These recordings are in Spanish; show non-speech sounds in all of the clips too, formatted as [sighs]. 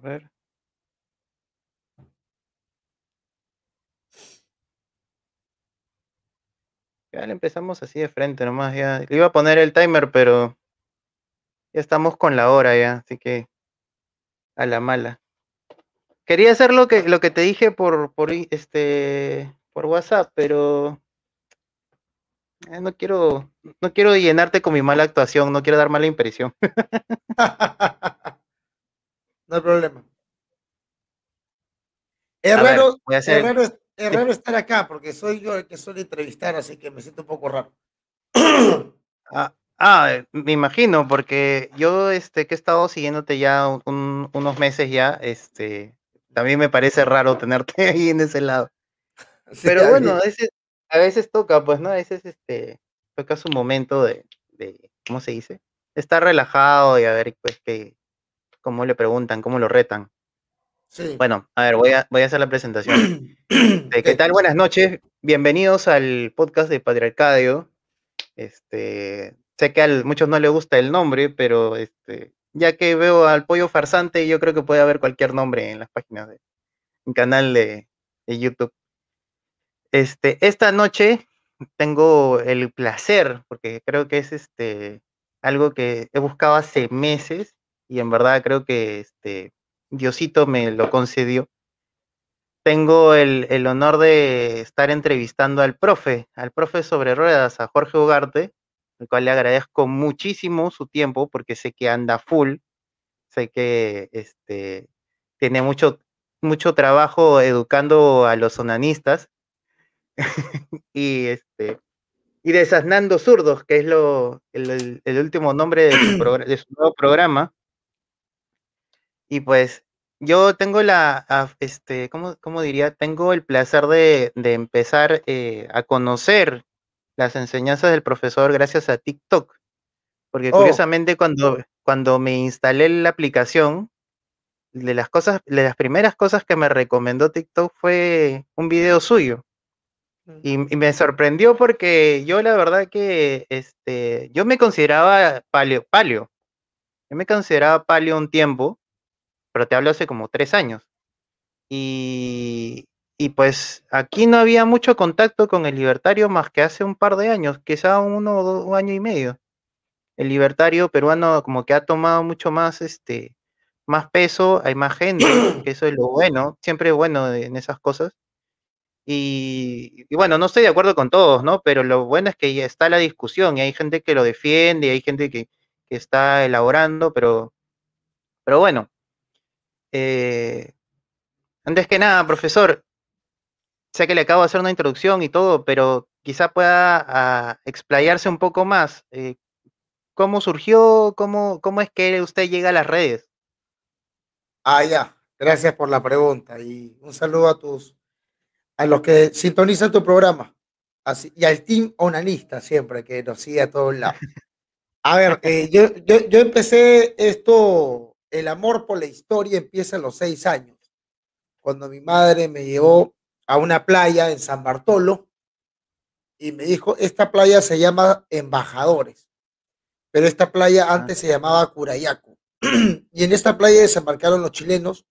ver. Ya le empezamos así de frente nomás, ya. Le iba a poner el timer, pero ya estamos con la hora ya, así que a la mala. Quería hacer lo que, lo que te dije por, por, este, por WhatsApp, pero eh, no quiero, no quiero llenarte con mi mala actuación, no quiero dar mala impresión. [laughs] no hay problema. Es raro, estar acá porque soy yo el que suele entrevistar, así que me siento un poco raro. [clears throat] Ah, ah, me imagino, porque yo este, que he estado siguiéndote ya unos meses ya, este, también me parece raro tenerte [laughs] ahí en ese lado. [laughs] Pero bueno, a veces, a veces toca, pues, ¿no? A veces este, toca su momento de, de, ¿cómo se dice? Estar relajado y a ver, pues, que, cómo le preguntan, cómo lo retan. Bueno, a ver, voy a, voy a hacer la presentación. [clears throat] ¿Qué tal? Buenas noches. Bienvenidos al podcast de Patriarcadio. Este, sé que a muchos no les gusta el nombre, pero este, ya que veo al pollo farsante, yo creo que puede haber cualquier nombre en las páginas de canal de, de YouTube. Este, esta noche tengo el placer, porque creo que es este algo que he buscado hace meses y en verdad creo que este Diosito me lo concedió. Tengo el, honor de estar entrevistando al profe, al profe sobre ruedas, a Jorge Ugarte, al cual le agradezco muchísimo su tiempo porque sé que anda full, sé que este, tiene mucho, mucho trabajo educando a los onanistas [laughs] y este y desasnando zurdos, que es lo, el, último nombre de su nuevo programa. Y pues yo tengo la, este, ¿cómo, cómo diría? Tengo el placer de, empezar eh, a conocer las enseñanzas del profesor gracias a TikTok. Porque oh. curiosamente cuando, cuando me instalé la aplicación, de las cosas, de las primeras cosas que me recomendó TikTok fue un video suyo. Mm. Y, y, me sorprendió porque yo la verdad que este, yo me consideraba paleo, paleo. Yo me consideraba paleo un tiempo, pero te hablo hace como tres años. Y, pues aquí no había mucho contacto con el libertario más que hace un par de años, quizá uno o dos, un año y medio. El libertario peruano como que ha tomado mucho más, este, más peso, hay más gente, [clears throat] que eso es lo bueno, siempre es bueno en esas cosas. Y, y, bueno, no estoy de acuerdo con todos, ¿no? Pero lo bueno es que ya está la discusión y hay gente que lo defiende, y hay gente que, que está elaborando, pero, pero bueno, eh, antes que nada, profesor, sé que le acabo de hacer una introducción y todo, pero quizá pueda ah, explayarse un poco más. Eh, ¿Cómo surgió? Cómo, ¿Cómo es que usted llega a las redes? Ah, ya. Gracias por la pregunta y un saludo a tus a los que sintonizan tu programa y al team onanista siempre que nos sigue a todos lados. A ver, eh, yo, yo, yo empecé esto el amor por la historia empieza a los seis años, cuando mi madre me llevó a una playa en San Bartolo y me dijo, esta playa se llama Embajadores, pero esta playa ah. antes se llamaba Curayaco. [clears throat] y en esta playa desembarcaron los chilenos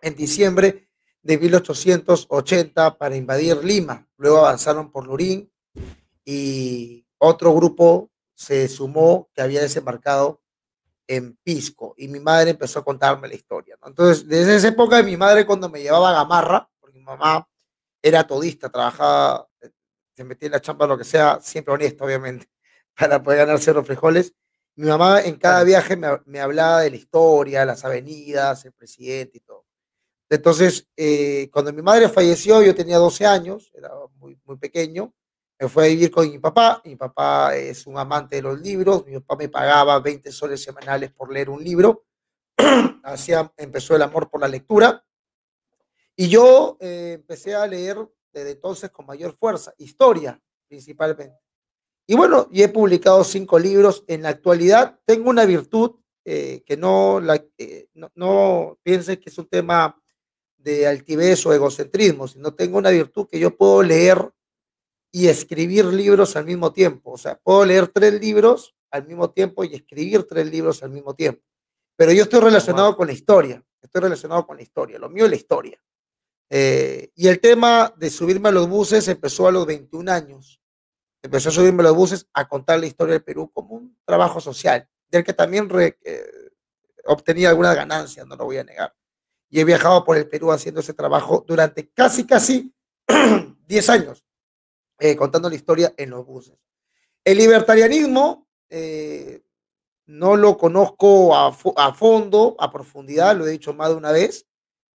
en diciembre de 1880 para invadir Lima. Luego avanzaron por Lurín y otro grupo se sumó que había desembarcado en Pisco y mi madre empezó a contarme la historia. Entonces, desde esa época, mi madre cuando me llevaba a Gamarra, porque mi mamá era todista, trabajaba, eh, se metía en la chamba, lo que sea, siempre honesta, obviamente, [laughs] para poder ganarse los frijoles. Mi mamá en cada viaje me, hablaba de la historia, las avenidas, el presidente y todo. Entonces, eh, cuando mi madre falleció, yo tenía 12 años, era muy, muy pequeño, me fue a vivir con mi papá. Mi papá es un amante de los libros. Mi papá me pagaba 20 soles semanales por leer un libro. [clears throat] Así empezó el amor por la lectura. Y yo eh, empecé a leer desde entonces con mayor fuerza, historia principalmente. Y bueno, y he publicado cinco libros. En la actualidad tengo una virtud eh, que no, la, eh, no, no pienses que es un tema de altivez o egocentrismo, sino tengo una virtud que yo puedo leer y escribir libros al mismo tiempo. O sea, puedo leer tres libros al mismo tiempo y escribir tres libros al mismo tiempo. Pero yo estoy relacionado con la historia. estoy relacionado con la historia, lo mío es la historia. Eh, y el tema de subirme a los buses empezó a los 21 años. Empezó a subirme a los buses a contar la historia del Perú como un trabajo social, del que también eh, obtenía algunas ganancias, no lo voy a negar. Y he viajado por el Perú haciendo ese trabajo durante casi, casi [clears throat] 10 años, eh, contando la historia en los buses. El libertarianismo no lo conozco a, a, fondo, a profundidad, lo he dicho más de una vez,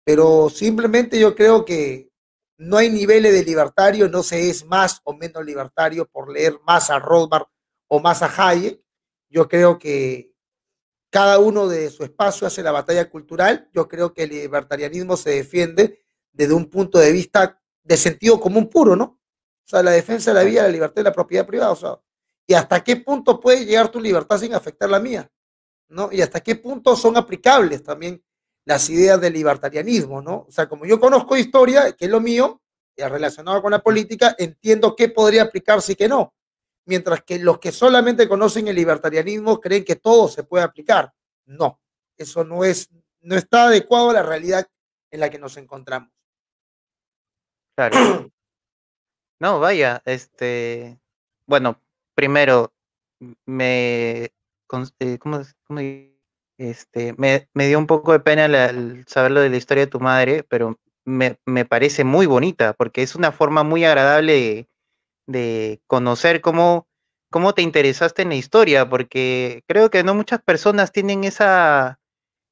pero simplemente yo creo que no hay niveles de libertario, no se es más o menos libertario por leer más a Rothbard o más a Hayek. Yo creo que cada uno de su espacio hace la batalla cultural. Yo creo que el libertarianismo se defiende desde un punto de vista de sentido común puro, ¿no? O sea, la defensa de la vida, la libertad y la propiedad privada. O sea, ¿y hasta qué punto puede llegar tu libertad sin afectar la mía? ¿No? Y hasta qué punto son aplicables también las ideas del libertarianismo, ¿no? O sea, como yo conozco historia, que es lo mío, y relacionado con la política, entiendo qué podría aplicarse y qué no. Mientras que los que solamente conocen el libertarianismo creen que todo se puede aplicar. No, eso no es, no está adecuado a la realidad en la que nos encontramos. Claro. [clears throat] No, vaya, este, bueno, primero, me, eh, ¿cómo, este, me, dio un poco de pena saber lo de la historia de tu madre, pero me, parece muy bonita, porque es una forma muy agradable de, conocer cómo, cómo te interesaste en la historia, porque creo que no muchas personas tienen esa,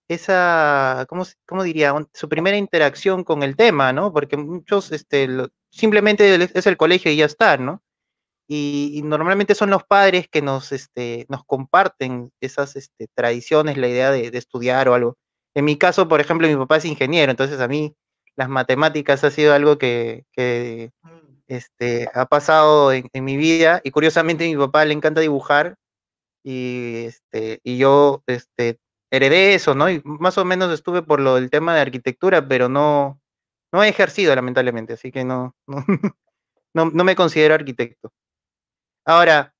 esa, ¿cómo, cómo diría? Su primera interacción con el tema, ¿no? Porque muchos, este, simplemente es el colegio y ya está, ¿no? Y, normalmente son los padres que nos, este, nos comparten esas este, tradiciones, la idea de, estudiar o algo. En mi caso, por ejemplo, mi papá es ingeniero, entonces a mí las matemáticas ha sido algo que, este, ha pasado en, mi vida y curiosamente a mi papá le encanta dibujar y, este, y yo este, heredé eso, ¿no? Y más o menos estuve por lo del tema de arquitectura, pero no, no he ejercido lamentablemente, así que [laughs] no, no, no me considero arquitecto. Ahora,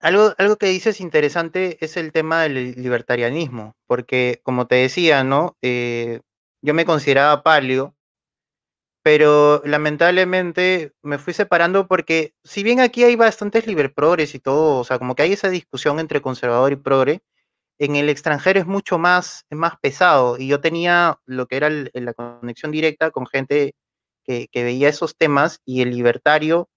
algo, algo que dices interesante es el tema del libertarianismo, porque como te decía, ¿no? Eh, yo me consideraba palio, pero lamentablemente me fui separando porque si bien aquí hay bastantes liberprogres y todo, o sea, como que hay esa discusión entre conservador y progre, en el extranjero es mucho más, más pesado y yo tenía lo que era la conexión directa con gente que, veía esos temas y el libertario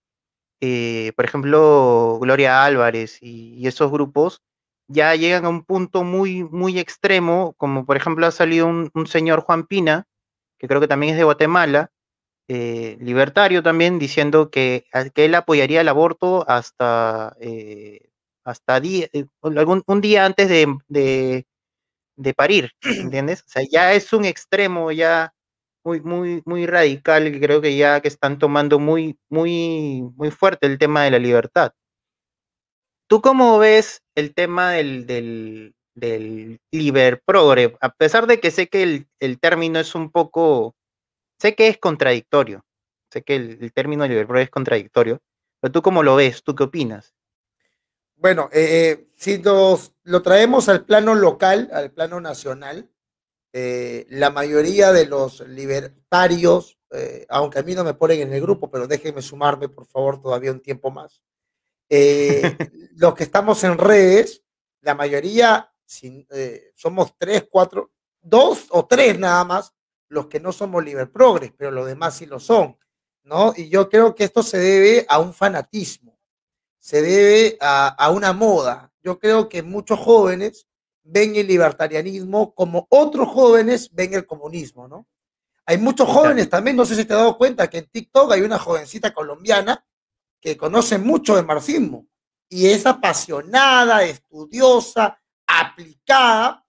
eh, por ejemplo, Gloria Álvarez y, esos grupos ya llegan a un punto muy, muy extremo, como por ejemplo ha salido un, señor Juan Pina, que creo que también es de Guatemala, eh, libertario también, diciendo que, que, él apoyaría el aborto hasta, eh, hasta día, algún, un día antes de, de, de parir, [clears throat] ¿entiendes? O sea, ya es un extremo, ya muy, muy, muy radical, que creo que ya que están tomando muy, muy, muy fuerte el tema de la libertad. ¿Tú cómo ves el tema del, del, del liber-progre? A pesar de que sé que el, el, término es un poco, sé que es contradictorio, sé que el, el término liber-progre es contradictorio, pero tú cómo lo ves, tú qué opinas? Bueno, eh, eh, si nos lo traemos al plano local, al plano nacional, eh, la mayoría de los libertarios, eh, aunque a mí no me ponen en el grupo, pero déjenme sumarme, por favor, todavía un tiempo más. [laughs] Los que estamos en redes, la mayoría somos tres, cuatro, dos o tres nada más los que no somos liberprogres, pero los demás sí lo son, ¿no? Y yo creo que esto se debe a un fanatismo, se debe a, a una moda. Yo creo que muchos jóvenes ven el libertarianismo como otros jóvenes ven el comunismo, ¿no? Hay muchos jóvenes también, no sé si te has dado cuenta que en TikTok hay una jovencita colombiana que conoce mucho de marxismo y es apasionada, estudiosa, aplicada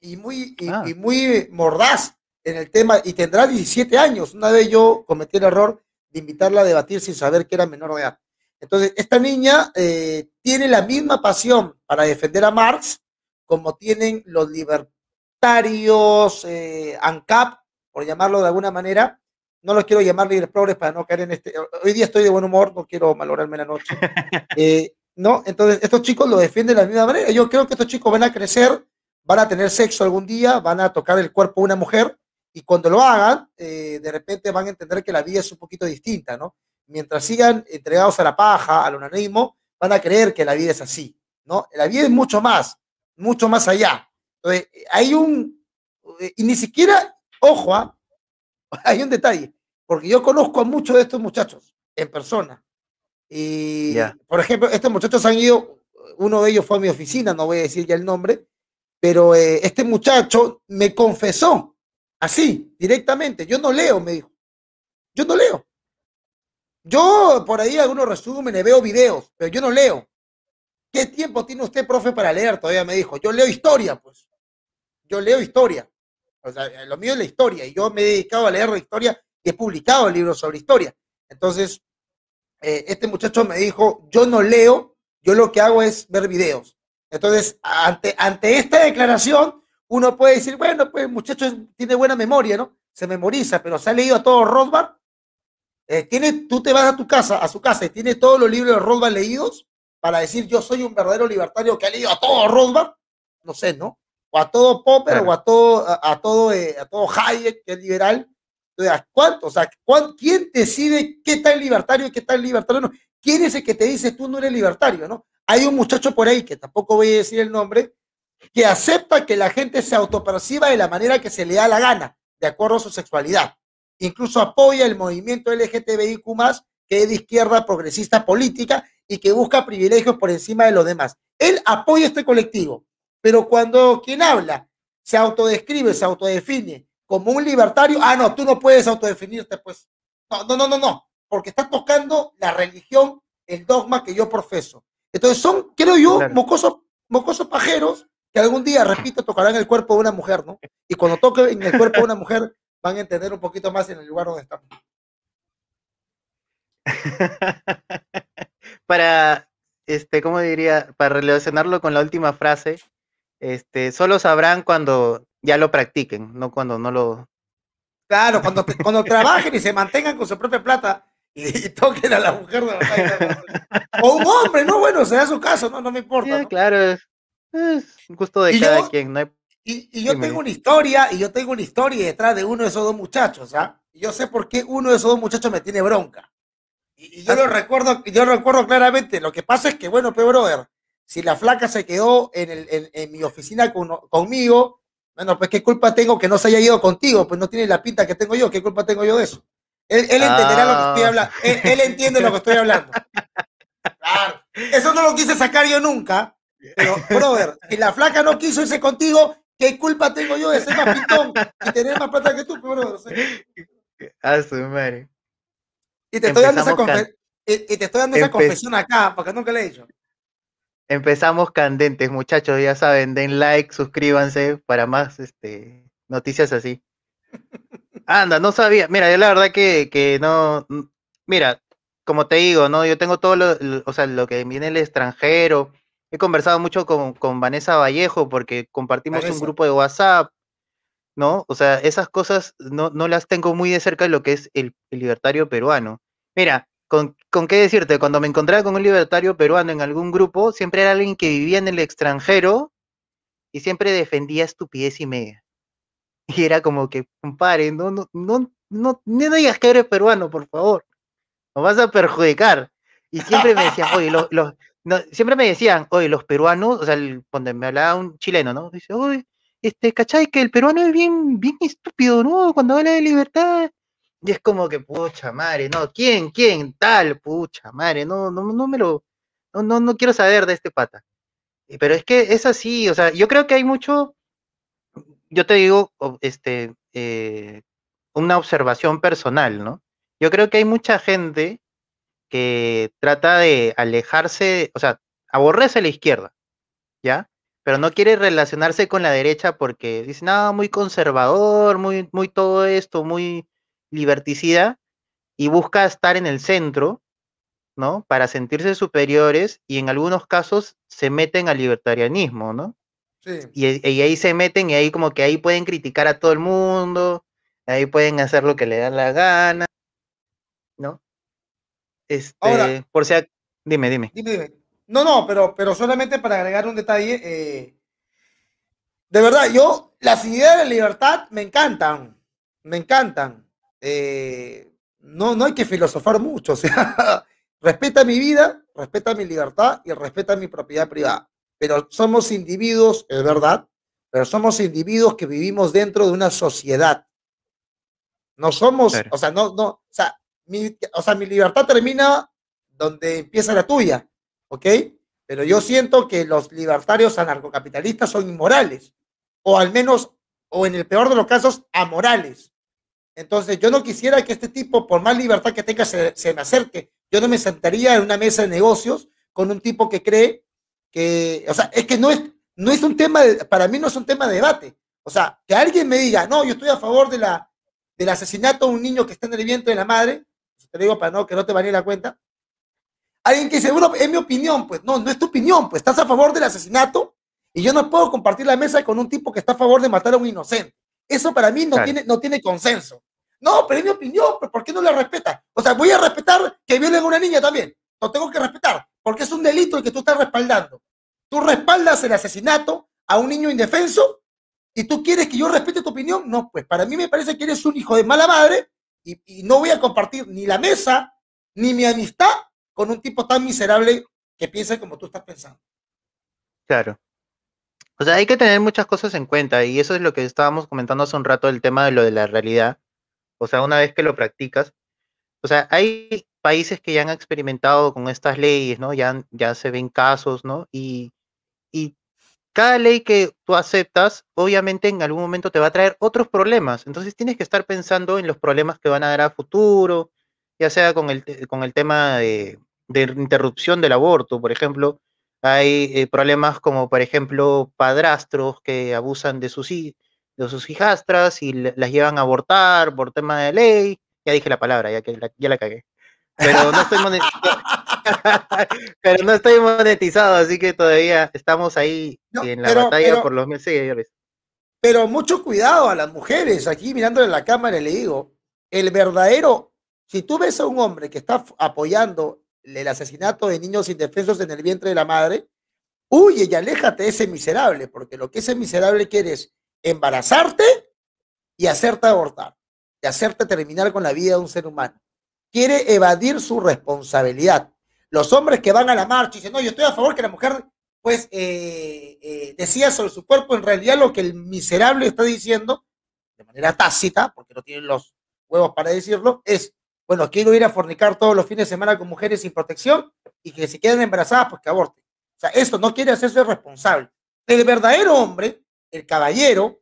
y muy, y, ah. muy mordaz en el tema y tendrá 17 años. Una vez yo cometí el error de invitarla a debatir sin saber que era menor de edad. Entonces, esta niña eh, tiene la misma pasión para defender a Marx como tienen los libertarios eh, ANCAP, por llamarlo de alguna manera. No los quiero llamar líderes progres para no caer en este. Hoy día estoy de buen humor, no quiero malograrme la noche. [laughs] Eh, ¿no? Entonces, estos chicos lo defienden de la misma manera. Yo creo que estos chicos van a crecer van a tener sexo algún día, van a tocar el cuerpo de una mujer y cuando lo hagan, eh, de repente van a entender que la vida es un poquito distinta, ¿no? Mientras sigan entregados a la paja, al onanismo, van a creer que la vida es así, ¿no? La vida es mucho más, mucho más allá. Entonces, hay un, eh, y ni siquiera, ojo, ¿ah? [laughs] hay un detalle, porque yo conozco a muchos de estos muchachos en persona. Y, por ejemplo, estos muchachos han ido, uno de ellos fue a mi oficina, no voy a decir ya el nombre, pero eh, este muchacho me confesó así, directamente. Yo no leo, me dijo. Yo no leo. Yo por ahí algunos resúmenes, veo videos, pero yo no leo. ¿Qué tiempo tiene usted, profe, para leer? Todavía me dijo. Yo leo historia, pues. Yo leo historia. O sea, lo mío es la historia. Y yo me he dedicado a leer la historia y he publicado libros sobre historia. Entonces, eh, este muchacho me dijo, yo no leo, yo lo que hago es ver videos. Entonces, ante, ante esta declaración, uno puede decir, bueno, pues muchacho tiene buena memoria, ¿no? Se memoriza, pero se ha leído a todo Rothbard. Eh, tiene, tú te vas a tu casa, a su casa, y tiene todos los libros de Rothbard leídos para decir yo soy un verdadero libertario que ha leído a todo Rothbard. No sé, ¿no? O a todo Popper, o a todo, a, todo, eh, a todo Hayek, que es liberal. Entonces, ¿cuánto? O sea, ¿quién decide qué tal libertario y qué tal libertario no? ¿Quién es el que te dice tú no eres libertario, no? Hay un muchacho por ahí, que tampoco voy a decir el nombre, que acepta que la gente se autoperciba de la manera que se le da la gana, de acuerdo a su sexualidad. Incluso apoya el movimiento LGTBIQ, que es de izquierda progresista política y que busca privilegios por encima de los demás. Él apoya este colectivo, pero cuando quien habla se autodescribe, se autodefine como un libertario, ah, no, tú no puedes autodefinirte, pues. No, no, no, no, no, porque está tocando la religión, el dogma que yo profeso. Entonces son, creo yo, mocosos, mocosos pajeros que algún día, repito, tocarán el cuerpo de una mujer, ¿no? Y cuando toquen el cuerpo de una mujer, van a entender un poquito más en el lugar donde estamos. [laughs] para, este, ¿cómo diría? Para relacionarlo con la última frase, este, solo sabrán cuando ya lo practiquen, no cuando no lo... Claro, cuando, cuando [laughs] trabajen y se mantengan con su propia plata, y, toquen a la mujer de la O un hombre, no, bueno, será su caso, no, no me importa. Claro, es, un gusto de cada quien, no y, yo tengo una historia, y yo tengo una historia detrás de uno de esos dos muchachos, ¿ah? Y yo sé por qué uno de esos dos muchachos me tiene bronca. Y, yo lo recuerdo, yo lo recuerdo claramente. Lo que pasa es que, bueno, pe brother, si la flaca se quedó en, el, en, mi oficina conmigo, bueno, pues qué culpa tengo que no se haya ido contigo, pues no tiene la pinta que tengo yo, qué culpa tengo yo de eso. Él, entenderá lo que estoy hablando. Él, entiende lo que estoy hablando. Claro. Eso no lo quise sacar yo nunca. Pero, brother, si la flaca no quiso irse contigo, ¿qué culpa tengo yo de ser más pintón y tener más plata que tú, brother? A su madre. Y te estoy dando, esa, y, te estoy dando esa confesión acá, porque nunca le he dicho. Empezamos candentes, muchachos, ya saben, den like, suscríbanse para más este, noticias así. Anda, no sabía. Mira, yo la verdad que, que no. Mira, como te digo, ¿no? Yo tengo todo lo, o sea, lo que viene el extranjero. He conversado mucho con, con Vanessa Vallejo porque compartimos un grupo de WhatsApp, ¿no? O sea, esas cosas no, no las tengo muy de cerca de lo que es el, libertario peruano. Mira, con, con, qué decirte, cuando me encontraba con un libertario peruano en algún grupo, siempre era alguien que vivía en el extranjero y siempre defendía estupidez y media. [laughs] Y era como que, compadre, no, no, no, no, no digas que eres peruano, por favor. Nos vas a perjudicar. Y siempre me decían, oye, los, los siempre me decían, oye, los peruanos, o sea, cuando me hablaba un chileno, ¿no? Dice, oye, este, ¿cachai? Que el peruano es bien, bien estúpido, ¿no? Cuando habla de libertad. Y es como que, pucha madre, no, ¿quién, quién, tal, pucha madre, no, no, no me lo, no, no, no quiero saber de este pata. Pero es que es así, o sea, yo creo que hay mucho, yo te digo, este, eh, una observación personal, ¿no? Yo creo que hay mucha gente que trata de alejarse, o sea, aborrece a la izquierda, ¿ya? Pero no quiere relacionarse con la derecha porque dice, no, muy conservador, muy, muy todo esto, muy liberticida, y busca estar en el centro, ¿no? Para sentirse superiores y en algunos casos se meten al libertarianismo, ¿no? Y, ahí se meten y ahí como que ahí pueden criticar a todo el mundo, ahí pueden hacer lo que le dan la gana. Este, por si dime, dime, dime. No, no, pero, pero solamente para agregar un detalle, eh, de verdad, yo, las ideas de libertad me encantan, me encantan. Eh, no, no hay que filosofar mucho, o sea, [laughs] respeta mi vida, respeta mi libertad y respeta mi propiedad privada. Pero somos individuos, es verdad, pero somos individuos que vivimos dentro de una sociedad. No somos, o sea, no, no, sea, mi, o sea, mi libertad termina donde empieza la tuya, ¿ok? Pero yo siento que los libertarios anarcocapitalistas son inmorales o al menos, o en el peor de los casos, amorales. Entonces, yo no quisiera que este tipo, por más libertad que tenga, se, me acerque. Yo no me sentaría en una mesa de negocios con un tipo que cree que, o sea, es que no es, no es un tema, para mí no es un tema de debate. O sea, que alguien me diga, no, yo estoy a favor de la, del asesinato de un niño que está en el vientre de la madre, te digo para no, que no te vaya la cuenta. Alguien que dice, bueno, es mi opinión, pues no, no es tu opinión, pues estás a favor del asesinato y yo no puedo compartir la mesa con un tipo que está a favor de matar a un inocente. Eso para mí no, tiene, no tiene consenso. No, pero es mi opinión, pero ¿por qué no la respeta? O sea, voy a respetar que violen a una niña también. Lo tengo que respetar, porque es un delito el que tú estás respaldando. Tú respaldas el asesinato a un niño indefenso y tú quieres que yo respete tu opinión. No, pues para mí me parece que eres un hijo de mala madre y, no voy a compartir ni la mesa ni mi amistad con un tipo tan miserable que piensa como tú estás pensando. Claro. O sea, hay que tener muchas cosas en cuenta y eso es lo que estábamos comentando hace un rato, el tema de lo de la realidad. O sea, una vez que lo practicas, o sea, hay países que ya han experimentado con estas leyes, ¿no? Ya, ya se ven casos, ¿no? Y cada ley que tú aceptas, obviamente en algún momento te va a traer otros problemas. Entonces tienes que estar pensando en los problemas que van a dar a futuro, ya sea con el, con el tema de, de interrupción del aborto, por ejemplo hay eh, problemas como, por ejemplo, padrastros que abusan de sus, de sus hijastras y las llevan a abortar por tema de ley. Ya dije la palabra, ya que la, ya la cagué. Pero no estoy monetizado. [laughs] pero no estoy monetizado, así que todavía estamos ahí en la batalla por los mil seguidores. Pero mucho cuidado a las mujeres. Aquí mirándole la cámara le digo, el verdadero, si tú ves a un hombre que está apoyando el asesinato de niños indefensos en el vientre de la madre, huye y aléjate de ese miserable, porque lo que ese miserable quiere es embarazarte y hacerte abortar, y hacerte terminar con la vida de un ser humano. Quiere evadir su responsabilidad. Los hombres que van a la marcha y dicen, no, yo estoy a favor que la mujer, pues, eh, eh, decía sobre su cuerpo, en realidad lo que el miserable está diciendo, de manera tácita, porque no tienen los huevos para decirlo, es, bueno, quiero ir a fornicar todos los fines de semana con mujeres sin protección y que si quedan embarazadas, pues que aborten. O sea, eso no quiere hacerse responsable. El verdadero hombre, el caballero,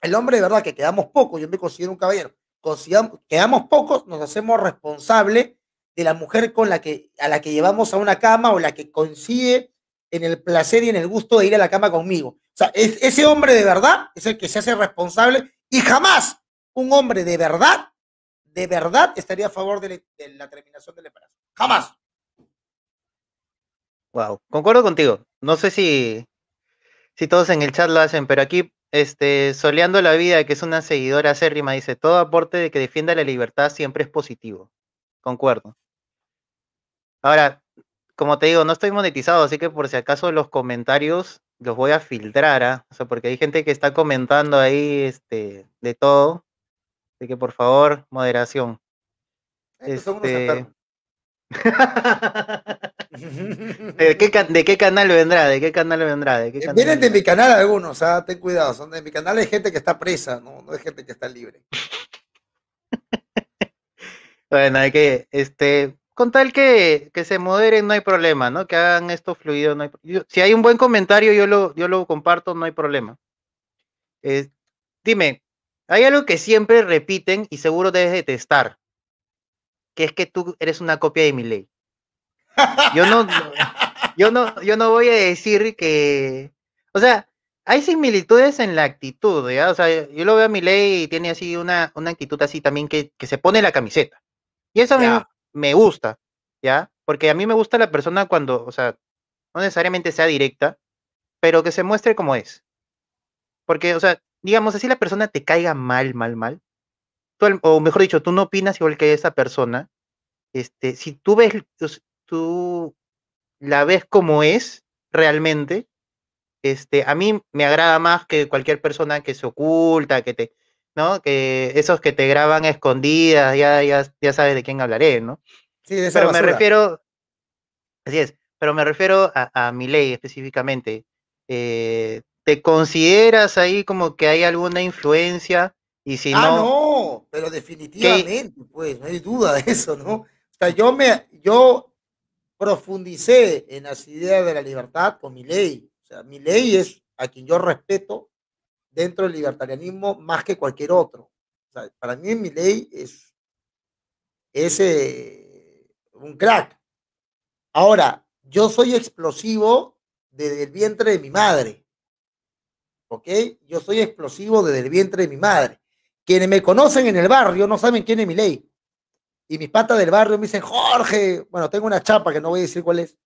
el hombre de verdad que quedamos pocos, yo me considero un caballero, quedamos pocos, nos hacemos responsable de la mujer con la que, a la que llevamos a una cama o la que coincide en el placer y en el gusto de ir a la cama conmigo. O sea, ese hombre de verdad es el que se hace responsable y jamás un hombre de verdad de verdad estaría a favor de, la terminación del embarazo. Jamás. Wow, concuerdo contigo. No sé si, si todos en el chat lo hacen, pero aquí, este, Soleando la Vida, que es una seguidora acérrima, dice, todo aporte de que defienda la libertad siempre es positivo. Concuerdo. Ahora, como te digo, no estoy monetizado, así que por si acaso los comentarios los voy a filtrar, ¿ah? O sea, porque hay gente que está comentando ahí, este, de todo. Así que por favor, moderación. Este... [laughs] [laughs] ¿De, qué, canal vendrá? ¿De qué canal vendrá? ¿De eh, Vienen de mi canal algunos, ¿ah? ten cuidado. Son de mi canal hay gente que está presa, no, no hay gente que está libre. [laughs] bueno, hay que, este, con tal que, que, se moderen, no hay problema, ¿no? Que hagan esto fluido, no hay, si hay un buen comentario, yo lo, yo lo comparto, no hay problema. Eh, dime, hay algo que siempre repiten y seguro debes detestar, que es que tú eres una copia de mi ley. Yo no, yo no, yo no voy a decir que, o sea, hay similitudes en la actitud, ¿ya? O sea, yo lo veo a mi ley y tiene así una, una actitud así también que, que se pone la camiseta. Y eso a mí me gusta, ¿ya? Porque a mí me gusta la persona cuando, o sea, no necesariamente sea directa, pero que se muestre como es. Porque, o sea, digamos, así la persona te caiga mal, mal, mal, o mejor dicho, tú no opinas igual que esa persona, este, si tú ves, tú la ves como es realmente, este, a mí me agrada más que cualquier persona que se oculta, que te, ¿no? Que esos que te graban escondidas, ya, ya, ya sabes de quién hablaré, ¿no? Sí, de Pero me refiero, así es, pero me refiero a, a mi ley específicamente. Eh, ¿Te consideras ahí como que hay alguna influencia? Y si ah, no, no, pero definitivamente, pues, no hay duda de eso, ¿no? O sea, yo me, yo profundicé en las ideas de la libertad con mi ley. O sea, mi ley es a quien yo respeto dentro del libertarianismo más que cualquier otro. O sea, para mí mi ley es, eh, un crack. Ahora, yo soy explosivo desde el vientre de mi madre. ¿Ok? Yo soy explosivo desde el vientre de mi madre. Quienes me conocen en el barrio no saben quién es mi ley. Y mis patas del barrio me dicen, Jorge, bueno, tengo una chapa que no voy a decir cuál es.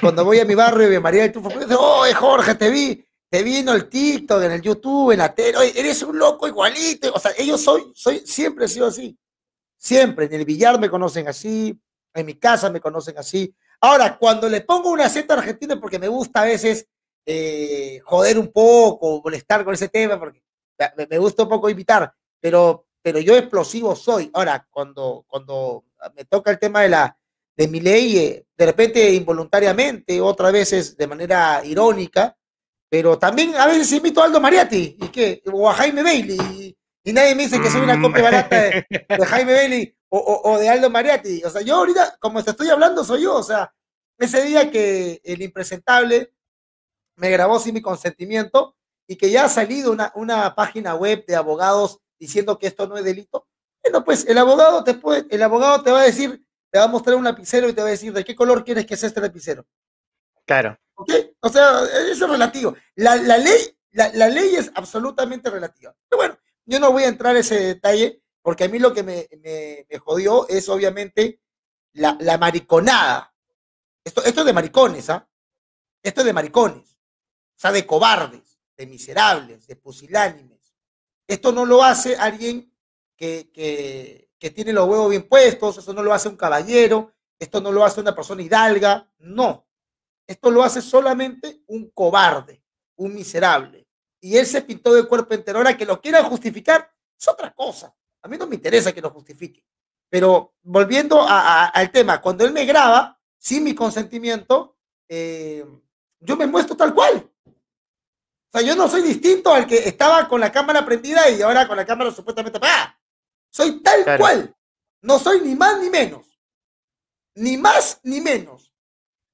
cuando voy a mi barrio y María del Tufo, me dice, oh, Jorge, te vi, te vi en el TikTok, en el YouTube, en la tele, eres un loco igualito. O sea, ellos soy, soy, siempre he sido así. Siempre. En el billar me conocen así, en mi casa me conocen así. Ahora, cuando le pongo una acento argentina, porque me gusta a veces eh, joder un poco, molestar con ese tema, porque me, gusta un poco invitar, pero, pero yo explosivo soy. Ahora, cuando, cuando me toca el tema de la de mi ley, eh, de repente involuntariamente, otras veces de manera irónica, pero también a veces invito a Aldo Mariatti y que, o a Jaime Bailey, y, nadie me dice que soy una copia barata [laughs] de, Jaime Bailey o, o, de Aldo Mariatti. O sea, yo ahorita, como te estoy hablando, soy yo. O sea, ese día que el impresentable me grabó sin mi consentimiento, y que ya ha salido una, una página web de abogados diciendo que esto no es delito, bueno, pues el abogado te puede, el abogado te va a decir, te va a mostrar un lapicero y te va a decir de qué color quieres que sea este lapicero. Claro. ¿Ok? O sea, eso es relativo. La, la ley, la, la, ley es absolutamente relativa. Pero bueno, yo no voy a entrar en ese detalle, porque a mí lo que me, me, me jodió es obviamente la, la mariconada. Esto, esto es de maricones, ¿ah? Esto es de maricones. O sea, de cobardes de miserables, de pusilánimes. Esto no lo hace alguien que, que, tiene los huevos bien puestos, eso no lo hace un caballero, esto no lo hace una persona hidalga, no. Esto lo hace solamente un cobarde, un miserable. Y él se pintó de cuerpo entero. Ahora que lo quieran justificar es otra cosa. A mí no me interesa que lo justifique. Pero volviendo a, al tema, cuando él me graba sin mi consentimiento, eh, yo me muestro tal cual. O sea, yo no soy distinto al que estaba con la cámara prendida y ahora con la cámara supuestamente apagada. Soy tal cual. No soy ni más ni menos. Ni más ni menos.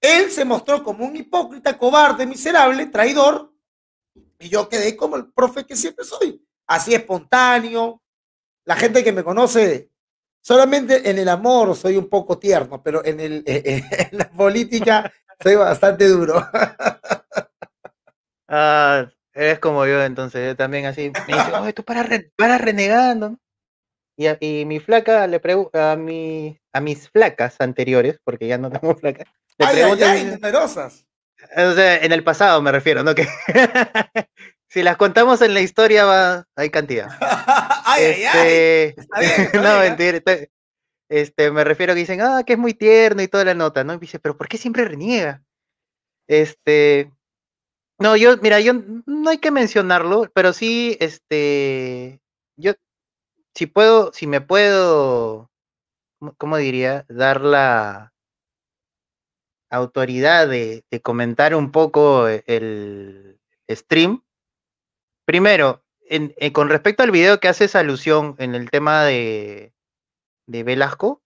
Él se mostró como un hipócrita, cobarde, miserable, traidor, y yo quedé como el profe que siempre soy. Así espontáneo. La gente que me conoce, solamente en el amor soy un poco tierno, pero en, el, [laughs] en la política soy bastante duro. [laughs] Ah, eres como yo, entonces, yo también así. Me dice, oye, tú para, para renegando. Y, y mi flaca le pregunto a, mi, a mis flacas anteriores, porque ya no tengo [laughs] flacas. Le ay, ay, ay, numerosas. O sea, en el pasado me refiero, ¿no? Que [laughs] si las contamos en la historia va, hay cantidad. [laughs] ay, este, ay, ay. no, mentira. Este, me refiero a que dicen, ah, que es muy tierno y toda la nota, ¿no? Y dice, pero ¿por qué siempre reniega? Este, no, yo, mira, yo no hay que mencionarlo, pero sí, este, yo, si puedo, si me puedo, ¿cómo diría? Dar la autoridad de, comentar un poco el stream. Primero, en, con respecto al video que haces alusión en el tema de, de Velasco,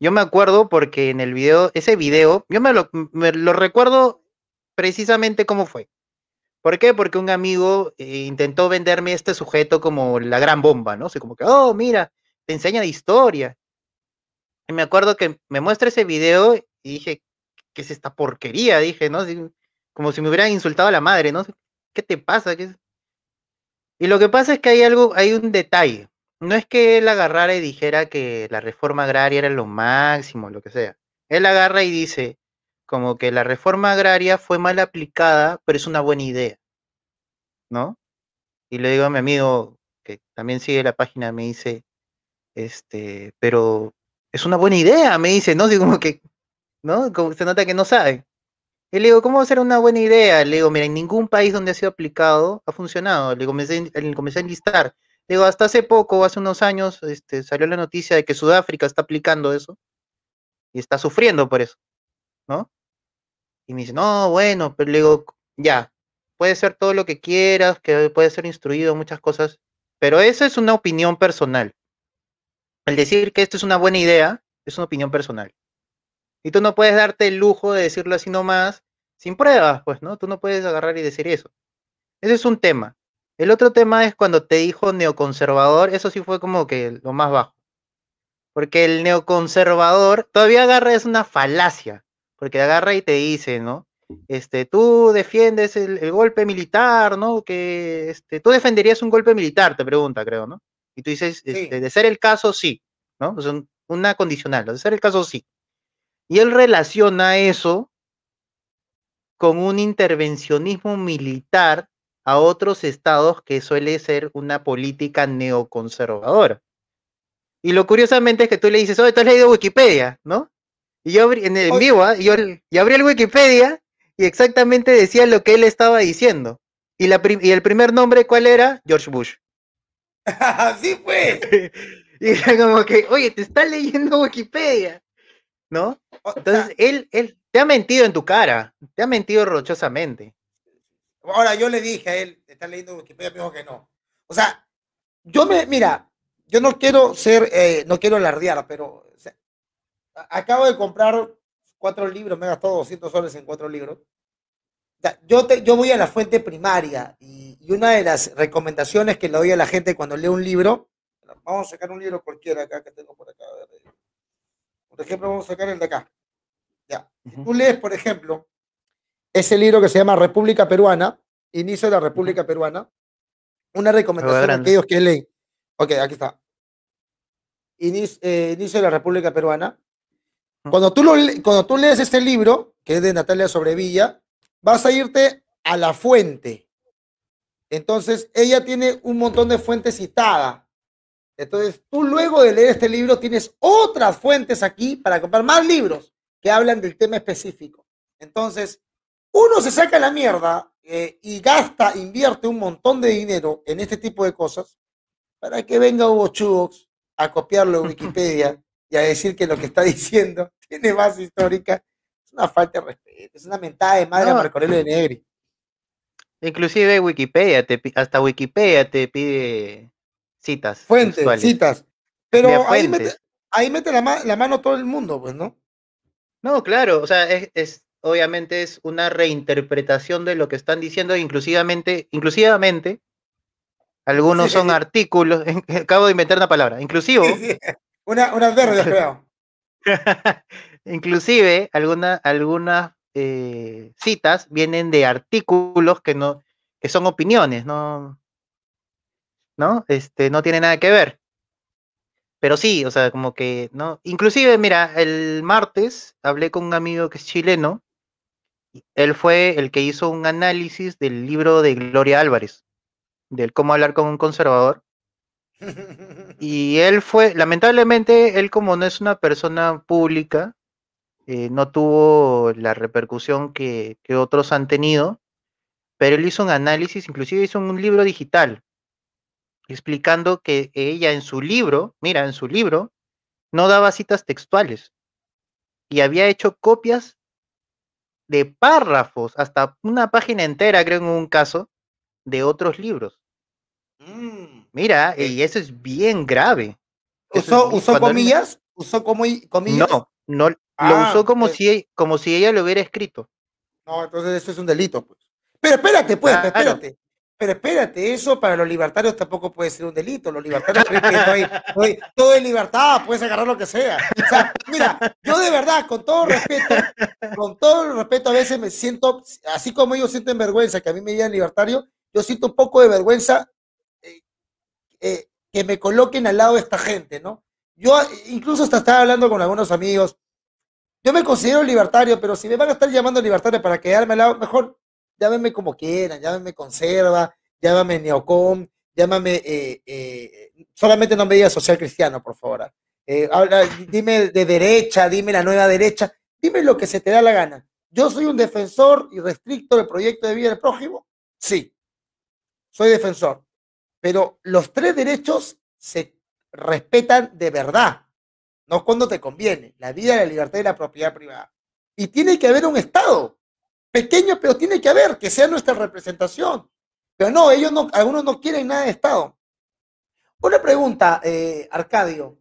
yo me acuerdo porque en el video, ese video, yo me lo, me lo recuerdo precisamente cómo fue. ¿Por qué? Porque un amigo eh, intentó venderme este sujeto como la gran bomba, ¿no? O sea, como que, oh, mira, te enseña de historia. Y me acuerdo que me muestra ese video y dije, ¿qué es esta porquería? Dije, ¿no? como si me hubieran insultado a la madre, ¿no? ¿Qué te pasa? ¿Qué y lo que pasa es que hay algo, hay un detalle. No es que él agarrara y dijera que la reforma agraria era lo máximo, lo que sea. Él agarra y dice, como que la reforma agraria fue mal aplicada, pero es una buena idea, ¿no? Y le digo a mi amigo, que también sigue la página, me dice, este, pero es una buena idea, me dice, ¿no? Digo, como que, ¿no? Como se nota que no sabe. Y le digo, ¿cómo va a ser una buena idea? Le digo, mira, en ningún país donde ha sido aplicado ha funcionado. Le comencé, comencé a enlistar. Le digo, hasta hace poco, hace unos años, este, salió la noticia de que Sudáfrica está aplicando eso y está sufriendo por eso, ¿no? Y me dice, no, bueno, pero le digo, ya, puede ser todo lo que quieras, que puede ser instruido, muchas cosas, pero esa es una opinión personal. El decir que esto es una buena idea es una opinión personal. Y tú no puedes darte el lujo de decirlo así nomás, sin pruebas, pues, ¿no? Tú no puedes agarrar y decir eso. Ese es un tema. El otro tema es cuando te dijo neoconservador, eso sí fue como que lo más bajo. Porque el neoconservador todavía agarra es una falacia, porque agarra y te dice, ¿no? Este, tú defiendes el, golpe militar, ¿no? Que este, tú defenderías un golpe militar, te pregunta, creo, ¿no? Y tú dices, este, de ser el caso, sí, ¿no? Es una condicional, de ser el caso, sí. Y él relaciona eso con un intervencionismo militar a otros estados que suele ser una política neoconservadora. Y lo curiosamente es que tú le dices, oye, tú has leído Wikipedia, ¿no? Y yo abrí, en, el, vivo, ¿ah? yo, abrí el Wikipedia y exactamente decía lo que él estaba diciendo. Y, la y el primer nombre, ¿cuál era? George Bush. [laughs] Así fue. [laughs] y era como que, oye, te está leyendo Wikipedia, ¿no? Entonces, él, él te ha mentido en tu cara, te ha mentido rochosamente. Ahora, yo le dije a él, te está leyendo Wikipedia, me dijo que no. O sea, yo me, mira, yo no quiero ser, eh, no quiero alardear, pero acabo de comprar cuatro libros, me he gastado 200 soles en cuatro libros. Yo, te, yo voy a la fuente primaria y, y, una de las recomendaciones que le doy a la gente cuando lee un libro, vamos a sacar un libro cualquiera acá que tengo por acá. Por ejemplo, vamos a sacar el de acá. Ya. Tú lees, por ejemplo, ese libro que se llama República Peruana, Inicio de la República Peruana. Una recomendación a aquellos que leen. Ok, aquí está. Eh, inicio, de la República Peruana. Cuando tú, lo, cuando tú lees este libro, que es de Natalia Sobrevilla, vas a irte a la fuente. Entonces, ella tiene un montón de fuentes citadas. Entonces, tú luego de leer este libro tienes otras fuentes aquí para comprar más libros que hablan del tema específico. Entonces, uno se saca la mierda eh, y gasta, invierte un montón de dinero en este tipo de cosas para que venga Hugo Chubox a copiarlo en [laughs] Wikipedia y a decir que lo que está [laughs] diciendo tiene base histórica. Es una falta de respeto, es una mentada de madre a Marco de Negri. Inclusive Wikipedia, te, hasta Wikipedia te pide citas. Fuentes, citas. Pero ahí mete, ahí mete la, la, mano todo el mundo, pues, ¿no? No, claro, o sea, es, obviamente es una reinterpretación de lo que están diciendo, inclusivamente, inclusivamente, algunos son artículos, [laughs] acabo de inventar una palabra, inclusivo. Una, una verde, creo. [laughs] Inclusive, alguna, algunas eh, citas vienen de artículos que no, que son opiniones, no, ¿no? Este, no tiene nada que ver. Pero sí, o sea, como que, ¿no? Inclusive, mira, el martes hablé con un amigo que es chileno. Él fue el que hizo un análisis del libro de Gloria Álvarez del cómo hablar con un conservador. Y él fue, lamentablemente, él como no es una persona pública, eh, no tuvo la repercusión que, que, otros han tenido, pero él hizo un análisis, inclusive hizo un libro digital, explicando que ella en su libro, mira, en su libro, no daba citas textuales y había hecho copias de párrafos, hasta una página entera, creo en un caso, de otros libros. Mm, Mira, eh, y eso es bien grave. ¿Usó, comillas? ¿Usó comillas? No, no lo ah, usó como, si, como si ella lo hubiera escrito. No, entonces eso es un delito, pues. Pero espérate, pues, espérate. Pero espérate, eso para los libertarios tampoco puede ser un delito. Los libertarios creen que [laughs] todo es libertad, puedes agarrar lo que sea. O sea, mira, yo de verdad, con todo respeto, con todo el respeto, a veces me siento, así como ellos sienten vergüenza que a mí me digan libertario, yo siento un poco de vergüenza eh, que me coloquen al lado de esta gente, ¿no? Yo incluso hasta estaba hablando con algunos amigos. Yo me considero libertario, pero si me van a estar llamando libertario para quedarme al lado, mejor llámenme como quieran, llámenme conserva, llámame neocom, llámame, eh, eh, solamente no me digas social cristiano, por favor. habla, dime de derecha, dime la nueva derecha, dime lo que se te da la gana. ¿Yo soy un defensor y restricto del proyecto de vida del prójimo? Sí, soy defensor. Pero los tres derechos se respetan de verdad, no cuando te conviene, la vida, la libertad y la propiedad privada. Y tiene que haber un Estado, pequeño, pero tiene que haber, que sea nuestra representación. Pero no, ellos no, algunos no quieren nada de Estado. Una pregunta, eh, Arcadio.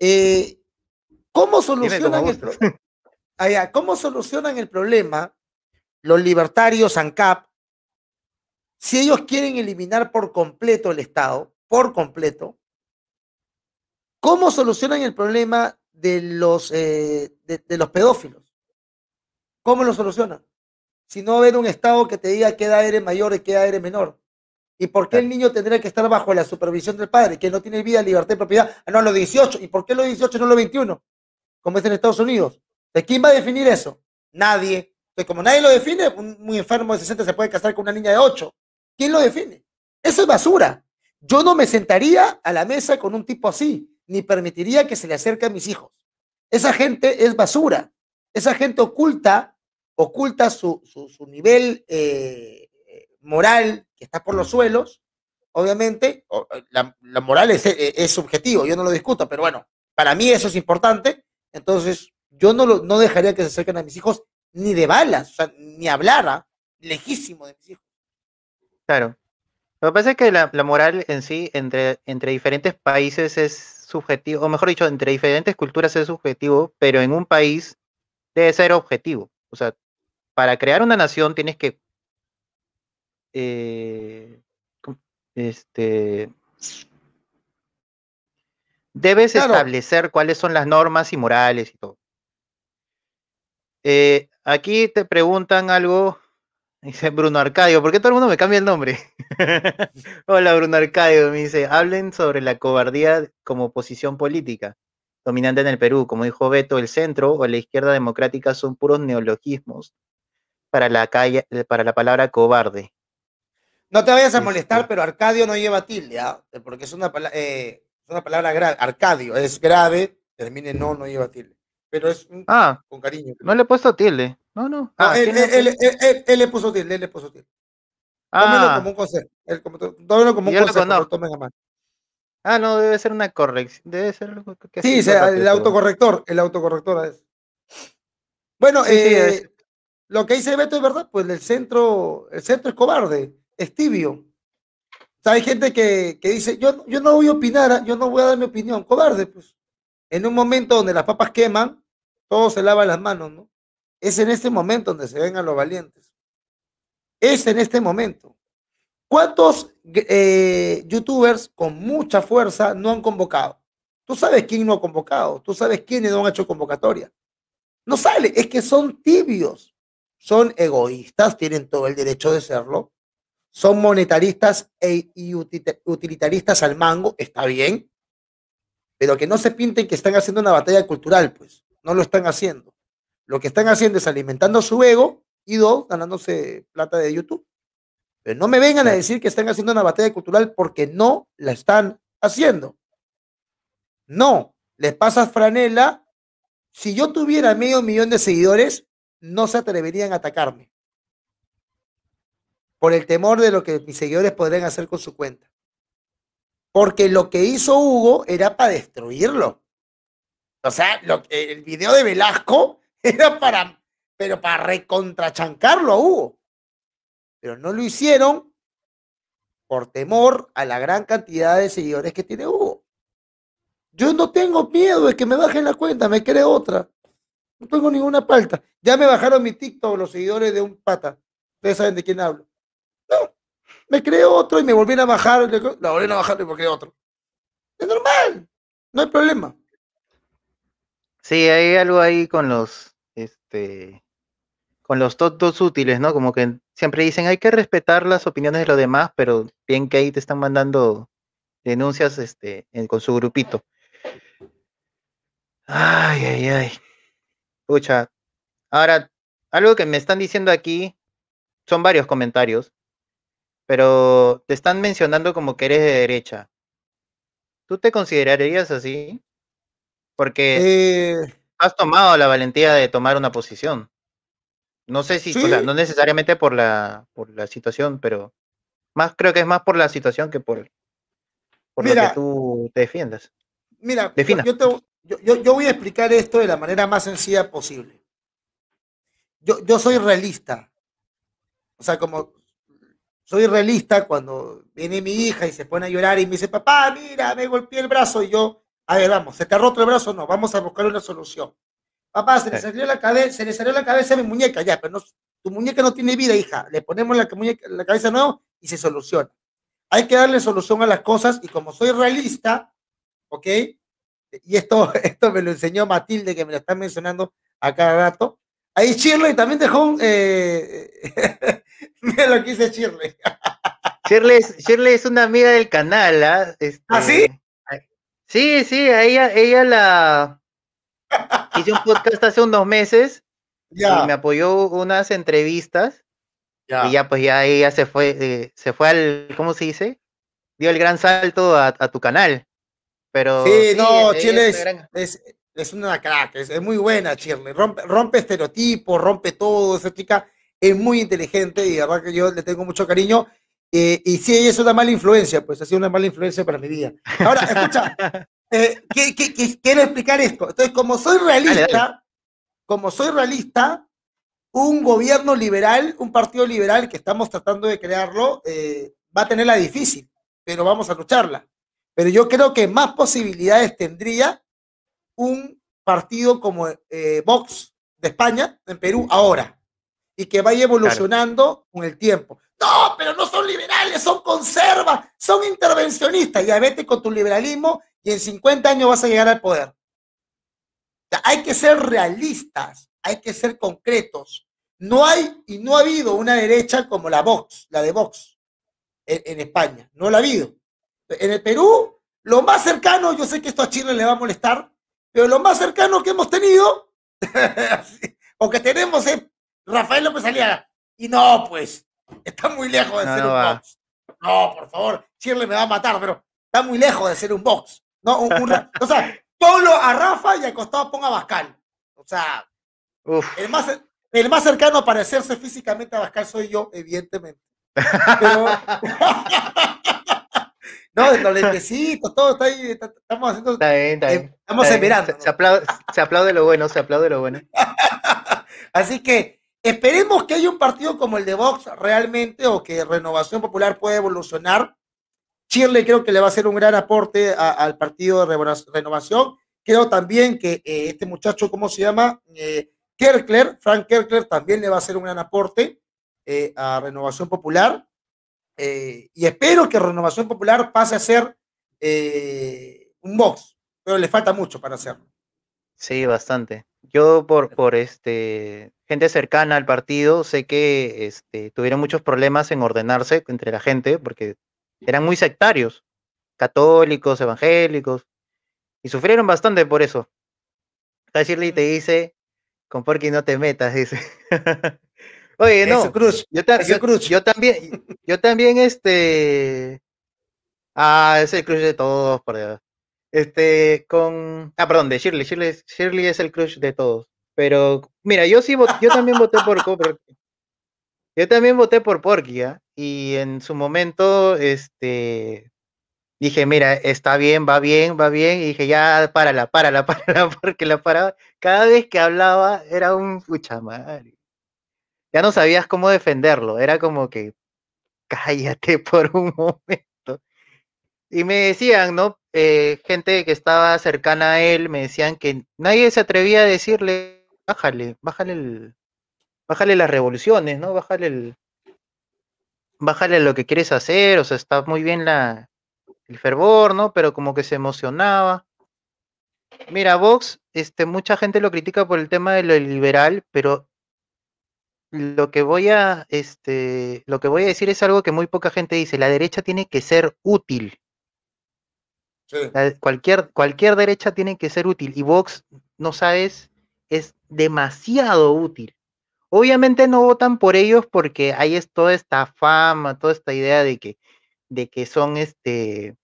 Eh, ¿Cómo solucionan el problema? Ah, ¿Cómo solucionan el problema los libertarios ANCAP si ellos quieren eliminar por completo el Estado, por completo? ¿Cómo solucionan el problema de los, eh, de, los pedófilos? ¿Cómo lo solucionan? Si no haber un Estado que te diga qué edad eres mayor y qué edad eres menor. ¿Y por qué el niño tendría que estar bajo la supervisión del padre, que no tiene vida, libertad y propiedad? Ah, no, a los 18. ¿Y por qué los 18 no los 21? Como es en Estados Unidos. ¿De quién va a definir eso? Nadie. Entonces, como nadie lo define, un muy enfermo de 60 se puede casar con una niña de 8. ¿Quién lo define? Eso es basura. Yo no me sentaría a la mesa con un tipo así, ni permitiría que se le acerque a mis hijos. Esa gente es basura. Esa gente oculta, oculta su, su, nivel eh, moral que está por los suelos. Obviamente, la, moral es, es, subjetivo, yo no lo discuto, pero bueno, para mí eso es importante. Entonces, yo no, lo, no dejaría que se acerquen a mis hijos ni de balas, o sea, ni hablara lejísimo de mis hijos. Claro. Lo que pasa es que la, moral en sí, entre, entre diferentes países es subjetivo, o mejor dicho, entre diferentes culturas es subjetivo, pero en un país debe ser objetivo. O sea, para crear una nación tienes que eh, este debes establecer cuáles son las normas y morales y todo. Eh, aquí te preguntan algo, dice Bruno Arcadio, ¿por qué todo el mundo me cambia el nombre? [laughs] Hola Bruno Arcadio, me dice, hablen sobre la cobardía como posición política dominante en el Perú. Como dijo Beto, el centro o la izquierda democrática son puros neologismos para la, calle, para la palabra cobarde. No te vayas a molestar, pero Arcadio no lleva tilde, ¿ah? porque es una, eh, es una palabra grave. Arcadio es grave, termine no, no lleva tilde pero es ah, con cariño. No le he puesto tilde. No, no. Ah, él, le puso tilde, él le puso tilde. Ah. como un consejo. Él, como, un consejo, no. tomen a. Ah, no, debe ser una corrección. Debe ser algo que Sí, sea, el autocorrector, el autocorrector es. Bueno, eh, lo que dice Beto es verdad, pues el centro, el centro es cobarde, es tibio. O sea, hay gente que, que dice, yo, yo no voy a opinar, yo no voy a dar mi opinión, cobarde, pues en un momento donde las papas queman, todos se lavan las manos, ¿no? Es en este momento donde se ven a los valientes. Es en este momento. ¿Cuántos eh, youtubers con mucha fuerza no han convocado? Tú sabes quién no ha convocado, tú sabes quiénes no han hecho convocatoria. No sale, es que son tibios, son egoístas, tienen todo el derecho de serlo, son monetaristas e, y utilitaristas al mango, está bien, pero que no se pinten que están haciendo una batalla cultural, pues, no lo están haciendo. Lo que están haciendo es alimentando su ego y dos, ganándose plata de YouTube. Pero no me vengan a decir que están haciendo una batalla cultural porque no la están haciendo. No, les pasa franela. Si yo tuviera medio millón de seguidores, no se atreverían a atacarme. Por el temor de lo que mis seguidores podrían hacer con su cuenta. Porque lo que hizo Hugo era para destruirlo. O sea, el video de Velasco era para, pero para recontrachancarlo a Hugo. Pero no lo hicieron por temor a la gran cantidad de seguidores que tiene Hugo. Yo no tengo miedo de que me bajen la cuenta, me cree otra. No tengo ninguna falta. Ya me bajaron mi TikTok los seguidores de un pata. Ustedes saben de quién hablo. No, me creé otro y me volvieron a bajar, la volvieron a bajar y me creé otro. Es normal, no hay problema. Sí, hay algo ahí con los, este, con los tontos útiles, ¿no? Como que siempre dicen hay que respetar las opiniones de los demás, pero bien que ahí te están mandando denuncias, este, con su grupito. Ay, ay, ay. Pucha. Ahora, algo que me están diciendo aquí, son varios comentarios pero te están mencionando como que eres de derecha. ¿Tú te considerarías así? Porque eh, has tomado la valentía de tomar una posición. No sé si, o sea, no necesariamente por la, por la situación, pero más creo que es más por la situación que por, por lo que tú te defiendas. Mira, yo, yo, yo, voy a explicar esto de la manera más sencilla posible. Yo, yo soy realista. O sea, como soy realista cuando viene mi hija y se pone a llorar y me dice, papá, mira, me golpeé el brazo y yo, a ver, vamos, ¿se te ha roto el brazo? No, vamos a buscar una solución. Papá, se le salió la cabeza, se le salió la cabeza a mi muñeca, ya, pero no, tu muñeca no tiene vida, hija. Le ponemos la, muñeca, la cabeza nueva y se soluciona. Hay que darle solución a las cosas y como soy realista, ¿ok? Y esto, [laughs] esto me lo enseñó Matilde, que me lo está mencionando a cada rato. Ahí Shirley también dejó un... Eh, [laughs] mira lo que dice Shirley. Shirley, es una amiga del canal, ¿ah? Este, ¿Ah, sí? Sí, sí, ella, ella la hice un podcast hace unos meses [laughs] y me apoyó unas entrevistas y ya pues ya ella se fue, eh, se fue al, ¿cómo se dice? Dio el gran salto a, tu canal. Pero sí, no, Chile es, es, una crack, es, muy buena Shirley, rompe, rompe estereotipos, rompe todo, esa chica es muy inteligente y la verdad que yo le tengo mucho cariño eh, y si ella es una mala influencia, pues ha sido una mala influencia para mi vida. Ahora, escucha, [laughs] eh, quiero explicar esto. Entonces, como soy realista, como soy realista, un gobierno liberal, un partido liberal que estamos tratando de crearlo, eh, va a tenerla difícil, pero vamos a lucharla. Pero yo creo que más posibilidades tendría un partido como Vox de España, en Perú, ahora, y que vaya evolucionando con el tiempo. No, pero no son liberales, son conservas, son intervencionistas. Ya vete con tu liberalismo y en 50 años vas a llegar al poder. hay que ser realistas, hay que ser concretos. No hay y no ha habido una derecha como la Vox, la de Vox, en, España. No la ha habido. En el Perú, lo más cercano, yo sé que esto a Chile le va a molestar, pero lo más cercano que hemos tenido, [laughs] o que tenemos es Rafael López Aliaga. Y no, pues, Está muy lejos de ser un box. No, por favor, Shirley me va a matar, pero está muy lejos de ser un box. No, o sea, [laughs] ponlo a Rafa y al costado ponga a Bascal. O sea, el más, el más cercano a parecerse físicamente a Bascal soy yo, evidentemente. Pero, [laughs] no, los lentecitos, todo está ahí, estamos haciendo. Está bien, está bien. Estamos. Se, aplaude, se aplaude lo bueno, se aplaude lo bueno. [laughs] Así que Esperemos que haya un partido como el de Vox realmente o que Renovación Popular pueda evolucionar. Chile creo que le va a hacer un gran aporte al partido de Renovación. Creo también que eh, este muchacho, ¿cómo se llama? Eh, Kerkler, Frank Kerkler, también le va a hacer un gran aporte eh, a Renovación Popular. y espero que Renovación Popular pase a ser un Vox, pero le falta mucho para hacerlo. Sí, bastante. Yo por, por este gente cercana al partido sé que este, tuvieron muchos problemas en ordenarse entre la gente porque eran muy sectarios, católicos, evangélicos, y sufrieron bastante por eso. A Shirley te dice, con Porky no te metas, dice. [laughs] Oye, no, yo, yo, también, yo también, este, ah, es el crush de todos, por Dios. Este, con. Ah, perdón, de Shirley. Shirley, Shirley es el crush de todos. Pero, mira, yo sí yo también voté por [laughs] Yo también voté por Porky. Y en su momento, este. Dije, mira, está bien, va bien, va bien. Y dije, ya, párala, párala, [laughs] párala, porque la paraba. Cada vez que hablaba era un pucha madre. Ya no sabías cómo defenderlo. Era como que, cállate [laughs] por un momento. Y me decían, ¿no? Eh, gente que estaba cercana a él me decían que nadie se atrevía a decirle, bájale, bájale el, bájale las revoluciones, ¿no? Bájale el, bájale lo que quieres hacer, o sea, está muy bien la, el fervor, ¿no? Pero como que se emocionaba. Mira, Vox, este, mucha gente lo critica por el tema de lo liberal, pero lo que voy a, este, lo que voy a decir es algo que muy poca gente dice. La derecha tiene que ser útil cualquier, cualquier derecha tiene que ser útil y Vox, no sabes, es demasiado útil. Obviamente no votan por ellos porque hay toda esta fama, toda esta idea de que, de que son este,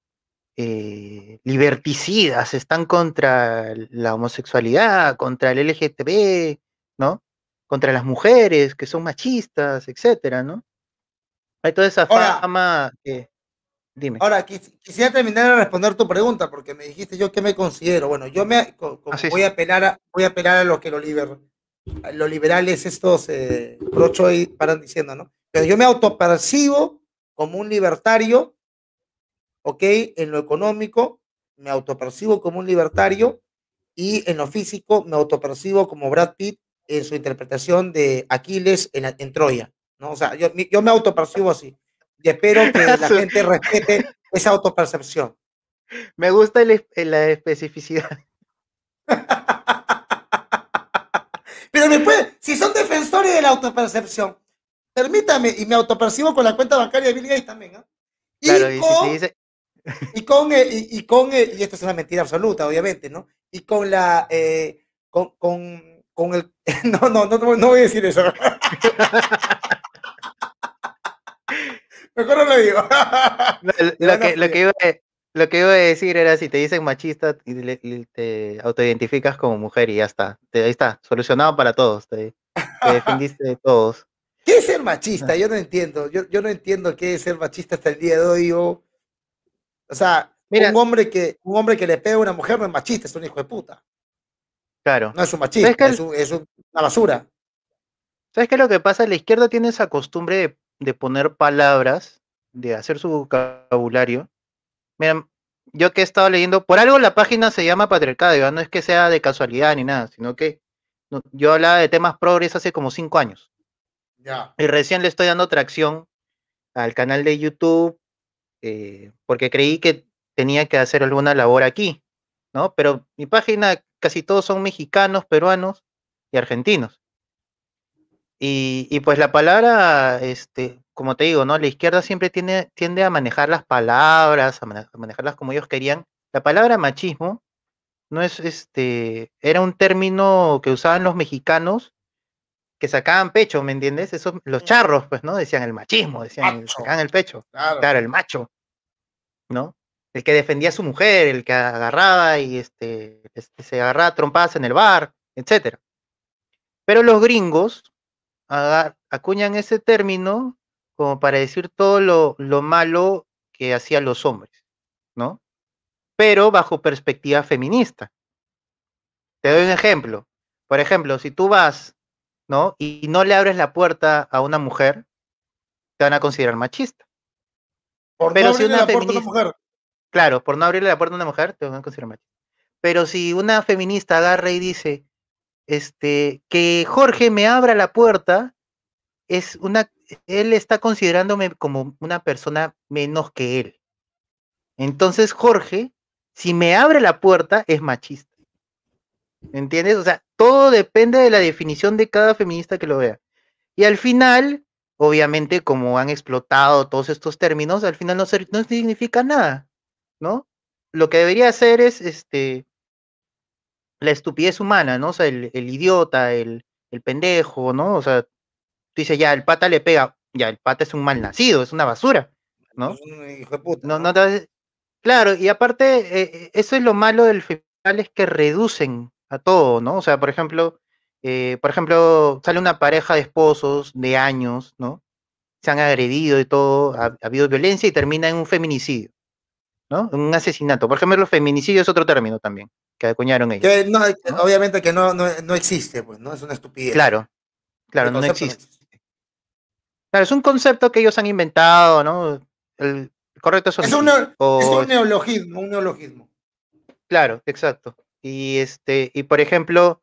eh, liberticidas, están contra la homosexualidad, contra el LGTB, ¿no? contra las mujeres, que son machistas, etcétera, ¿no? Hay toda esa fama que... Dime. Ahora, quisiera terminar de responder tu pregunta, porque me dijiste yo qué me considero. Bueno, yo me voy, a apelar a, voy a apelar a lo que los, los liberales estos eh, brocho y paran diciendo, ¿no? Pero yo me autopercibo como un libertario, ¿ok? En lo económico, me autopercibo como un libertario y en lo físico me autopercibo como Brad Pitt en su interpretación de Aquiles en, en Troya, ¿no? O sea, yo, yo me autopercibo así y espero que [laughs] la gente respete esa autopercepción. Me gusta la especificidad. Pero después, si son defensores de la autopercepción, permítame, y me autopercibo con la cuenta bancaria de Bill Gates también, ¿no? Y, con, y, con, y, con, y esto es una mentira absoluta, obviamente, ¿no? Y con la, eh, con, con, con el, [laughs] no, no, no, no voy a decir eso. [laughs] Mejor no lo digo. lo, [laughs] que, lo, que iba, lo que iba a decir era si te dicen machista y te autoidentificas como mujer y ya está. ahí está, solucionado para todos. Te, defendiste de todos. ¿Qué es ser machista? Yo no entiendo. Yo, yo no entiendo qué es ser machista hasta el día de hoy. o sea, un, hombre que, un hombre que le pega a una mujer no es machista, es un hijo de puta. Claro. No es un machista, es, es, una basura. ¿Sabes qué es lo que pasa? La izquierda tiene esa costumbre de de poner palabras, de hacer su vocabulario. Miren, yo que he estado leyendo, por algo la página se llama Patriarcado, no es que sea de casualidad ni nada, sino que yo hablaba de temas progres hace como cinco años. Ya. Y recién le estoy dando tracción al canal de YouTube eh, porque creí que tenía que hacer alguna labor aquí, ¿no? Pero mi página casi todos son mexicanos, peruanos y argentinos. Y, pues la palabra, este, como te digo, ¿no? La izquierda siempre tiene, tiende a manejar las palabras, a, manejarlas como ellos querían. La palabra machismo no es este, era un término que usaban los mexicanos que sacaban pecho, ¿me entiendes? Eso, los charros, pues, ¿no? Decían el machismo, decían, sacaban el pecho. Claro. el macho, ¿no? El que defendía a su mujer, el que agarraba y este, este se agarraba trompadas en el bar, etcétera. Pero los gringos, acuñan ese término como para decir todo lo, lo malo que hacían los hombres, ¿no? Pero bajo perspectiva feminista. Te doy un ejemplo. Por ejemplo, si tú vas, ¿no? Y no le abres la puerta a una mujer, te van a considerar machista. Por Pero no si una feminista, mujer. Claro, por no abrirle la puerta a una mujer, te van a considerar machista. Pero si una feminista agarra y dice, este, que Jorge me abra la puerta, es una, él está considerándome como una persona menos que él. Entonces Jorge, si me abre la puerta, es machista. ¿Entiendes? O sea, todo depende de la definición de cada feminista que lo vea. Y al final, obviamente, como han explotado todos estos términos, al final no, no significa nada, ¿no? Lo que debería hacer es, este, la estupidez humana, ¿no? O sea, el, idiota, el, pendejo, ¿no? O sea, dice ya, el pata le pega, ya, el pata es un mal nacido, es una basura, ¿no? No, no claro, y aparte, eh, eh, eso es lo malo del festival, es que reducen a todo, ¿no? O sea, por ejemplo, eh, por ejemplo, sale una pareja de esposos de años, ¿no? Se han agredido y todo, ha, ha habido violencia y termina en un feminicidio, ¿no? Un asesinato. Por ejemplo, los feminicidios es otro término también que acuñaron ellos. Obviamente que no, no, existe, pues, ¿no? Es una estupidez. Claro, claro, no existe. Claro, es un concepto que ellos han inventado, ¿no? El correcto es, un, neologismo, un neologismo. Claro, exacto. Y este, y por ejemplo,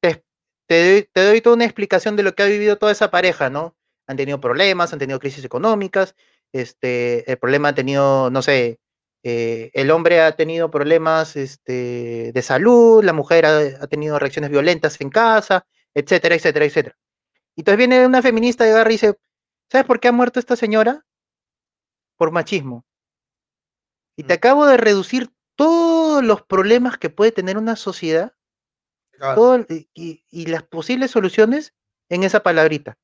te, te, doy toda una explicación de lo que ha vivido toda esa pareja, ¿no? Han tenido problemas, han tenido crisis económicas, este, el problema ha tenido, no sé, eh, el hombre ha tenido problemas este, de salud, la mujer ha, tenido reacciones violentas en casa, etcétera, etcétera, etcétera. Y entonces viene una feminista de agarra y dice, ¿sabes por qué ha muerto esta señora? Por machismo. Y te mm. acabo de reducir todos los problemas que puede tener una sociedad y, y, las posibles soluciones en esa palabrita.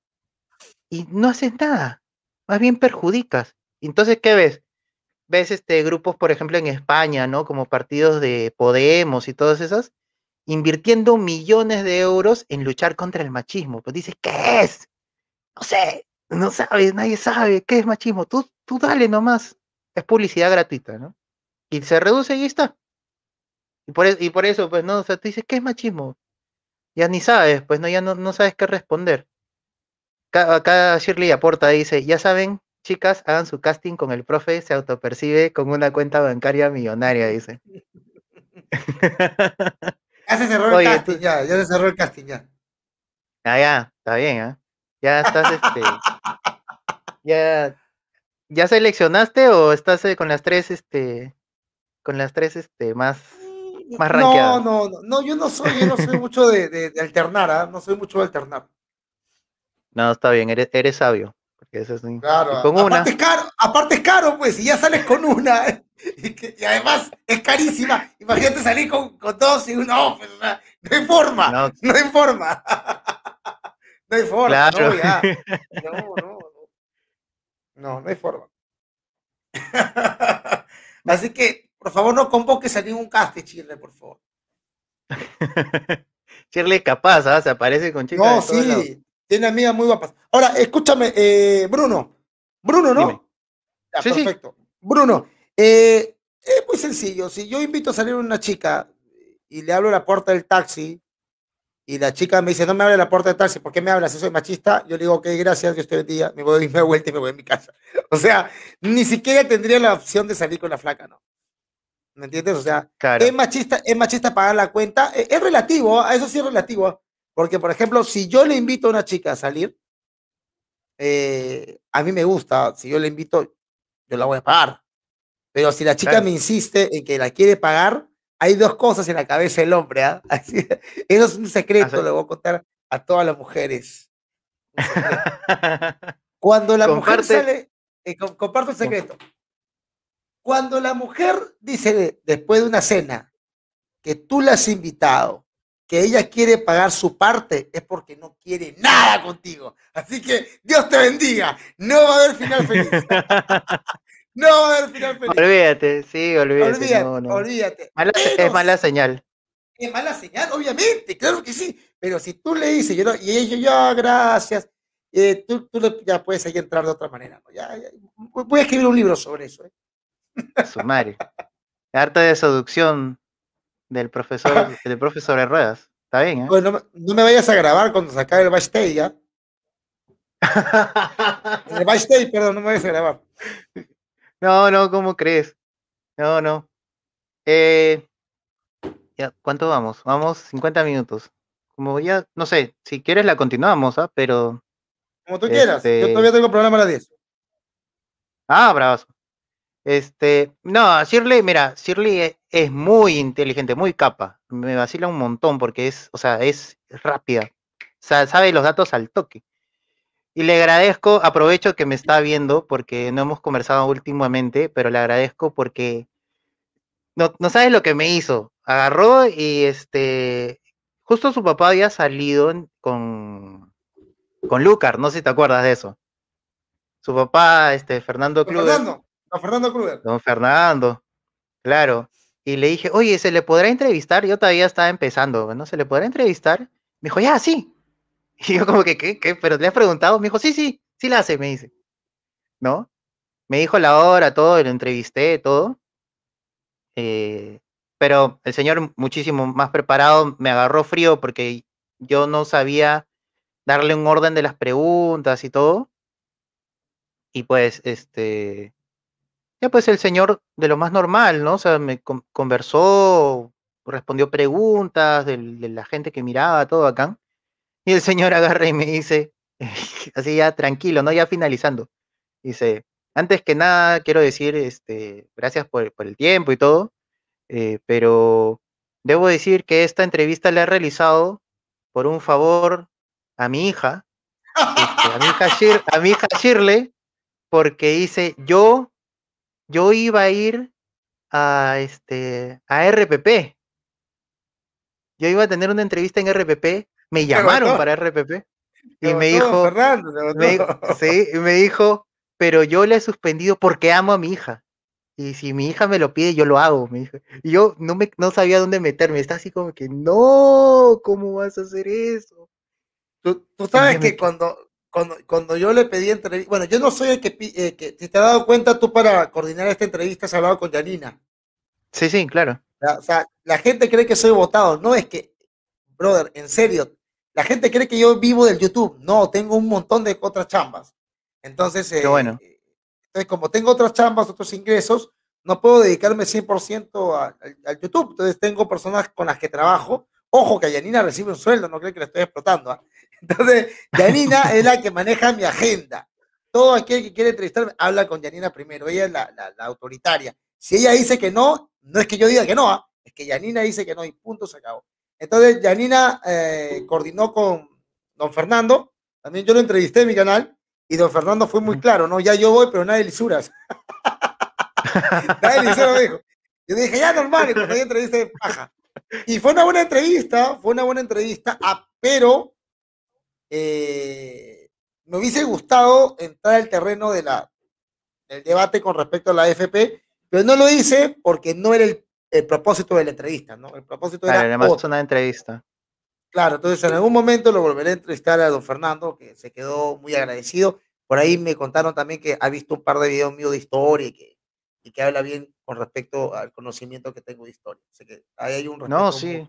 Y no haces nada, más bien perjudicas. Entonces, ¿qué ves? Ves este grupos, por ejemplo, en España, ¿no? Como partidos de Podemos y todas esas, invirtiendo millones de euros en luchar contra el machismo. Pues dices, ¿qué es? No sé, no sabes, nadie sabe qué es machismo. Tú, tú dale nomás. Es publicidad gratuita, ¿no? Y se reduce y está. Y por, eso, y por eso, pues, no, o sea, tú dices, ¿qué es machismo? Ya ni sabes, pues, no, ya no, no sabes qué responder. Acá, Shirley aporta, dice, ya saben, chicas, hagan su casting con el profe, se autopercibe con una cuenta bancaria millonaria, dice. [laughs] ya se cerró el casting, ya, ya se cerró el casting, ya. Ah, ya, está bien, ¿eh? Ya estás, este, ya, ¿ya seleccionaste o estás eh, con las tres, este, con las tres, este, más, más rankeadas? No, no, no, yo no soy, yo no soy mucho de, de, alternar, ¿ah? No soy mucho de alternar. No, está bien, eres, eres sabio. Porque eso es claro, con aparte, una... es caro, aparte es caro, pues, y ya sales con una, [laughs] y, además es carísima. Imagínate salir con, con dos y uno, pues, no hay forma, no, no hay forma. [laughs] No hay forma, no, ya. [laughs] No, no, no. No, no hay forma. Así que, por favor, no convoques a ningún casting, Chile, por favor. Chile capaz, ¿ah? Se aparece con chicas. No, sí, tiene amigas muy guapas. Ahora, escúchame, eh, Bruno. Bruno, ¿no? perfecto. Bruno, eh, es muy sencillo. Si yo invito a salir una chica y le abro la puerta del taxi y la chica me dice, no me abre la puerta del taxi, ¿por qué me hablas? Si soy machista, yo le digo, ok, gracias, Dios te bendiga, me voy, me vuelta y me voy a mi casa. [laughs] O sea, ni siquiera tendría la opción de salir con la flaca, ¿no? ¿Me entiendes? O sea, es machista, es machista pagar la cuenta, es, es relativo, a eso sí es relativo. Porque, por ejemplo, si yo le invito a una chica a salir, eh, a mí me gusta, si yo le invito, yo la voy a pagar. Pero si la chica me insiste en que la quiere pagar, hay dos cosas en la cabeza del hombre. ¿ah? [laughs] Eso es un secreto, le voy a contar a todas las mujeres. [laughs] Cuando la mujer sale, eh, comparto el secreto. Cuando la mujer dice después de una cena que tú la has invitado que ella quiere pagar su parte es porque no quiere nada contigo. Así que Dios te bendiga. No va a haber final feliz. [laughs] no va a haber final feliz. Olvídate, sí, olvídate. Olvídate, olvídate. es mala señal. Es mala señal, obviamente, claro que sí. Pero si tú le dices, yo y ella, ya, gracias, eh, tú, tú, ya puedes ahí entrar de otra manera. Ya, voy a escribir un libro sobre eso. ¿eh? Sumario. Arte de seducción del profesor, [laughs] del profesor de ruedas. Está bien, ¿eh? no, me vayas a grabar cuando se acabe el backstage, ¿ya? el backstage, perdón, no me vayas a grabar. No, no, ¿cómo crees? No, no. Eh, ya, ¿cuánto vamos? Vamos 50 minutos. Como ya, no sé, si quieres la continuamos, ¿ah? Pero... Como tú quieras, yo este todavía tengo problema a las 10. Ah, bravazo. Este, no, Shirley, mira, Shirley e, es, muy inteligente, muy capa. Me vacila un montón porque es, o sea, es rápida. O sea, sabe los datos al toque. Y le agradezco, aprovecho que me está viendo porque no hemos conversado últimamente, pero le agradezco porque no, no sabes lo que me hizo. Agarró y este, justo su papá había salido con, con Lucar, no sé si te acuerdas de eso. Su papá, este, Fernando Cruz. Don Fernando Kruger. Don Fernando, claro. Y le dije, oye, ¿se le podrá entrevistar? Yo todavía estaba empezando, ¿no? ¿Se le podrá entrevistar? Me dijo, ya, sí. [laughs] Y yo como que, ¿qué? ¿Qué? ¿Pero le has preguntado? Me dijo, sí, sí, sí la hace, me dice. ¿No? Me dijo la hora, todo, lo entrevisté, todo. Eh, pero el señor muchísimo más preparado me agarró frío porque yo no sabía darle un orden de las preguntas y todo. Y pues, este, ya pues el señor de lo más normal, ¿no? O sea, me conversó, respondió preguntas de, la gente que miraba, todo acá. Y el señor [laughs] agarra y me dice, [laughs] así ya tranquilo, ¿no? Ya finalizando. Dice, antes que nada, quiero decir, este, gracias por, el tiempo y todo, eh, pero debo decir que esta entrevista la he realizado por un favor a mi hija, este, a, mi hija a mi hija Shirley, porque dice, yo yo iba a ir a este a RPP. Yo iba a tener una entrevista en RPP, [laughs] me llamaron para RPP y me dijo, sí, y me dijo, pero yo le he suspendido porque amo a mi hija. y si mi hija me lo pide, yo lo hago. Me dijo. Y yo no, me, no sabía dónde meterme. Está así como que, no, ¿cómo vas a hacer eso? Tú, tú sabes que cuando, cuando, cuando, yo le pedí entrevista, bueno, yo no soy el que, eh, que, si te has dado cuenta, tú para coordinar esta entrevista has hablado con Janina. Sí, sí, claro. O sea, la gente cree que soy votado. No es que, brother, en serio, la gente cree que yo vivo del YouTube. No, tengo un montón de otras chambas. Entonces, Qué bueno. Eh, entonces, como tengo otras chambas, otros ingresos, no puedo dedicarme 100% al YouTube. Entonces, tengo personas con las que trabajo. Ojo que Yanina recibe un sueldo, no creo que le estoy explotando. ¿ah? [laughs] Entonces, Yanina es la que maneja mi agenda. Todo aquel que quiere entrevistarme habla con Yanina primero. Ella es la, autoritaria. Si ella dice que no, no es que yo diga que no, ¿ah? es que Yanina dice que no y punto, se acabó. Entonces, Yanina eh, coordinó con don Fernando. También yo lo entrevisté en mi canal y don Fernando fue muy claro, ¿no? Ya yo voy, pero nadie lisuras. [laughs] nadie lisuras dijo. Yo dije, ya normal, y cuando hay entrevista de paja. [laughs] Y fue una buena entrevista, fue una buena entrevista, ah, pero eh, me hubiese gustado entrar al terreno de la, del debate con respecto a la AFP, pero no lo hice porque no era el, propósito de la entrevista, ¿no? El propósito era. Además, una entrevista. Claro, entonces en algún momento lo volveré a entrevistar a don Fernando, que se quedó muy agradecido. Por ahí me contaron también que ha visto un par de videos míos de historia y que, y que habla bien con respecto al conocimiento que tengo de historia. Así que ahí hay un No, sí.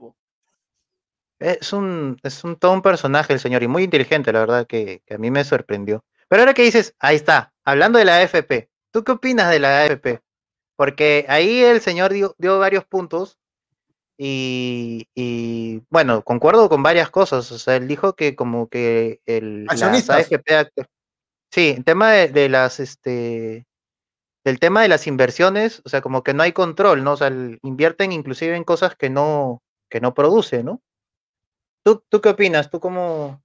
Es un, es un todo un personaje el señor y muy inteligente, la verdad, que, que, a mí me sorprendió. Pero ahora que dices, ahí está, hablando de la AFP, ¿tú qué opinas de la AFP? Porque ahí el señor dio, dio varios puntos y, bueno, concuerdo con varias cosas. O sea, él dijo que como que el las AFP, sí, el tema de, las este del tema de las inversiones, o sea, como que no hay control, ¿no? O sea, invierten inclusive en cosas que no, que no produce, ¿no? ¿Tú, ¿Tú qué opinas? ¿Tú cómo,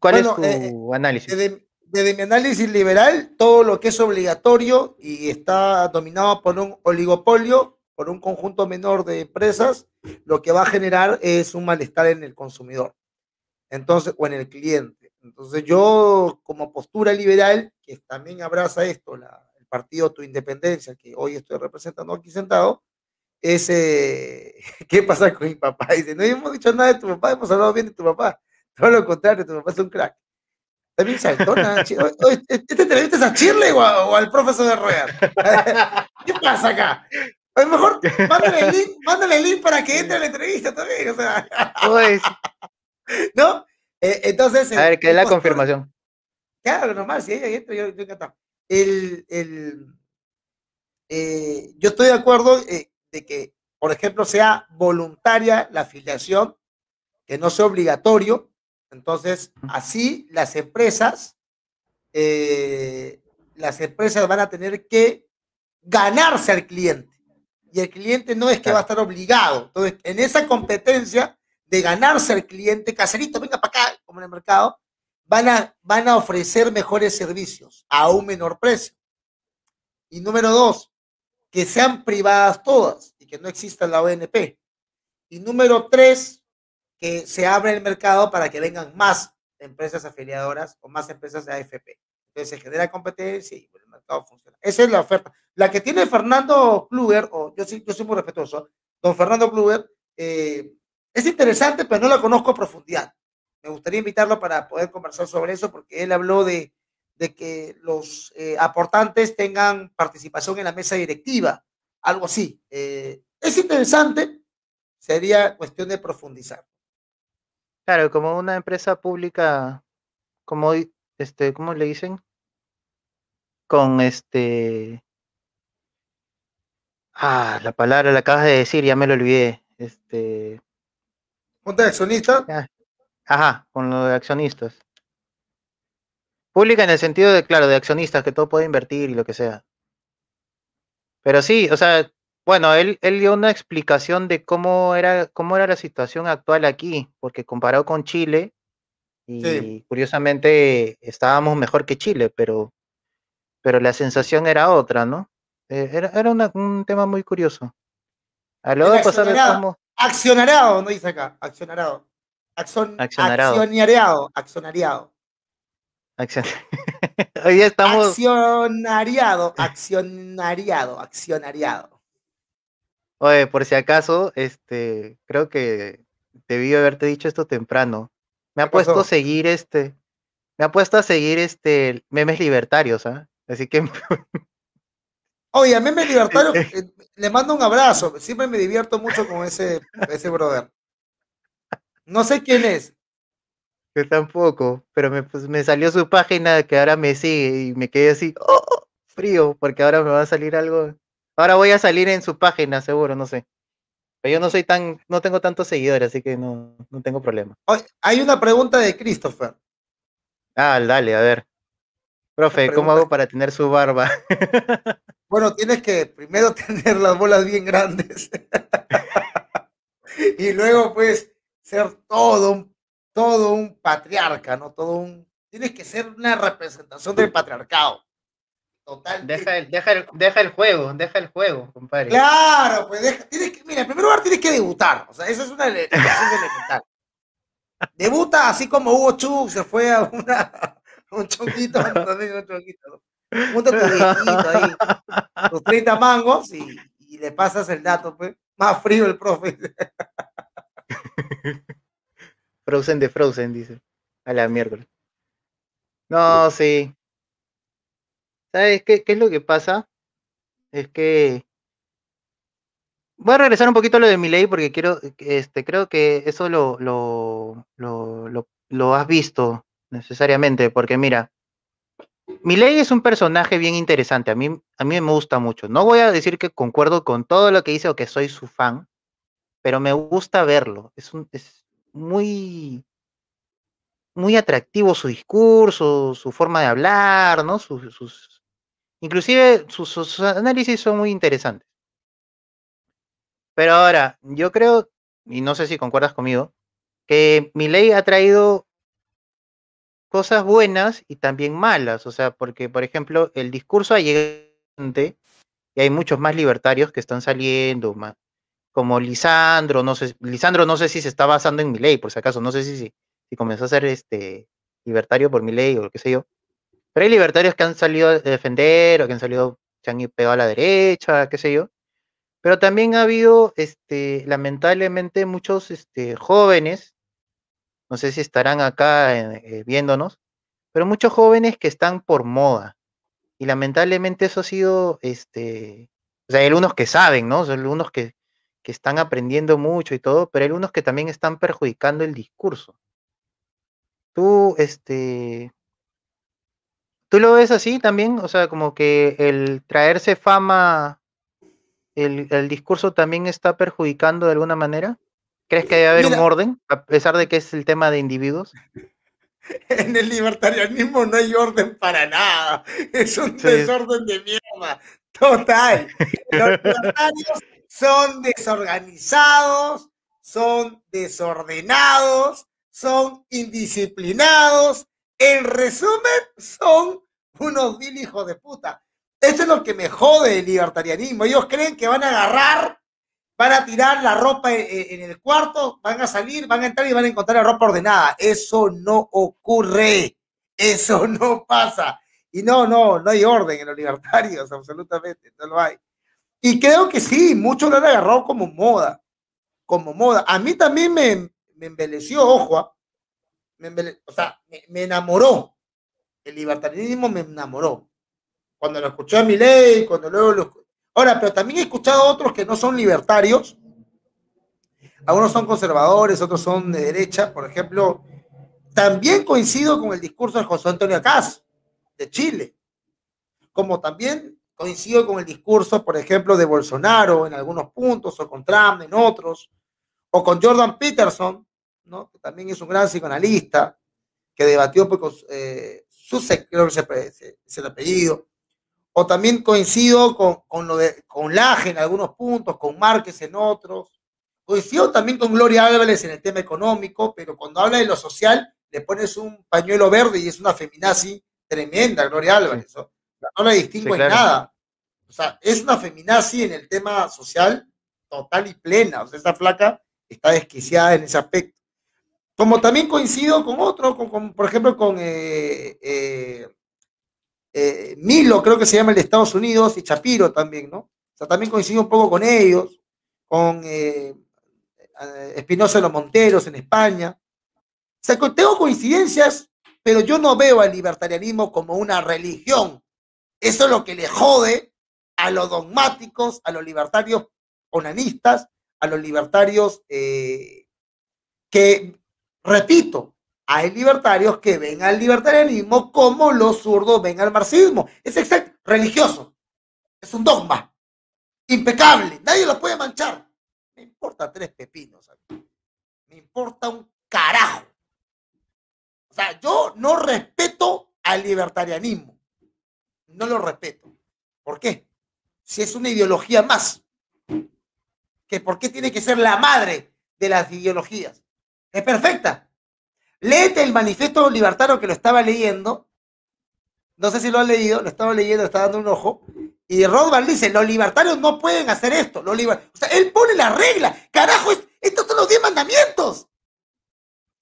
¿Cuál es tu eh, eh, análisis? Desde, desde, mi análisis liberal, todo lo que es obligatorio y está dominado por un oligopolio por un conjunto menor de empresas, lo que va a generar es un malestar en el consumidor. Entonces, o en el cliente. Entonces, yo como postura liberal, que también abraza esto, el partido Tu Independencia, que hoy estoy representando aquí sentado, es, eh, [laughs] ¿qué pasa con mi papá? Dice, no hemos dicho nada de tu papá, hemos hablado bien de tu papá. Todo lo contrario, tu papá es un crack. También saltona. [laughs] ¿Este entrevista es a Chirley o, o, al profesor de Royal? [laughs] ¿Qué pasa acá? A lo mejor mándale el link, mándale el link para que entre a la entrevista también, o sea. Pues. ¿No? Eh, entonces. A ver, ¿qué es la confirmación? Claro, normal, si ella entra, yo, yo encantado. El, el, eh, yo estoy de acuerdo eh, de que, por ejemplo, sea voluntaria la afiliación, que no sea obligatorio. Entonces, así las empresas, las empresas van a tener que ganarse al cliente y el cliente no es que va a estar obligado. Entonces, en esa competencia de ganarse al cliente, caserito, venga para acá, como en el mercado, van a, van a ofrecer mejores servicios a un menor precio. Y número dos, que sean privadas todas y que no exista la ONP. Y número tres, que se abra el mercado para que vengan más empresas afiliadoras o más empresas de AFP. Entonces se genera competencia y el mercado funciona. Esa es la oferta. La que tiene Fernando Kluger, o yo, yo soy muy respetuoso, don Fernando Kluger, eh, es interesante, pero no la conozco a profundidad. Me gustaría invitarlo para poder conversar sobre eso, porque él habló de, de que los eh, aportantes tengan participación en la mesa directiva, algo así. Eh, es interesante, sería cuestión de profundizar. Claro, como una empresa pública, como este, ¿cómo le dicen? Con este. Ah, la palabra la acabas de decir, ya me lo olvidé. Este. ¿Junta de accionistas? Ajá, con lo de accionistas. Pública en el sentido de, claro, de accionistas, que todo puede invertir y lo que sea. Pero sí, o sea, bueno, él, él dio una explicación de cómo era, cómo era la situación actual aquí, porque comparado con Chile, y curiosamente estábamos mejor que Chile, pero, pero la sensación era otra, ¿no? Eh, era era un tema muy curioso. A luego accionariado, accionariado, no dice acá, accionariado. accionariado. Accionariado, [laughs] accionariado. Hoy estamos. Accionariado, [laughs] accionariado, accionariado. Oye, por si acaso, este, creo que debí haberte dicho esto temprano. Me ha puesto a seguir este, me ha puesto a seguir este memes libertarios, ¿ah? Así que. [laughs] Oye, a memes libertarios, eh, le mando un abrazo. Siempre me divierto mucho con ese, ese brother. No sé quién es. Yo tampoco, pero me, pues, me salió su página que ahora me sigue y me quedé así, oh, frío, porque ahora me va a salir algo. Ahora voy a salir en su página, seguro, no sé. Pero yo no soy tan, no tengo tantos seguidores, así que no, no tengo problema. hay una pregunta de Christopher. Ah, dale, a ver. Profe, ¿cómo hago para tener su barba? [laughs] Bueno, tienes que primero [laughs] tener las bolas bien grandes. [laughs] y luego, pues, ser todo un todo un patriarca, ¿no? Todo un... Tienes que ser una representación del patriarcado. Total. Deja el, deja, el, deja el juego, deja el juego, compadre. Claro, pues deja, tienes que, mira, en primer lugar tienes que debutar, o sea, eso es una elemental. Debuta así como Hugo Chu se fue a una, un chonquito, [laughs] un chonquito, un tu ahí, tus 30 mangos y, y, le pasas el dato, pues, más frío el profe. [laughs] [laughs] Frozen de Frozen, dice. A la miércoles. No, sí. ¿Sabes qué, qué es lo que pasa? Es que voy a regresar un poquito a lo de mi ley porque quiero, este, creo que eso lo, lo, lo, lo, has visto necesariamente, porque mira, mi ley es un personaje bien interesante, a mí, a mí me gusta mucho. No voy a decir que concuerdo con todo lo que dice o que soy su fan, pero me gusta verlo. Es, un, es, muy, muy atractivo su discurso, su forma de hablar, ¿no? Sus, inclusive sus, análisis son muy interesantes. Pero ahora, yo creo, y no sé si concuerdas conmigo, que mi ley ha traído cosas buenas y también malas. O sea, porque, por ejemplo, el discurso allegante, y hay muchos más libertarios que están saliendo, más, como Lisandro, no sé, Lisandro no sé si se está basando en mi ley, por si acaso, no sé si, si, comenzó a ser este libertario por mi ley o que sé yo. Pero hay libertarios que han salido a defender o que han salido, se han pegado a la derecha, qué sé yo. Pero también ha habido, este, lamentablemente, muchos este, jóvenes, no sé si estarán acá eh, viéndonos, pero muchos jóvenes que están por moda. Y lamentablemente eso ha sido, este, o sea, hay algunos que saben, ¿no? Son algunos que, que están aprendiendo mucho y todo, pero hay unos que también están perjudicando el discurso. Tú, este, ¿tú lo ves así también? O sea, como que el traerse fama, el, discurso también está perjudicando de alguna manera. ¿Crees que debe haber un orden, a pesar de que es el tema de individuos? [laughs] En el libertarianismo no hay orden para nada. Es un desorden de mierda. Total. [laughs] Los libertarios son desorganizados, son desordenados, son indisciplinados. En resumen, son unos vil hijos de puta. Eso es lo que me jode el libertarianismo. Ellos creen que van a agarrar, van a tirar la ropa en, el cuarto, van a salir, van a entrar y van a encontrar la ropa ordenada. Eso no ocurre. Eso no pasa. Y no, no, no hay orden en los libertarios, [laughs] absolutamente, no lo hay. Y creo que sí, muchos lo han agarrado como moda, como moda. A mí también me, me embeleció, ojo, ¿ah? o sea, me, enamoró. El libertarianismo me enamoró. Cuando lo escuché a mi ley, cuando luego lo... Ahora, pero también he escuchado a otros que no son libertarios. Algunos son conservadores, otros son de derecha. Por ejemplo, también coincido con el discurso de José Antonio Acaz, de Chile. Como también coincido con el discurso, por ejemplo, de Bolsonaro en algunos puntos, o con Trump en otros, o con Jordan Peterson, ¿no? que también es un gran psicoanalista, que debatió pues, eh, su creo que es el apellido, o también coincido con, con, lo de con Laje en algunos puntos, con Márquez en otros, coincido también con Gloria Álvarez en el tema económico, pero cuando habla de lo social, le pones un pañuelo verde y es una feminazi tremenda, Gloria Álvarez la distingo en nada. O sea, es una feminazi en el tema social total y plena. O sea, esa flaca está desquiciada en ese aspecto. Como también coincido con otro, con, por ejemplo, con eh, eh, eh, Milo, creo que se llama el de Estados Unidos, y Chapiro también, ¿no? O sea, también coincido un poco con ellos, con Espinosa de los Monteros en España. O sea, tengo coincidencias, pero yo no veo al libertarianismo como una religión. Eso es lo que le jode a los dogmáticos, a los libertarios onanistas, a los libertarios que Repito, hay libertarios que ven al libertarianismo como los zurdos ven al marxismo. Es exacto, religioso. Es un dogma. Impecable. Nadie lo puede manchar. Me importa tres pepinos. Me importa un carajo. O sea, yo no respeto al libertarianismo. No lo respeto. ¿Por qué? Si es una ideología más. ¿Que ¿Por qué tiene que ser la madre de las ideologías? Es perfecta. Léete el manifiesto libertario que lo estaba leyendo. No sé si lo han leído, lo estaba leyendo, está dando un ojo. Y Rothbard dice, los libertarios no pueden hacer esto. Los o sea, él pone la regla. Carajo, estos son los diez mandamientos.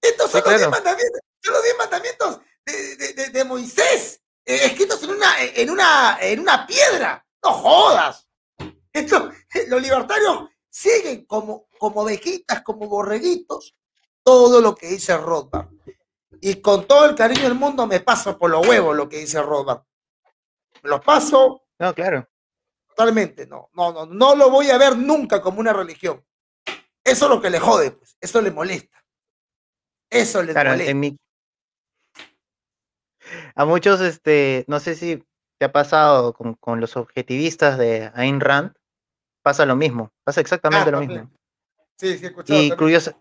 Estos son los diez mandamientos. Son los diez mandamientos de, Moisés, eh, escritos en una, en, una, en una piedra. No jodas. Esto, [laughs] los libertarios siguen como, como ovejitas, como borreguitos, todo lo que dice Rothbard. Y con todo el cariño del mundo me paso por los huevos lo que dice Rothbard. Me lo paso. No, claro. Totalmente, no, no, no, no lo voy a ver nunca como una religión. Eso es lo que le jode, pues, eso le molesta. Eso le molesta. A muchos, este, no sé si te ha pasado con, los objetivistas de Ayn Rand, pasa lo mismo, pasa exactamente ah, lo mismo. Sí, sí, he Y,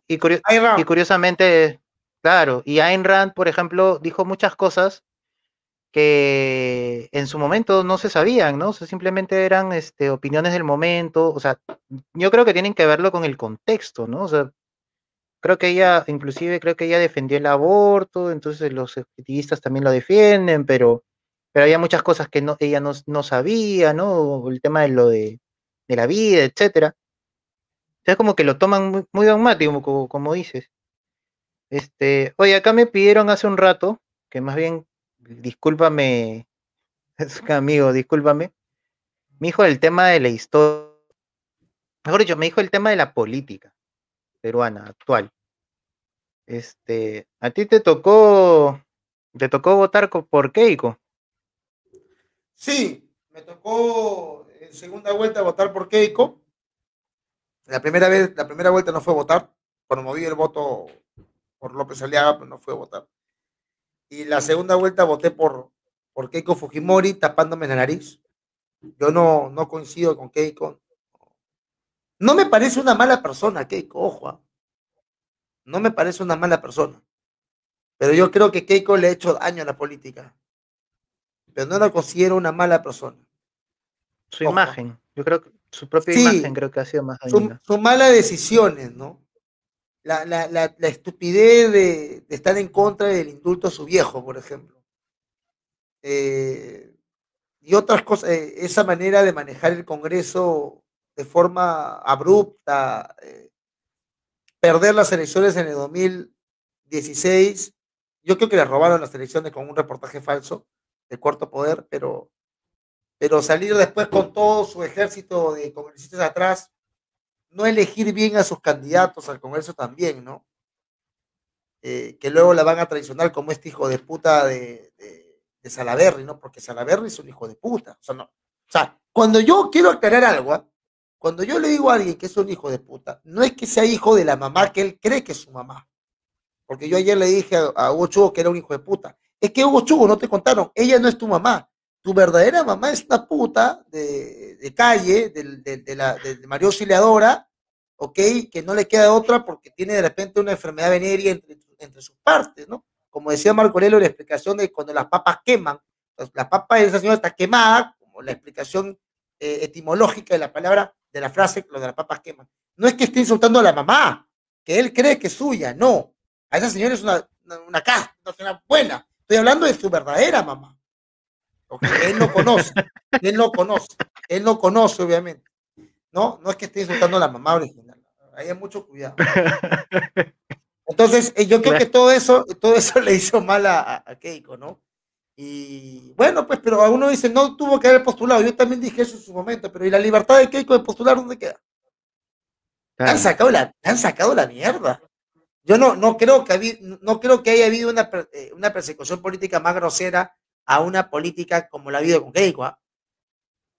y, curiosamente, claro, y Ayn Rand, por ejemplo, dijo muchas cosas que en su momento no se sabían, ¿no? O sea, simplemente eran este, opiniones del momento, o sea, yo creo que tienen que verlo con el contexto, ¿no? O sea, creo que ella, inclusive creo que ella defendió el aborto, entonces los activistas también lo defienden, pero, pero había muchas cosas que no, ella no, sabía, ¿no? El tema de lo de, la vida, etcétera es como que lo toman muy, muy dogmático, como, dices. Este, oye, acá me pidieron hace un rato, que más bien, discúlpame, [laughs] amigo, discúlpame. Me dijo el tema de la historia, mejor dicho, me dijo el tema de la política peruana actual. Este, a ti te tocó, te tocó votar por Keiko. Sí, me tocó en segunda vuelta votar por Keiko. La primera vez, la primera vuelta no fue votar. Cuando moví el voto por López Aliaga, pero pues no fue votar. Y la segunda vuelta voté por, por Keiko Fujimori tapándome la nariz. Yo no, no coincido con Keiko. No me parece una mala persona, Keiko, ojo. ¿ah? No me parece una mala persona. Pero yo creo que Keiko le ha hecho daño a la política. Pero no la considero una mala persona. Su imagen, yo creo que su propia imagen creo que ha sido más Son, malas decisiones, ¿no? La, estupidez de, estar en contra del indulto a su viejo, por ejemplo. Eh, y otras cosas, eh, esa manera de manejar el Congreso de forma abrupta, eh, perder las elecciones en el 2016, yo creo que le robaron las elecciones con un reportaje falso de cuarto poder, pero pero salir después con todo su ejército de congresistas atrás, no elegir bien a sus candidatos al Congreso también, ¿no? Eh, que luego la van a traicionar como este hijo de puta de, Salaberry, ¿no? Porque Salaberry es un hijo de puta. O sea, no. o sea, cuando yo quiero aclarar algo, ¿ah? Cuando yo le digo a alguien que es un hijo de puta, no es que sea hijo de la mamá que él cree que es su mamá. Porque yo ayer le dije a, Hugo Chugo que era un hijo de puta. Es que Hugo Chugo, no te contaron, ella no es tu mamá tu verdadera mamá es una puta de, calle, de, la, de María Auxiliadora, ¿ok? Que no le queda otra porque tiene de repente una enfermedad venérea entre, entre sus partes, ¿no? Como decía Marco Aurelio, la explicación de cuando las papas queman, pues, la papa de esa señora está quemada, como la explicación eh, etimológica de la palabra, de la frase, lo de las papas queman. No es que esté insultando a la mamá, que él cree que es suya, no. A esa señora es una, una, una, una señora buena. Estoy hablando de su verdadera mamá él no conoce, él no conoce, él no conoce, obviamente. No, no es que esté insultando a la mamá original. Hay mucho cuidado. [laughs] Entonces, eh, yo creo que todo eso, todo eso [laughs] le hizo mal a, Keiko, ¿no? Y bueno, pues, pero a uno dice, no tuvo que haber postulado. Yo también dije eso en su momento, pero ¿y la libertad de Keiko de postular dónde queda? Han sacado la, han sacado la mierda. Yo no, no, creo que no creo que haya habido una, eh, una persecución política más grosera a una política como la ha habido con Keiko. ¿ah?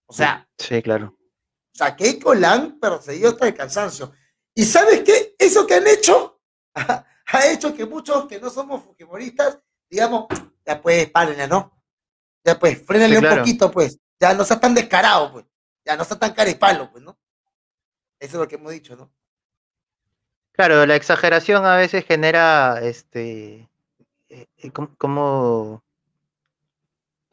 O sea. Sí, claro. O sea, Keiko la han perseguido hasta el cansancio. ¿Y sabes qué? Eso que han hecho [laughs] ha hecho que muchos que no somos fujimoristas, digamos, ya pues, párenle, ¿no? Ya pues, frénale un poquito, pues. Ya no sea tan descarado, pues. Ya no sea tan caripalo, pues, ¿no? Eso es lo que hemos dicho, ¿no? Claro, la exageración a veces genera, este, eh, eh, como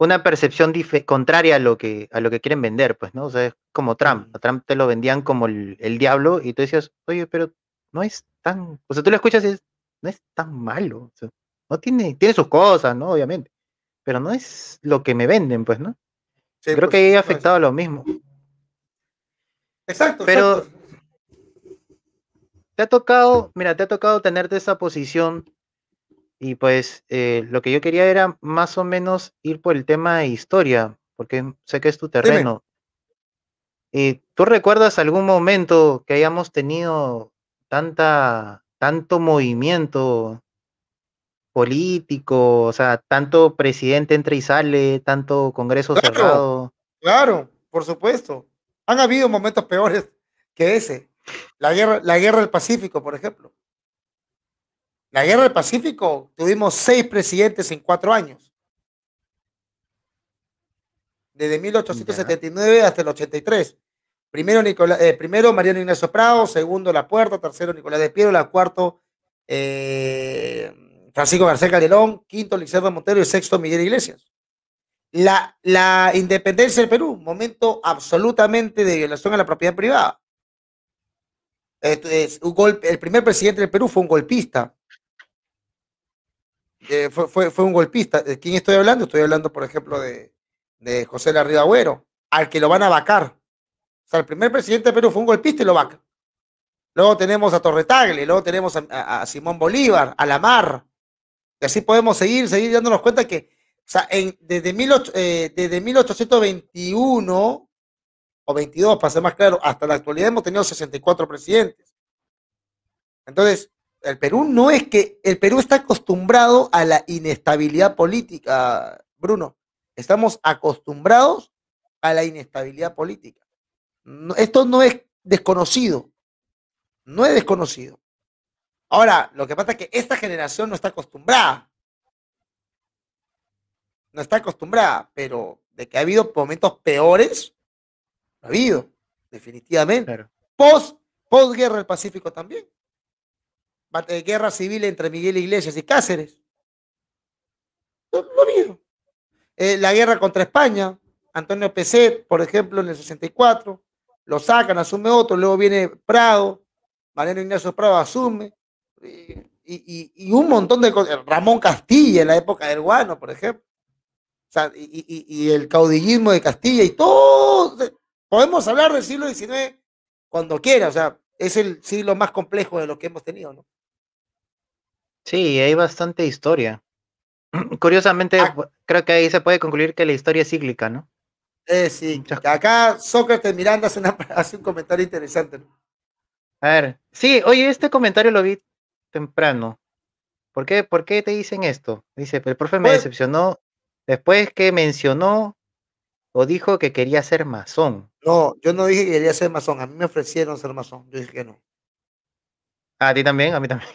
una percepción contraria a lo que a lo que quieren vender, pues, ¿no? O sea, es como Trump. Mm. A Trump te lo vendían como el, diablo y tú decías, oye, pero no es tan, o sea, tú lo escuchas y es, no es tan malo. No tiene, tiene sus cosas, ¿no? Obviamente. Pero no es lo que me venden, pues, ¿no? Creo pues, que ahí ha afectado a lo mismo. Exacto. Pero te ha tocado, mira, te ha tocado tenerte esa posición y pues eh, lo que yo quería era más o menos ir por el tema de historia, porque sé que es tu terreno. ¿Y tú recuerdas algún momento que hayamos tenido tanta, tanto movimiento político, o sea, tanto presidente entra y sale, tanto congreso cerrado? Claro, por supuesto. Han habido momentos peores que ese. La guerra, la guerra del Pacífico, por ejemplo. La guerra del Pacífico, tuvimos seis presidentes en cuatro años. Desde 1879 hasta el 83. Primero, Nicolás, eh, primero Mariano Ignacio Prado, segundo La Puerta, tercero Nicolás de Piero, la cuarto eh, Francisco García Calderón, quinto Liceo Montero y sexto Miguel Iglesias. La, la independencia del Perú, momento absolutamente de violación a la propiedad privada. un golpe, el primer presidente del Perú fue un golpista, eh, fue, fue, un golpista. ¿De quién estoy hablando? Estoy hablando, por ejemplo, de, de José Larriba Agüero, al que lo van a vacar. O sea, el primer presidente de Perú fue un golpista y lo vaca. Luego tenemos a Torretagle, luego tenemos a, Simón Bolívar, a Lamar. Y así podemos seguir, seguir dándonos cuenta que, o sea, desde, eh, desde 1821 o 22, para ser más claro, hasta la actualidad hemos tenido 64 presidentes. Entonces, el Perú no es que el Perú está acostumbrado a la inestabilidad política, Bruno. Estamos acostumbrados a la inestabilidad política. esto no es desconocido. No es desconocido. Ahora, lo que pasa es que esta generación no está acostumbrada. No está acostumbrada, pero de que ha habido momentos peores, ha habido, definitivamente. Post, post guerra del Pacífico también. Eh, guerra civil entre Miguel Iglesias y Cáceres. Lo, mismo. Eh, la guerra contra España, Antonio Peset, por ejemplo, en el 64, lo sacan, asume otro, luego viene Prado, Mariano Ignacio Prado asume, y, un montón de cosas, Ramón Castilla en la época del Guano, por ejemplo, y, el caudillismo de Castilla, y todo, podemos hablar del siglo XIX cuando quiera, o sea, es el siglo más complejo de lo que hemos tenido, ¿no? Sí, hay bastante historia. [clears throat] Curiosamente, ah. creo que ahí se puede concluir que la historia es cíclica, ¿no? Eh, sí, acá Sócrates Miranda hace, [laughs] un comentario interesante. A ver, sí, oye, este comentario lo vi temprano. ¿Por qué, ¿Por qué te dicen esto? Dice, el profe me pues decepcionó después que mencionó o dijo que quería ser masón. No, yo no dije que quería ser masón, a mí me ofrecieron ser masón, yo dije que no. ¿A ti también? A mí también.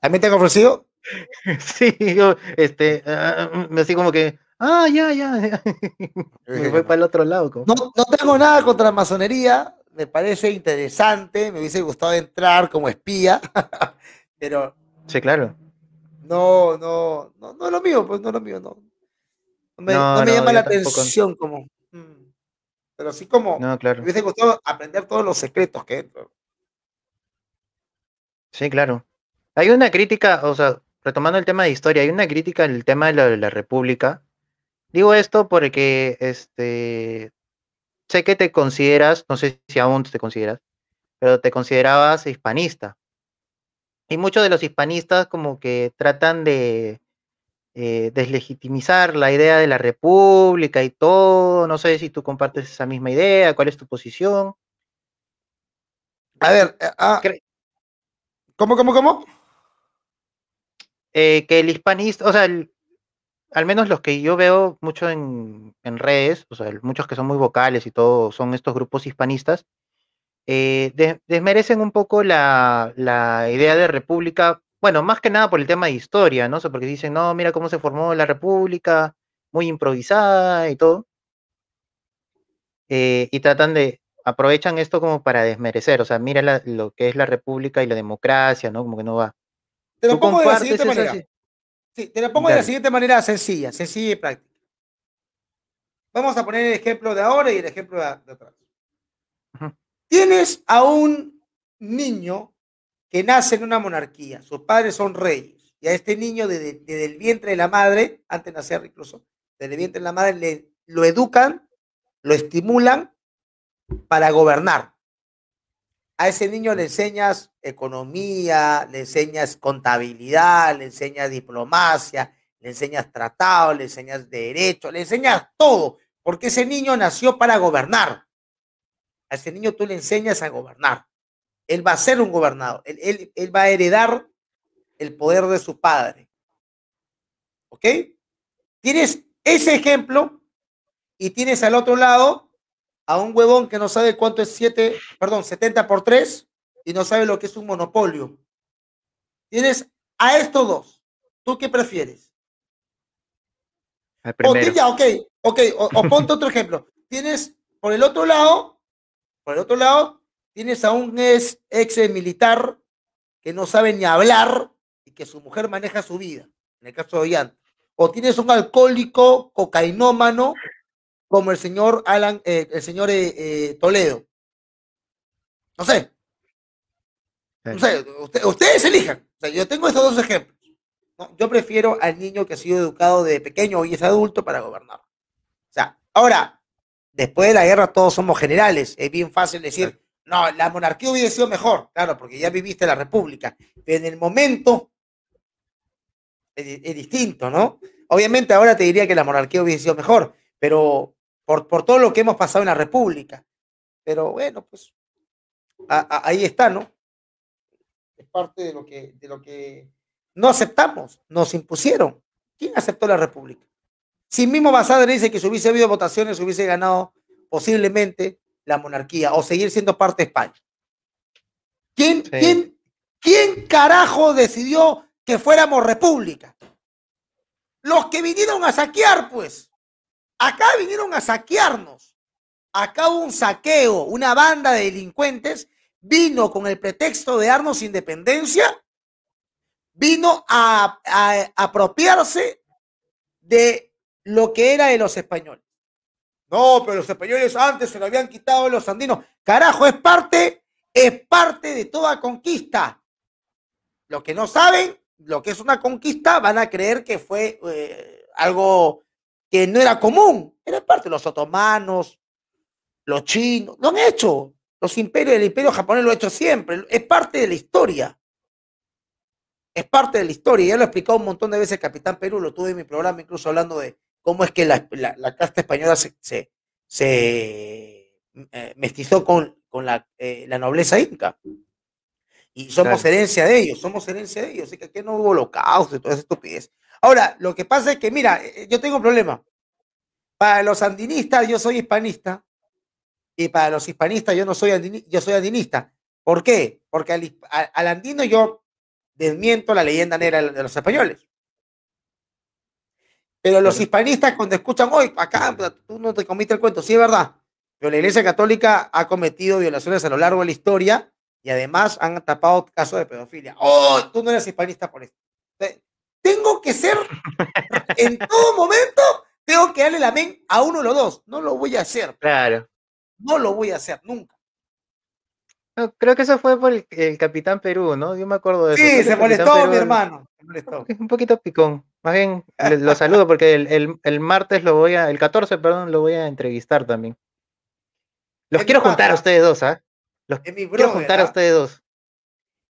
¿También te han ofrecido? [laughs] Sí, yo, este, uh, así como que, ah, ya, ya. [laughs] me fue para el otro lado. No, no tengo nada contra la masonería, me parece interesante, me hubiese gustado entrar como espía, [laughs] pero... Sí, claro. No, no, no, no es lo mío, pues no es lo mío, no. No me, no, me llama la atención como... Mm, pero así como no, claro. me hubiese gustado aprender todos los secretos que entro. Sí, claro. Hay una crítica, o sea, retomando el tema de historia, hay una crítica en el tema de la, República. Digo esto porque este sé que te consideras, no sé si aún te consideras, pero te considerabas hispanista. Y muchos de los hispanistas como que tratan de eh, deslegitimizar la idea de la república y todo. No sé si tú compartes esa misma idea, cuál es tu posición. A ver, eh, ah, ¿cómo, cómo, cómo? Eh, que el hispanista, o sea, al menos los que yo veo mucho en, redes, o sea, muchos que son muy vocales y todo, son estos grupos hispanistas, eh, desmerecen un poco la, idea de república, bueno, más que nada por el tema de historia, ¿no? porque dicen, no, mira cómo se formó la república, muy improvisada y todo. Eh, y tratan de, aprovechan esto como para desmerecer, o sea, mira lo que es la república y la democracia, ¿no? Como que no va. Te lo pongo de la siguiente manera. Sí, te lo pongo de la siguiente manera sencilla, sencilla y práctica. Vamos a poner el ejemplo de ahora y el ejemplo de, atrás. Tienes a un niño que nace en una monarquía, sus padres son reyes, y a este niño desde, el vientre de la madre, antes de nacer incluso, desde el vientre de la madre, le, lo educan, lo estimulan para gobernar. A ese niño le enseñas economía, le enseñas contabilidad, le enseñas diplomacia, le enseñas tratado, le enseñas derecho, le enseñas todo, porque ese niño nació para gobernar. A ese niño tú le enseñas a gobernar. Él va a ser un gobernador, él, él va a heredar el poder de su padre. ¿Ok? Tienes ese ejemplo y tienes al otro lado a un huevón que no sabe cuánto es 7, perdón, 70 por 3 y no sabe lo que es un monopolio. Tienes a estos dos. ¿Tú qué prefieres? O, ya, ok, ok, o, ponte otro ejemplo. Tienes por el otro lado, por el otro lado, tienes a un ex, ex militar que no sabe ni hablar y que su mujer maneja su vida, en el caso de Ollanta. O tienes un alcohólico cocainómano como el señor Alan, eh, el señor eh, eh, Toledo. No sé. No sé, ustedes elijan. yo tengo estos dos ejemplos. Yo prefiero al niño que ha sido educado de pequeño y es adulto para gobernar. O sea, ahora, después de la guerra todos somos generales. Es bien fácil decir, no, la monarquía hubiera sido mejor. Claro, porque ya viviste la república. Pero en el momento es, es distinto, ¿no? Obviamente ahora te diría que la monarquía hubiera sido mejor, pero por, todo lo que hemos pasado en la República. Pero bueno, pues ahí está, ¿no? Es parte de lo, que, de lo que no aceptamos, nos impusieron. ¿Quién aceptó la República? Si mismo Basadre dice que si hubiese habido votaciones, hubiese ganado posiblemente la monarquía o seguir siendo parte de España. ¿Quién, ¿quién, ¿Quién carajo decidió que fuéramos república? Los que vinieron a saquear, pues. Acá vinieron a saquearnos. Acá hubo un saqueo, una banda de delincuentes vino con el pretexto de darnos independencia, vino a, apropiarse de lo que era de los españoles. No, pero los españoles antes se lo habían quitado de los andinos. Carajo, es parte, es parte de toda conquista. Los que no saben lo que es una conquista van a creer que fue eh, algo que no era común, era parte de los otomanos, los chinos, lo han hecho. Los imperios, el imperio japonés lo ha hecho siempre, es parte de la historia. Es parte de la historia, ya lo he explicado un montón de veces Capitán Perú, lo tuve en mi programa incluso hablando de cómo es que la, casta española se, se, eh, mestizó con, con la, eh, la, nobleza inca. Y somos herencia de ellos, somos herencia de ellos, así que aquí no hubo holocausto y toda esa estupidez. Ahora, lo que pasa es que, mira, eh, yo tengo un problema. Para los andinistas yo soy hispanista y para los hispanistas yo no soy andinista, yo soy andinista. ¿Por qué? Porque al, andino yo desmiento la leyenda negra de los españoles. Pero los hispanistas cuando escuchan, hoy acá tú no te comiste el cuento, sí es verdad, pero la Iglesia Católica ha cometido violaciones a lo largo de la historia y además han tapado casos de pedofilia. Oh, tú no eres hispanista por esto tengo que ser, [laughs] en todo momento, tengo que darle la men a uno de los dos. No lo voy a hacer. Claro. No lo voy a hacer nunca. Creo que eso fue por el, Capitán Perú, ¿no? Yo me acuerdo de eso. Sí, se molestó mi hermano. Es un poquito picón. Más bien, lo [laughs] saludo porque el, martes lo voy a, el 14, perdón, lo voy a entrevistar también. Los quiero juntar a ustedes dos, ¿ah? Los quiero juntar a ¿ah? ustedes dos.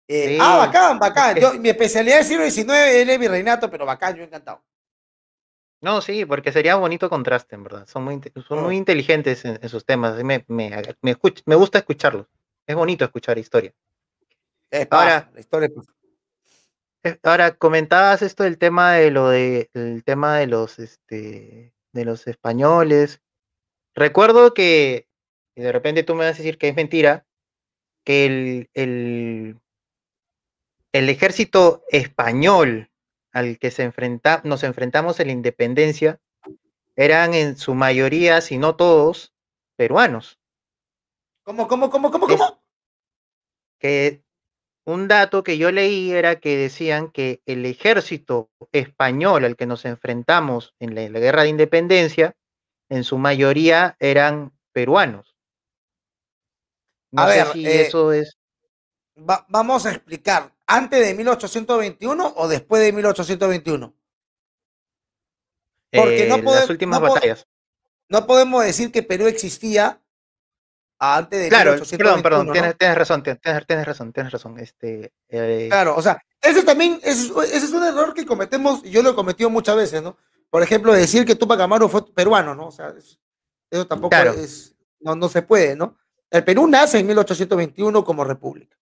Eh, ah, bacán, bacán. Yo, mi especialidad es siglo XIX, él es virreinato, pero bacán, yo encantado. No, sí, porque sería un bonito contraste, en verdad. Son muy, son muy inteligentes en, sus temas. Me, me, me, me, gusta escucharlos. Es bonito escuchar historia. ahora, la historia. Eh, ahora, comentabas esto del tema de lo de el tema de los este de los españoles. Recuerdo que, y de repente tú me vas a decir que es mentira, que el, el, el ejército español al que se enfrenta, nos enfrentamos en la independencia eran en su mayoría, si no todos, peruanos. ¿Cómo, cómo, cómo, cómo, cómo? Que un dato que yo leí era que decían que el ejército español al que nos enfrentamos en la, guerra de independencia, en su mayoría eran peruanos. No a sé ver, si eh, eso es. vamos a explicar antes de 1821 o después de 1821? Porque no podemos, las últimas batallas. No podemos decir que Perú existía antes de claro, 1821. Perdón, perdón, tienes, razón, tienes, razón, tienes razón. Este, eh, Claro, o sea, ese también ese, es un error que cometemos, y yo lo he cometido muchas veces, ¿no? Por ejemplo, decir que Tupac Amaru fue peruano, ¿no? O sea, eso tampoco es, no, no se puede, ¿no? El Perú nace en 1821 como república.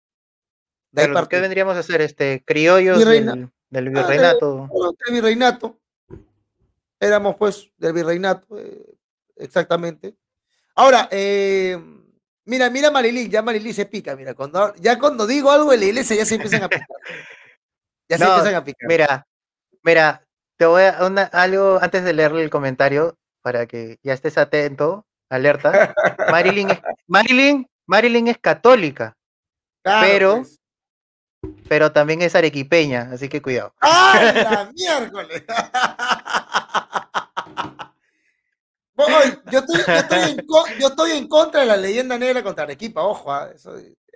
¿Qué vendríamos a hacer? Este, criollos del, del, ah, virreinato. del virreinato. Éramos pues del virreinato, eh, exactamente. Ahora, eh, mira, mira Marilyn, ya Marilyn se pica, mira, cuando, ya cuando digo algo en la iglesia ya se empiezan a picar. Ya se empiezan a picar. Mira, mira, te voy a algo antes de leerle el comentario para que ya estés atento, alerta. [laughs] Marilyn es, Marilyn, Marilyn es católica, pero pues pero también es arequipeña, así que cuidado. ¡Ay, la [laughs] miércoles! Yo, estoy, en, contra de la leyenda negra contra Arequipa, ojo. ¿ah?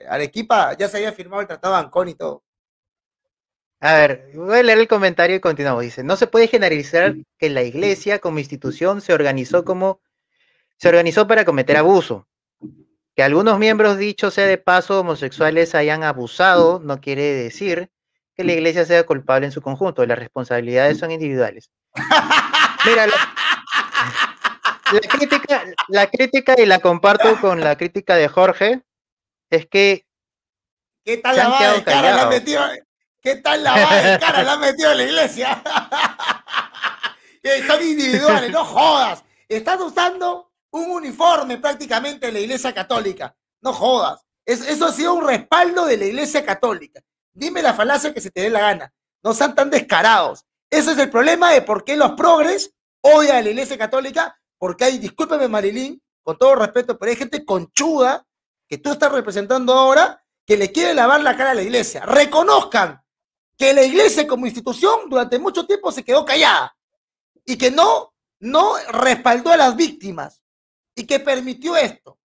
Arequipa ya se había firmado el tratado de Ancón y todo. A ver, voy a leer el comentario y continuamos. Dice, no se puede generalizar que la iglesia como institución se organizó como se organizó para cometer abuso. Que algunos miembros, dicho sea de paso, homosexuales hayan abusado, no quiere decir que la iglesia sea culpable en su conjunto. Las responsabilidades son individuales. [laughs] Mira, la, crítica, la crítica, y la comparto con la crítica de Jorge, es que. ¿Qué tal lavada de cara la metió? ¿Qué tal lavada de cara la ha metido en la iglesia? [laughs] son individuales, no jodas. Están usando un uniforme prácticamente de la Iglesia Católica. No jodas. eso ha sido un respaldo de la Iglesia Católica. Dime la falacia que se te dé la gana. No sean tan descarados. Ese es el problema de por qué los progres odian a la Iglesia Católica, porque hay, discúlpeme Marilyn, con todo respeto, pero hay gente conchuda que tú estás representando ahora que le quiere lavar la cara a la Iglesia. Reconozcan que la Iglesia como institución durante mucho tiempo se quedó callada y que no, no respaldó a las víctimas y que permitió esto.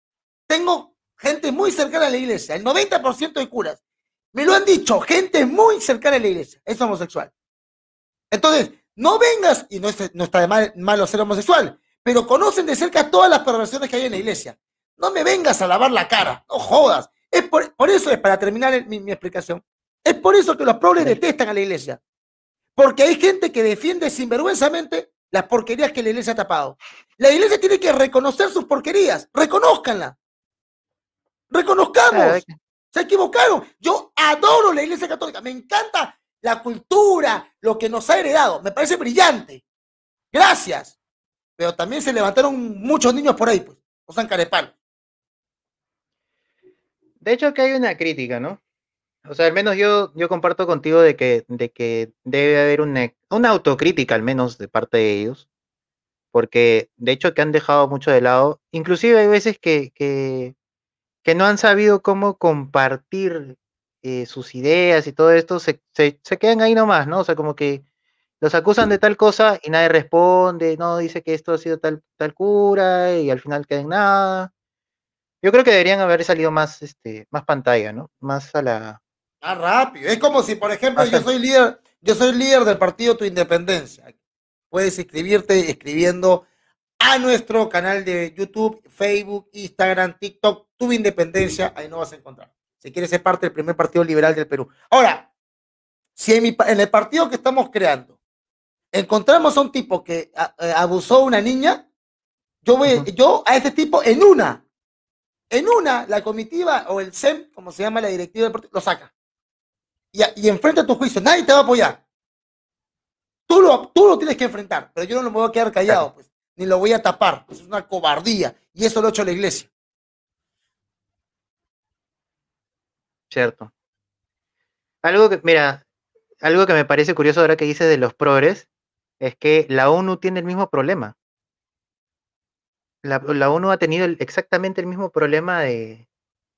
Tengo gente muy cercana a la iglesia, el 90% de curas. Me lo han dicho, gente muy cercana a la iglesia, es homosexual. Entonces, no vengas, y no, está de mal, malo ser homosexual, pero conocen de cerca todas las perversiones que hay en la iglesia. No me vengas a lavar la cara, no jodas. Es por, eso es, para terminar mi, mi, explicación, es por eso que los pobres detestan a la iglesia. Porque hay gente que defiende sinvergüenzamente las porquerías que la iglesia ha tapado. La iglesia tiene que reconocer sus porquerías. Reconózcanla. Reconozcamos. Se equivocaron. Yo adoro la iglesia católica. Me encanta la cultura, lo que nos ha heredado. Me parece brillante. Gracias. Pero también se levantaron muchos niños por ahí, pues. O sea, carepal. De hecho, que hay una crítica, ¿no? O sea, al menos yo, yo comparto contigo de que, de que debe haber una, una autocrítica, al menos de parte de ellos, porque de hecho que han dejado mucho de lado. Inclusive hay veces que, que, que no han sabido cómo compartir eh, sus ideas y todo esto, se, se, se, quedan ahí nomás, ¿no? O sea, como que los acusan de tal cosa y nadie responde, no, dice que esto ha sido tal, tal cura y al final queda en nada. Yo creo que deberían haber salido más, este, más pantalla, ¿no? Más a la, Ah, rápido. Es como si, por ejemplo, yo soy líder, yo soy líder del partido Tu Independencia. Puedes escribirte escribiendo a nuestro canal de YouTube, Facebook, Instagram, TikTok, Tu Independencia, ahí no vas a encontrar. si quiere ser parte del primer partido liberal del Perú. Ahora, si en, el partido que estamos creando encontramos a un tipo que eh, abusó a una niña, yo voy, yo a ese tipo en una, en una, la comitiva o el SEM, como se llama la directiva del partido, lo saca. Y, y enfrenta tu juicio, nadie te va a apoyar. Tú lo, tú lo tienes que enfrentar, pero yo no me voy a quedar callado, pues, ni lo voy a tapar. Es una cobardía. Y eso lo ha hecho la iglesia. Cierto. Algo que, mira, algo que me parece curioso ahora que dices de los progres es que la ONU tiene el mismo problema. La, ONU ha tenido exactamente el mismo problema de,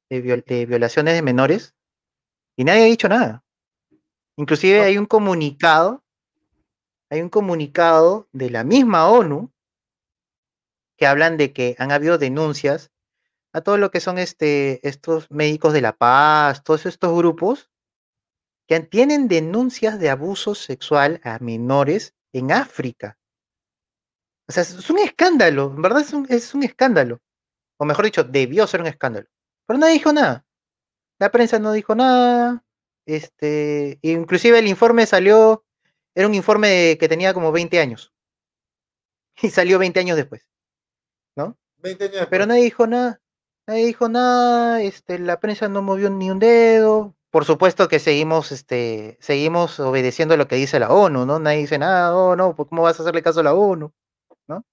de, violaciones de menores y nadie ha dicho nada. Inclusive hay un comunicado hay un comunicado de la misma ONU que hablan de que han habido denuncias a todo lo que son este, estos médicos de la paz, todos estos grupos que tienen denuncias de abuso sexual a menores en África. O sea, es un escándalo, en verdad es un, es un escándalo. O mejor dicho, debió ser un escándalo. Pero nadie dijo nada. La prensa no dijo nada. Este, inclusive el informe salió era un informe que tenía como 20 años. Y salió 20 años después. ¿No? 20 años Pero nadie dijo nada. Nadie dijo nada. Este, la prensa no movió ni un dedo. Por supuesto que seguimos, este, seguimos obedeciendo lo que dice la ONU, ¿no? Nadie dice nada, oh, no, pues, ¿cómo vas a hacerle caso a la ONU? ¿No?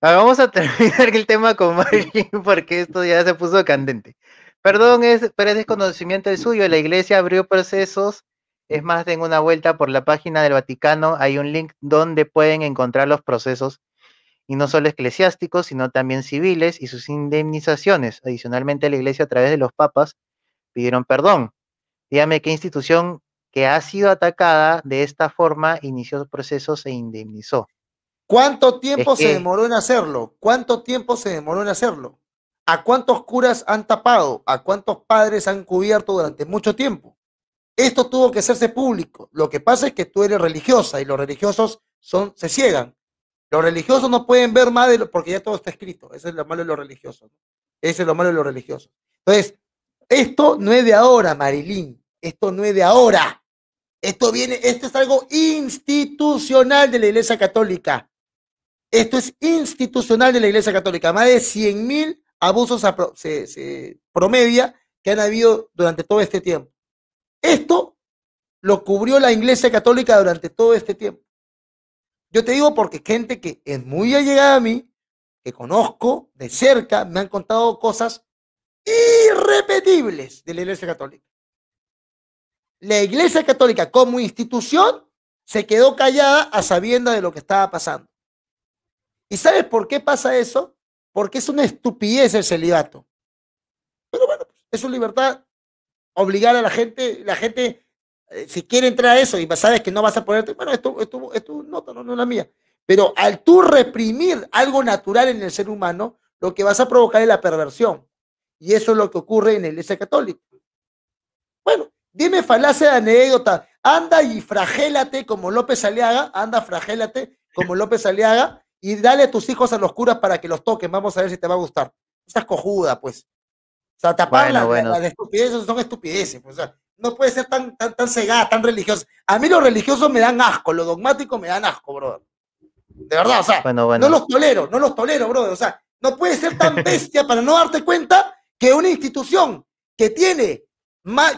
vamos a [laughs] terminar el tema con Marilyn [laughs] porque esto ya se puso candente. Perdón, es, pero es desconocimiento el suyo. La iglesia abrió procesos es más, den una vuelta por la página del Vaticano, hay un link donde pueden encontrar los procesos, y no solo eclesiásticos, sino también civiles y sus indemnizaciones. Adicionalmente, la Iglesia, a través de los papas, pidieron perdón. Dígame qué institución que ha sido atacada de esta forma inició procesos e indemnizó. ¿Cuánto tiempo se demoró en hacerlo? ¿Cuánto tiempo se demoró en hacerlo? ¿A cuántos curas han tapado? ¿A cuántos padres han cubierto durante mucho tiempo? Esto tuvo que hacerse público. Lo que pasa es que tú eres religiosa y los religiosos son, se ciegan. Los religiosos no pueden ver más de lo, porque ya todo está escrito. Eso es lo malo de los religiosos. Eso es lo malo de los religiosos. Entonces, esto no es de ahora, Marilín. Esto no es de ahora. Esto viene, esto es algo institucional de la Iglesia Católica. Esto es institucional de la Iglesia Católica. Más de 100 mil abusos se, se promedia que han habido durante todo este tiempo. Esto lo cubrió la Iglesia Católica durante todo este tiempo. Yo te digo porque gente que es muy allegada a mí, que conozco de cerca, me han contado cosas irrepetibles de la Iglesia Católica. La Iglesia Católica como institución se quedó callada a sabiendas de lo que estaba pasando. ¿Y sabes por qué pasa eso? Porque es una estupidez el celibato. Pero bueno, es su libertad obligar a la gente, la gente, eh, si quiere entrar a eso y sabes que no vas a ponerte, bueno, esto, esto, esto no, no, no es la mía. Pero al tú reprimir algo natural en el ser humano, lo que vas a provocar es la perversión. Y eso es lo que ocurre en la iglesia católica. Bueno, dime falacia de anécdota. Anda y fragélate como López Aliaga, anda, fragélate como López Aliaga y dale a tus hijos a los curas para que los toquen. Vamos a ver si te va a gustar. Estás cojuda, pues sea, tapar las estupideces son estupideces. Pues, o sea, no puede ser tan, tan, tan cegada, tan religiosa. A mí los religiosos me dan asco, los dogmáticos me dan asco, brother. De verdad, o sea, no los tolero, no los tolero, brother. O sea, no puede ser tan [laughs] bestia para no darte cuenta que una institución que tiene,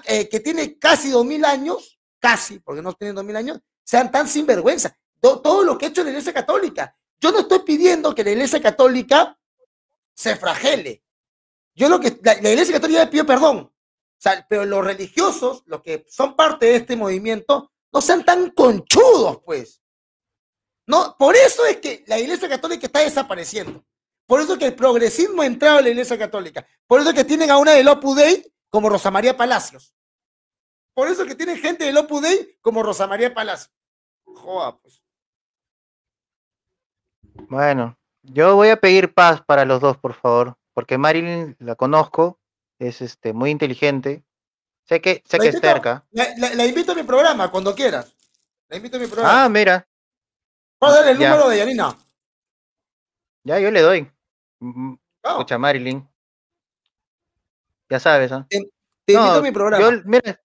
eh, que tiene casi dos mil años, casi, porque no tienen dos mil años, sean tan sinvergüenza. Todo, todo lo que ha hecho la Iglesia Católica. Yo no estoy pidiendo que la Iglesia Católica se fragele. Yo lo que, la, iglesia católica le pidió perdón, pero los religiosos, los que son parte de este movimiento, no sean tan conchudos, pues. No, por eso es que la iglesia católica está desapareciendo. Por eso es que el progresismo ha entrado en la iglesia católica. Por eso es que tienen a una del Opus Dei como Rosa María Palacios. Por eso es que tienen gente del Opus Dei como Rosa María Palacios. Joda, pues. Bueno, yo voy a pedir paz para los dos, por favor porque Marilyn la conozco, es este, muy inteligente. Sé que, sé que es cerca. La, invito a mi programa cuando quieras. La invito a mi programa. Ah, mira. Puedo darle el número de Yanina. Ya, yo le doy. Mm, mm, escucha, Marilyn. ya sabes, ¿ah? Te, invito a mi programa. Yo, mira,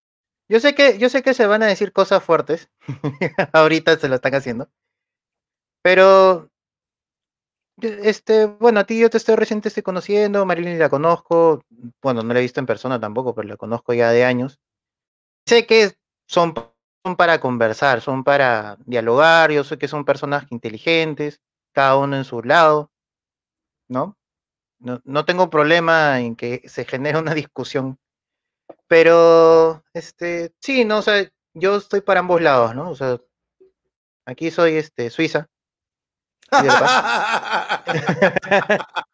yo sé que, yo sé que se van a decir cosas fuertes. [laughs] Ahorita se lo están haciendo. Pero este, bueno, a ti yo te estoy recién te estoy conociendo, Marilyn la conozco, bueno, no la he visto en persona tampoco, pero la conozco ya de años. Sé que son, son para conversar, son para dialogar, yo sé que son personas inteligentes, cada uno en su lado, ¿no? No, no tengo problema en que se genere una discusión, pero, este, sí, no, o sea, yo estoy para ambos lados, ¿no? O sea, aquí soy, este, Suiza, [laughs]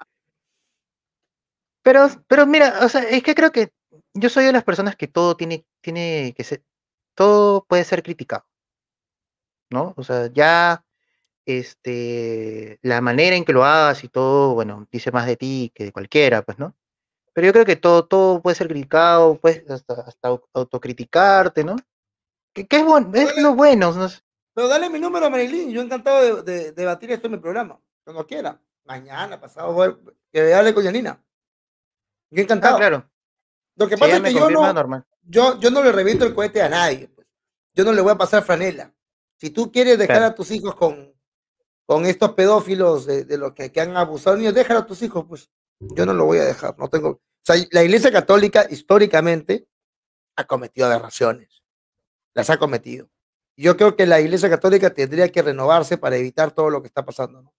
pero, pero mira, o sea, es que creo que yo soy de las personas que todo tiene, tiene que ser, todo puede ser criticado. ¿No? O sea, ya este, la manera en que lo hagas y todo, bueno, dice más de ti que de cualquiera, pues, ¿no? Pero yo creo que todo, todo puede ser criticado, puedes hasta, hasta autocriticarte, ¿no? Que, es, bueno, es lo bueno. ¿no? Pero dale mi número a Marilyn, yo encantado de, debatir esto en mi programa, cuando quiera. Mañana, pasado, que hable con Yanina. Yo encantado. Ah, claro. Lo que pasa es que yo no, yo, yo no le reviento el cohete a nadie. Pues. Yo no le voy a pasar franela. Si tú quieres dejar a tus hijos con, con estos pedófilos de, de los que, que, han abusado niños, déjalo a tus hijos, pues yo no lo voy a dejar. No tengo. O sea, la Iglesia Católica históricamente ha cometido aberraciones. Las ha cometido. Yo creo que la Iglesia Católica tendría que renovarse para evitar todo lo que está pasando. ¿no?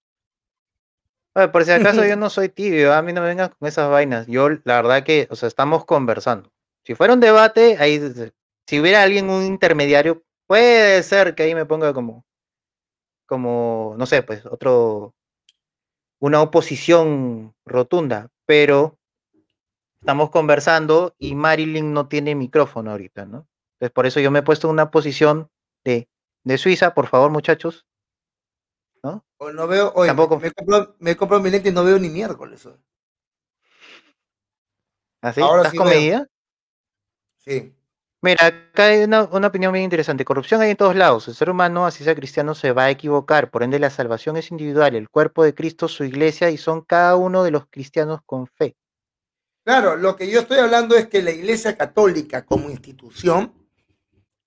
por si acaso [laughs] yo no soy tibio, a mí no me vengan con esas vainas. Yo, la verdad que, o sea, estamos conversando. Si fuera un debate, ahí, si hubiera alguien, un intermediario, puede ser que ahí me ponga como, como, no sé, pues, otro, una oposición rotunda, pero estamos conversando y Marilyn no tiene micrófono ahorita, ¿no? Entonces, por eso yo me he puesto en una posición de, Suiza, por favor, muchachos. ¿No? no veo, oye, Tampoco. Me, he comprado, mi lente y no veo ni miércoles. ¿Así? ¿Ah, ¿Estás con medida? Sí. Mira, acá hay una, opinión bien interesante. Corrupción hay en todos lados. El ser humano, así sea cristiano, se va a equivocar. Por ende, la salvación es individual. El cuerpo de Cristo, su iglesia, y son cada uno de los cristianos con fe. Claro, lo que yo estoy hablando es que la iglesia católica como institución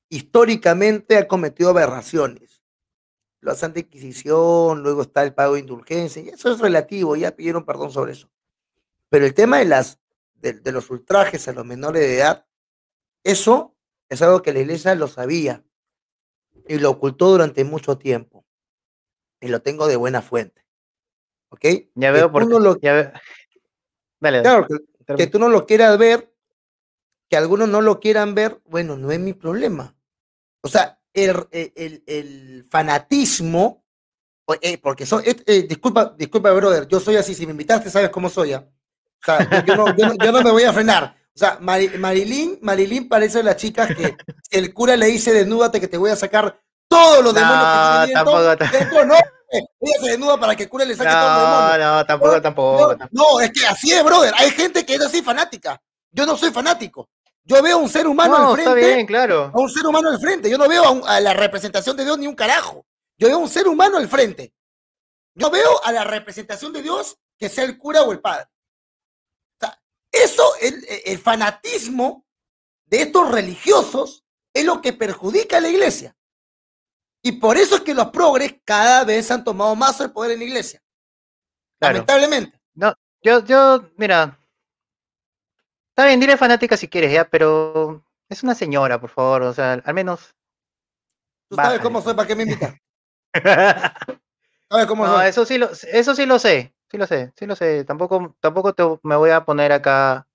históricamente ha cometido aberraciones. La Santa Inquisición, luego está el pago de indulgencia, y eso es relativo, ya pidieron perdón sobre eso. Pero el tema de, las, de, los ultrajes a los menores de edad, eso es algo que la iglesia lo sabía y lo ocultó durante mucho tiempo. Y lo tengo de buena fuente. ¿Ok? Ya veo por qué. claro, que, tú no lo quieras ver, que algunos no lo quieran ver, bueno, no es mi problema. O sea, el, el, fanatismo, eh, porque eh, eh, disculpa, disculpa, brother, yo soy así, si me invitaste, sabes cómo soy, ¿ya? O sea, yo no, yo, no, me voy a frenar. O sea, Marilyn, Marilyn parece las chicas que [laughs] el cura le dice, desnúdate que te voy a sacar todos los demonios no, que tampoco, tampoco. no, ella se desnuda para que el cura le saque todos los demonios. No, no, tampoco, tampoco. No, es que así es, brother. Hay gente que es así fanática. Yo no soy fanático. Yo veo a un ser humano al frente. claro. A un ser humano al frente. Yo no veo a, la representación de Dios ni un carajo. Yo veo a un ser humano al frente. Yo veo a la representación de Dios que sea el cura o el padre. Eso, el, el fanatismo de estos religiosos es lo que perjudica a la iglesia. Y por eso es que los progres cada vez han tomado más el poder en la iglesia. Lamentablemente. No, yo, yo, mira, Está bien, dile fanática si quieres, ya, pero es una señora, por favor, o sea, al menos. ¿Tú sabes cómo soy? ¿Para qué me invitas? [laughs] ¿Sabes cómo no, Eso sí, lo, eso sí lo sé, sí lo sé, sí lo sé. Tampoco, tampoco te, me voy a poner acá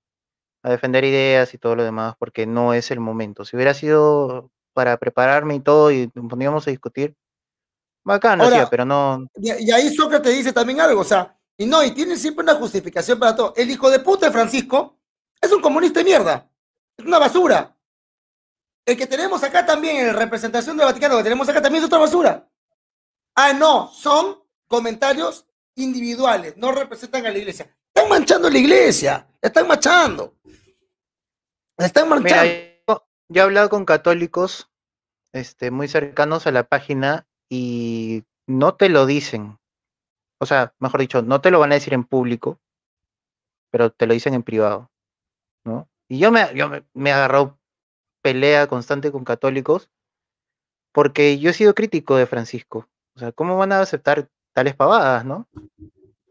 a defender ideas y todo lo demás, porque no es el momento. Si hubiera sido para prepararme y todo y nos poníamos a discutir, bacán, Ahora, pero no. Y, ahí Sócrates dice también algo, o sea, y no, y tiene siempre una justificación para todo. El hijo de puta de Francisco es un comunista de mierda. Es una basura. El que tenemos acá también, en representación del Vaticano, que tenemos acá también es otra basura. Ah, no, son comentarios individuales, no representan a la iglesia. Están manchando la iglesia, están manchando. Están manchando. yo, he hablado con católicos este, muy cercanos a la página y no te lo dicen. O sea, mejor dicho, no te lo van a decir en público, pero te lo dicen en privado. ¿no? Y yo me, yo me, me he agarrado pelea constante con católicos porque yo he sido crítico de Francisco. O sea, ¿cómo van a aceptar tales pavadas, no?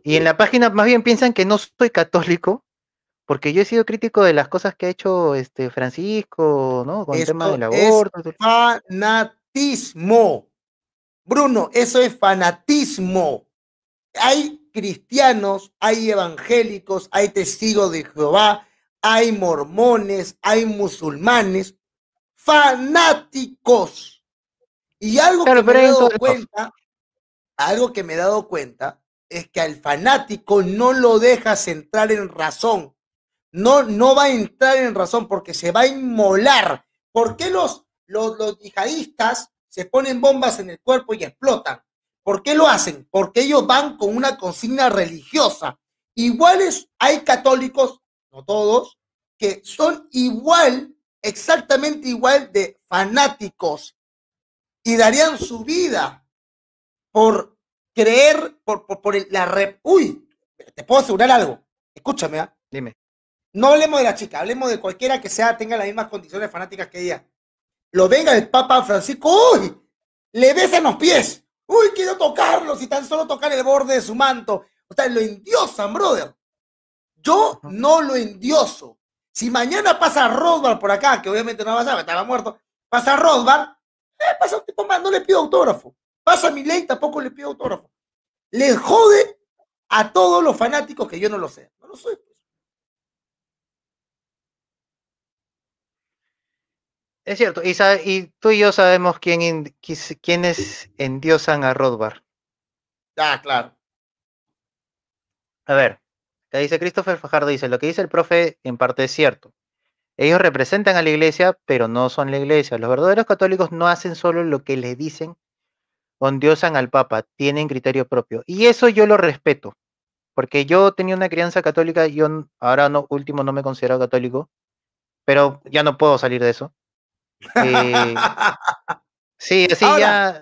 Y en la página más bien piensan que no soy católico, porque yo he sido crítico de las cosas que ha hecho este Francisco, ¿no? Con el tema del aborto. Es fanatismo. Bruno, eso es fanatismo. Hay cristianos, hay evangélicos, hay testigos de Jehová, hay mormones, hay musulmanes, fanáticos y algo que me he dado cuenta, algo que me he dado cuenta es que al fanático no lo dejas entrar en razón. No, no va a entrar en razón porque se va a inmolar. ¿Por qué los, los, los yihadistas se ponen bombas en el cuerpo y explotan? ¿Por qué lo hacen? Porque ellos van con una consigna religiosa. Iguales hay católicos, no todos, que son igual, exactamente igual de fanáticos y darían su vida por creer, por, por, la rep. Uy, te puedo asegurar algo. Escúchame, ¿ah? Dime. No hablemos de la chica, hablemos de cualquiera que sea, tenga las mismas condiciones fanáticas que ella. Lo venga el Papa Francisco, uy, le besan los pies. Uy, quiero tocarlo, si tan solo tocar el borde de su manto. O sea, lo endiosan, brother. Yo no lo endioso. Si mañana pasa Rothbard por acá, que obviamente no va a saber, estaba muerto, pasa Rothbard, eh, pasa un tipo más, no le pido autógrafo. Pasa mi ley, tampoco le pido autógrafo. Le jode a todos los fanáticos que yo no lo sé. No lo soy. Pues. Es cierto, y, tú y yo sabemos quién, quiénes endiosan a Rothbard. Ah, claro. A ver, acá dice Christopher Fajardo, dice, lo que dice el profe en parte es cierto. Ellos representan a la iglesia, pero no son la iglesia. Los verdaderos católicos no hacen solo lo que les dicen o endiosan al Papa, tienen criterio propio. Y eso yo lo respeto, porque yo tenía una crianza católica, yo ahora no, último no me considero católico, pero ya no puedo salir de eso. Eh, [laughs] sí, así ya,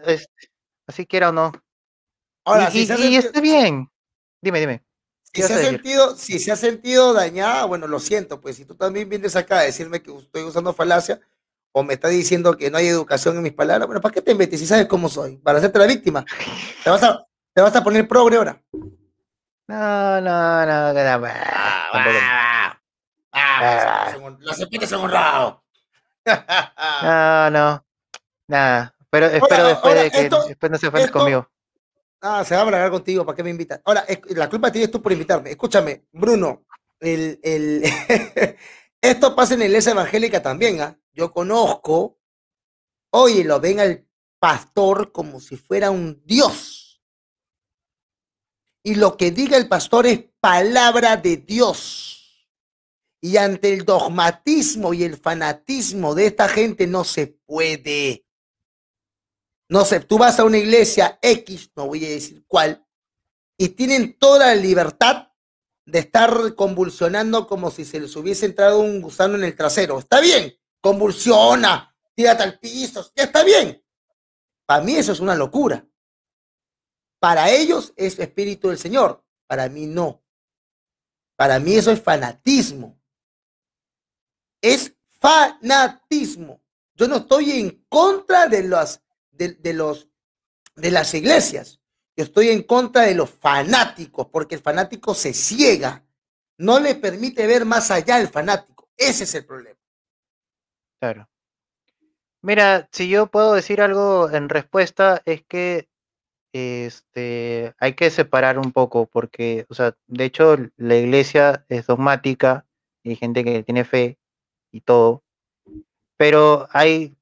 así quiera o no. Ahora, y, y está bien. Dime, dime. Si se, ha sentido, si se ha sentido dañada, bueno, lo siento, pues si tú también vienes acá a decirme que estoy usando falacia o me estás diciendo que no hay educación en mis palabras, bueno, ¿para qué te metes si sabes cómo soy? Para hacerte la víctima. ¿Te vas a, te vas a poner progre ahora? No, no, no, no, no. Ah, ah, los serpientes son honrados. [laughs] no, no, nada. Pero espero después de que después no se ofendas conmigo. Ah, se va a hablar contigo, ¿para qué me invitas? Ahora, la culpa tienes tú por invitarme. Escúchame, Bruno, el, el [laughs] esto pasa en la iglesia evangélica también, ¿ah? Yo conozco, oye, lo ven al pastor como si fuera un dios. Y lo que diga el pastor es palabra de Dios. Y ante el dogmatismo y el fanatismo de esta gente no se puede. No sé, tú vas a una iglesia X, no voy a decir cuál, y tienen toda la libertad de estar convulsionando como si se les hubiese entrado un gusano en el trasero. Está bien, convulsiona, tírate al piso, ya está bien. Para mí eso es una locura. Para ellos es espíritu del Señor, para mí no. Para mí eso es fanatismo. Es fanatismo. Yo no estoy en contra de las de, los, de las iglesias. Estoy en contra de los fanáticos, porque el fanático se ciega, no le permite ver más allá al fanático. Ese es el problema. Claro. Mira, si yo puedo decir algo en respuesta, es que este, hay que separar un poco, porque, o sea, de hecho, la iglesia es dogmática, y hay gente que tiene fe y todo, pero hay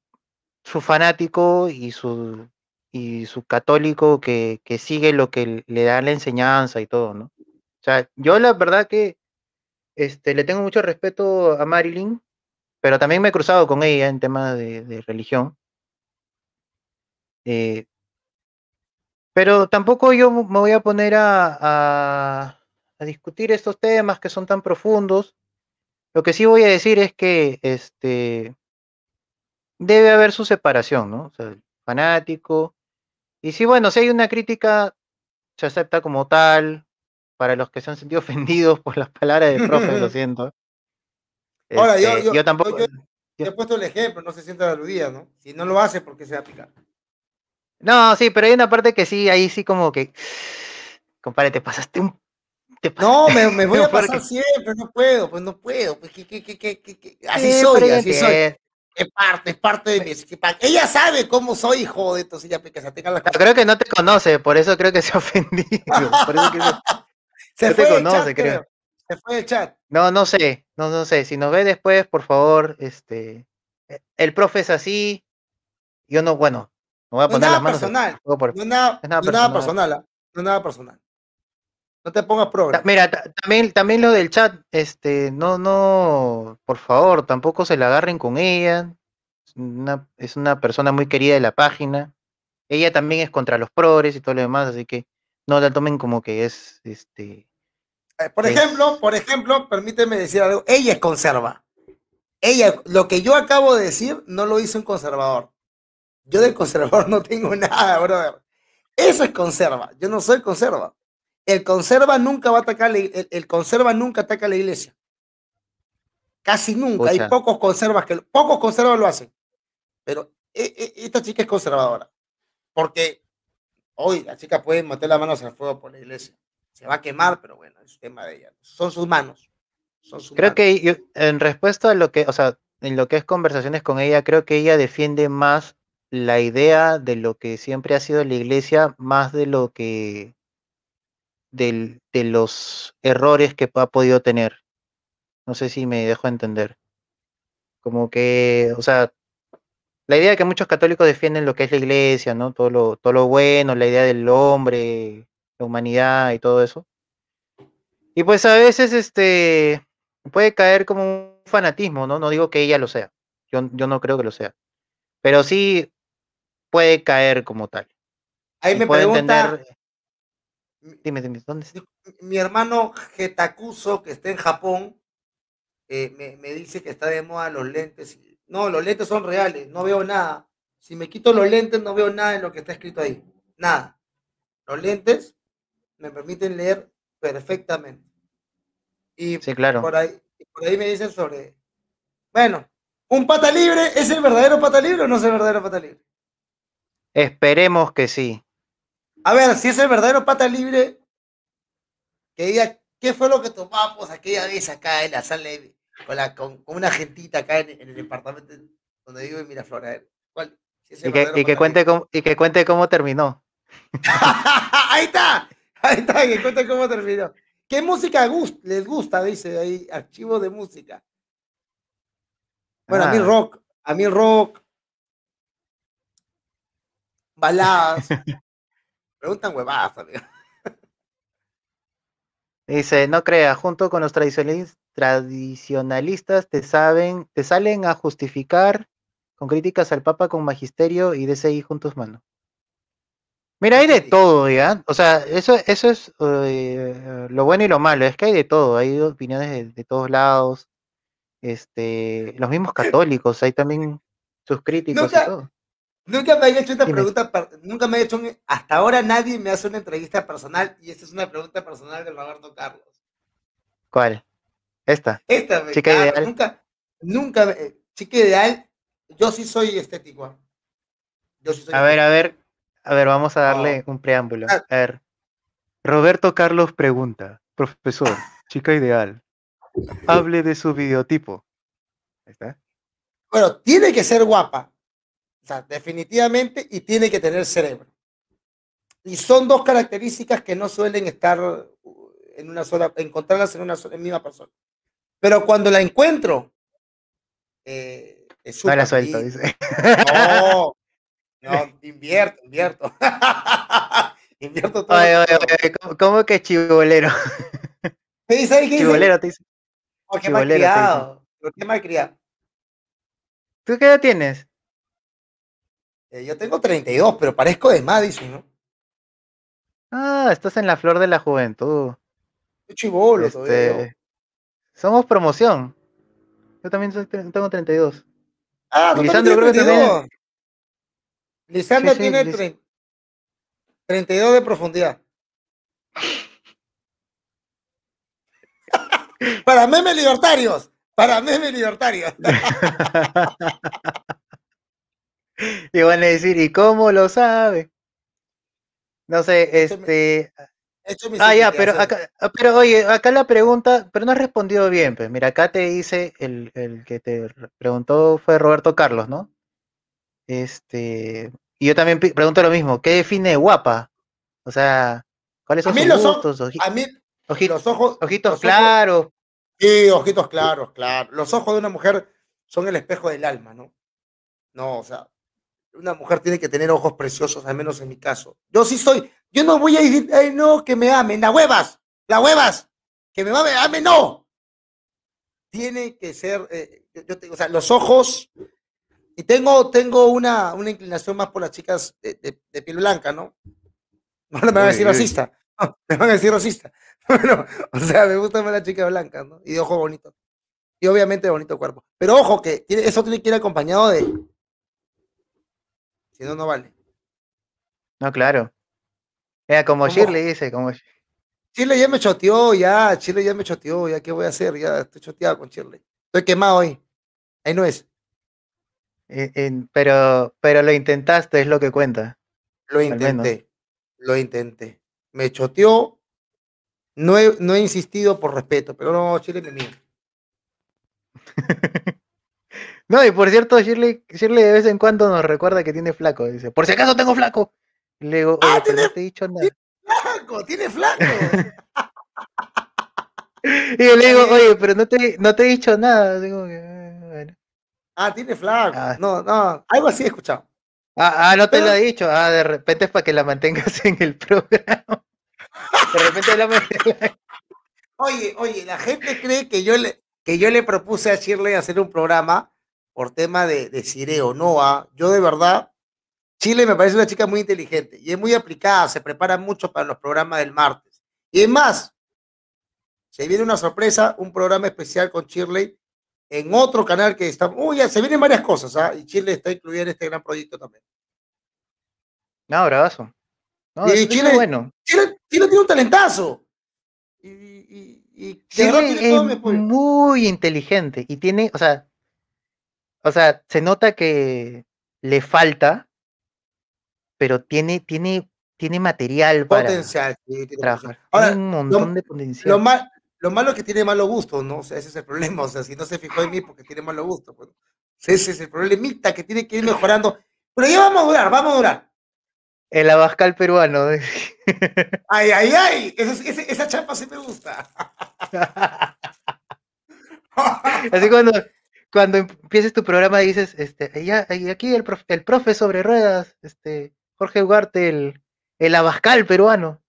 su fanático y su, y su católico que, sigue lo que le da la enseñanza y todo, ¿no? O sea, yo la verdad que este, le tengo mucho respeto a Marilyn, pero también me he cruzado con ella en temas de, religión. Eh, pero tampoco yo me voy a poner a, a, discutir estos temas que son tan profundos. Lo que sí voy a decir es que este, debe haber su separación, ¿no? O sea, fanático. Y si, bueno, si hay una crítica, se acepta como tal. Para los que se han sentido [laughs] ofendidos por las palabras del profe, lo [laughs] siento. Ahora, yo, este, yo, tampoco. Yo, he puesto el ejemplo, no se sienta aludida, ¿no? Si no lo hace, ¿por qué se va a picar? No, sí, pero hay una parte que sí, ahí sí como que. Compadre, te pasaste un. No, me, me, [laughs] voy a pasar siempre, no puedo, pues no puedo. Pues, ¿qué, qué, qué, así soy, así soy. Es parte, es parte de mi Ella sabe cómo soy, hijo de entonces ya que se tenga la Creo que no te conoce, por eso creo que se ha ofendido. [laughs] Por eso que se, se fue te conoce, creo. Se fue el chat. No, no sé, no, no sé. Si nos ve después, por favor, este, e, el profe es así. Yo no, bueno, me voy a poner no las manos. Personal. No, es nada, nada, personal. nada personal. ¿ah? No nada personal. No te pongas programa. Mira, también, también lo del chat, este, no, no, por favor, tampoco se la agarren con ella. es una persona muy querida de la página. Ella también es contra los progres y todo lo demás, así que no la tomen como que es este eh, por ejemplo, por ejemplo, permíteme decir algo, ella es conserva. Ella, lo que yo acabo de decir, no lo hizo un conservador. Yo del conservador [laughs] no tengo nada, brother. Eso es conserva. Yo no soy conserva. El conserva nunca va a atacar, el, conserva nunca ataca a la iglesia. Casi nunca. Hay pocos conservas que pocos conservas lo hacen. Pero e, e, esta chica es conservadora. Porque hoy la chica puede meter las manos al fuego por la iglesia se va a quemar, pero bueno, es tema de ella. Son sus manos. creo que en respuesta a lo que, o sea, en lo que es conversaciones con ella, creo que ella defiende más la idea de lo que siempre ha sido la iglesia, más de lo que de los errores que ha podido tener. No sé si me dejo entender. Como que, o sea, la idea de que muchos católicos defienden lo que es la iglesia, ¿no? Todo lo, todo lo bueno, la idea del hombre, la humanidad y todo eso. Y pues a veces este puede caer como un fanatismo, ¿no? No digo que ella lo sea. Yo, yo no creo que lo sea. Pero sí puede caer como tal. Ahí me pregunta. Dime, dime, ¿dónde está? Mi hermano Getakuso, que está en Japón, eh, me, me, dice que está de moda los lentes. No, los lentes son reales, no veo nada. Si me quito los lentes, no veo nada en lo que está escrito ahí. Nada. Los lentes me permiten leer perfectamente. Y sí, claro. por, ahí, por ahí me dicen sobre, bueno, ¿un pata libre es el verdadero pata libre o no es el verdadero pata libre? Esperemos que sí. A ver, si es el verdadero pata libre, que diga, ¿qué fue lo que tomamos aquella vez acá en la sala con, la, con, una gentita acá en, el departamento donde vivo en Miraflores? ¿Cuál? y, que, y, que cuente cómo, y que cuente cómo terminó. [laughs] Ahí está. Ahí está, que cuenta cómo terminó. ¿Qué música les gusta? Dice ahí, archivo de música. Bueno, a mí ah. rock, a mí rock, baladas. [laughs] Preguntan huevadas, amigo. Dice, no crea, junto con los tradicionalistas te saben, te salen a justificar con críticas al Papa con magisterio y DCI juntos mano. Mira, hay de todo, ¿ya? O sea, eso, eso es eh, lo bueno y lo malo, es que hay de todo, hay opiniones de, todos lados, este, los mismos católicos, hay también sus críticos y todo. Nunca me había hecho esta pregunta, nunca me ha hecho, hasta ahora nadie me hace una entrevista personal y esta es una pregunta personal de Roberto Carlos. ¿Cuál? Esta. Esta, chica ideal. Nunca, nunca, chica ideal, yo sí soy estético. ¿ah? Yo sí soy a ver, a ver, a ver, vamos a darle un preámbulo. Ah. A ver. Roberto Carlos pregunta, profesor, chica ideal, hable de su videotipo. ¿Está? Bueno, tiene que ser guapa, o sea, definitivamente, y tiene que tener cerebro. Y son dos características que no suelen estar en una sola, encontrarlas en una sola, misma persona. Pero cuando la encuentro, eh, es no la suelto, dice. No, no, [laughs] invierto, invierto. [laughs] invierto todo. ¿cómo, que chivolero? [laughs] ¿Qué dice ahí? ¿Qué chivolero te dice. Oh, qué malcriado. ¿Tú qué edad tienes? Eh, yo tengo 32, pero parezco de Madison, ¿no? Ah, estás en la flor de la juventud. Qué chivolo este... Somos promoción. Yo también tengo 32. Ah, tú Lisandro, creo que también. Lisandro tiene 32 de profundidad. [laughs] Para memes libertarios. para meme libertario. [laughs] [laughs] [laughs] y van a decir, ¿y cómo lo sabe? No sé, este... ah, ya, pero acá, ah, pero oye, acá la pregunta, pero no has respondido bien, pues. Mira, acá te dice, el, el que te preguntó fue Roberto Carlos, ¿no? Este, y yo también pregunto lo mismo, ¿qué define guapa? O sea, ¿cuáles son sus gustos? a mí, ojitos, los ojos, ojitos claros. sí, ojitos claros, claro. Los ojos de una mujer son el espejo del alma, ¿no? No, o sea, una mujer tiene que tener ojos preciosos, al menos en mi caso. Yo sí soy, yo no voy a decir, ay, no, que me amen, la huevas, la huevas, que me amen, no. Tiene que ser, eh, yo, o sea, los ojos, y tengo, tengo una, una inclinación más por las chicas de, piel blanca, ¿no? [laughs] [laughs] No me van a decir racista, me van a decir racista. Bueno, o sea, me gusta más la chica blanca, ¿no? Y de ojo bonito. Y obviamente de bonito cuerpo. Pero ojo, que eso tiene que ir acompañado de, si no, no vale. No, claro. Era como Shirley dice, como Chile ya me choteó, ya, Chile ya me choteó, ya qué voy a hacer, ya estoy choteado con Chile. Estoy quemado hoy. Ahí no es. pero, pero lo intentaste, es lo que cuenta. Lo intenté, lo intenté. Me choteó, no he, no he insistido por respeto, pero no, Chile me mío. [laughs] No, y por cierto, Shirley, Shirley de vez en cuando nos recuerda que tiene flaco. Dice, por si acaso tengo flaco. Y le digo, ah, ¿tiene, no te he dicho nada. Tiene flaco, tiene flaco. [laughs] y yo le digo, oye, [laughs] pero no te, no te he dicho nada. Digo, bueno. Ah, tiene flaco. Ah. No, no, algo así he escuchado. Ah, ah no te lo he dicho. Ah, de repente es para que la mantengas en el programa. De repente la mantengas. [laughs] Oye, oye, la gente cree que yo le, que yo le propuse a Shirley hacer un programa por tema de, de Cireo, no, ¿ah? yo de verdad, Chile me parece una chica muy inteligente y es muy aplicada, se prepara mucho para los programas del martes. Y es más, se viene una sorpresa, un programa especial con Shirley en otro canal que está, uy, ya se vienen varias cosas, ¿ah? y Chile está incluida en este gran proyecto también. No, bravazo. No, y Chile, bueno. Chile, tiene un talentazo. Y, y, Chile es muy inteligente y tiene, o sea, o sea, se nota que le falta, pero tiene, tiene, tiene material para potencial, trabajar. Ahora, un montón de potencial. Lo, mal, lo malo es que tiene malo gusto, ¿no? O sea, ese es el problema. O sea, si no se fijó en mí porque tiene malo gusto, pues, ese es el problemita que tiene que ir mejorando. Pero ya vamos a durar, vamos a durar. El abascal peruano. [laughs] ay, ay, ay. Esa, esa, esa chapa sí me gusta. [laughs] Así cuando, cuando empieces tu programa dices, este, ya, aquí el profe, el profe sobre ruedas, este, Jorge Ugarte, el, el Abascal peruano.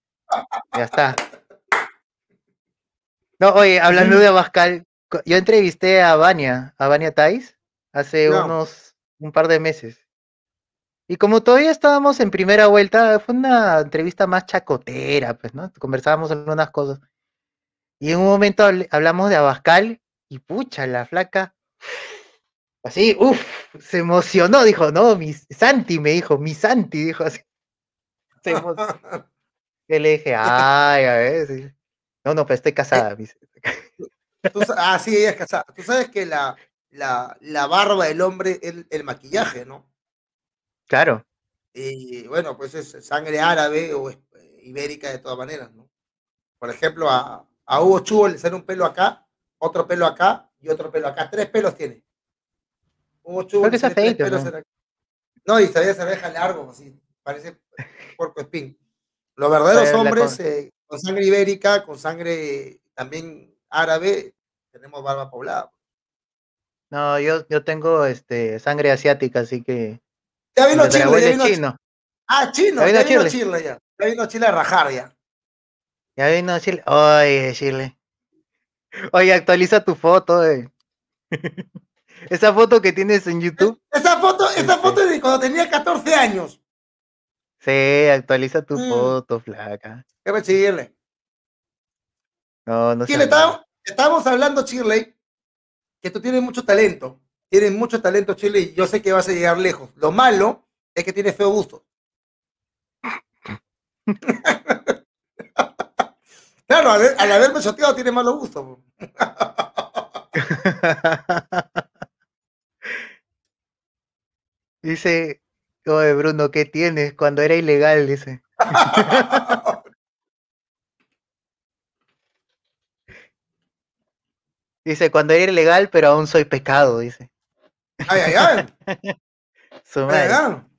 Ya está. No, oye, hablando de Abascal, yo entrevisté a Vania, a Vania Tais, hace unos, un par de meses. Y como todavía estábamos en primera vuelta, fue una entrevista más chacotera, pues, ¿no? Conversábamos en unas cosas. Y en un momento hablamos de Abascal y pucha, la flaca Así, uff, se emocionó, dijo, no, mi Santi, me dijo, mi Santi, dijo así. Se emocionó. [laughs] Y le dije, ay, a ver, no, no, pero estoy casada. ah, sí, ella es casada. Tú sabes que la, la, la barba del hombre es el, maquillaje, ¿no? Claro. Y bueno, pues es sangre árabe o ibérica de todas maneras, ¿no? Por ejemplo, a, a Hugo Chubo le sale un pelo acá, otro pelo acá y otro pelo acá. Tres pelos tiene. Chubo Creo que ¿no? no, y todavía se deja largo, así, parece porco espín. Los verdaderos hombres eh, con sangre ibérica, con sangre también árabe, tenemos barba poblada. No, yo, yo tengo este sangre asiática, así que. Ya vino Chile, ya vino chino. Ah, chino, ya vino, Chile. Chile ya. Ya vino Chile a rajar ya. Ya vino Chile. Oye, Chile. Oye, actualiza tu foto. Eh. Esa foto que tienes en YouTube. Esa foto, esa foto es de cuando tenía 14 años. Sí, actualiza tu mm. foto, flaca. ¿Qué va Chile? No, no sé. Estábamos hablando, Chile, que tú tienes mucho talento. Tienes mucho talento, Chile, y yo sé que vas a llegar lejos. Lo malo es que tienes feo gusto. [laughs] Claro, al, haberme choteado tiene malo gusto. [laughs] Dice, oye Bruno, ¿qué tienes? Cuando era ilegal, dice. [laughs] dice, cuando era ilegal, pero aún soy pecado, dice. Ay, ay, ay. [laughs] Su Ay, ay.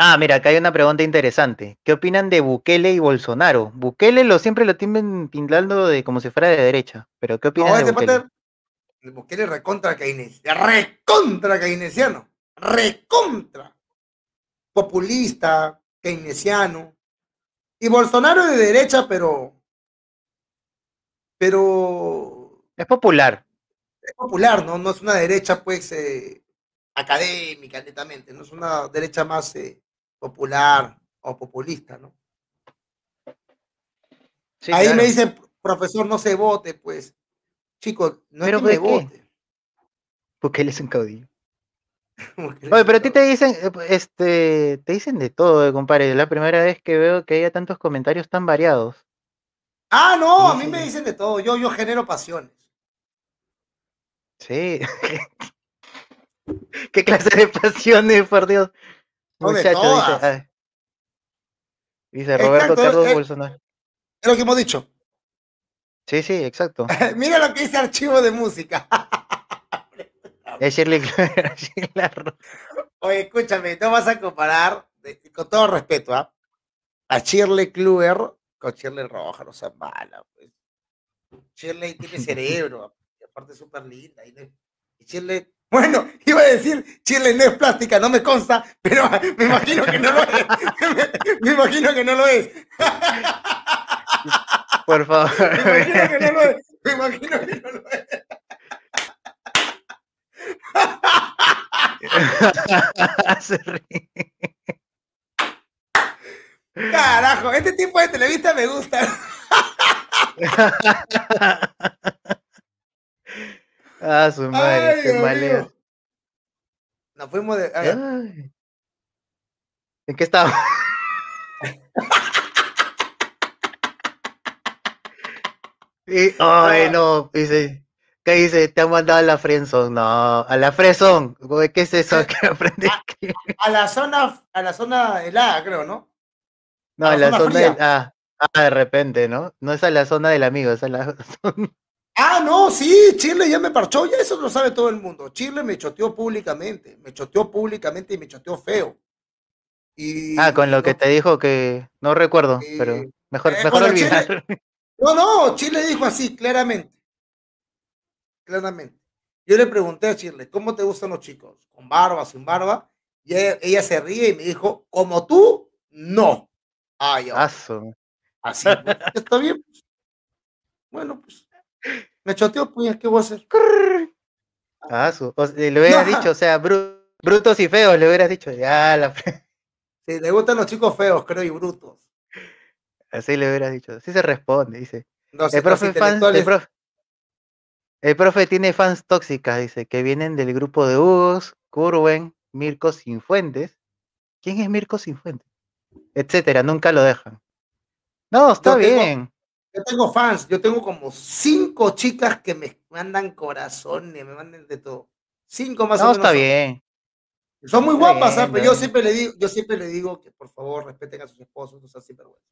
Ah, mira, acá hay una pregunta interesante. ¿Qué opinan de Bukele y Bolsonaro? Bukele lo siempre lo tienen pintando de como si fuera de derecha, pero ¿qué opinan No, de Bukele? Bukele recontra keynesiano, recontra keynesiano, recontra populista, keynesiano. Y Bolsonaro de derecha, pero pero Es popular. es popular, ¿no? No es una derecha, pues, eh, académica, netamente, no es una derecha más eh, popular o populista, ¿no? Sí, Ahí claro. me dicen, profesor, no se vote, pues. Chicos, no ¿Pero es que me vote. Bukele es un caudillo. [laughs] porque Oye, pero a ti te dicen, eh, este, te dicen de todo, eh, compadre. Es la primera vez que veo que haya tantos comentarios tan variados. Ah, no, a mí Sí. me dicen de todo. Yo, yo genero pasiones. Sí. [laughs] ¿Qué clase de pasiones, por Dios? Muchacho, dice, dice Roberto Exacto, Carlos eh. Bolsonaro. Es lo que hemos dicho. Sí, sí, exacto. [laughs] Mira lo que dice archivo de música. [laughs] Es Shirley [laughs] Oye, escúchame, no vas a comparar, con todo respeto, ¿ah? a Shirley Kluber con Shirley Roja, no sea mala. Pues. Shirley tiene cerebro, y aparte es súper linda. Y Shirley, bueno, iba a decir, Shirley no es plástica, no me consta, pero [laughs] me imagino que no lo es. me, [laughs] me imagino que no lo es. [laughs] Por favor. Me imagino que no lo es. Me imagino que no lo es. Se ríe. Carajo, este tipo de televista me gusta. Ah, su madre, Ay, qué maleo. mío. Nos fuimos de. Ay. ¿En qué estaba? [laughs] Y, ay, Ah. no, dice, ¿qué dice? Te han mandado a la friendzone, no, a la güey, ¿qué es eso? [laughs] [laughs] que aprendí? a la zona, a la zona helada, creo, ¿no? No, a la la zona zona del, fría. ah, ah, de repente, ¿no? No es a la zona del amigo, es a la zona. Ah, no, sí, Chile ya me parchó, ya eso lo sabe todo el mundo. Chile me choteó públicamente, me choteó públicamente y me choteó feo. Y, Ah, con lo que te dijo que no recuerdo, pero mejor, eh, mejor olvidar. [laughs] no, no, Chile dijo así, claramente. Claramente. Yo le pregunté a Chile, ¿cómo te gustan los chicos? ¿Con barba, sin barba? Y ella, ella se ríe y me dijo, como tú, no. Ah. Aso. Así, pues, está bien. pues. Bueno, pues. Me choteó, pues, ¿qué voy a hacer? O sea, le hubieras No. dicho, o sea, bru- brutos y feos, le hubieras dicho, ya, la Sí, le gustan los chicos feos, creo, y brutos. así le hubieras dicho. Así se responde, dice. El profe, fans, el, intelectuales. profe, el profe tiene fans tóxicas, dice, que vienen del grupo de Hugos, Curwen, Mirko Sinfuentes. ¿Quién es Mirko Sinfuentes? Etcétera, nunca lo dejan. No, está Yo tengo- bien. Yo tengo fans, yo tengo como cinco chicas que me mandan corazones, me mandan de todo. Cinco más No, o menos. está bien. Son muy Está guapas, ¿ah? pero yo siempre le digo, yo siempre le digo que por favor respeten a sus esposos, no sean sinvergüenza.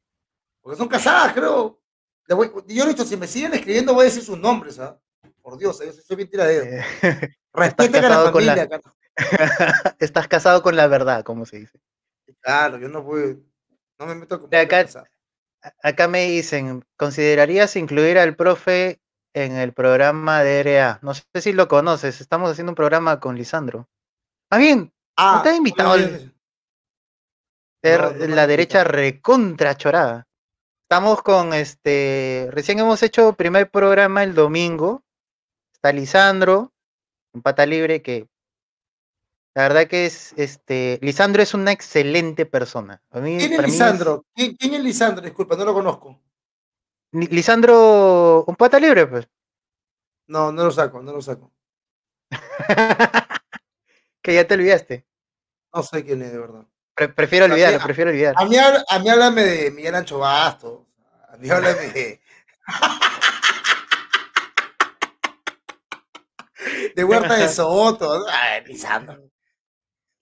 Porque son casadas, creo. Voy- yo he dicho, si me siguen escribiendo voy a decir sus nombres, ¿ah? Por Dios, yo soy bien tiradero. Eh, [laughs] Respeten a la casado con la- familia. [laughs] Estás casado con la verdad, como se dice. Claro, yo no voy, no me meto con De acá- mujeres casadas. A- Acá me dicen, ¿considerarías incluir al profe en el programa de RA? No sé si lo conoces, estamos haciendo un programa con Lisandro. Más bien, Ah, está invitado oye, el- oye, er- No, no la derecha invitado. recontra chorada. Estamos con este, recién hemos hecho primer programa el domingo. Está Lisandro, en pata libre, que la verdad que es, este, Lisandro es una excelente persona. A mí, ¿Quién es para mí Lisandro? ¿Quién, es Lisandro? Disculpa, no lo conozco. Lisandro, un pata libre, pues. No, no lo saco, no lo saco. [laughs] que ya te olvidaste. No sé quién es, de verdad. Pre- prefiero olvidarlo, prefiero olvidar. A mí, a mí háblame de Miguel Ancho Bastos. A mí háblame de. [laughs] de Huerta de [laughs] Soto. Ay, Lisandro.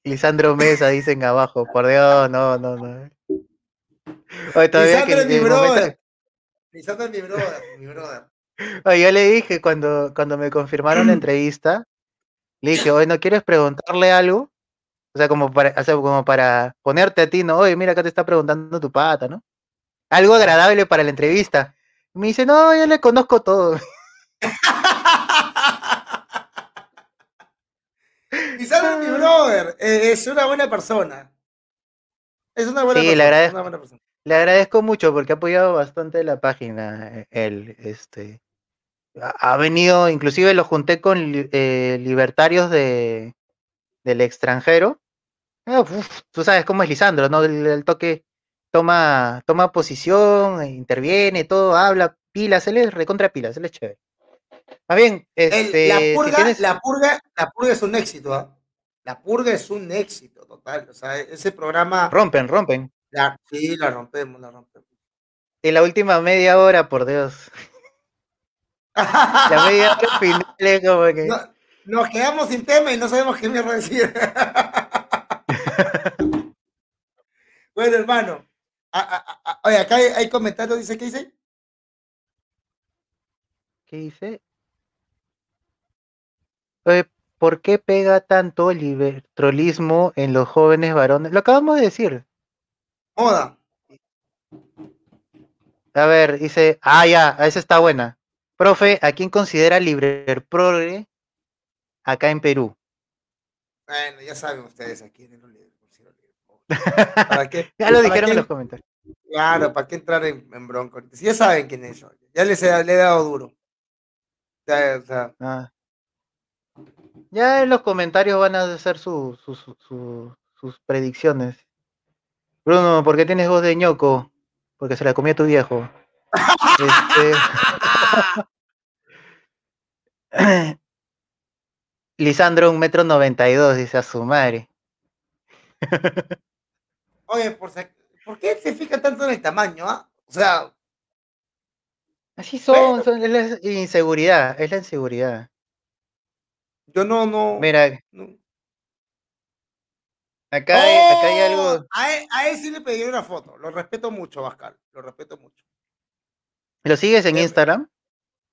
Lisandro Mesa, dicen abajo. Por Dios, no, no, no. Oye, Lisandro es mi brother. Lisandro es mi brother, mi brother. Oye, yo le dije cuando, cuando me confirmaron la [clears throat] entrevista, le dije, oye, ¿no quieres preguntarle algo? O sea, como para, o como para ponerte a ti, ¿no? Oye, mira, acá te está preguntando tu pata, ¿no? Algo agradable para la entrevista. me dice, no, yo le conozco todo. [laughs] Y sabe mi brother, eh, es una buena persona. Es una buena sí, persona. Le agradezco, le agradezco mucho porque ha apoyado bastante la página. Eh, él, este, ha venido, inclusive lo junté con eh, libertarios de, del extranjero Ah, tú sabes cómo es Lisandro, ¿no? El, toque toma, toma posición, interviene, todo, habla, pilas, él es recontra pilas, él es chévere. Más bien, este, la, purga, la, purga, la purga es un éxito, ¿ah? La purga es un éxito total. O sea, ese programa. Rompen, rompen. sí, la rompemos, la rompemos. En la última media hora, por Dios. la media hora [laughs] final es como que. nos quedamos sin tema y no sabemos qué mierda decir. [laughs] bueno, hermano. oye, acá hay, comentarios, dice, ¿qué dice? ¿Qué dice? ¿Por qué pega tanto el libertrolismo en los jóvenes varones? Lo acabamos de decir. Moda. A ver, dice, ah, ya, esa está buena. Profe, ¿a quién considera libre progre acá en Perú? Bueno, ya saben ustedes aquí en el ¿Para qué? ya lo dijeron en los comentarios. Claro, ¿para qué entrar en, en bronco? Si ya saben quién es yo. Ya les he, le he dado duro. Ya, o sea. ah. Ya en los comentarios van a hacer su, su, su, sus predicciones. Bruno, ¿por qué tienes voz de ñoco? Porque se la comió tu viejo. este... [laughs] Lisandro, un metro noventa y dos, dice a su madre. [laughs] Oye, por, ¿por qué se fija tanto en el tamaño? Ah? O sea. Así son, son, es la inseguridad, es la inseguridad. Yo no, no. Mira. Acá, hay, acá hay algo. ¡Oh! A él, a él, sí le pedí una foto. Lo respeto mucho, Bascal. Lo respeto mucho. ¿Lo sigues en Instagram?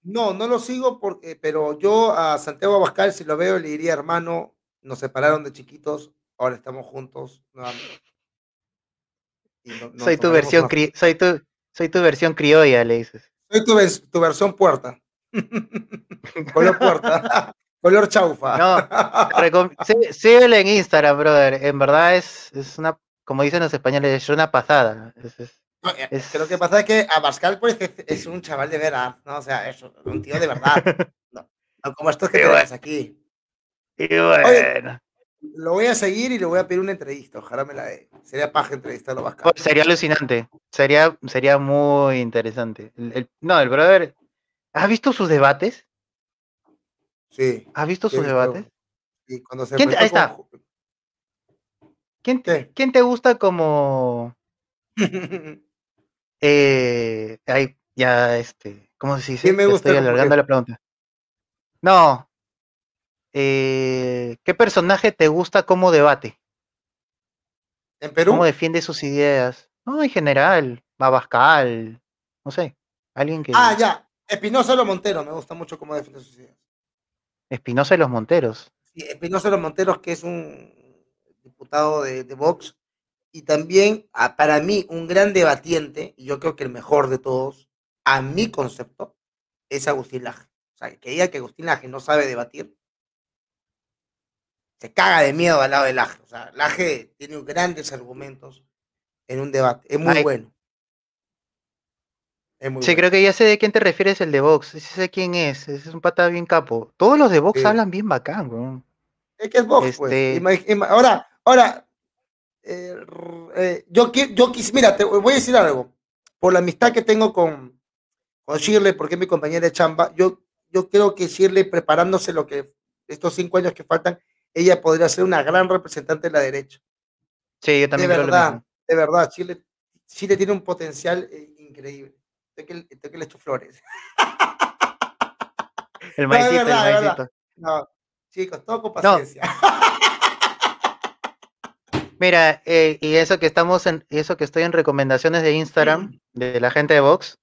No, no lo sigo porque, pero yo a Santiago Abascal, si lo veo, le diría, hermano, nos separaron de chiquitos, ahora estamos juntos nuevamente. soy tu versión soy tu soy tu versión criolla, le dices. Soy tu, tu versión puerta. [laughs] Color puerta. [laughs] [laughs] Color chaufa. No, síguele en Instagram, brother. En verdad es, es una, como dicen los españoles, es una pasada. Es, eh, es... Que lo que pasa es que Abascal pues, es, un chaval de verdad, ¿no? O sea, es un tío de verdad. [laughs] No, como estos que tenemos aquí. Y bueno. lo voy a seguir y le voy a pedir una entrevista. Ojalá me la dé. Sería paja entrevistarlo a Abascal. Pues sería alucinante. Sería, sería muy interesante. no, el brother. ¿Has visto sus debates? Sí. ¿Has visto sus debates? Sí, cuando se ¿Quién, ahí está. ¿Quién, ¿Quién te gusta como [laughs] Eh, ahí ya, este, ¿cómo se dice? me gusta Estoy alargando la pregunta. No. Eh, ¿Qué personaje te gusta como debate? ¿En Perú? ¿Cómo defiende sus ideas? No, en general, Babascal, no sé, alguien que... Ah, ya, Espinosa de los Monteros, me gusta mucho cómo defiende sus ideas. Espinosa de los Monteros. Sí, Espinosa de los Monteros, que es un diputado de, de Vox, y también ah, para mí un gran debatiente, y yo creo que el mejor de todos, a mi concepto, es Agustín Laje. O sea, que diga que Agustín Laje no sabe debatir, se caga de miedo al lado de Laje. O sea, Laje tiene grandes argumentos en un debate. Es muy bueno. Sí, creo que ya sé de quién te refieres el de Vox. Sé quién es. Es un pata bien capo. Todos los de Vox hablan bien bacán, bro. Es que es Vox, pues. Este ahora, ahora, eh, eh, yo, yo quis, mira, te voy a decir algo. Por la amistad que tengo con, con Shirley, porque es mi compañera de chamba, yo, yo creo que Shirley, preparándose lo que estos cinco años que faltan, ella podría ser una gran representante de la derecha. Sí, yo también de verdad, De verdad, Chile, Chile tiene un potencial eh, increíble. Tengo que, le echo flores. [laughs] El maicito, el maicito. No, chicos, todo con paciencia. [laughs] Mira, eh, y eso que estamos en, eso que estoy en recomendaciones de Instagram de la gente de Vox,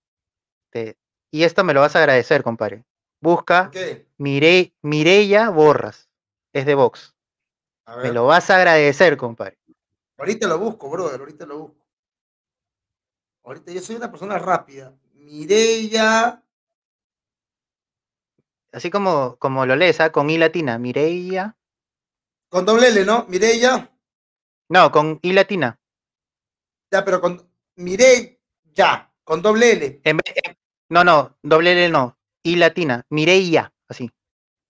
y esto me lo vas a agradecer, compadre. Busca Mire, Mireya Borras, es de Vox. Me lo vas a agradecer, compadre. Ahorita lo busco, brother, ahorita lo busco. Ahorita yo soy una persona rápida. Mireya. Así como, como lo lees, ¿ah? con I latina, Mireya. Con doble L, ¿no? Mireya. No, con I latina. Ya, pero con Mireya, con doble L. no, no, doble L no. I latina, Mireya, así.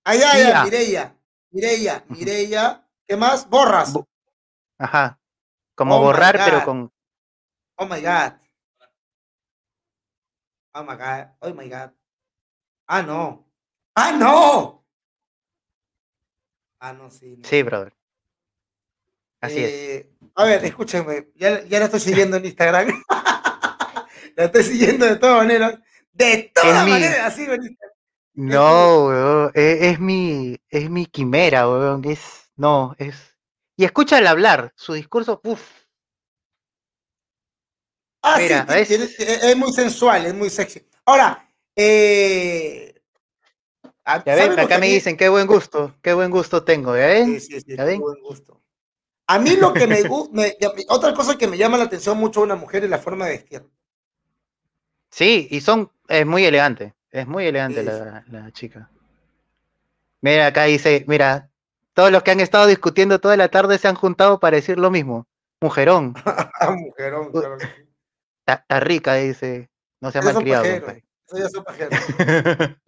Ah, ya, ya, Mireya. Mireya, Mireya. ¿Qué más? Borras. Ajá. Como oh borrar, pero con. Oh my God. Oh my God. Oh my God. Ah, no. Ah, no. Ah, no, sí. Sí, brother. Así es. Eh, a ver, escúchenme. Ya, ya la estoy siguiendo en Instagram. [laughs] la estoy siguiendo de todas maneras. De todas maneras, así No, weón. Es, es, mi, es mi quimera, weón. Es, no, es y escúchale hablar, su discurso, uff. Ah, sí, es... muy sensual, es muy sexy. Ahora, eh... ya ven, acá me dicen, qué buen gusto, qué buen gusto tengo, ¿ya ven? Sí, sí, sí, qué buen gusto. A mí lo que me gusta, [laughs] otra cosa que me llama la atención mucho a una mujer es la forma de vestir. Sí, y son, es muy elegante, es muy elegante la, la chica. Mira, acá dice, mira, todos los que han estado discutiendo toda la tarde se han juntado para decir lo mismo. Mujerón. [laughs] Mujerón, claro Está, rica, dice. No se ha malcriado. Eso ya son pajeros. [laughs]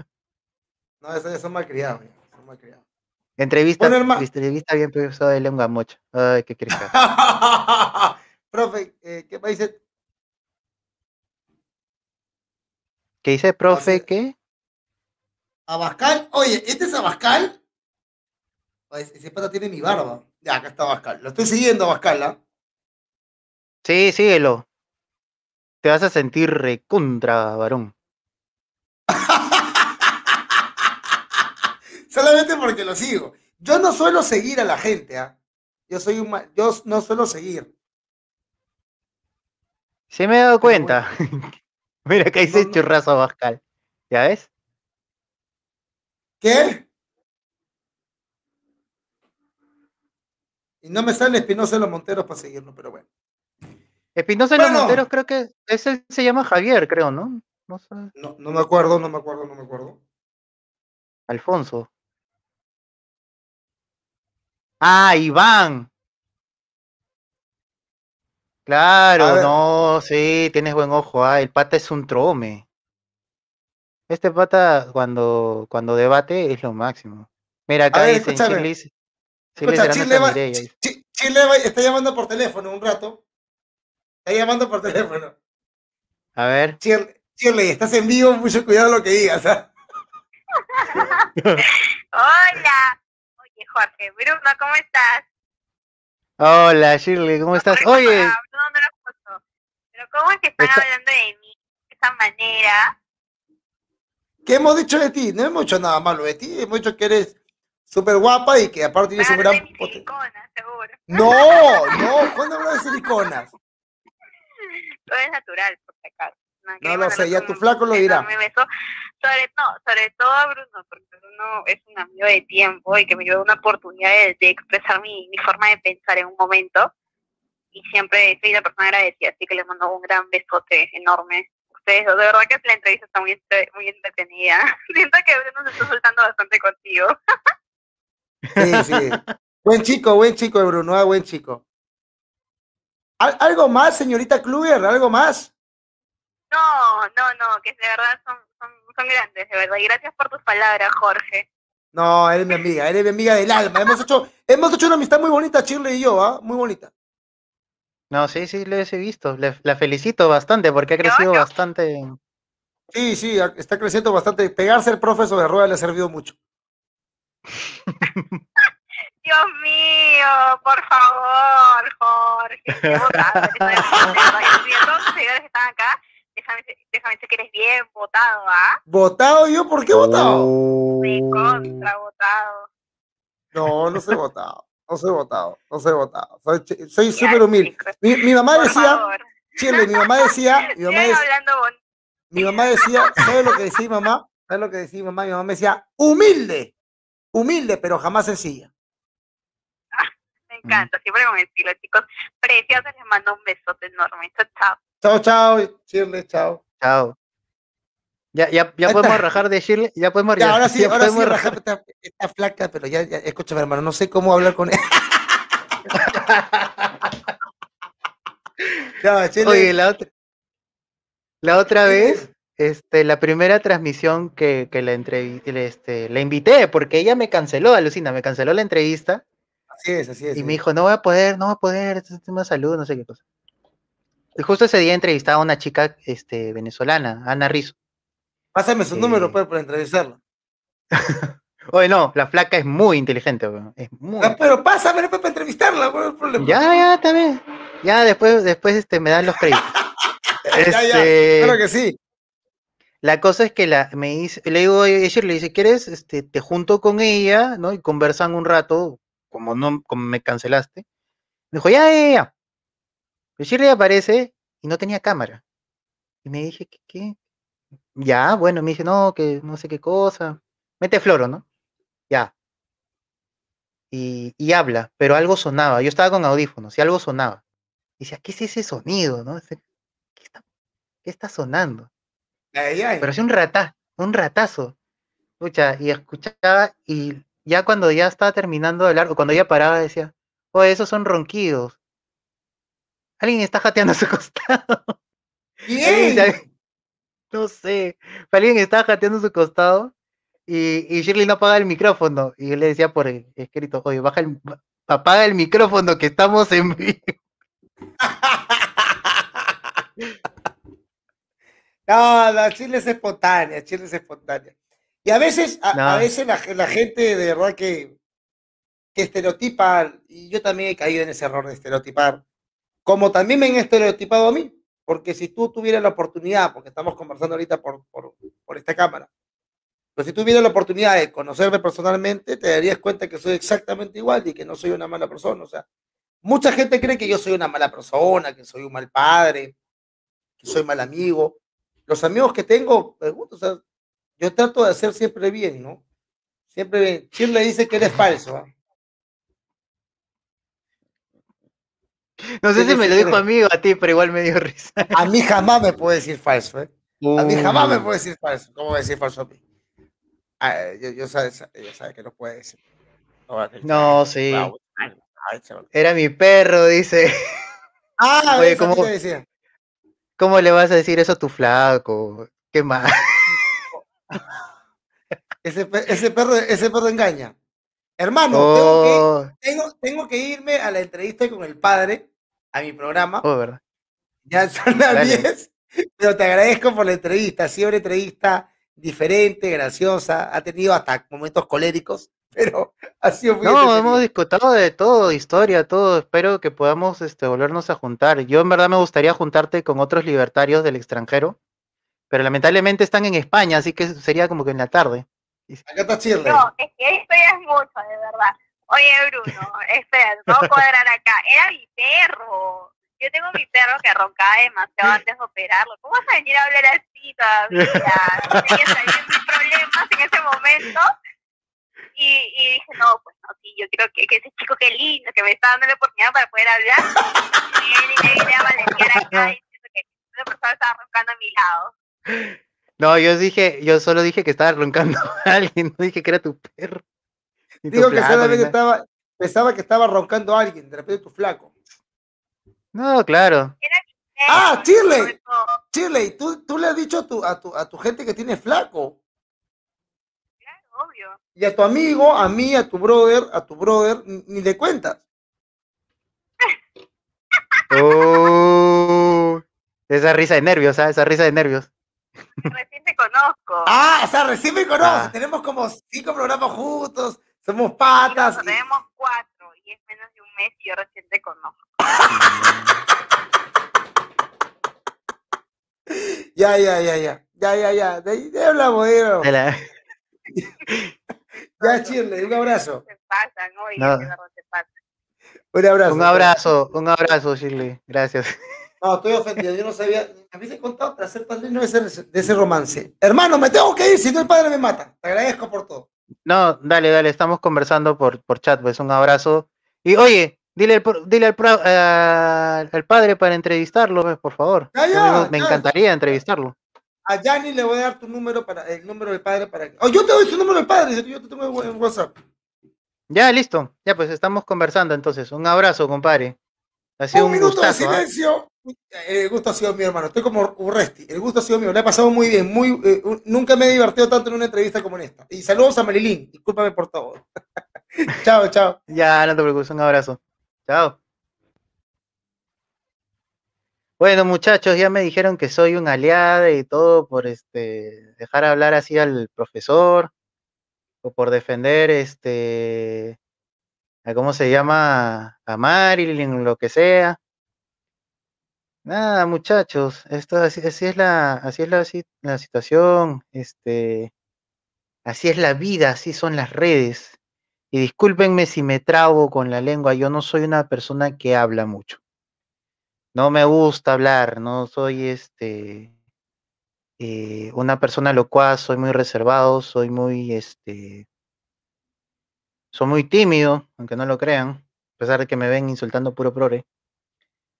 no, eso ya son malcriados. Son malcriados. Entrevista, entrevista bien profesor de lengua mocha. Ay, qué crees. [laughs] profe, eh, ¿qué me dice? ¿Qué dice, profe? ¿Qué? Abascal. Oye, ¿este es Abascal? Ese pata tiene mi barba. Ya, acá está Bascal. Lo estoy siguiendo, Bascal, ¿ah? Sí, síguelo. Te vas a sentir recontra, varón. [laughs] Solamente porque lo sigo. Yo no suelo seguir a la gente, ¿ah? Yo soy un yo no suelo seguir. Se me he dado cuenta. [laughs] Mira que dice no, churrazo Bascal. ¿Ya ves? ¿Qué? Y no me sale Espinosa de los Monteros para seguirlo, pero bueno. Espinosa de los Monteros creo que ese se llama Javier, creo, ¿no? No, no, no me acuerdo, no me acuerdo, no me acuerdo. Alfonso. Ah, Iván. Claro, no, sí, tienes buen ojo. Ah, el pata es un trome. Este pata cuando, cuando debate es lo máximo. Mira, acá dicen, Escucha, Chile, está llamando por teléfono un rato. Está llamando por teléfono. A ver. Chile, estás en vivo, mucho cuidado lo que digas. ¿ah? Hola. Oye, Jorge, Bruno, ¿cómo estás? Hola, Shirley, ¿cómo estás? Oye. Pero ¿cómo es que están hablando de mí de esa manera? ¿Qué hemos dicho de ti? No hemos dicho nada malo de ti, hemos dicho que eres súper guapa y que aparte tienes un gran... De siliconas, seguro. No, no, ¿cuándo hablas de siliconas? Todo es natural, por si acaso. No, lo sé, ya tu flaco lo dirá. Sobre, no, sobre todo a Bruno, porque Bruno es un amigo de tiempo y que me dio una oportunidad de, expresar mi, mi, forma de pensar en un momento. Y siempre soy la persona agradecida, así que le mando un gran besote enorme. Ustedes, de verdad que la entrevista está muy, muy entretenida. [laughs] Siento que Bruno se está soltando bastante contigo. Sí, sí. buen chico, buen chico Bruno, ah, buen chico. ¿Algo más, señorita Kluger? ¿Algo más? No, no, no, que de verdad son, son, grandes, de verdad. Y gracias por tus palabras, Jorge. No, eres mi amiga, eres mi amiga del alma. Hemos hecho, hemos hecho una amistad muy bonita, Chirle y yo, ¿ah? Muy bonita. No, sí, sí, le he visto. la felicito bastante porque ha crecido bastante. Sí, sí, está creciendo bastante. Pegarse el profesor de rueda le ha servido mucho. [laughs] Dios mío, por favor, Jorge. Todos los seguidores que están acá, déjame, déjame decir que eres bien votado, ¿ah? ¿Votado yo? ¿Por qué votado? De contra votado. No, no soy votado. No soy votado. No soy votado. Soy soy súper humilde. Mi, mi, mamá decía, Chile, mi mamá decía, [laughs] mi mamá decía, mi mamá decía, ¿sabes lo que decía mi mamá? ¿Sabes lo que decía mi mamá? Mi mamá me decía, humilde, humilde, pero jamás sencilla. Me encanta, siempre con estilo, chicos. Preciosos, les mando un besote enorme. Chao, chao. Chao, chao, Chile, chao. Chao. Ya, ya, ya podemos rajar de Shirley, ya podemos ya, ahora sí, ahora sí rajar esta, esta, flaca, pero ya, ya, escúchame, hermano, no sé cómo hablar con él. [laughs] Oye, la otra, la otra vez, este, la primera transmisión que, que la entrevisté, este, la invité, porque ella me canceló, alucina, me canceló la entrevista. Así es, así es. Y me dijo, no voy a poder, no voy a poder, este tema de salud, no sé qué cosa. Y justo ese día entrevistaba a una chica este, venezolana, Ana Rizzo. Pásame su número pues, para entrevistarla. [laughs] Oye, no, la flaca es muy inteligente, es muy... Ah, pero pásame pues, para entrevistarla, ¿cuál es el problema? Ya, ya, también. Ya después, después este, me dan los créditos. [laughs] ya, ya, este, claro que sí. La cosa es que la, me dice, le digo a Shirley, dice, ¿quieres? Este, te junto con ella, ¿no? Y conversan un rato, como no, como me cancelaste. Me dijo, ya, ya, ya. Pero Shirley aparece y no tenía cámara. Y me dije, ¿qué? qué? Ya, bueno, me dice, no, que no sé qué cosa. Mete floro, ¿no? Ya. Y, y habla, pero algo sonaba. Yo estaba con audífonos y algo sonaba. Y decía, ¿qué es ese sonido? ¿no? ¿Qué, está, qué está sonando? Pero es un rata, un ratazo. Escucha, y escuchaba, y ya cuando ya estaba terminando de hablar, o cuando ya paraba, decía, oh, esos son ronquidos. Alguien está jateando a su [laughs] costado. ¿Quién? [laughs] No sé. Alguien estaba jateando a su costado y, y, Shirley no apaga el micrófono. Y yo le decía por escrito, oye, baja el, apaga el micrófono que estamos en vivo. [laughs] no, no, Chile es espontánea, Chile es espontánea. Y a veces, a, veces la, la, gente de verdad que, que estereotipa, y yo también he caído en ese error de estereotipar, como también me han estereotipado a mí. Porque si tú tuvieras la oportunidad, porque estamos conversando ahorita por, por, por esta cámara, pero si tuvieras la oportunidad de conocerme personalmente, te darías cuenta que soy exactamente igual y que no soy una mala persona. O sea, mucha gente cree que yo soy una mala persona, que soy un mal padre, que soy mal amigo. Los amigos que tengo, o sea, yo trato de hacer siempre bien, ¿no? Siempre bien. ¿Quién le dice que eres falso? ¿ah? No sé si me lo dijo a mí o a ti, pero igual me dio risa. A mí jamás me puede decir falso, ¿eh? A mí jamás me puede decir falso. ¿Cómo decir falso a mí? Ah, yo, yo sabe, sabe, que no puede decir. No, sí. Era mi perro, dice. Ah, Oye, ¿cómo, decía? ¿cómo le vas a decir eso a tu flaco? ¿Qué más? Ese, ese, perro, ese perro engaña. Hermano, tengo, que, oh. tengo, tengo, que, irme a la entrevista con el padre, a mi programa. Oh, ¿verdad? Ya son las 10, pero te agradezco por la entrevista. Una entrevista diferente, graciosa, ha tenido hasta momentos coléricos, [laughs] pero ha sido muy No, hemos discutido de todo, historia, todo. Espero que podamos este, volvernos a juntar. Yo en verdad me gustaría juntarte con otros libertarios del extranjero, pero lamentablemente están en España, así que sería como que en la tarde. Acá está Chile. No, es que esto ya es mucho, de verdad. Oye, Bruno, espera, vamos a cuadrar acá. Era mi perro. Yo tengo mi perro que roncaba demasiado antes de operarlo. ¿Cómo vas a venir a hablar así todavía? Tenía mis problemas en ese momento. Y, y, dije, no, pues no, sí, yo creo que, que, ese chico qué lindo, que me está dando la oportunidad para poder hablar. Y él vine a valentear acá y siento que esa persona estaba roncando a mi lado. No, yo dije, yo solo dije que estaba roncando [laughs] a alguien, no dije que era tu perro. Digo que solamente estaba, pensaba que estaba roncando a alguien, de repente tu flaco. No, claro. ah, Chile. Chile, ¿tú, tú le has dicho a tu, a, tu, a tu gente que tiene flaco. Claro, obvio. Y a tu amigo, a mí, a tu brother, a tu brother, ni le cuentas. [laughs] oh, esa risa de nervios, ¿sabes? ¿ah? Esa risa de nervios. Recién te conozco. Ah, o sea, recién me conoces. Ah. Tenemos como cinco programas juntos, somos patas. tenemos cuatro y es menos de un mes y yo recién te conozco. [laughs] ya, ya, ya, ya. Ya, ya, ya. De ahí hablamos, de la... [laughs] Ya, Chile, un abrazo. Se pasan. y No. Un abrazo. Un abrazo, un abrazo, Shirley. Gracias. No, estoy ofendido. Yo no sabía. Me habéis contado para ser padrino de ese, de ese romance. Hermano, me tengo que ir, si no el padre me mata. Te agradezco por todo. No, dale, dale, estamos conversando por, por chat, pues un abrazo. Y oye, dile, dile al, a- al padre para entrevistarlo, pues, por favor. Ya, me, ya. encantaría entrevistarlo. A Yanni le voy a dar tu número para el número del padre para. Oh, yo te doy su número del padre, yo te tengo en WhatsApp. Ya, listo. Ya, pues estamos conversando entonces. Un abrazo, compadre. Ha sido Un un, minuto de gustazo. ¿ah? silencio. El gusto ha sido mío, hermano. Estoy como Urresti. El gusto ha sido mío. Le ha pasado muy bien. Muy, eh, un- nunca me he divertido tanto en una entrevista como en esta. Y saludos a Marilyn. Discúlpame por todo. [laughs] chao, chao. Ya, no te preocupes, un abrazo. Chao. Bueno, muchachos, ya me dijeron que soy un aliado y todo por este dejar hablar así al profesor o por defender este a cómo se llama a Marilyn, lo que sea. Nada, muchachos, esto así, así es la así es la, la situación, este así es la vida, así son las redes. Y discúlpenme si me trabo con la lengua, yo no soy una persona que habla mucho. No me gusta hablar, no soy este eh, una persona locuaz, soy muy reservado, soy muy este soy muy tímido, aunque no lo crean, a pesar de que me ven insultando puro prore.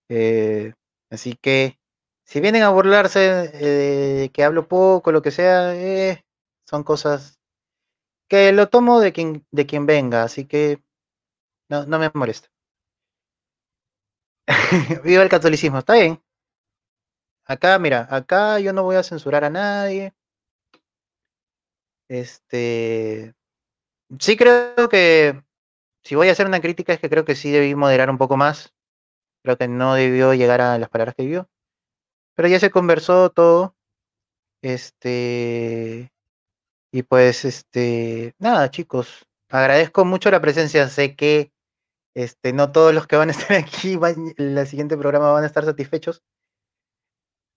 Eh, así que si vienen a burlarse eh, que hablo poco, lo que sea, eh, son cosas que lo tomo de quien, de quien venga, así que no, no me molesta. [laughs] Viva el catolicismo, está bien. Acá, mira, acá yo no voy a censurar a nadie. Este, sí creo que si voy a hacer una crítica es que creo que sí debí moderar un poco más. Creo que no debió llegar a las palabras que vio. Pero ya se conversó todo. Este, y pues, este, nada, chicos, agradezco mucho la presencia. Sé que este, no todos los que van a estar [laughs] aquí van- en el siguiente programa van a estar satisfechos.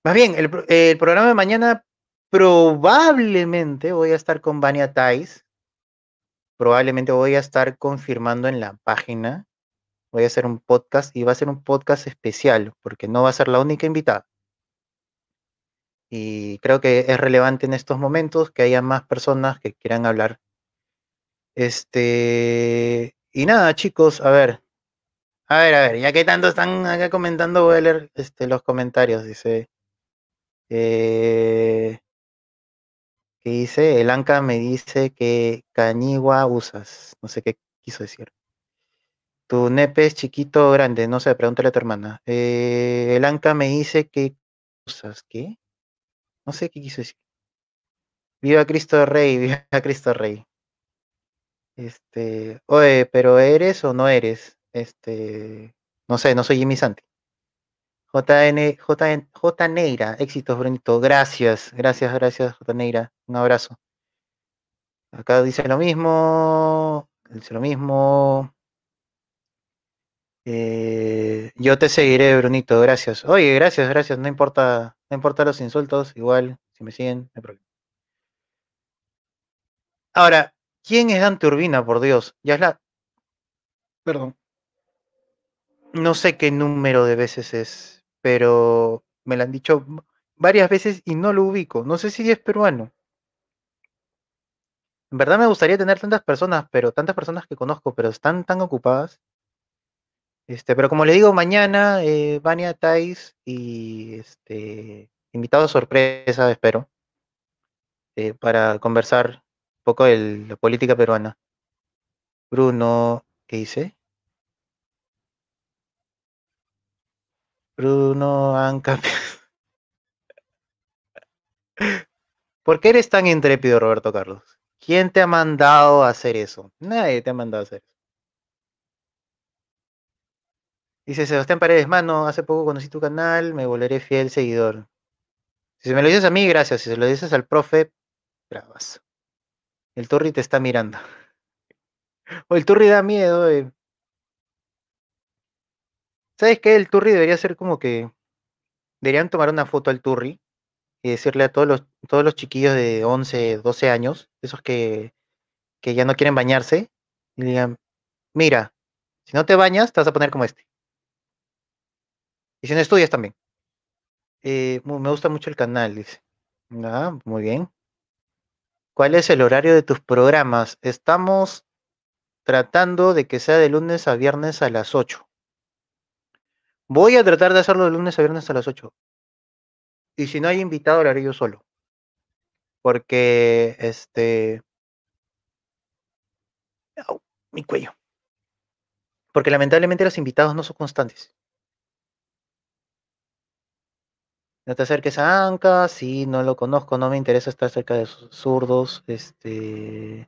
Más bien, el, el programa de mañana probablemente voy a estar con Vania Tais. Probablemente voy a estar confirmando en la página. Voy a hacer un podcast y va a ser un podcast especial porque no va a ser la única invitada. Y creo que es relevante en estos momentos que haya más personas que quieran hablar. Este. Y nada, chicos, a ver. A ver, a ver, ya que tanto están acá comentando, voy a leer este, los comentarios. Dice. Eh, ¿Qué dice? El Anca me dice que Cañigua usas. No sé qué quiso decir. Tu nepe es chiquito o grande, no sé, pregúntale a tu hermana. Eh, el Anca me dice que usas. ¿Qué? No sé qué quiso decir. Viva Cristo Rey, [laughs] viva Cristo Rey. Este, oye, pero ¿eres o no eres? Este, no sé, no soy Jimmy Santi. JN, JN, J Neira, éxitos, Brunito. Gracias, gracias, gracias, J Neira. Un abrazo. Acá dice lo mismo, dice lo mismo. Eh, yo te seguiré, Brunito, gracias. Oye, gracias, gracias. No importa, no importa los insultos, igual, si me siguen, no hay problema. Ahora, ¿quién es Dante Urbina, por Dios? Ya es la. Perdón. No sé qué número de veces es, pero me lo han dicho varias veces y no lo ubico. No sé si es peruano. En verdad me gustaría tener tantas personas, pero tantas personas que conozco, pero están tan ocupadas. Este, pero como le digo, mañana eh, Vania Tais y este invitado sorpresa, espero, eh, para conversar un poco de la política peruana. Bruno, ¿qué dice? Bruno Anca. [laughs] ¿Por qué eres tan intrépido, Roberto Carlos? ¿Quién te ha mandado a hacer eso? Nadie te ha mandado a hacer eso. Dice Sebastián Paredes, mano, hace poco conocí tu canal, me volveré fiel seguidor. Si me lo dices a mí, gracias. Si se lo dices al profe, bravas. El Turri te está mirando. [laughs] O el Turri da miedo. ¿Sabes qué? El Turri debería ser como que... Deberían tomar una foto al Turri y decirle a todos los, todos los chiquillos de 11, 12 años, esos que, que ya no quieren bañarse, y digan, mira, si no te bañas, te vas a poner como este. Y si no estudias también. Eh, me gusta mucho el canal, dice. Ah, muy bien. ¿Cuál es el horario de tus programas? Estamos tratando de que sea de lunes a viernes a las 8. Voy a tratar de hacerlo de lunes a viernes a las 8. Y si no hay invitado, lo haré yo solo. Porque, este... mi cuello. Porque lamentablemente los invitados no son constantes. No te acerques a Anca, si no lo conozco, no me interesa estar cerca de zurdos. Este.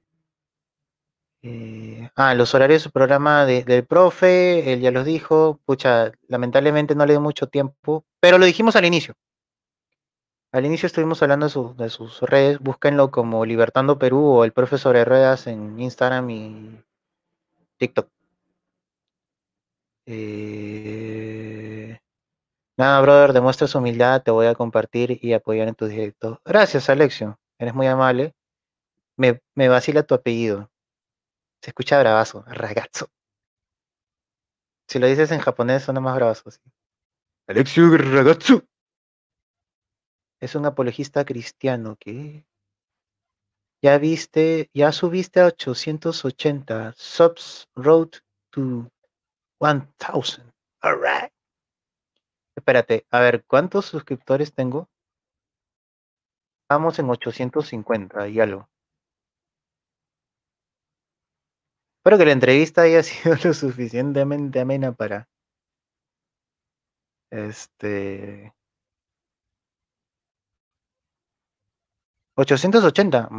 Eh, ah, los horarios del programa del profe, él ya los dijo. Pucha, lamentablemente no le dio mucho tiempo, pero lo dijimos al inicio. Al inicio estuvimos hablando de, de sus redes, búsquenlo como Libertando Perú o el profe sobre ruedas en Instagram y TikTok. Eh, Nada, brother, demuestras humildad, te voy a compartir y apoyar en tu directo. Gracias, Alexio, eres muy amable. Me, me vacila tu apellido. Se escucha bravazo, ragazzo. Si lo dices en japonés, suena más bravazo. ¿sí? Alexio Ragazzo. Es un apologista cristiano que ya viste, ya subiste a 880 subs road to 1000. Alright. Espérate, a ver, ¿cuántos suscriptores tengo? Estamos en 850 y algo. Espero que la entrevista haya [laughs] sido lo suficientemente amena para. Este. 880.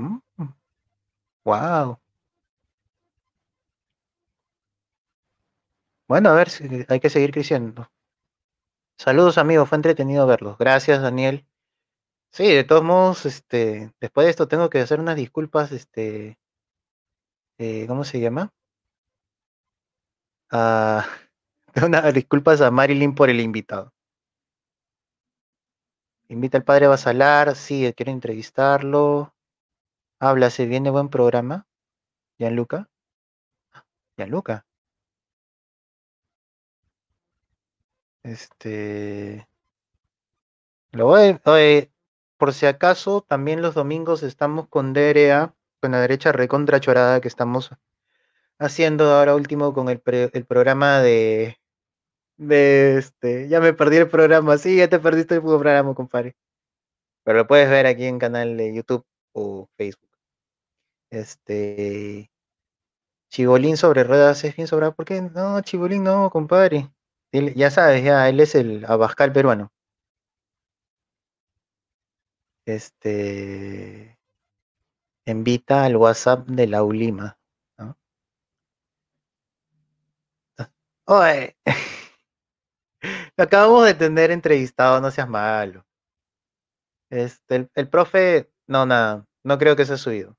Wow. Mm, bueno, a ver, hay que seguir creciendo. Saludos amigos, fue entretenido verlos. Gracias Daniel. Sí, de todos modos, este, después de esto tengo que hacer unas disculpas, este, eh, ¿cómo se llama? Ah, [laughs] unas disculpas a Marilyn por el invitado. Invita al padre Basalar, sí, quiero entrevistarlo. Habla, se viene buen programa. Gianluca. Gianluca. Este. Lo voy, por si acaso, también los domingos estamos con DRA, con la derecha recontra chorada que estamos haciendo ahora último con el, el programa de. De este. Ya me perdí el programa. Sí, ya te perdiste el programa, compadre. Pero lo puedes ver aquí en canal de YouTube o Facebook. Este. Chibolín sobre ruedas es bien sobrado. ¿Por qué? No, Chibolín no, compadre ya sabes, ya, él es el Abascal peruano. Este. Invita al WhatsApp de la Ulima. ¿no? Oye. Lo [laughs] acabamos de tener entrevistado, no seas malo. Este, el, el profe, no, nada, no creo que se ha subido.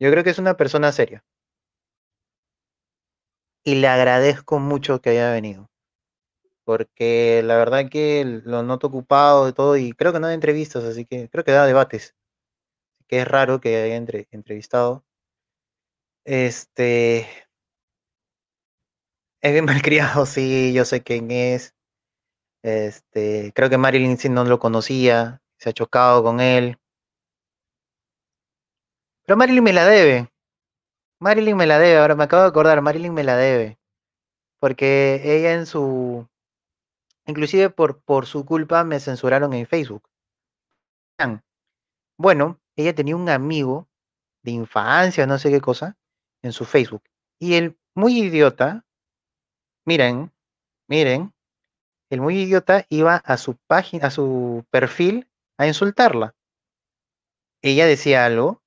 Yo creo que es una persona seria. Y le agradezco mucho que haya venido porque la verdad que lo noto ocupado de todo y creo que no da entrevistas, así que creo que da debates, que es raro que haya entrevistado. Este es bien [laughs] malcriado, sí, yo sé quién es. Este, creo que Marilyn sí no lo conocía, se ha chocado con él. Pero Marilyn me la debe. Marilyn me la debe, ahora me acabo de acordar, Marilyn me la debe. Porque ella en su Inclusive por, por su culpa me censuraron en Facebook. Bueno, ella tenía un amigo de infancia, no sé qué cosa, en su Facebook. Y el muy idiota, miren, miren, el muy idiota iba a su página, a su perfil a insultarla. Ella decía algo,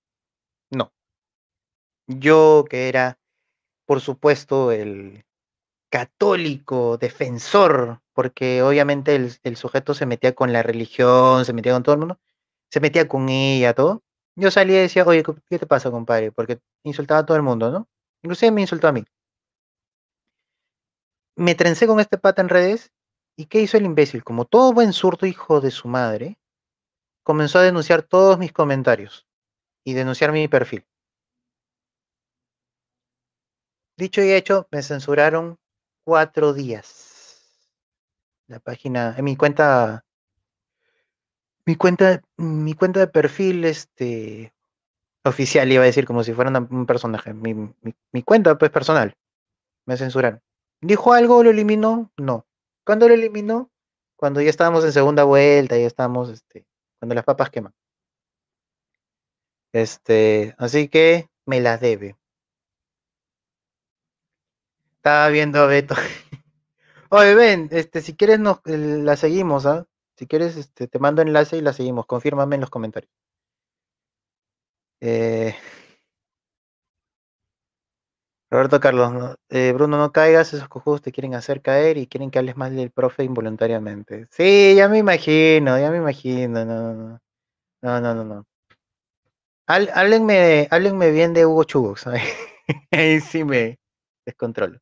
no. Yo que era, por supuesto, el católico, defensor porque obviamente el, sujeto se metía con la religión, se metía con todo el mundo, se metía con ella, todo. Yo salía y decía, oye, ¿qué te pasa, compadre? Porque insultaba a todo el mundo, ¿no? Inclusive me insultó a mí. Me trencé con este pata en redes y ¿qué hizo el imbécil? Como todo buen surto hijo de su madre, comenzó a denunciar todos mis comentarios y denunciar mi perfil. dicho y hecho, me censuraron cuatro días. La página, en mi cuenta, mi cuenta, mi cuenta de perfil, este, oficial, iba a decir como si fuera un personaje. Mi, mi- cuenta, pues, personal. Me censuraron. ¿Dijo algo? ¿Lo eliminó? No. ¿Cuándo lo eliminó? Cuando ya estábamos en segunda vuelta, ya estábamos, este, cuando las papas queman. Este, así que me la debe. Estaba viendo a Beto. [laughs] Oye, ven, este, si quieres nos, eh, la seguimos, ¿ah? Si quieres, este, te mando enlace y la seguimos. Confírmame en los comentarios. Eh, Roberto Carlos, eh, Bruno, no caigas, esos cojudos te quieren hacer caer y quieren que hables más del profe involuntariamente. Sí, ya me imagino, ya me imagino, no, no, no, no, no, no. Háblenme, háblenme bien de Hugo Chubos, [laughs] ahí sí me descontrolo.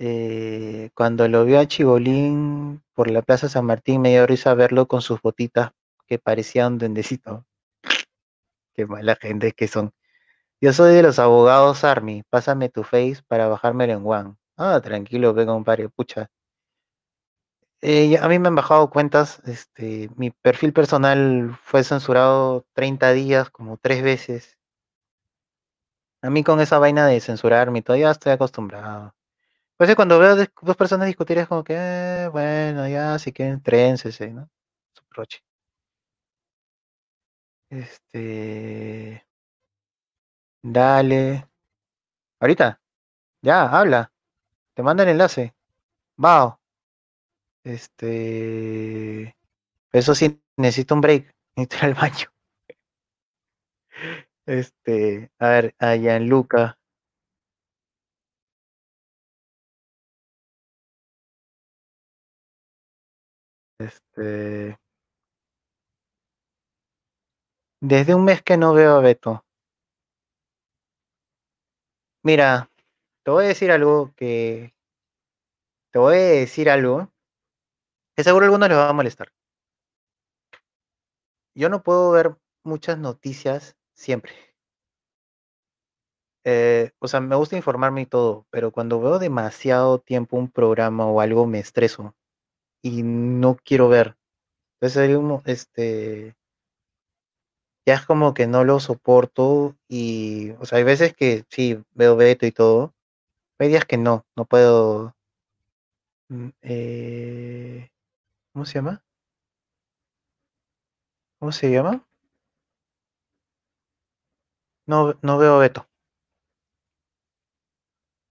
Eh, cuando lo vio a Chibolín por la Plaza San Martín, me dio risa verlo con sus botitas que parecían un duendecito. Qué mala gente que son. Yo soy de los abogados Army. Pásame tu face para bajármelo en One. Ah, tranquilo, ve compadre, pucha. Eh, a mí me han bajado cuentas. Este, mi perfil personal fue censurado 30 días, como tres veces. A mí con esa vaina de censurarme ya estoy acostumbrado. Pues cuando veo dos personas discutir es como que, eh, bueno, ya, si quieren, trénsese, ¿no? Su proche. Este, dale. Ahorita, ya, habla. Te manda el enlace. Vao. Este, eso sí, necesito un break. [laughs] Necesito ir al baño. Este, a ver, a Gianluca. Este, desde un mes que no veo a Beto. Mira, te voy a decir algo que. Te voy a decir algo que seguro a algunos les va a molestar. Yo no puedo ver muchas noticias siempre. Eh, o sea, me gusta informarme y todo, pero cuando veo demasiado tiempo un programa o algo me estreso y no quiero ver. Entonces, un- este, ya es como que no lo soporto y, o sea, hay veces que sí, veo Beto y todo, hay días que no, no puedo. mm, eh, ¿cómo se llama? ¿Cómo se llama? No, no veo Beto.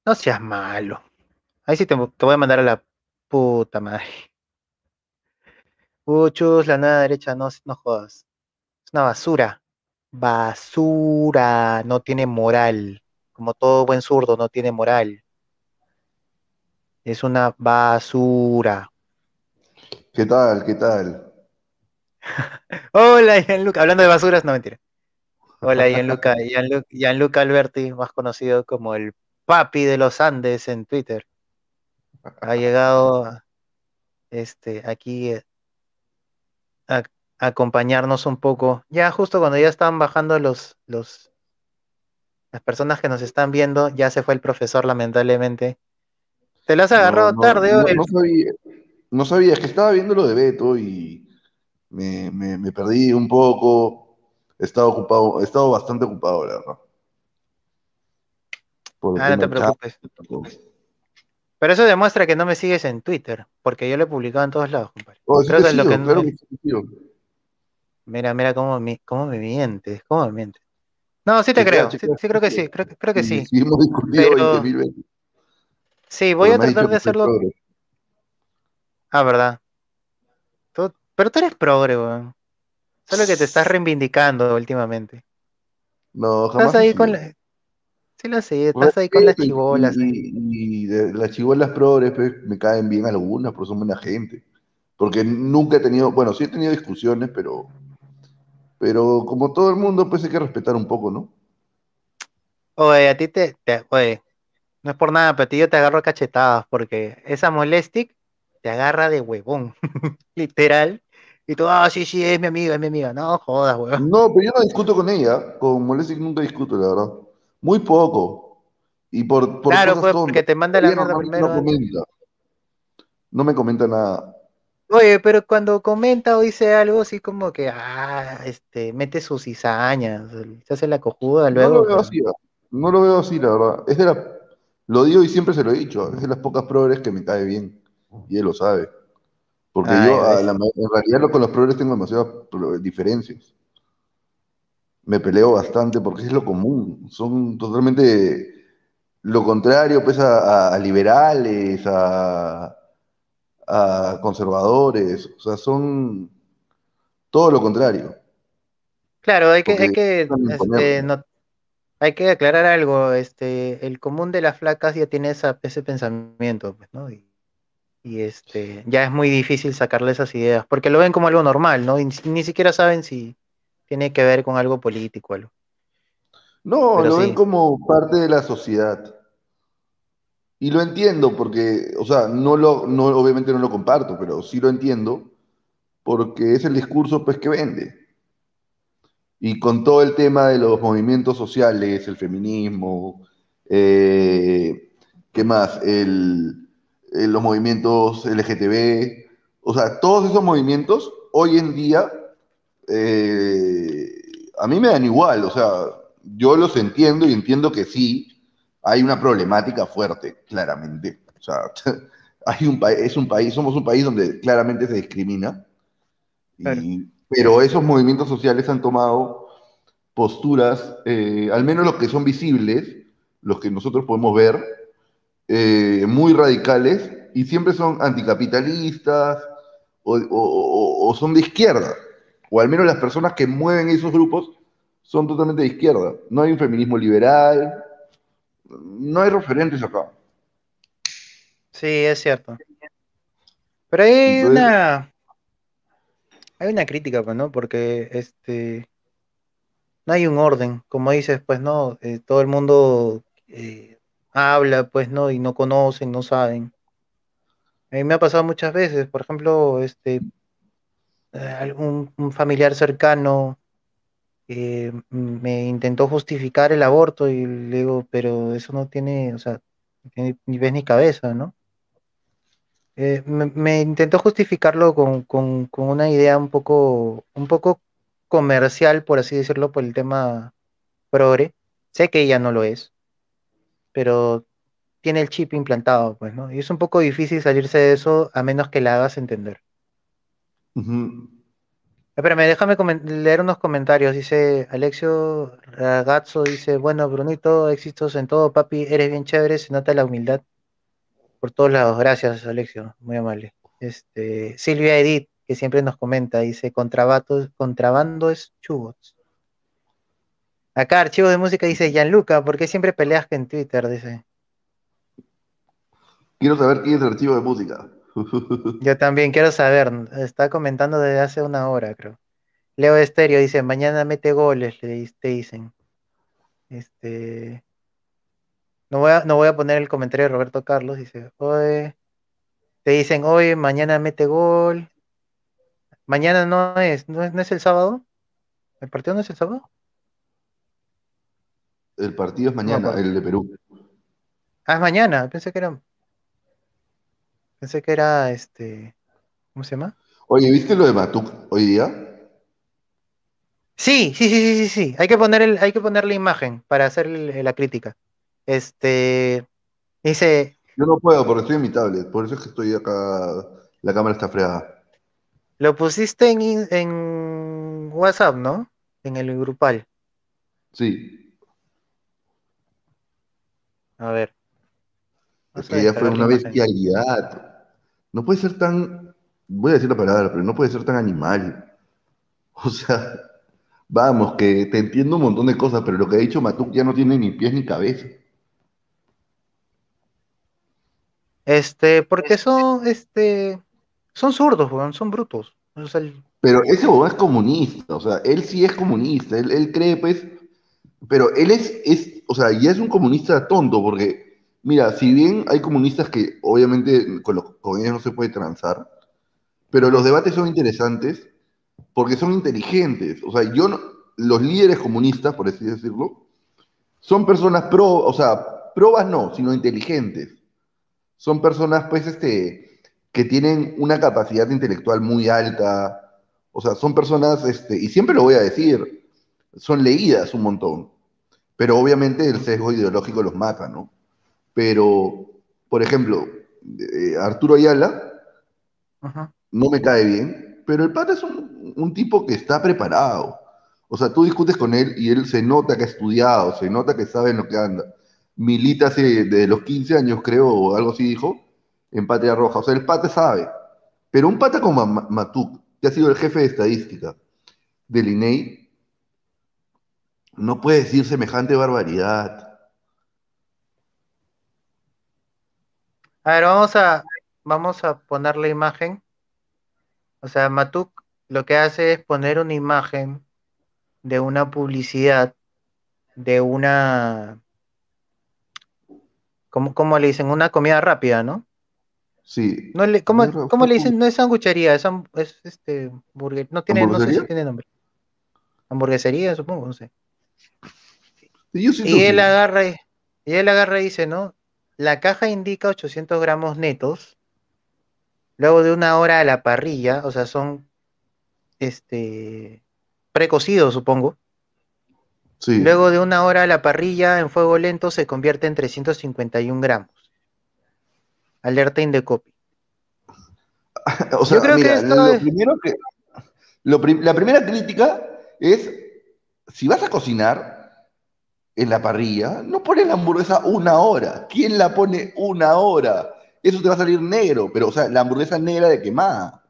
No seas malo. Ahí sí te, te voy a mandar a la puta madre. Uchus, la nada derecha, no, no jodas. Es una basura. Basura. No tiene moral. Como todo buen zurdo, no tiene moral. Es una basura. ¿Qué tal? ¿Qué tal? [laughs] Hola, Gianluca. Hablando de basuras, no mentira. Hola, Gianluca. [laughs] Gianluca, Gianluca Alberti, más conocido como el papi de los Andes en Twitter. Ha llegado este, aquí acompañarnos un poco. Ya justo cuando ya estaban bajando los, los, las personas que nos están viendo, ya se fue el profesor, lamentablemente. Te las has agarrado No, no, tarde no, hoy. no sabía, no sabía, es que estaba viendo lo de Beto y me, me- me perdí un poco. He estado ocupado, he estado bastante ocupado, la verdad. Por Ah, no te chat, preocupes. Pero eso demuestra que no me sigues en Twitter, porque yo lo he publicado en todos lados, compadre. Oh, sí te que es lo sigo, que no- claro que sí. Mira, mira cómo me, cómo me mientes, cómo me mientes. No, sí te creo, sí, creo que sí, creo, que- creo que sí. sí hemos discutido Pero- 20.000 veces. Sí, voy pero a tratar de hacerlo. progre. Ah, ¿verdad? Tú- pero tú eres progre, weón. Solo que te estás reivindicando últimamente. No, jamás Estás ahí con la... Sí lo sé, estás ahí con las chibolas. eh. Y, y de las chibolas progres pues, me caen bien algunas, porque son buena gente. Porque nunca he tenido, bueno, sí he tenido discusiones, pero, pero como todo el mundo, pues hay que respetar un poco, ¿no? Oye, a ti te, te- Oye, no es por nada, pero a ti yo te agarro cachetadas, porque esa molestic te agarra de huevón, [laughs] literal. Y tú, ah, sí, sí, es mi amiga, es mi amiga. No jodas, weón. No, pero yo no discuto con ella, con Molestic nunca discuto, la verdad. Muy poco. Y por, por Claro, cosas pues, porque te manda la mierda normalmente primero. no comenta. No me comenta nada. Oye, pero cuando comenta o dice algo así como que, ah, este, mete sus cizañas, se hace la cojuda No luego. lo veo así, ¿ah? no lo veo así, la verdad. Es de la, lo digo y siempre se lo he dicho, es de las pocas progres que me cae bien. Y él lo sabe. Porque Ah, yo, a la en realidad, lo- con los progres tengo demasiadas diferencias. Me peleo bastante porque es lo común. Son totalmente lo contrario, pues, a liberales, a, a conservadores. O sea, son todo lo contrario. Claro, hay que, hay que, este, no, hay que aclarar algo, este, el común de las flacas ya tiene esa, ese pensamiento, pues, ¿no? Y, y, este, ya es muy difícil sacarle esas ideas, porque lo ven como algo normal, ¿no? Y ni, ni siquiera saben si tiene que ver con algo político o algo. No, Pero lo ven como parte de la sociedad. Y lo entiendo porque, o sea, no lo, no, obviamente no lo comparto, pero sí lo entiendo porque es el discurso pues que vende. Y con todo el tema de los movimientos sociales, el feminismo, eh, ¿qué más? El, eh, los movimientos LGTB, o sea, todos esos movimientos hoy en día eh, a mí me dan igual, o sea, yo los entiendo y entiendo que sí, hay una problemática fuerte, claramente. O sea, [laughs] hay un pa- es un país, somos un país donde claramente se discrimina, Claro. y- pero esos movimientos sociales han tomado posturas, eh, al menos los que son visibles, los que nosotros podemos ver, eh, muy radicales y siempre son anticapitalistas o, o- o- o son de izquierda, o al menos las personas que mueven esos grupos son totalmente de izquierda. No hay un feminismo liberal, no hay referentes acá. Sí, es cierto. Pero hay Entonces- una, hay una crítica, pues, ¿no? Porque, este, no hay un orden, como dices, pues, ¿no? Eh, todo el mundo eh, habla, pues, ¿no? Y no conocen, no saben. A mí me ha pasado muchas veces, por ejemplo, este, eh, algún un familiar cercano eh, me intentó justificar el aborto y le digo, pero eso no tiene, o sea, ni ves ni cabeza, ¿no? Eh, me, intentó justificarlo con, con- con una idea un poco, un poco comercial, por así decirlo, por el tema progre. Sé que ella no lo es, pero tiene el chip implantado, pues, ¿no? Y es un poco difícil salirse de eso a menos que la hagas entender. Ujú. Espérame, déjame leer unos comentarios. Dice Alexio Ragazzo, dice, bueno, Brunito, éxitos en todo, papi, eres bien chévere, se nota la humildad por todos lados. Gracias, Alexio, muy amable. Este, Silvia Edith, que siempre nos comenta, dice, contrabando, es chubos. Acá, archivos de música, dice Gianluca, ¿por qué siempre peleas que en Twitter? Dice. Quiero saber quién es el archivo de música. [laughs] Yo también quiero saber, está comentando desde hace una hora, creo. Leo Estéreo dice, mañana mete goles, le te dicen. Este. No voy a, no voy a poner el comentario de Roberto Carlos, dice, oye, te dicen, oye, mañana mete gol. Mañana no es, no es, no es el sábado. ¿El partido no es el sábado? El partido es mañana, el de Perú. Ah, es mañana, pensé que era. Pensé que era este. ¿Cómo se llama? Oye, ¿viste lo de Matuk hoy día? Sí, sí, sí, sí, sí, sí. Hay que poner el, hay que poner la imagen para hacer el- la crítica. Este dice, Yo no puedo porque estoy en mi tablet, por eso es que estoy acá, la cámara está fregada. lo pusiste en, en WhatsApp, ¿no? En el grupal. Sí, A ver. es a que ya fue una bestialidad. No puede ser tan, voy a decir la palabra, pero no puede ser tan animal. [laughs] O sea, vamos, que te entiendo un montón de cosas, pero lo que ha dicho Matuk ya no tiene ni pies ni cabeza. Este, porque son, este, son zurdos, weón, son brutos. O sea, el- Pero ese bobo es comunista, o sea, él sí es comunista, él, él cree, pues, pero él es, es, o sea, ya es un comunista tonto, porque, mira, si bien hay comunistas que obviamente con, lo- con ellos no se puede transar, pero los debates son interesantes porque son inteligentes, o sea, yo no- los líderes comunistas, por así decirlo, son personas pro, o sea, probas no, sino inteligentes. Son personas, pues, este, que tienen una capacidad intelectual muy alta. O sea, son personas, este, y siempre lo voy a decir, son leídas un montón. Pero obviamente el sesgo ideológico los mata, ¿no? Pero, por ejemplo, eh, Arturo Ayala no me cae bien, pero el pata es un, un tipo que está preparado. O sea, tú discutes con él y él se nota que ha estudiado, se nota que sabe en lo que anda. Milita hace desde los 15 años, creo, o algo así dijo, en Patria Roja. O sea, el pata sabe. Pero un pata como Ma- Matuk, que ha sido el jefe de estadística del INEI, no puede decir semejante barbaridad. A ver, vamos a, vamos a poner la imagen. O sea, Matuk lo que hace es poner una imagen de una publicidad de una, ¿cómo, cómo le dicen? Una comida rápida, ¿no? Sí. No le, ¿cómo, cómo le dicen? No es sanguchería, es, es este burger, no tiene, no sé si ¿Hamburguesería? tiene nombre. Hamburguesería, supongo, no sé. Yo Y él agarra y, y él agarra y dice, ¿no? La caja indica 800 gramos netos. Luego de una hora a la parrilla, o sea, son este precocidos, supongo. sí. Luego de una hora a la parrilla en fuego lento se convierte en 351 gramos. Alerta Indecopy. [laughs] O sea, Yo creo que esto lo es- primero que. lo prim- la primera crítica es: si vas a cocinar en la parrilla, no pones la hamburguesa una hora. ¿Quién la pone una hora? Eso te va a salir negro, pero, o sea, la hamburguesa negra de quemada.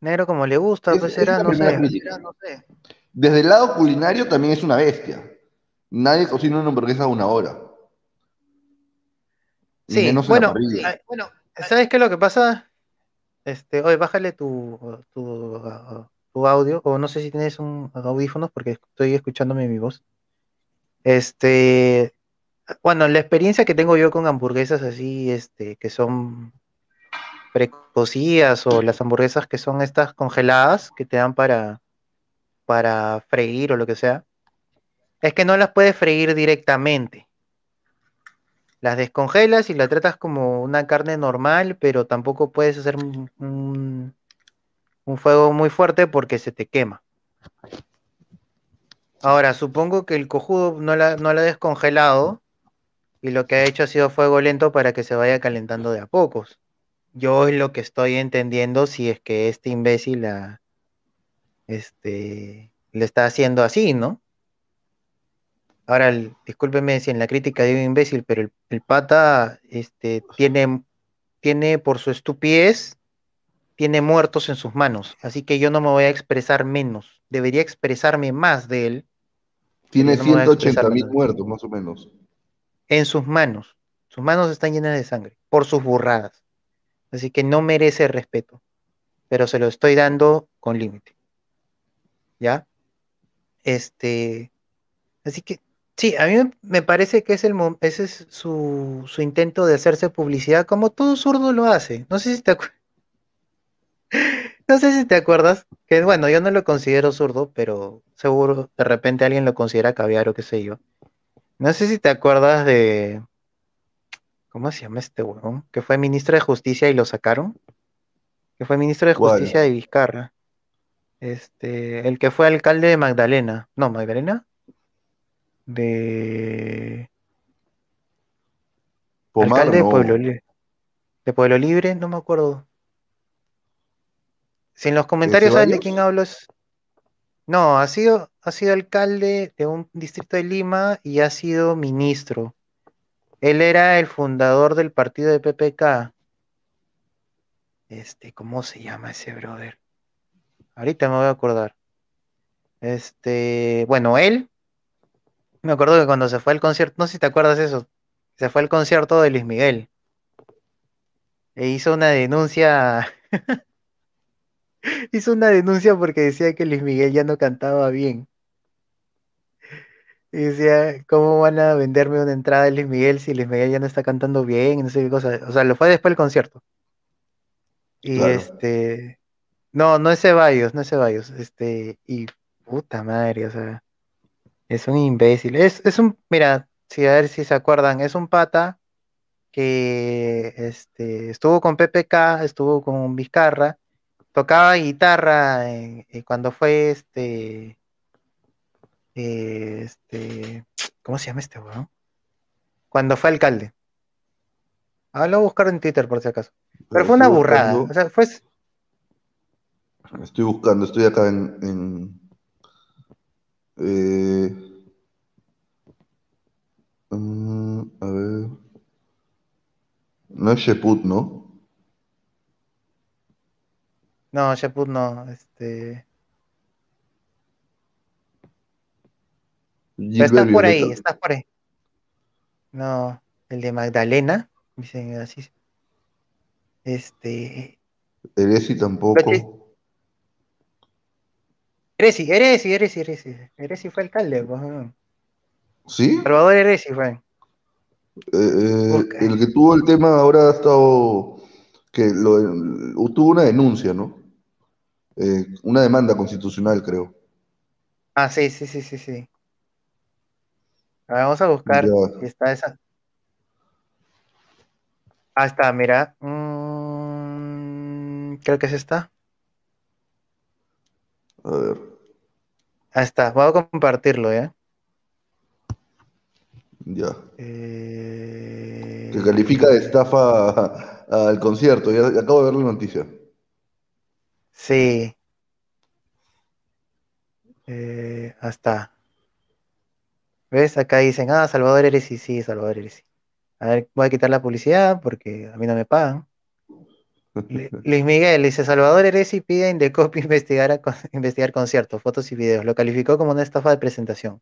Negro como le gusta, Es- pues la no sé. Desde el lado culinario también es una bestia. Nadie cocina una hamburguesa una hora. Sí, menos bueno, bueno, ¿sabes qué es lo que pasa? Este, oye, bájale tu, tu, tu audio, o no sé si tienes un audífonos porque estoy escuchándome mi voz. Este, bueno, la experiencia que tengo yo con hamburguesas así, este, que son precocidas o las hamburguesas que son estas congeladas que te dan para, para freír o lo que sea, es que no las puedes freír directamente. Las descongelas y la tratas como una carne normal, pero tampoco puedes hacer un, un fuego muy fuerte porque se te quema. Ahora, supongo que el cojudo no la, no la ha descongelado y lo que ha hecho ha sido fuego lento para que se vaya calentando de a pocos. Yo es lo que estoy entendiendo si es que este imbécil la, este, le está haciendo así, ¿no? Ahora, el- discúlpeme si en la crítica digo imbécil, pero el, el pata este, tiene, tiene por su estupidez, tiene muertos en sus manos. Así que yo no me voy a expresar menos. Debería expresarme más de él Tiene no me voy a 180 mil muertos, más o menos. en sus manos. Sus manos están llenas de sangre por sus burradas. Así que no merece respeto. Pero se lo estoy dando con límite. ¿Ya? Este. Así que, sí, a mí me- parece que es el, ese es su, su intento de hacerse publicidad, como todo zurdo lo hace. No sé si te acuerdas. No sé si te acuerdas, que bueno, yo no lo considero zurdo, pero seguro de repente alguien lo considera caviar o qué sé yo. No sé si te acuerdas de. ¿Cómo se llama este huevón? Que fue ministro de Justicia y lo sacaron. Que fue ministro de. Justicia de Vizcarra. Este, el que fue alcalde de Magdalena. No, Magdalena. De. Pomar, alcalde de. Pueblo Libre. De Pueblo Libre, no me acuerdo. Si en los comentarios saben de quién hablo es. No, ha sido, ha sido alcalde de un distrito de Lima y ha sido ministro. Él era el fundador del partido de PPK. Este, ¿cómo se llama ese brother? Ahorita me voy a acordar. Este, bueno, él, me acuerdo que cuando se fue al concierto, no sé si te acuerdas eso, se fue al concierto de Luis Miguel. E hizo una denuncia, [laughs] [laughs] hizo una denuncia porque decía que Luis Miguel ya no cantaba bien. Y decía, ¿cómo van a venderme una entrada de Luis Miguel si Luis Miguel ya no está cantando bien? y No sé qué cosa. O sea, lo fue después del concierto. Y Claro. este, no, no es Ceballos, no es Ceballos. Este, y puta madre, o sea, es un imbécil. Es, es un, mira, Sí, a ver si se acuerdan. Es un pata que este, estuvo con PPK, estuvo con Vizcarra, tocaba guitarra eh, eh, cuando fue este, eh, este, [tsk] ¿cómo se llama este weón? Cuando fue alcalde. Ah, lo voy a buscar en Twitter por si acaso. Pero fue una burrada. buscando. O sea, fue, Estoy buscando, estoy acá en, en, eh, mm, a ver. No es Sheput, ¿no? No, Sheput no, este, pero estás por ahí, estás por ahí. No, el de Magdalena, dicen así. Este, Eresi tampoco. Eresi, Eresi, Eresi, Eresi. Eresi fue alcalde, pues. ¿Sí? Salvador Eresi fue. Eh, eh, el que tuvo el tema ahora ha estado, que lo, tuvo una denuncia, ¿no? Eh, una demanda constitucional, creo. Ah, sí, sí, sí, sí, sí. A ver, vamos a buscar Ya. si está esa. Ah, está, mira. Mm, creo que es esta. A ver. Ah, está. Voy a compartirlo, ¿ya? Ya. Eh, Que califica de estafa [laughs] al concierto. Ya acabo de ver la noticia. Sí. Eh, está. ¿Ves? Acá dicen, ah, Salvador Eresi, sí, Salvador Eresi. A ver, voy a quitar la publicidad porque a mí no me pagan. Lu- [laughs] Luis Miguel dice, Salvador Eresi pide a [laughs] investigar, a investigar conciertos, fotos y videos. Lo calificó como una estafa de presentación.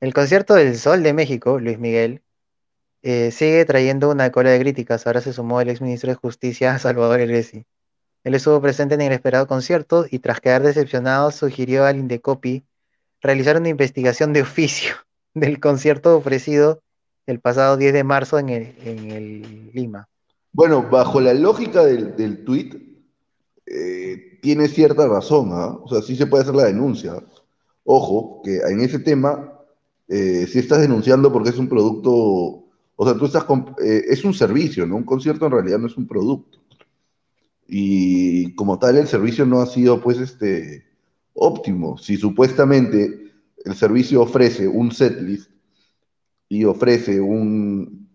El concierto del Sol de México, Luis Miguel, eh, sigue trayendo una cola de críticas. Ahora se sumó el exministro de Justicia, [laughs] Salvador Eresi. Él estuvo presente en el esperado concierto y tras quedar decepcionado sugirió al Indecopi realizar una investigación de oficio [laughs] del concierto ofrecido el pasado 10 de marzo en el, en Lima. Bueno, bajo la lógica del, del tweet, eh, tiene cierta razón, ¿ah? O sea, sí se puede hacer la denuncia. Ojo, que en ese tema, eh, si estás denunciando porque es un producto, o sea, tú estás, eh, es un servicio, ¿no? Un concierto en realidad no es un producto. Y como tal, el servicio no ha sido, pues, este, óptimo. Si supuestamente el servicio ofrece un setlist y ofrece un,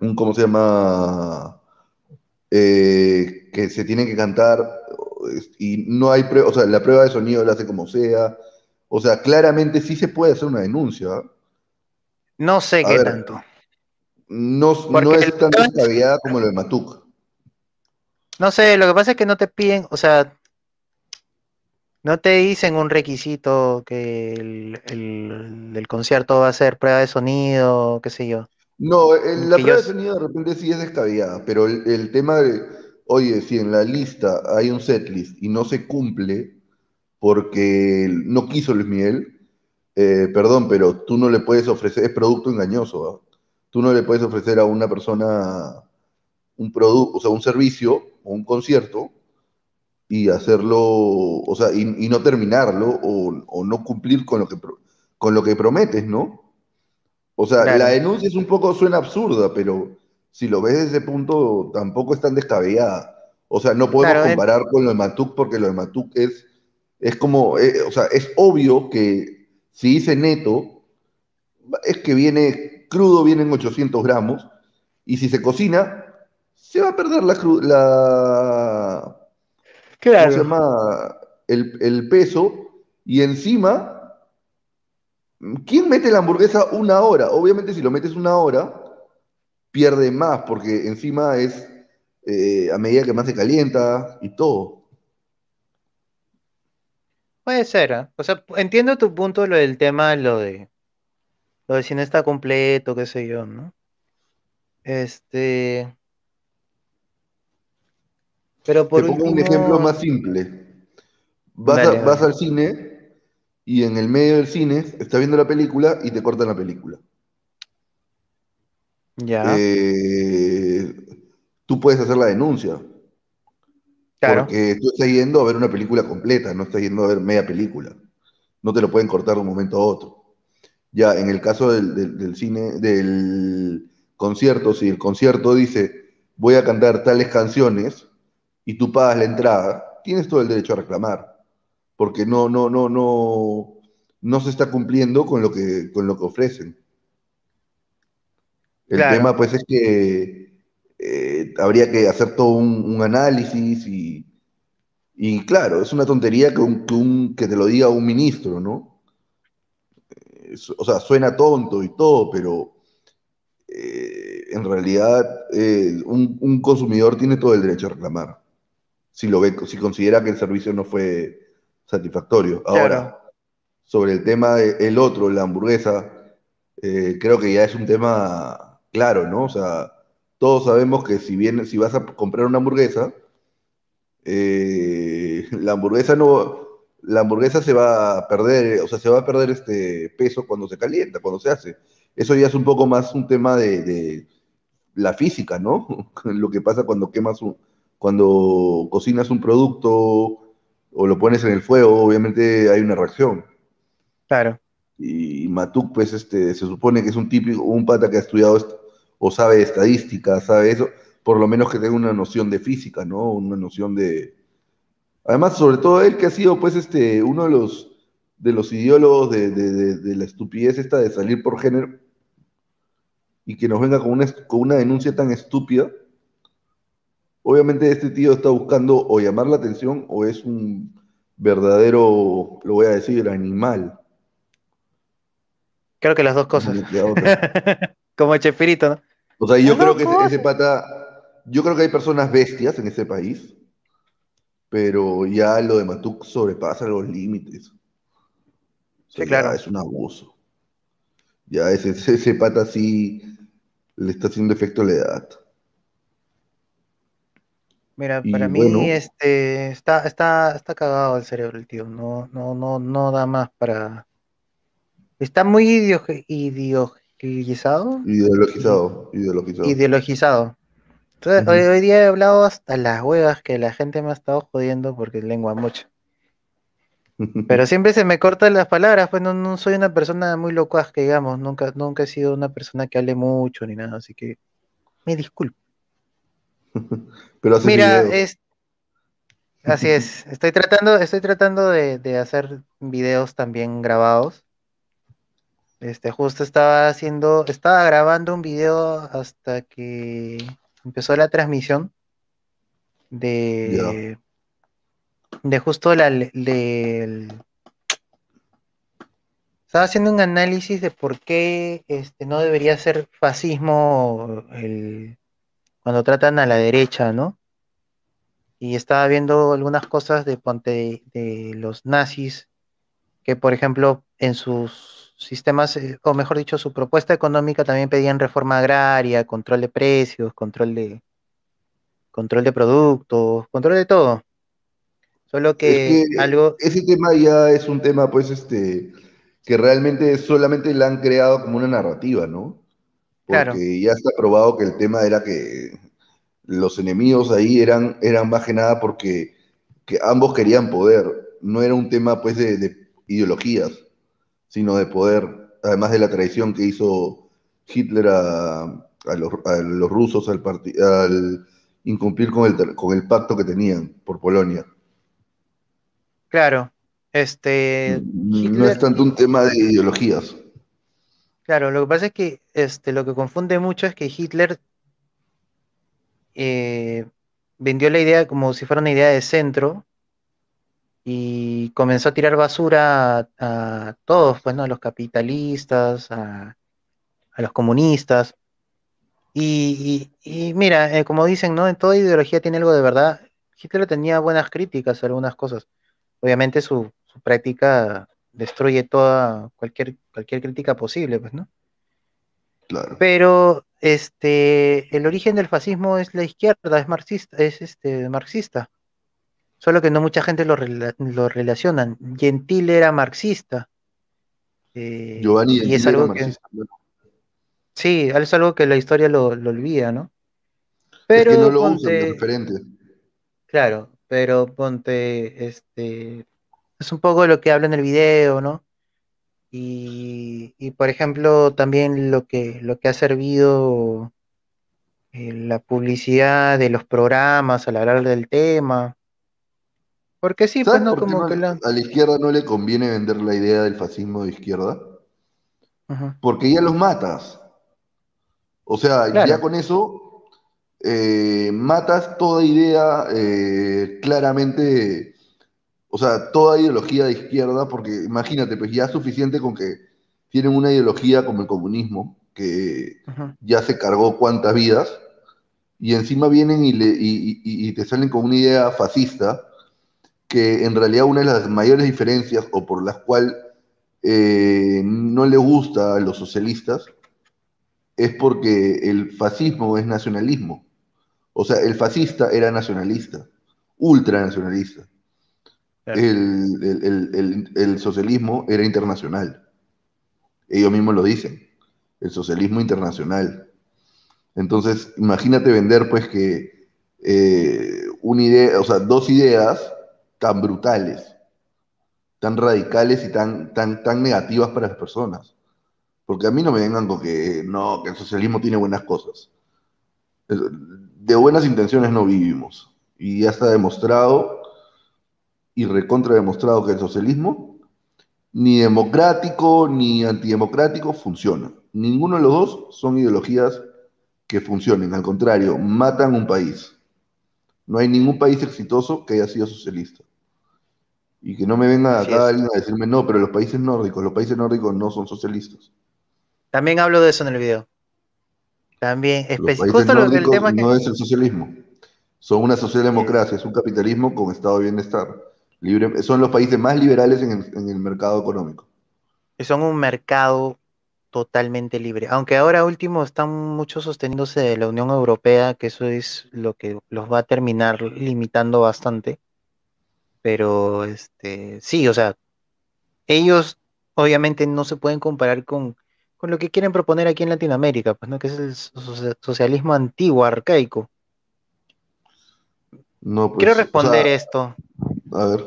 un ¿cómo se llama? eh, que se tiene que cantar y no hay prueba, o sea, la prueba de sonido la hace como sea. O sea, claramente sí se puede hacer una denuncia. No sé A qué ver. tanto. No, no es tan descabellada como lo de Matuk. No sé, lo que pasa es que no te piden, o sea, no te dicen un requisito que el, el- el concierto va a ser prueba de sonido, qué sé yo. No, el- la prueba yo- de sonido de repente sí es descabellada, pero el, tema de, oye, si en la lista hay un setlist y no se cumple porque no quiso Luis Miguel, eh, perdón, pero tú no le puedes ofrecer, es producto engañoso, ¿ah? Tú no le puedes ofrecer a una persona un producto, o sea, un servicio o un concierto y hacerlo, o sea, y, y no terminarlo o, o no cumplir con lo que, con lo que prometes, ¿no? O sea, Claro. la denuncia es un poco, suena absurda, pero si lo ves desde ese punto, tampoco es tan descabellada. O sea, no podemos Claro, comparar con lo de Matuk porque lo de Matuk es, es como, eh, o sea, es obvio que si dice neto, es que viene crudo, vienen 800 gramos, y si se cocina, se va a perder la, cru- la, ¿cómo se llama? El, el peso, y encima, ¿quién mete la hamburguesa una hora? Obviamente si lo metes una hora, pierde más, porque encima es eh, a medida que más se calienta y todo. Puede ser, ¿ah? O sea, entiendo tu punto, lo del tema, lo de, lo de si no está completo, qué sé yo, ¿no? Este, pero por Te pongo un ejemplo más simple. Vas, a- al cine y en el medio del cine estás viendo la película y te cortan la película. ya, Eh, tú puedes hacer la denuncia. claro, Porque tú estás yendo a ver una película completa, no estás yendo a ver media película. No te lo pueden cortar de un momento a otro. Ya, en el caso del, del- del cine, del concierto, si el concierto dice, voy a cantar tales canciones y tú pagas la entrada, tienes todo el derecho a reclamar, porque no, no, no, no, no se está cumpliendo con lo que, con lo que ofrecen. El Claro. tema, pues, es que eh, habría que hacer todo un, un análisis y, y, claro, es una tontería que, un- que, un- que te lo diga un ministro, ¿no? O sea, suena tonto y todo, pero eh, en realidad eh, un, un consumidor tiene todo el derecho a reclamar si lo ve, si considera que el servicio no fue satisfactorio. Ahora, Claro. sobre el tema del otro, la hamburguesa, eh, creo que ya es un tema claro, ¿no? O sea, todos sabemos que si bien, si vas a comprar una hamburguesa, eh, la hamburguesa no, la hamburguesa se va a perder, o sea, se va a perder este peso cuando se calienta, cuando se hace. Eso ya es un poco más un tema de, de la física, ¿no? [laughs] Lo que pasa cuando quemas un, cuando cocinas un producto o lo pones en el fuego, obviamente hay una reacción. Claro. Y Matuk, pues, este, se supone que es un típico, un pata que ha estudiado est- o sabe estadística, sabe eso, por lo menos que tenga una noción de física, ¿no? Una noción de... Además, sobre todo él que ha sido, pues, este, uno de los, de los ideólogos de, de- de- de la estupidez esta de salir por género y que nos venga con una, con una denuncia tan estúpida. Obviamente este tío está buscando o llamar la atención o es un verdadero, lo voy a decir, animal. Creo que las dos cosas. Como [laughs] Chespirito, ¿no? O sea, yo creo que ese, pata, yo creo que hay personas bestias en ese país, pero ya lo de Matuk sobrepasa los límites. O sea, Sí, claro. ya es un abuso. Ya ese, ese, ese pata sí le está haciendo efecto a la edad. Mira, Y para mí bueno. este está, está, está cagado el cerebro el tío. No, no, no, no da más para. Está muy ideo- ideologizado. Ideologizado, ideologizado. Ideologizado. Entonces, hoy, hoy día he hablado hasta las huevas que la gente me ha estado jodiendo porque es lengua mucho. [laughs] Pero siempre se me cortan las palabras, pues no, no soy una persona muy locuaz que digamos, nunca, nunca he sido una persona que hable mucho ni nada, así que me disculpo. [laughs] Pero Mira, videos. es así es, [laughs] estoy tratando, estoy tratando de, de hacer videos también grabados. Este, justo estaba haciendo, estaba grabando un video hasta que empezó la transmisión de, de justo la, estaba haciendo un análisis de por qué este, no debería ser fascismo el, cuando tratan a la derecha, ¿no? Y estaba viendo algunas cosas de ponte de, los nazis, que por ejemplo en sus sistemas, eh, o mejor dicho, su propuesta económica también pedían reforma agraria, control de precios, control de control de productos, control de todo. Solo que, Es que algo, ese tema ya es un tema, pues, este, que realmente solamente la han creado como una narrativa, ¿no? Porque Claro. ya está probado que el tema era que los enemigos ahí eran, eran más que nada porque que ambos querían poder. No era un tema, pues, de, de ideologías, sino de poder. Además de la traición que hizo Hitler a, a los, a los rusos al, al incumplir con el, con el pacto que tenían por Polonia. claro, este, No es tanto un tema de ideologías. Claro, lo que pasa es que este, lo que confunde mucho es que Hitler eh, vendió la idea como si fuera una idea de centro y comenzó a tirar basura a, todos, pues, ¿no? A los capitalistas, a, los comunistas. Y, y- y mira, eh, como dicen, ¿no? En toda ideología tiene algo de verdad. Hitler tenía buenas críticas a algunas cosas. Obviamente su, su práctica destruye toda cualquier, cualquier crítica posible, pues, ¿no? Claro. Pero este, el origen del fascismo es la izquierda, es marxista, es este, marxista. Solo que no mucha gente lo, rela- lo relacionan. Gentile era marxista. Eh, Giovanni y es algo que, marxista, ¿no? sí, es algo que la historia lo, lo olvida, ¿no? Es Pero que no lo usan de ponte, referente. claro, pero ponte, este, es un poco lo que habla en el video, ¿no? Y, y, por ejemplo, también lo que, lo que ha servido eh, la publicidad de los programas al hablar del tema. Porque sí, pues ¿Sabes no como que la... a la izquierda no le conviene vender la idea del fascismo de izquierda? Porque ya los matas. O sea, Claro. ya con eso eh, matas toda idea eh, claramente, o sea, toda ideología de izquierda, porque imagínate, pues ya es suficiente con que tienen una ideología como el comunismo, que ya se cargó cuántas vidas, y encima vienen y, le- y- y- y te salen con una idea fascista, que en realidad una de las mayores diferencias, o por las cuales eh, no le gusta a los socialistas, es porque el fascismo es nacionalismo. O sea, el fascista era nacionalista, ultranacionalista. El, el- el- el- socialismo era internacional. Ellos mismos lo dicen, el socialismo internacional. Entonces, imagínate vender pues que eh, una idea, o sea, dos ideas tan brutales, tan radicales y tan, tan, tan negativas para las personas. Porque a mí no me vengan con que no, que el socialismo tiene buenas cosas. De buenas intenciones no vivimos. Y ya está demostrado y recontra demostrado que el socialismo, ni democrático ni antidemocrático, funciona. Ninguno de los dos son ideologías que funcionen. Al contrario, matan un país. No hay ningún país exitoso que haya sido socialista. Y que no me venga Así acá alguien a decirme, no, pero los países nórdicos, los países nórdicos no son socialistas. También hablo de eso en el video. También, Los especi- países justo lo, el nórdicos tema que... no es el socialismo. Son una socialdemocracia, es un capitalismo con estado de bienestar. Libre, son los países más liberales en el, en el mercado económico. son un mercado totalmente libre. Aunque ahora último están muchos sosteniéndose de la Unión Europea, que eso es lo que los va a terminar limitando bastante. Pero este, sí, o sea, ellos obviamente no se pueden comparar con, con lo que quieren proponer aquí en Latinoamérica, pues no, que es el socia- socialismo antiguo, arcaico. No, pues, Quiero o responder sea, esto. A ver,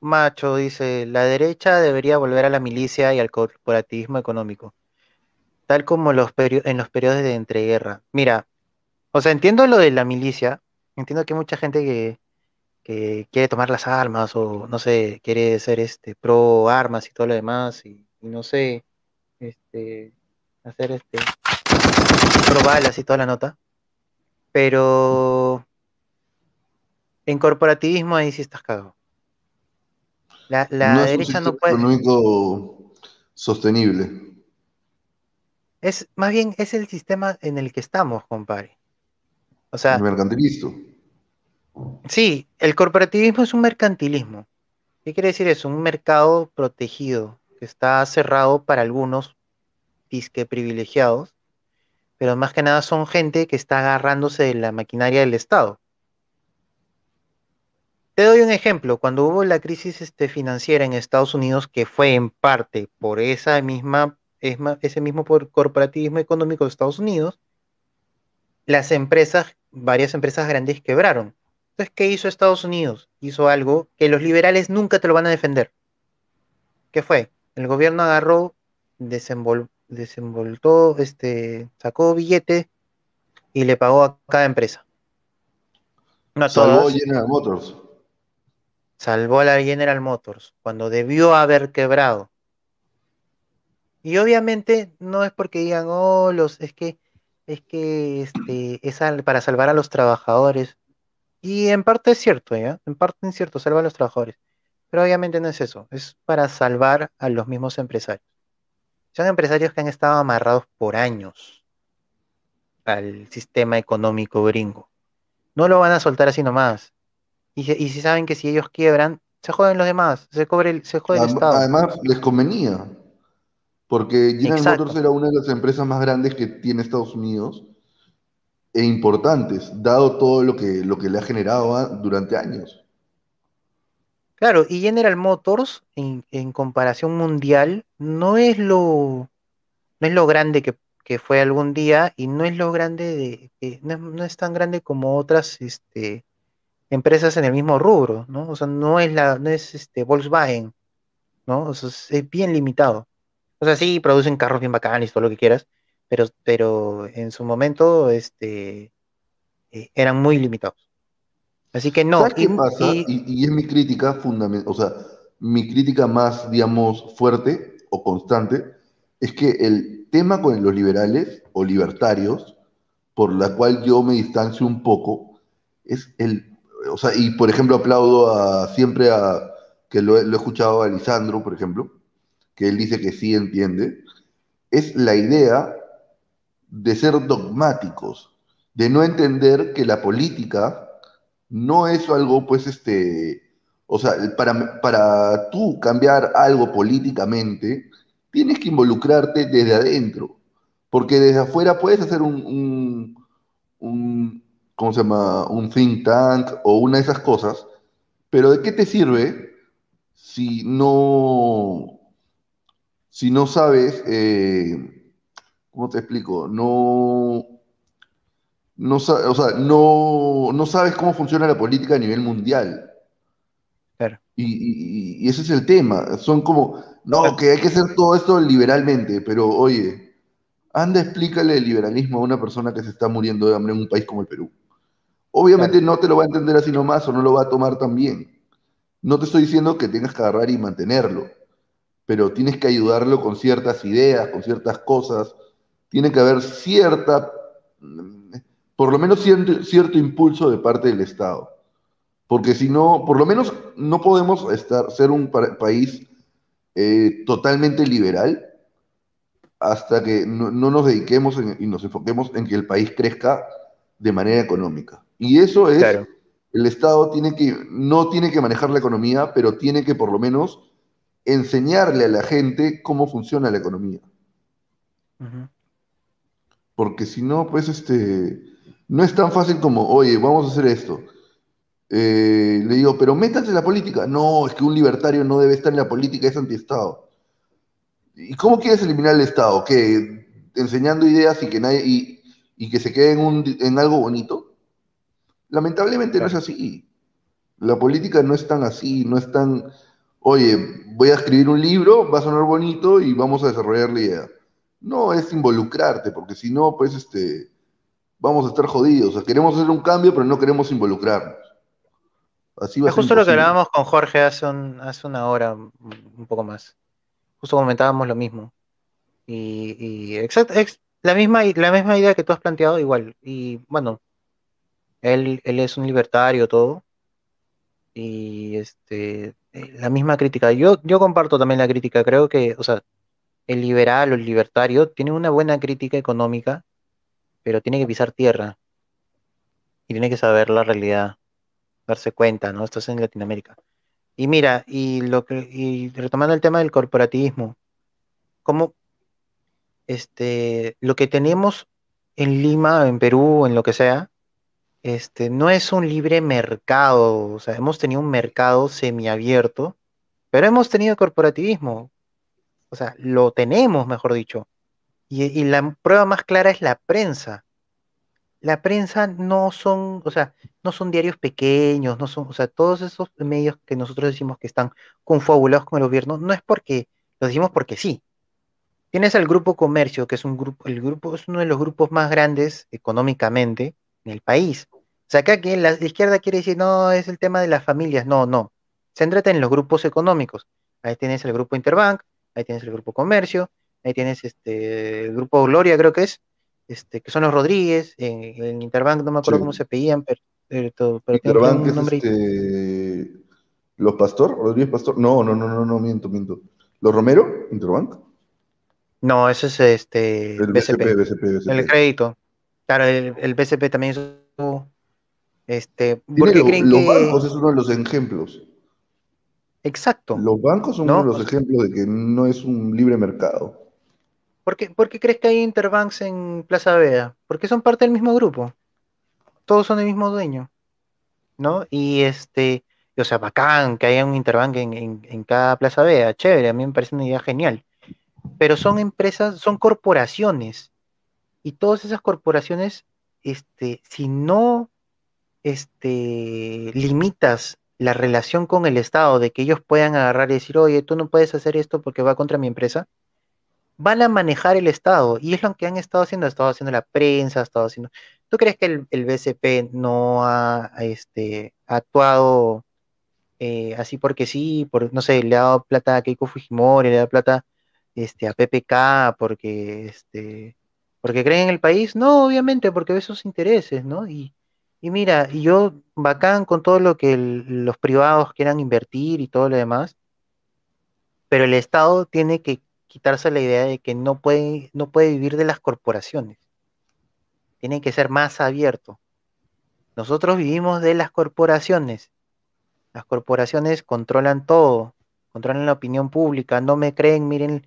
Macho dice, la derecha debería volver a la milicia y al corporativismo económico, tal como los en los periodos de entreguerra. Mira, o sea, entiendo lo de la milicia, entiendo que hay mucha gente que, que quiere tomar las armas o, no sé, quiere ser este pro armas y todo lo demás y, y no sé, este, hacer este pro balas y toda la nota, pero en corporativismo ahí sí estás cagado. La, la no es un derecha no puede... económico sostenible. Es, más bien es el sistema en el que estamos, compadre. O sea, el mercantilista. sí, el corporativismo es un mercantilismo. ¿Qué quiere decir eso? Un mercado protegido, que está cerrado para algunos disque privilegiados, pero más que nada son gente que está agarrándose de la maquinaria del Estado. Te doy un ejemplo, cuando hubo la crisis este, financiera en Estados Unidos, que fue en parte por esa misma, ese mismo por- corporativismo económico de Estados Unidos, las empresas, varias empresas grandes quebraron. Entonces, ¿qué hizo Estados Unidos? Hizo algo que los liberales nunca te lo van a defender. ¿Qué fue? El gobierno agarró, desenvol- desenvoltó, este, sacó billete y le pagó a cada empresa. No a todas, General Motors. Salvó a la General Motors cuando debió haber quebrado. Y obviamente no es porque digan, oh, los, es que, es que este, es al- para salvar a los trabajadores. Y en parte es cierto, ¿ya? En parte es cierto, salva a los trabajadores. Pero obviamente no es eso, es para salvar a los mismos empresarios. Son empresarios que han estado amarrados por años al sistema económico gringo. No lo van a soltar así nomás. Y, si- y si saben que si ellos quiebran, se joden los demás, se, cobre el, se jode el Estado. Además, les convenía. Porque General Exacto. Motors era una de las empresas más grandes que tiene Estados Unidos e importantes, dado todo lo que, lo que le ha generado durante años. Claro, y General Motors, en, en comparación mundial, no es lo, no es lo grande que, que fue algún día y no es lo grande de, que no, no es tan grande como otras este, empresas en el mismo rubro, ¿no? O sea, no es la, no es este Volkswagen, ¿no? es, bien limitado. O sea, sí, producen carros bien bacanes, todo lo que quieras, pero, pero en su momento este, eh, eran muy limitados. Así que no. ¿Sabes qué pasa? Y, es mi crítica fundamental, o sea, mi crítica más, digamos, fuerte o constante, es que el tema con los liberales o libertarios, por la cual yo me distancio un poco, es el, o sea, y por ejemplo aplaudo a, siempre a, que lo, he escuchado a Lisandro, por ejemplo, que él dice que sí entiende, es la idea de ser dogmáticos, de no entender que la política no es algo, pues, este, o sea, para, para tú cambiar algo políticamente, tienes que involucrarte desde adentro, porque desde afuera puedes hacer un, un, ¿cómo se llama? Un think tank o una de esas cosas, pero ¿de qué te sirve si no, si no sabes, eh, ¿cómo te explico? No, no, o sea, no, no sabes cómo funciona la política a nivel mundial. Y, ese es el tema. Son como, no, que hay que hacer todo esto liberalmente, pero oye, anda, explícale el liberalismo a una persona que se está muriendo de hambre en un país como el Perú. Obviamente no te lo va a entender así nomás o no lo va a tomar tan bien. No te estoy diciendo que tengas que agarrar y mantenerlo, pero tienes que ayudarlo con ciertas ideas, con ciertas cosas. Tiene que haber cierta, por lo menos cierto, cierto impulso de parte del Estado. Porque si no, por lo menos no podemos estar, ser un país eh, totalmente liberal hasta que no, nos dediquemos y nos enfoquemos en que el país crezca de manera económica. Y eso es, el Estado tiene que, no tiene que manejar la economía, pero tiene que por lo menos enseñarle a la gente cómo funciona la economía. Porque si no, pues este, no es tan fácil como, oye, vamos a hacer esto eh, le digo, pero métanse en la política. No, es que un libertario no debe estar en la política, es antiestado. ¿Y cómo quieres eliminar el Estado? ¿Que enseñando ideas y que nadie y, que se quede en, algo bonito? Lamentablemente no es así. La política no es tan así, no es tan, oye, voy a escribir un libro, va a sonar bonito y vamos a desarrollar la idea. No, es involucrarte, porque si no, pues este, vamos a estar jodidos. O sea, queremos hacer un cambio, pero no queremos involucrarnos es justo lo que hablábamos con Jorge hace, hace una hora, un poco más. Justo comentábamos lo mismo. Y, exacto, la, misma, la misma idea que tú has planteado, igual. Y bueno, él, él es un libertario, todo. Y este, eh, la misma crítica. Yo, yo comparto también la crítica. Creo que, o sea, el liberal o el libertario tiene una buena crítica económica, pero tiene que pisar tierra. Y tiene que saber la realidad darse cuenta, ¿no? Estás en Latinoamérica. Y mira, y lo que, y retomando el tema del corporativismo, como este, lo que tenemos en Lima, en Perú, en lo que sea, este, no es un libre mercado, o sea, hemos tenido un mercado semiabierto, pero hemos tenido corporativismo, o sea, lo tenemos, mejor dicho. y la prueba más clara es la prensa la prensa no son, o sea, no son diarios pequeños, no son, o sea, todos esos medios que nosotros decimos que están confabulados con el gobierno, no es porque, lo decimos porque sí. Tienes al grupo comercio, que es un grupo, el grupo es uno de los grupos más grandes económicamente en el país. O sea, acá que la, izquierda quiere decir, no, es el tema de las familias, no, no. Céntrate en los grupos económicos. Ahí tienes el grupo Interbank, ahí tienes el grupo comercio, ahí tienes este, el grupo Gloria, creo que es, este, que son los Rodríguez, en, Interbank no me acuerdo cómo se pedían, pero, pero, Interbank un nombre. este, ¿Los Pastor? ¿Rodríguez Pastor? No, no, no, no, no, miento, miento. ¿Los Romero? ¿Interbank? No, ese es este. El BCP, BCP, BCP, El crédito. Claro, el, el BCP también es. Este, creen los bancos es uno de los ejemplos. Exacto. Los bancos son uno de los ejemplos de que no es un libre mercado. ¿Por qué, crees que hay interbanks en Plaza Vea? Porque son parte del mismo grupo. Todos son el mismo dueño. ¿No? Y este, o sea, bacán que haya un interbank en, cada Plaza Vea. Chévere, a mí me parece una idea genial. Pero son empresas, son corporaciones. Y todas esas corporaciones, este, si no este, limitas la relación con el Estado, de que ellos puedan agarrar y decir, oye, tú no puedes hacer esto porque va contra mi empresa, van a manejar el Estado. Y es lo que han estado haciendo, ha estado haciendo la prensa, ha estado haciendo... ¿Tú crees que el, el BCP no ha este, actuado eh, así porque sí, por, no sé, le ha dado plata a Keiko Fujimori, le ha dado plata este, a PPK porque, este, porque creen en el país? No, obviamente, porque ve sus intereses, ¿no? Y, mira, yo bacán con todo lo que los privados quieran invertir y todo lo demás, pero el Estado tiene que quitarse la idea de que no puede, no puede vivir de las corporaciones. Tiene que ser más abierto. Nosotros vivimos de las corporaciones. Las corporaciones controlan todo, controlan la opinión pública. No me creen, miren,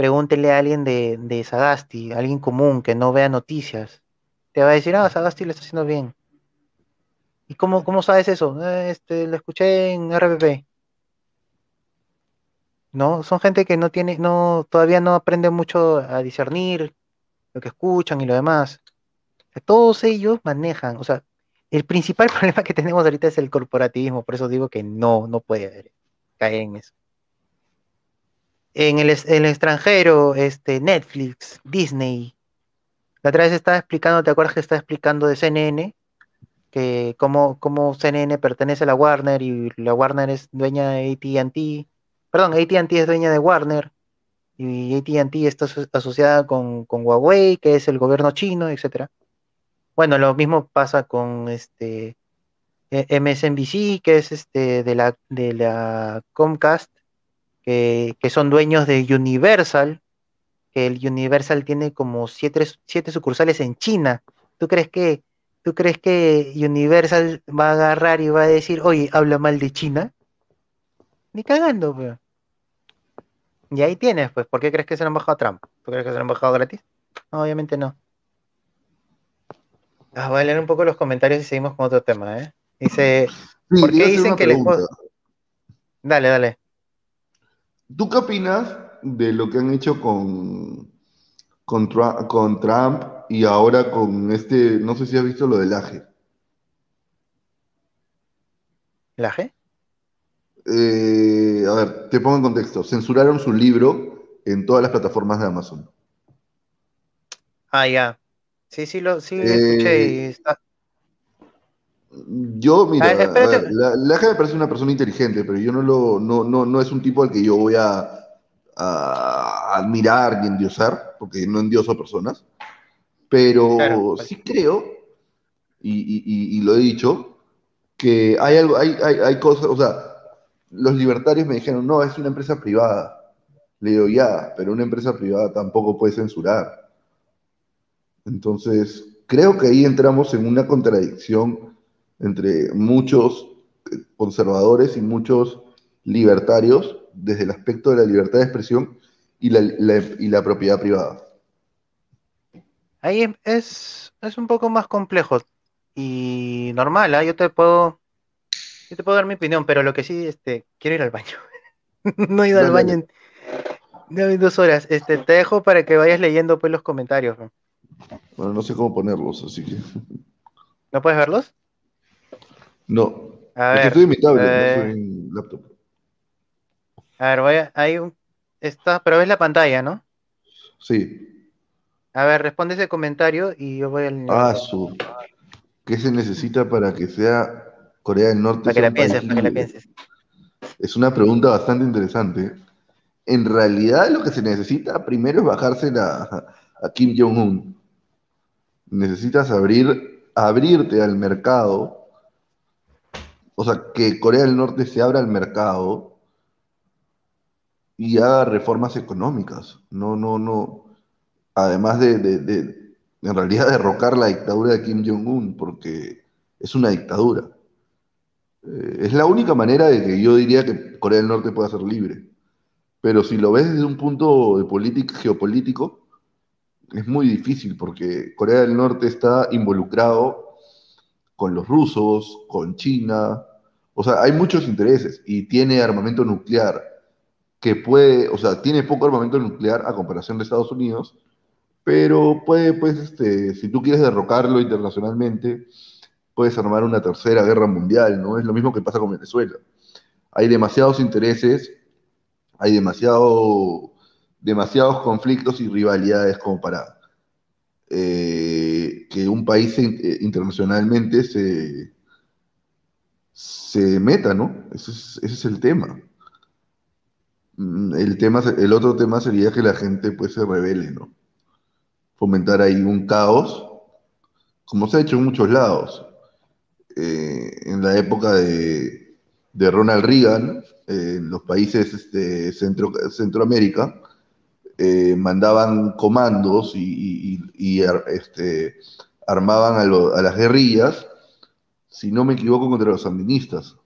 pregúntenle a alguien de, de Sagasti, alguien común que no vea noticias. Te va a decir, ah, Sagasti lo está haciendo bien. ¿Y cómo, cómo sabes eso? "Eh, este, lo escuché en RPP. ¿No? Son gente que no tiene, no, todavía no aprende mucho a discernir lo que escuchan y lo demás. Todos ellos manejan, o sea, el principal [laughs] problema que tenemos ahorita es el corporativismo, por eso digo que no, no puede caer en eso. En el, extranjero, este, Netflix, Disney, la otra vez estaba explicando, ¿te acuerdas que estaba explicando de CNN? Que cómo, cómo CNN pertenece a la Warner y la Warner es dueña de AT&T, perdón, AT&T es dueña de Warner y AT&T está aso- asociada con, con Huawei, que es el gobierno chino, etcétera. Bueno, lo mismo pasa con este eh, MSNBC, que es este de la de la Comcast, que, que son dueños de Universal, que el Universal tiene como siete, siete sucursales en China. ¿Tú crees que tú crees que Universal va a agarrar y va a decir, oye, habla mal de China? Ni cagando, pues. Y ahí tienes, pues, ¿por qué crees que se lo han bajado a Trump? ¿Tú crees que se lo han bajado gratis? No, obviamente no. Ah, voy a leer un poco los comentarios y seguimos con otro tema, ¿eh? Dice, Sí, ¿Por qué dicen que pregunta. esposo- dale, dale. ¿Tú qué opinas de lo que han hecho con, con, Trump, con Trump y ahora con este, no sé si has visto lo del AGE? ¿La G? Eh, a ver, te pongo en contexto. Censuraron su libro en todas las plataformas de Amazon. Ah, ya. Sí, sí, lo, sí, escuché y Eh, está- Yo, mira, Ah, ver, la, la AGE me parece una persona inteligente, pero yo no lo, no, no, no es un tipo al que yo voy a, a admirar ni endiosar, porque no endioso a personas. Pero Claro. sí creo, y, y- y- y lo he dicho, que hay algo, hay, hay, hay cosas, o sea, los libertarios me dijeron, no, es una empresa privada. Le digo, ya, pero una empresa privada tampoco puede censurar. Entonces, creo que ahí entramos en una contradicción entre muchos eh, conservadores y muchos libertarios desde el aspecto de la libertad de expresión y la, la- y la propiedad privada. Ahí es, es un poco más complejo y normal, ¿ah? Yo te puedo, yo te puedo dar mi opinión, pero lo que sí, este, quiero ir al baño. [laughs] No he ido al baño en ya en dos horas. Este, te dejo para que vayas leyendo pues los comentarios. ¿no? Bueno, no sé cómo ponerlos, así que... ¿No puedes verlos? No, A es que ver, estoy en mi tablet, no eh, estoy en laptop. a ver, voy a, hay un, está, pero ves la pantalla, ¿no? Sí. A ver, responde ese comentario y yo voy al Ah, su... ¿Qué se necesita para que sea Corea del Norte para que la pienses, para que la pienses. Es una pregunta bastante interesante. En realidad lo que se necesita primero es bajarse a, a Kim Jong-un. Necesitas abrir, abrirte al mercado, o sea, que Corea del Norte se abra al mercado y haga reformas económicas. No, no, no. Además de, de- en realidad, derrocar la dictadura de Kim Jong-un, porque es una dictadura. Eh, es la única manera de que yo diría que Corea del Norte pueda ser libre. Pero si lo ves desde un punto de política, geopolítico, es muy difícil porque Corea del Norte está involucrado con los rusos, con China, o sea, hay muchos intereses y tiene armamento nuclear que puede, o sea, tiene poco armamento nuclear a comparación de Estados Unidos, pero puede, pues, este, si tú quieres derrocarlo internacionalmente, puedes armar una tercera guerra mundial, ¿no? Es lo mismo que pasa con Venezuela. Hay demasiados intereses, hay demasiado, demasiados conflictos y rivalidades como para eh, que un país eh, internacionalmente se, se meta, ¿no? Ese es, el tema. Mm, el, tema. el otro tema sería que la gente pues se revele, ¿no? Fomentar ahí un caos, como se ha hecho en muchos lados. Eh, en la época de, Ronald Reagan, en los países este, Centro, Centroamérica, eh, mandaban comandos y, este, armaban a, las guerrillas, si no me equivoco, contra los sandinistas.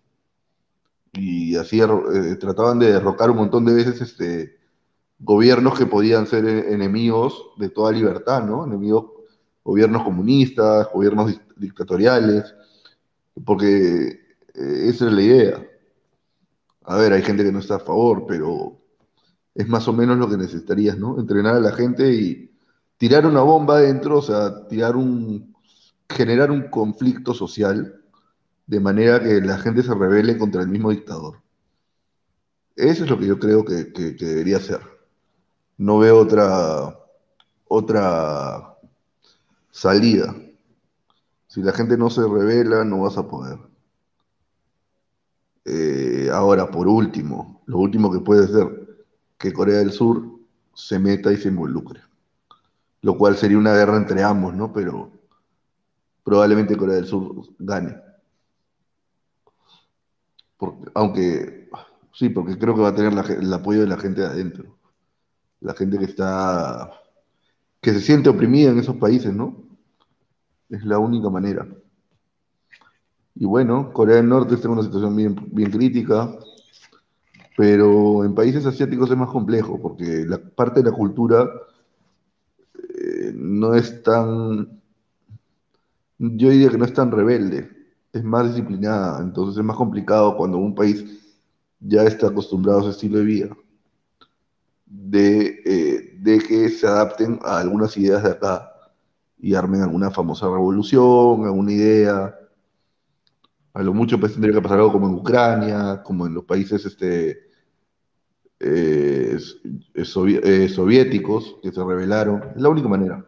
Y así eh, trataban de derrocar un montón de veces este, gobiernos que podían ser enemigos de toda libertad, ¿no? Enemigos, gobiernos comunistas, gobiernos dictatoriales, porque eh, esa es la idea. A ver, hay gente que no está a favor, pero es más o menos lo que necesitarías, ¿no? Entrenar a la gente y tirar una bomba adentro, o sea, tirar un, generar un conflicto social de manera que la gente se rebele contra el mismo dictador. Eso es lo que yo creo que, debería ser. No veo otra, otra salida. Si la gente no se revela, no vas a poder. Eh, ahora, por último, lo último que puede ser que Corea del Sur se meta y se involucre. Lo cual sería una guerra entre ambos, ¿no? Pero probablemente Corea del Sur gane. aunque, sí, porque creo que va a tener el apoyo de la gente de adentro. La gente que está, que se siente oprimida en esos países, ¿no? Es la única manera. Y bueno, Corea del Norte está en una situación bien, bien crítica pero en países asiáticos es más complejo porque la parte de la cultura eh, no es tan, yo diría que no es tan rebelde, es más disciplinada, entonces es más complicado cuando un país ya está acostumbrado a ese estilo de vida, de, eh, de que se adapten a algunas ideas de acá y armen alguna famosa revolución, alguna idea. A lo mucho pues tendría que pasar algo como en Ucrania, como en los países este, eh, eh, soviéticos que se rebelaron. Es la única manera.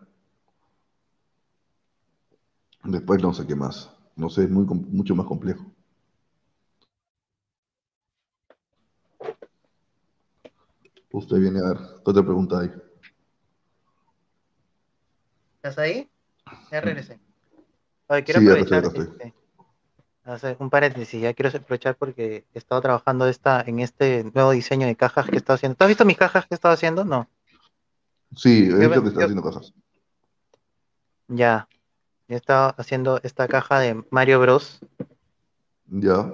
Después no sé qué más. No sé, es muy, mucho más complejo. Usted viene a ver. ¿Qué otra pregunta hay? ¿Estás ahí? Ya regresé. quiero aprovechar. Este, un paréntesis, ya quiero aprovechar porque he estado trabajando esta, en este nuevo diseño de cajas que he estado haciendo. ¿Tú has visto mis cajas que he estado haciendo? No. Sí, he visto que estás haciendo cajas. Ya. He estado haciendo esta caja de Mario Bros. Ya.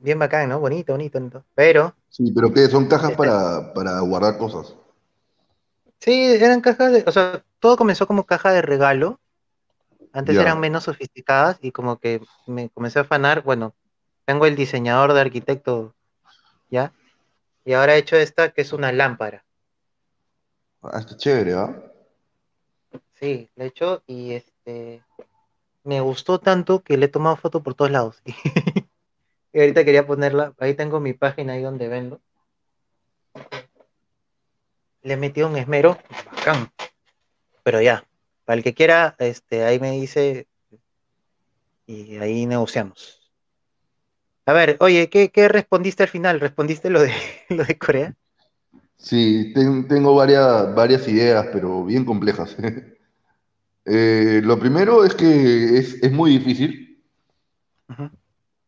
bien bacán, ¿no? Bonito, bonito, bonito. Pero. Sí, pero ¿qué? Son cajas este para, para guardar cosas. Sí, eran cajas de. O sea, todo comenzó como caja de regalo antes eran menos sofisticadas y como que me comencé a afanar, bueno, tengo el diseñador de arquitecto, ¿ya? Y ahora he hecho esta que es una lámpara. Ah, está chévere, ¿ah? Sí, la he hecho y este me gustó tanto que le he tomado foto por todos lados. [laughs] y ahorita quería ponerla, ahí tengo mi página ahí donde vendo. Le he metido un esmero, bacán. Pero ya, para el que quiera, este, ahí me dice y ahí negociamos. A ver, oye, ¿qué, respondiste al final? ¿Respondiste lo de, [laughs] lo de Corea? Sí, tengo varias, varias ideas, pero bien complejas. [laughs] Eh, lo primero es que es, muy difícil,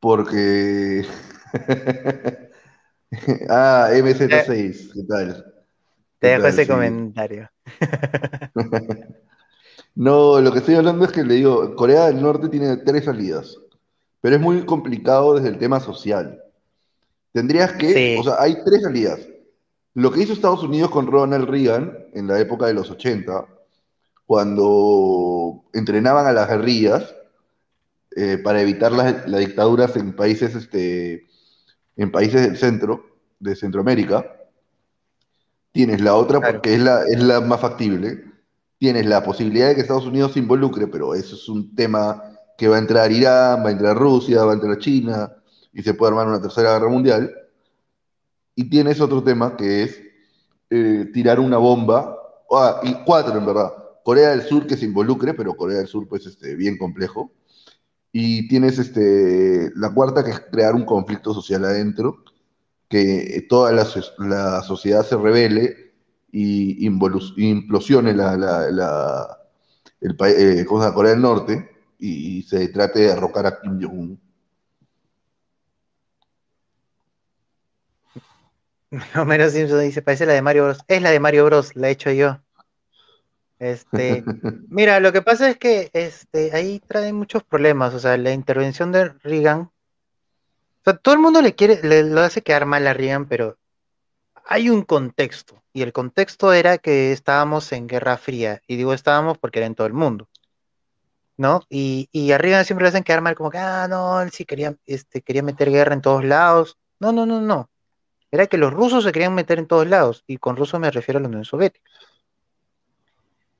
porque... [laughs] ah, MZ6, eh, ¿qué tal? Te dejo ese comentario. [laughs] No, lo que estoy hablando es que le digo, Corea del Norte tiene tres salidas, pero es muy complicado desde el tema social. Tendrías que, o sea, hay tres salidas. Lo que hizo Estados Unidos con Ronald Reagan en la época de los 80, cuando entrenaban a las guerrillas eh, para evitar las, dictaduras en países, este, en países del centro, de Centroamérica. Tienes la otra, porque es la, es la más factible, tienes la posibilidad de que Estados Unidos se involucre, pero eso es un tema que va a entrar Irán, va a entrar Rusia, va a entrar China, y se puede armar una tercera guerra mundial. Y tienes otro tema que es eh, tirar una bomba, ah, y cuatro en verdad. Corea del Sur que se involucre, pero Corea del Sur pues este, bien complejo. Y tienes este, la cuarta que es crear un conflicto social adentro, que toda la, la sociedad se revele y implosione la, la, la el, eh, Corea del Norte y, se trate de derrocar a Kim Jong-un. [laughs] Homero Simpson dice, parece la de Mario Bros. Es la de Mario Bros, la he hecho yo. Este, [laughs] mira, lo que pasa es que este, ahí trae muchos problemas. O sea, la intervención de Reagan. O sea, todo el mundo le quiere, le, lo hace quedar mal a Reagan, pero hay un contexto. Y el contexto era que estábamos en Guerra Fría. Y digo estábamos porque era en todo el mundo. ¿No? Y, y a Reagan siempre le hacen quedar mal como que, ah, no, él sí quería, este, quería meter guerra en todos lados. No, no, no, no era que los rusos se querían meter en todos lados, y con rusos me refiero a la Unión Soviética.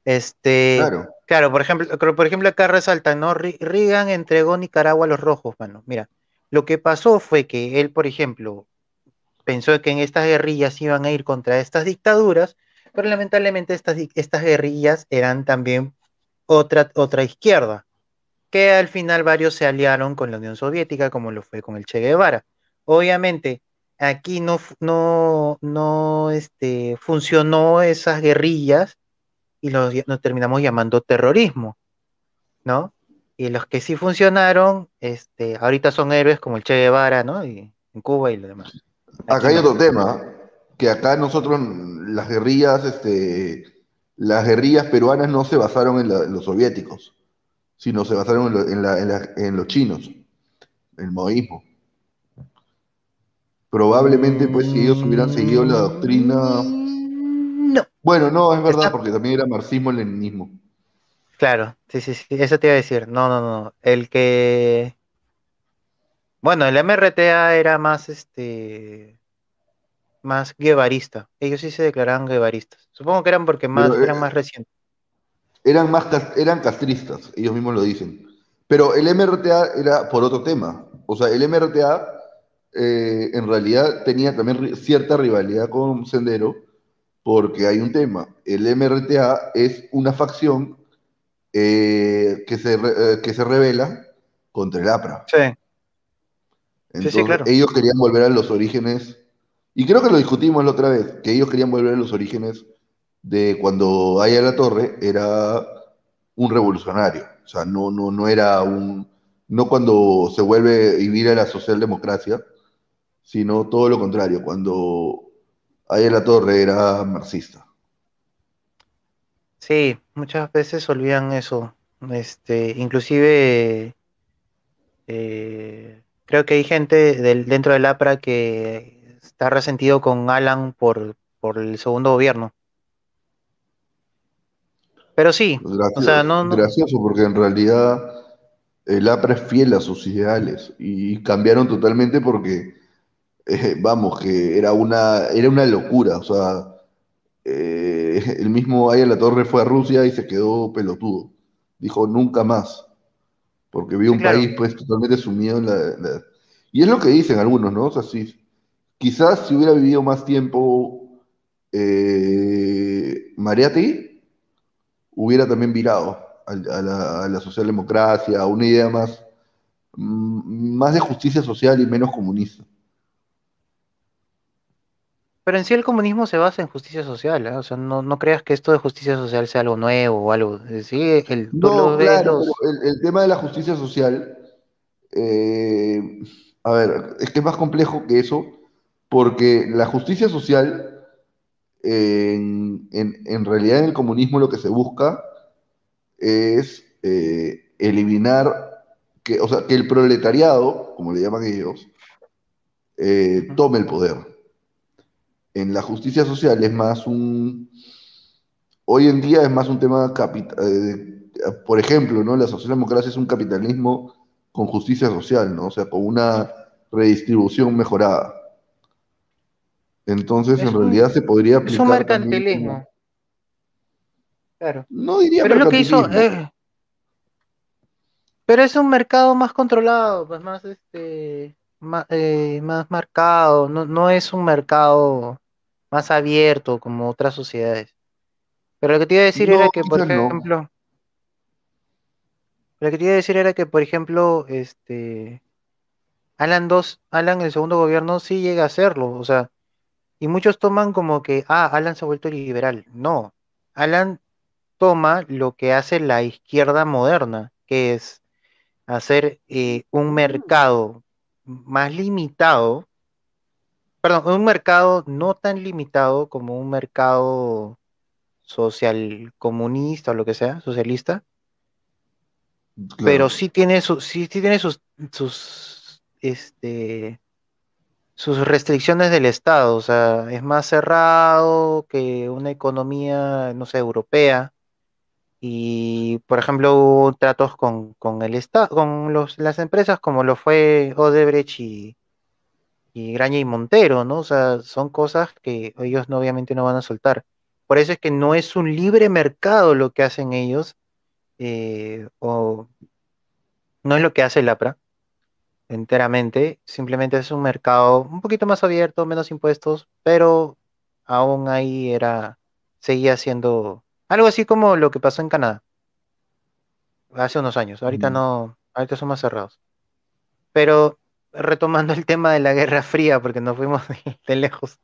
Este, claro. por ejemplo, por ejemplo acá resalta, ¿no? Reagan entregó Nicaragua a los rojos, mano. Mira, lo que pasó fue que él, por ejemplo, pensó que en estas guerrillas iban a ir contra estas dictaduras, pero lamentablemente estas, estas guerrillas eran también otra, otra izquierda, que al final varios se aliaron con la Unión Soviética, como lo fue con el Che Guevara. Obviamente, aquí no, no, no este, funcionó esas guerrillas y los, nos terminamos llamando terrorismo, ¿no? Y los que sí funcionaron, este, ahorita son héroes como el Che Guevara, ¿no? Y, en Cuba y lo demás. acá hay otro tema, que acá nosotros, las guerrillas, este, las guerrillas peruanas no se basaron en, los soviéticos, sino se basaron en, en los chinos, el maoísmo. Probablemente, pues, si ellos hubieran seguido la doctrina. No. Bueno, no, es verdad, porque también era marxismo-leninismo. Claro, sí, sí, sí, eso te iba a decir. No, no, no. El que. Bueno, el MRTA era más este. más guevarista. Ellos sí se declaraban guevaristas. Supongo que eran porque más, eran eh, más recientes. Eran más eran castristas, ellos mismos lo dicen. Pero el MRTA era por otro tema. O sea, el MRTA eh, en realidad tenía también cierta rivalidad con Sendero, porque hay un tema. El MRTA es una facción eh, que, se, eh, que se revela contra el APRA. Sí. Entonces, claro. ellos querían volver a los orígenes, y creo que lo discutimos la otra vez, que ellos querían volver a los orígenes de cuando Aya la Torre era un revolucionario. O sea, no, no, no era un. No cuando se vuelve a vivir a la socialdemocracia, sino todo lo contrario, cuando en La Torre era marxista. Sí, muchas veces olvidan eso. Este, inclusive eh, creo que hay gente del, dentro del APRA que está resentido con Alan por, por el segundo gobierno. Pero sí, o sea, no, gracioso porque en realidad el APRA es fiel a sus ideales y cambiaron totalmente porque eh, vamos, que era una, era una locura, o sea, eh, [laughs] el mismo Aya La Torre fue a Rusia y se quedó pelotudo. Dijo, nunca más, porque vio un país pues totalmente sumido en la, Y es lo que dicen algunos, ¿no? O sea, si, quizás si hubiera vivido más tiempo eh, Mariati, hubiera también virado a, la, a la socialdemocracia, a una idea más, mm, más de justicia social y menos comunista. Pero en sí el comunismo se basa en justicia social, ¿eh? o sea, no, creas que esto de justicia social sea algo nuevo o algo. Sí, el, no, claro, el, tema de la justicia social, eh, a ver, es que es más complejo que eso, porque la justicia social, en, realidad en el comunismo lo que se busca es eh, eliminar, que, o sea, que el proletariado, como le llaman ellos, tome el poder en la justicia social es más un, hoy en día es más un tema capital, eh, por ejemplo, ¿no? La socialdemocracia es un capitalismo con justicia social, ¿no? O sea, con una redistribución mejorada. Entonces, en realidad se podría aplicar. Es un mercantilismo. Claro. No diría Pero lo que hizo, eh, pero es un mercado más controlado, pues más este, más, más marcado, no, no es un mercado más abierto como otras sociedades. Pero lo que te iba a decir No, era que, por quizás no. ejemplo, lo que te iba a decir era que, por ejemplo, este, Alan 2, Alan, el segundo gobierno, sí llega a hacerlo, o sea, y muchos toman como que, ah, Alan se ha vuelto liberal. No, Alan toma lo que hace la izquierda moderna, que es hacer eh, un mercado más limitado, perdón, un mercado no tan limitado como un mercado social comunista o lo que sea, socialista, pero sí tiene, su, sí, sí tiene sus, sus, este, sus restricciones del Estado, o sea, es más cerrado que una economía, no sé, europea. Y, por ejemplo, hubo tratos con, con el Estado, con los, las empresas como lo fue Odebrecht y, y Graña y Montero, ¿no? O sea, son cosas que ellos no, obviamente no van a soltar. Por eso es que no es un libre mercado lo que hacen ellos, eh, o no es lo que hace el APRA enteramente, simplemente es un mercado un poquito más abierto, menos impuestos, pero aún ahí era, seguía siendo algo así como lo que pasó en Canadá hace unos años. Ahorita Mm. no, ahorita son más cerrados. Pero retomando el tema de la Guerra Fría, porque nos fuimos [laughs] de, lejos,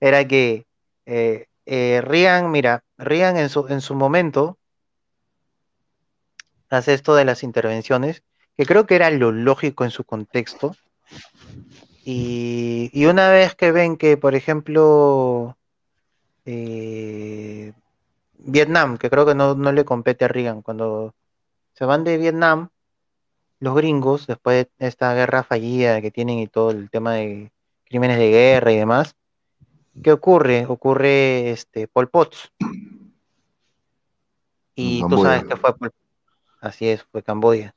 era que eh, eh, mira, Reagan en su, en su momento hace esto de las intervenciones, que creo que era lo lógico en su contexto. Y, y una vez que ven que, por ejemplo, eh, Vietnam, que creo que no, no le compete a Reagan, cuando se van de Vietnam, los gringos, después de esta guerra fallida que tienen y todo el tema de crímenes de guerra y demás, ¿qué ocurre? Ocurre este Pol Pot. Y tú sabes que fue Pol Así es, fue Camboya.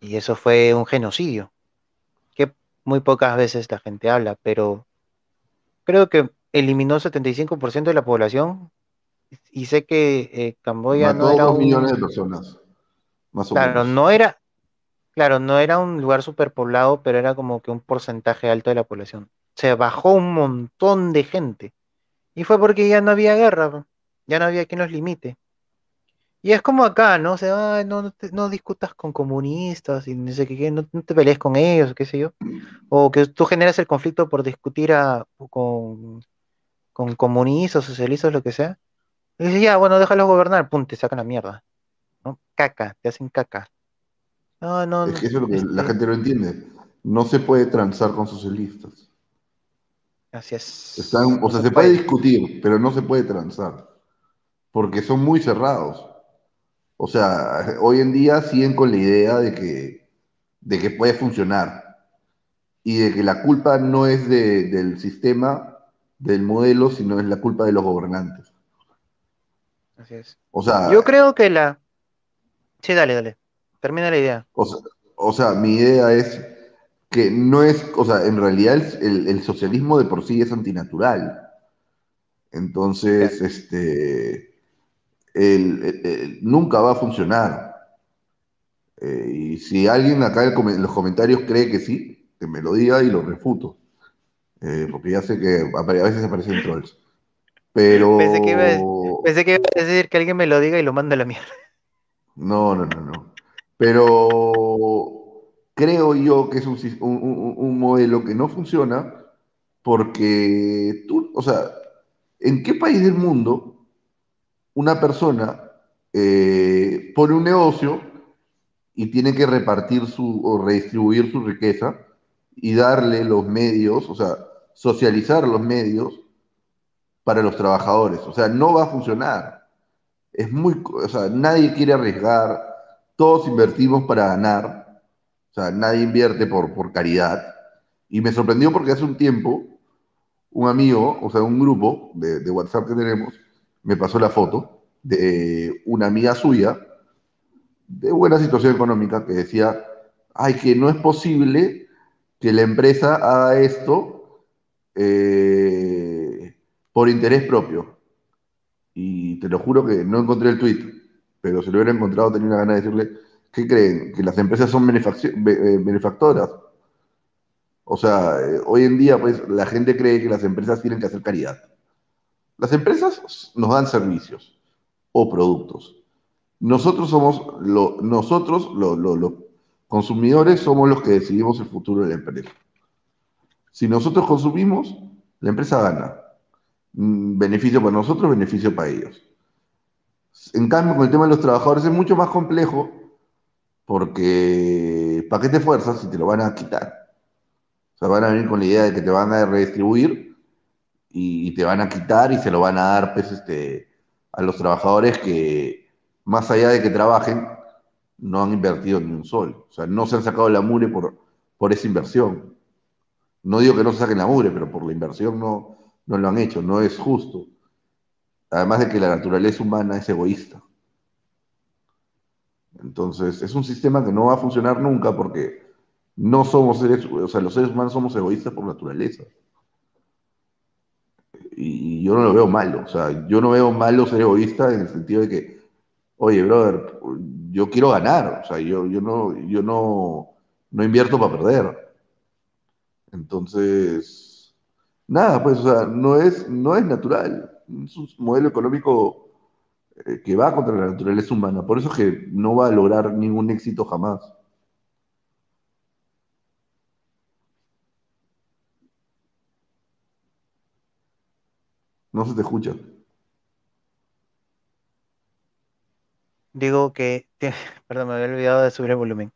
Y eso fue un genocidio, que muy pocas veces la gente habla, pero creo que eliminó 75% de la población y sé que eh, Camboya Mató no era dos un... millones de personas, más o Claro, menos. no era, claro, no era un lugar superpoblado, pero era como que un porcentaje alto de la población. Se bajó un montón de gente. Y fue porque ya no había guerra, ya no había quien los limite. Y es como acá, ¿no? O sea, "Ay, no, no, te- no discutas con comunistas y no sé qué, qué, no, no te pelees con ellos, qué sé yo. O que tú generas el conflicto por discutir a, con, con comunistas, socialistas, lo que sea. Y dices, ya, bueno, déjalos gobernar, pum, te sacan la mierda. Caca, te hacen caca. No, no, Es que eso es lo que la este, gente no entiende. No se puede transar con socialistas. así es. Están, o sea, se puede. discutir, pero no se puede transar, porque son muy cerrados. O sea, hoy en día siguen con la idea de que, de que puede funcionar y de que la culpa no es de- del sistema, del modelo, sino es la culpa de los gobernantes. Así es. O sea, Yo creo que la. Sí, dale, dale. Termina la idea. o sea, o sea, mi idea es que no es, o sea, en realidad el, socialismo de por sí es antinatural. Entonces, este, el- el- el- nunca va a funcionar. Eh, y si alguien acá en los comentarios cree que sí, que me lo diga y lo refuto. Eh, porque ya sé que a a veces aparecen trolls. Pero... Pensé que, iba a, pensé que iba a decir que alguien me lo diga y lo manda a la mierda. No, no, no, no. Pero creo yo que es un, modelo que no funciona porque tú, o sea, ¿en qué país del mundo una persona eh, pone un negocio y tiene que repartir su o redistribuir su riqueza y darle los medios, o sea, socializar los medios para los trabajadores? O sea, no va a funcionar. Es muy, o sea, nadie quiere arriesgar, todos invertimos para ganar, o sea, nadie invierte por, por caridad. Y me sorprendió porque hace un tiempo un amigo, o sea, un grupo de, de WhatsApp que tenemos, me pasó la foto de una amiga suya de buena situación económica que decía, ay, que no es posible que la empresa haga esto eh, por interés propio. Y te lo juro que no encontré el tweet, pero si lo hubiera encontrado tenía una gana de decirle, ¿qué creen? ¿Que las empresas son eh, benefactoras? O sea, eh, hoy en día pues la gente cree que las empresas tienen que hacer caridad. Las empresas nos dan servicios o productos. Nosotros somos lo, nosotros los consumidores somos los que decidimos el futuro de la empresa. Si nosotros consumimos, la empresa gana. Mm, beneficio para nosotros, beneficio para ellos. En cambio, con el tema de los trabajadores es mucho más complejo porque ¿para qué te fuerzas si te lo van a quitar? O sea, van a venir con la idea de que te van a redistribuir y, te van a quitar y se lo van a dar pues, este, a los trabajadores que, más allá de que trabajen, no han invertido ni un sol. O sea, no se han sacado la mure por, por esa inversión. No digo que no se saquen la mure, pero por la inversión no, no lo han hecho, no es justo. Además de que la naturaleza humana es egoísta. Entonces, es un sistema que no va a funcionar nunca porque no somos seres, o sea, los seres humanos somos egoístas por naturaleza. Y, yo no lo veo malo, o sea, yo no veo malo ser egoísta en el sentido de que, oye, brother, yo quiero ganar, o sea, yo, yo, no, yo no, no invierto para perder. Entonces, Nada, pues, o sea, no es, no es natural. Es un modelo económico eh, que va contra la naturaleza humana. Por eso es que no va a lograr ningún éxito jamás. No se te escucha. Digo que, [laughs] perdón, me había olvidado de subir el volumen.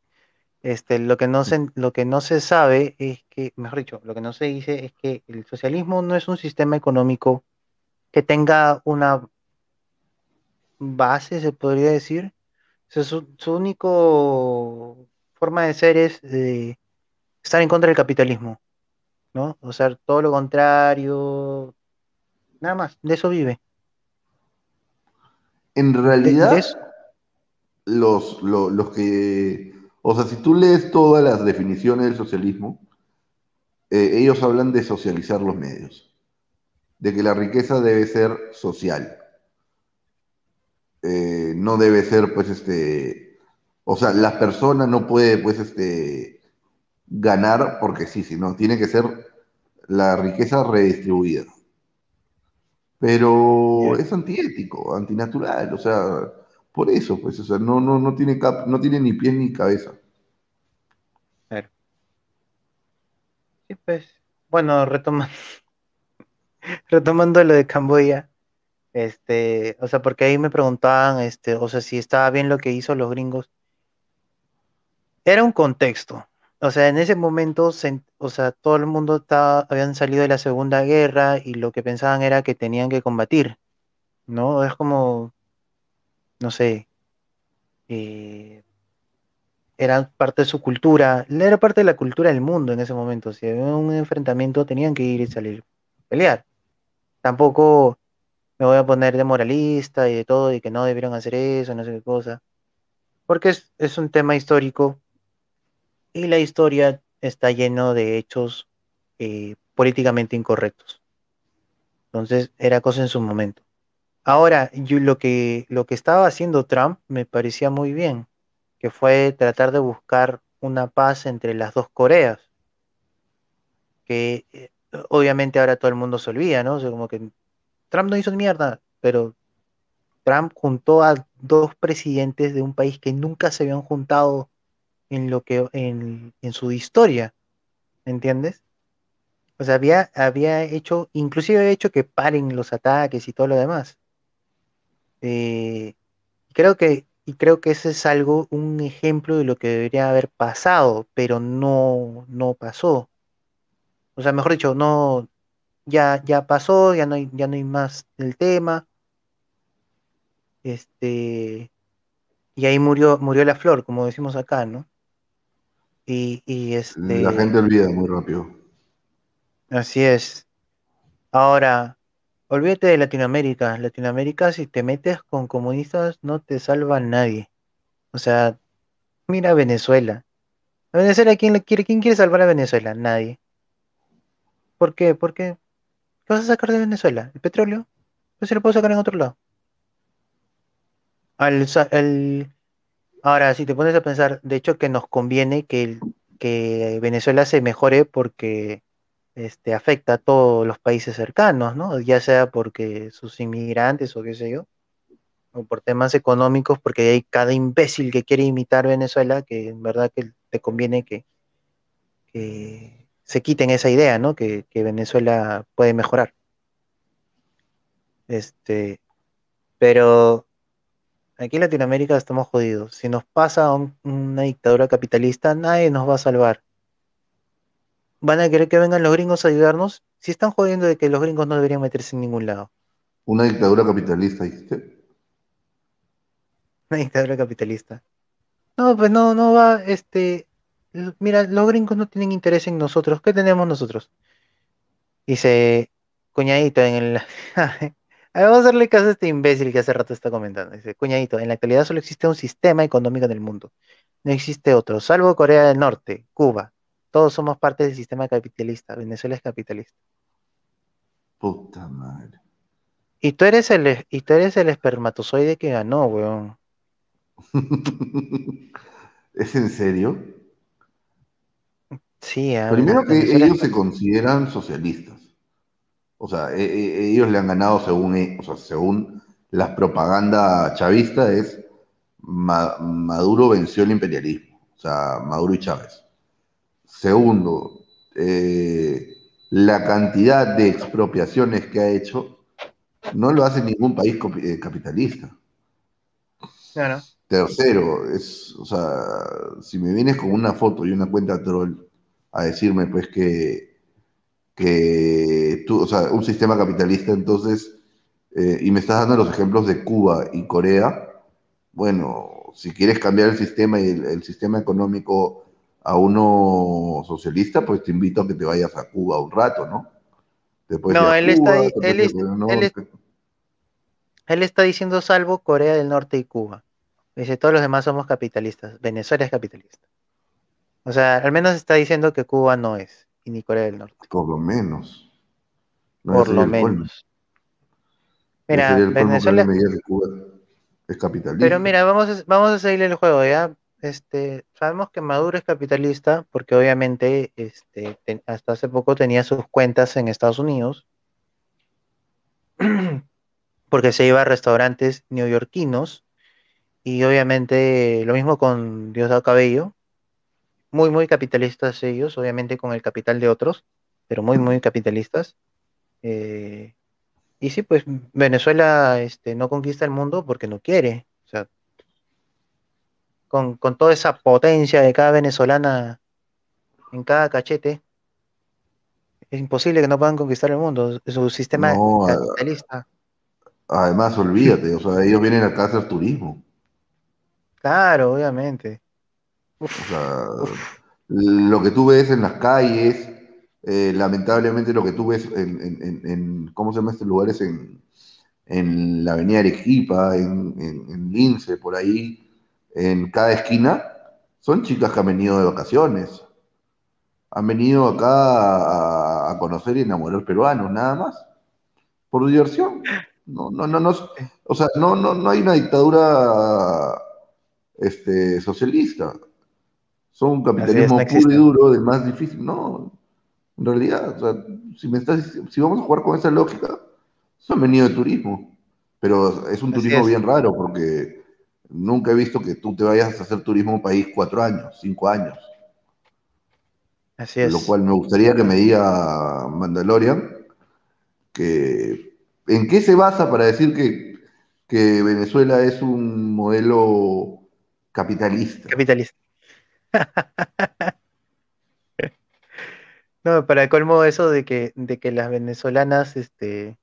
Este, lo que no se, lo que no se sabe es que, mejor dicho, lo que no se dice es que el socialismo no es un sistema económico que tenga una base, se podría decir. su, único forma de ser es estar en contra del capitalismo, ¿no? O sea, todo lo contrario, nada más, de eso vive. En realidad, los, los que o sea, si tú lees todas las definiciones del socialismo, eh, ellos hablan de socializar los medios, de que la riqueza debe ser social. Eh, no debe ser, pues, este, o sea, la persona no puede, pues, este, ganar porque sí, sino tiene que ser la riqueza redistribuida. Pero es antiético, antinatural, o sea, por eso, pues, o sea, no, no, no, tiene, no tiene ni pie ni cabeza. Claro. Sí, pues, bueno, retomando, [laughs] retomando lo de Camboya, este, o sea, porque ahí me preguntaban, este, o sea, si estaba bien lo que hizo los gringos. Era un contexto. O sea, en ese momento, o sea, todo el mundo estaba, habían salido de la Segunda Guerra y lo que pensaban era que tenían que combatir, ¿no? Es como, no sé, eh, era parte de su cultura, era parte de la cultura del mundo en ese momento. Si había un enfrentamiento, tenían que ir y salir a pelear. Tampoco me voy a poner de moralista y de todo, y que no debieron hacer eso, no sé qué cosa. Porque es, un tema histórico y la historia está lleno de hechos eh, políticamente incorrectos. Entonces, era cosa en su momento. Ahora, yo, lo que, lo que estaba haciendo Trump me parecía muy bien, que fue tratar de buscar una paz entre las dos Coreas, que eh, obviamente ahora todo el mundo se olvida, ¿no? O sea, como que Trump no hizo mierda, pero Trump juntó a dos presidentes de un país que nunca se habían juntado en lo que en, en su historia, ¿entiendes? O sea, había, había hecho, inclusive había hecho que paren los ataques y todo lo demás. Eh, creo que, y creo que ese es algo, un ejemplo de lo que debería haber pasado, pero no, no pasó. O sea, mejor dicho, no, ya, ya pasó, ya no hay, ya no hay más del tema. Este, y ahí murió, murió la flor, como decimos acá, ¿no? Y, y este. La gente olvida muy rápido. Así es. Ahora, Olvídate de Latinoamérica. Latinoamérica, si te metes con comunistas, no te salva nadie. O sea, mira Venezuela. ¿A Venezuela quién quiere? ¿Quién quiere salvar a Venezuela? Nadie. ¿Por qué? ¿Por qué? ¿Qué vas a sacar de Venezuela? ¿El petróleo? Pues se lo puedo sacar en otro lado. Al, ahora, si te pones a pensar, de hecho que nos conviene que Venezuela se mejore porque este, afecta a todos los países cercanos, ¿no? Ya sea porque sus inmigrantes o qué sé yo, o por temas económicos, porque hay cada imbécil que quiere imitar Venezuela, que en verdad que te conviene que, se quiten esa idea, ¿no? Que, Venezuela puede mejorar. Este, pero aquí en Latinoamérica estamos jodidos. Si nos pasa un- una dictadura capitalista, nadie nos va a salvar. ¿Van a querer que vengan los gringos a ayudarnos? Si están jodiendo de que los gringos no deberían meterse en ningún lado. Una dictadura capitalista, ¿viste? Una dictadura capitalista. No, pues no, no va, este, mira, los gringos no tienen interés en nosotros. ¿Qué tenemos nosotros? Dice, cuñadito, en el... [laughs] Vamos a hacerle caso a este imbécil que hace rato está comentando. Dice, cuñadito, en la actualidad solo existe un sistema económico en el mundo. No existe otro, salvo Corea del Norte, Cuba. Todos somos parte del sistema capitalista. Venezuela es capitalista. Puta madre. Y tú eres el, y tú eres el espermatozoide que ganó, weón. [laughs] ¿Es en serio? Sí, ah, Primero que Venezuela es ellos se consideran socialistas. O sea, e- e- ellos le han ganado según, e- o sea, según la propaganda chavista es Ma- Maduro venció el imperialismo. O sea, Maduro y Chávez. Segundo, eh, la cantidad de expropiaciones que ha hecho no lo hace ningún país eh, capitalista. Claro. Tercero, es, o sea, si me vienes con una foto y una cuenta troll a decirme pues que, que tú, o sea, un sistema capitalista, entonces, eh, y me estás dando los ejemplos de Cuba y Corea, bueno, si quieres cambiar el sistema y el, el sistema económico a uno socialista, pues te invito a que te vayas a Cuba un rato, ¿no? Puedes No, él está Cuba, puedes él él está diciendo salvo Corea del Norte y Cuba. Dice, todos los demás somos capitalistas. Venezuela es capitalista. O sea, al menos está diciendo que Cuba no es, y ni Corea del Norte. Por lo menos. No, por lo colmo. menos. Mira, Venezuela, Cuba es capitalista. pero mira, vamos a, vamos a seguirle el juego, ¿ya? Este, sabemos que Maduro es capitalista porque obviamente este, hasta hace poco tenía sus cuentas en Estados Unidos [clears throat] porque se iba a restaurantes neoyorquinos y obviamente lo mismo con Diosdado Cabello, muy muy capitalistas ellos, obviamente con el capital de otros, pero muy muy capitalistas. Eh, y sí, pues Venezuela este, no conquista el mundo porque no quiere. O sea, con, con toda esa potencia de cada venezolana en cada cachete, es imposible que no puedan conquistar el mundo. Su sistema No, capitalista. Además, olvídate, o sea, ellos vienen acá a hacer turismo. Claro, obviamente. O sea, lo que tú ves en las calles, eh, lamentablemente lo que tú ves en, en- en- en- ¿cómo se llama estos lugares? En, en la avenida Arequipa, en Lince, por ahí, en cada esquina, son chicas que han venido de vacaciones. Han venido acá a, conocer y enamorar peruanos, nada más. Por diversión. No, no, no, no, o sea, no, no, no hay una dictadura este, socialista. Son un capitalismo no puro y duro, del más difícil. No, en realidad, o sea, si, me estás, si vamos a jugar con esa lógica, eso han venido de turismo. Pero es un Así turismo es. bien raro porque nunca he visto que tú te vayas a hacer turismo a un país cuatro años, cinco años. Así es. Lo cual me gustaría que me diga Mandalorian que en qué se basa para decir que, que Venezuela es un modelo capitalista. Capitalista. [laughs] No, para el colmo eso de que, de que las venezolanas este,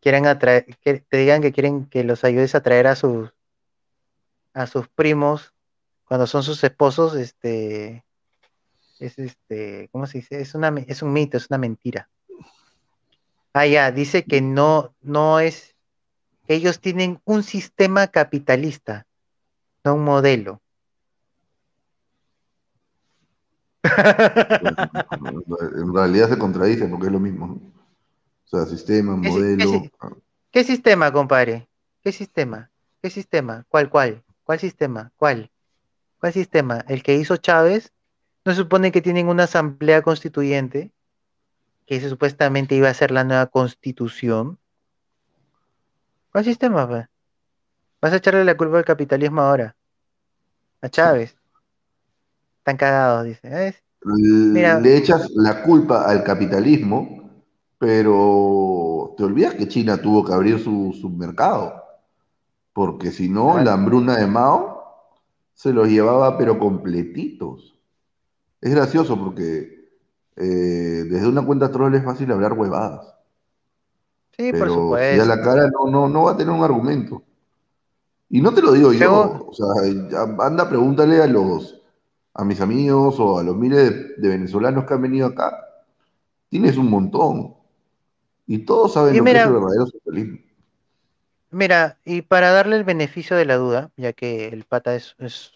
quieran atraer, que te digan que quieren que los ayudes a traer a sus a sus primos cuando son sus esposos, este es este, ¿cómo se dice? Es una es un mito, es una mentira. Ah, ya, dice que no, no es, ellos tienen un sistema capitalista, no un modelo. [laughs] En realidad se contradicen porque es lo mismo. ¿no? O sea, sistema, ¿Qué si- qué modelo. ¿Qué sistema, compadre? ¿Qué sistema? ¿Qué sistema? ¿Cuál, cuál? ¿Cuál sistema? ¿Cuál? ¿Cuál sistema? ¿El que hizo Chávez? ¿No se supone que tienen una asamblea constituyente? Que supuestamente iba a ser la nueva constitución. ¿Cuál sistema, pues? Vas a echarle la culpa al capitalismo ahora. A Chávez. Están cagados, dice. Mira. Le echas la culpa al capitalismo, pero te olvidas que China tuvo que abrir su, su mercado. Porque si no, Claro. la hambruna de Mao se los llevaba pero completitos. Es gracioso porque eh, desde una cuenta troll es fácil hablar huevadas. Sí, por Pero si a supuesto. la cara no, no, no va a tener un argumento. Y no te lo digo yo, o sea, anda, pregúntale a los, a mis amigos o a los miles de, de venezolanos que han venido acá. Tienes un montón. Y todos saben Y lo que es el verdadero socialismo. Mira, y para darle el beneficio de la duda, ya que el pata es, es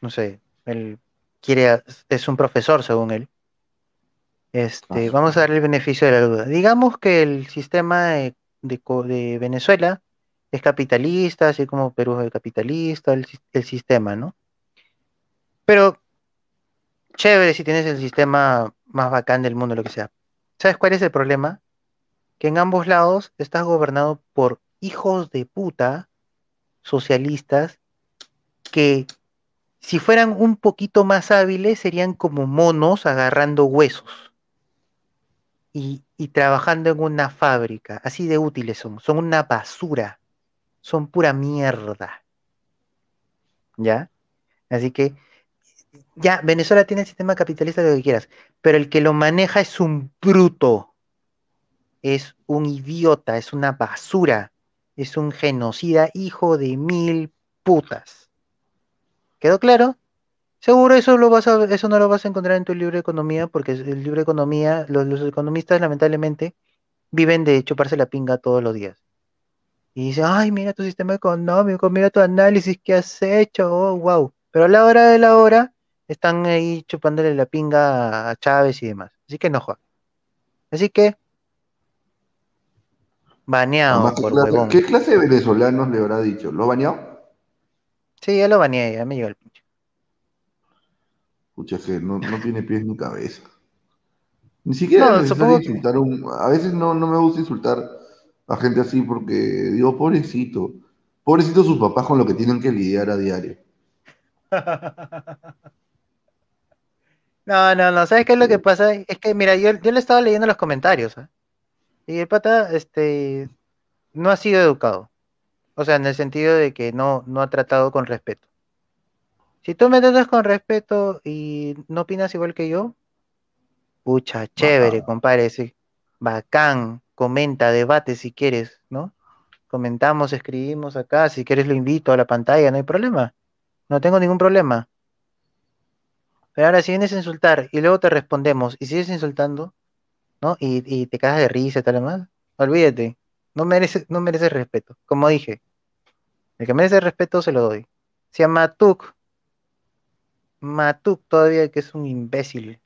no sé, él quiere, es un profesor según él, este, Ah. vamos a darle el beneficio de la duda. Digamos que el sistema de, de co- de Venezuela es capitalista, así como Perú es capitalista, el, el sistema, ¿no? Pero chévere si tienes el sistema más bacán del mundo, lo que sea. ¿Sabes cuál es el problema? Que en ambos lados estás gobernado por hijos de puta socialistas que si fueran un poquito más hábiles serían como monos agarrando huesos y, y trabajando en una fábrica. Así de útiles son. Son una basura. Son pura mierda. ¿Ya? Así que ya, Venezuela tiene el sistema capitalista lo que quieras, pero el que lo maneja es un bruto, es un idiota, es una basura, es un genocida hijo de mil putas. ¿Quedó claro? Seguro eso, no lo vas a encontrar en tu libro de economía, porque el libro de economía, los, los economistas lamentablemente viven de chuparse la pinga todos los días. Y dicen, ay, mira tu sistema económico, mira tu análisis que has hecho, oh, wow. Pero a la hora de la hora están ahí chupándole la pinga a Chávez y demás. Así que no juega. Así que, baneado Además, ¿qué por clase, huevón. qué clase de venezolanos le habrá dicho? ¿Lo bañado? Sí, ya lo baneé, ya me llegó el pinche. Pucha, es que no, no tiene pies ni cabeza. Ni siquiera No, es necesario supongo que- insultar a un... A veces no, no me gusta insultar a gente así porque digo, pobrecito. Pobrecito sus papás con lo que tienen que lidiar a diario. [laughs] No, no, no, ¿sabes qué es lo que pasa? Es que, mira, yo, yo le estaba leyendo los comentarios, ¿ah? Y el pata, este, no ha sido educado. O sea, en el sentido de que no, no ha tratado con respeto. Si tú me tratas con respeto y no opinas igual que yo, pucha, chévere, Bacán. compadre, sí. Bacán, comenta, debate si quieres, ¿no? Comentamos, escribimos acá, si quieres lo invito a la pantalla, no hay problema. No tengo ningún problema. Pero ahora si vienes a insultar y luego te respondemos y sigues insultando, ¿no? Y, y te cagas de risa y tal demás, olvídate. No mereces, no respeto. Como dije, el que merece respeto se lo doy. Se llama Tuk. Matuk todavía que es un imbécil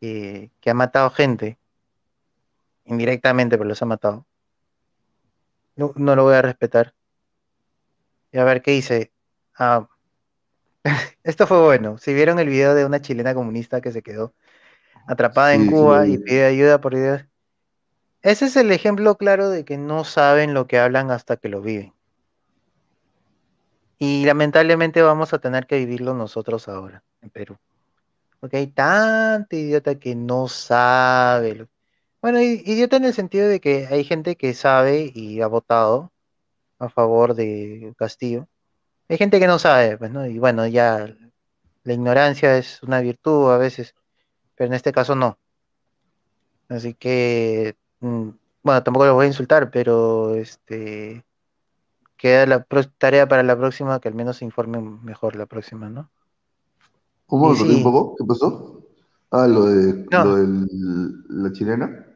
que, que ha matado gente. Indirectamente, pero los ha matado. No, no lo voy a respetar. Y a ver qué dice. Ah, [laughs] esto fue bueno. Si vieron el video de una chilena comunista que se quedó atrapada en Sí, Cuba y pide ayuda por ideas. Ese es el ejemplo claro de que no saben lo que hablan hasta que lo viven. Y lamentablemente vamos a tener que vivirlo nosotros ahora, en Perú. Porque hay tanto idiota que no sabe. lo- Bueno, idiota en el sentido de que hay gente que sabe y ha votado a favor de Castillo. Hay gente que no sabe, pues, ¿no? Y bueno, ya la ignorancia es una virtud a veces, pero en este caso no. Así que, mm, bueno, tampoco los voy a insultar, pero este queda la tarea para la próxima, que al menos se informen mejor la próxima, ¿no? ¿Cómo perdí un sí. poco? ¿Qué pasó? Ah, lo de No. lo de la chilena.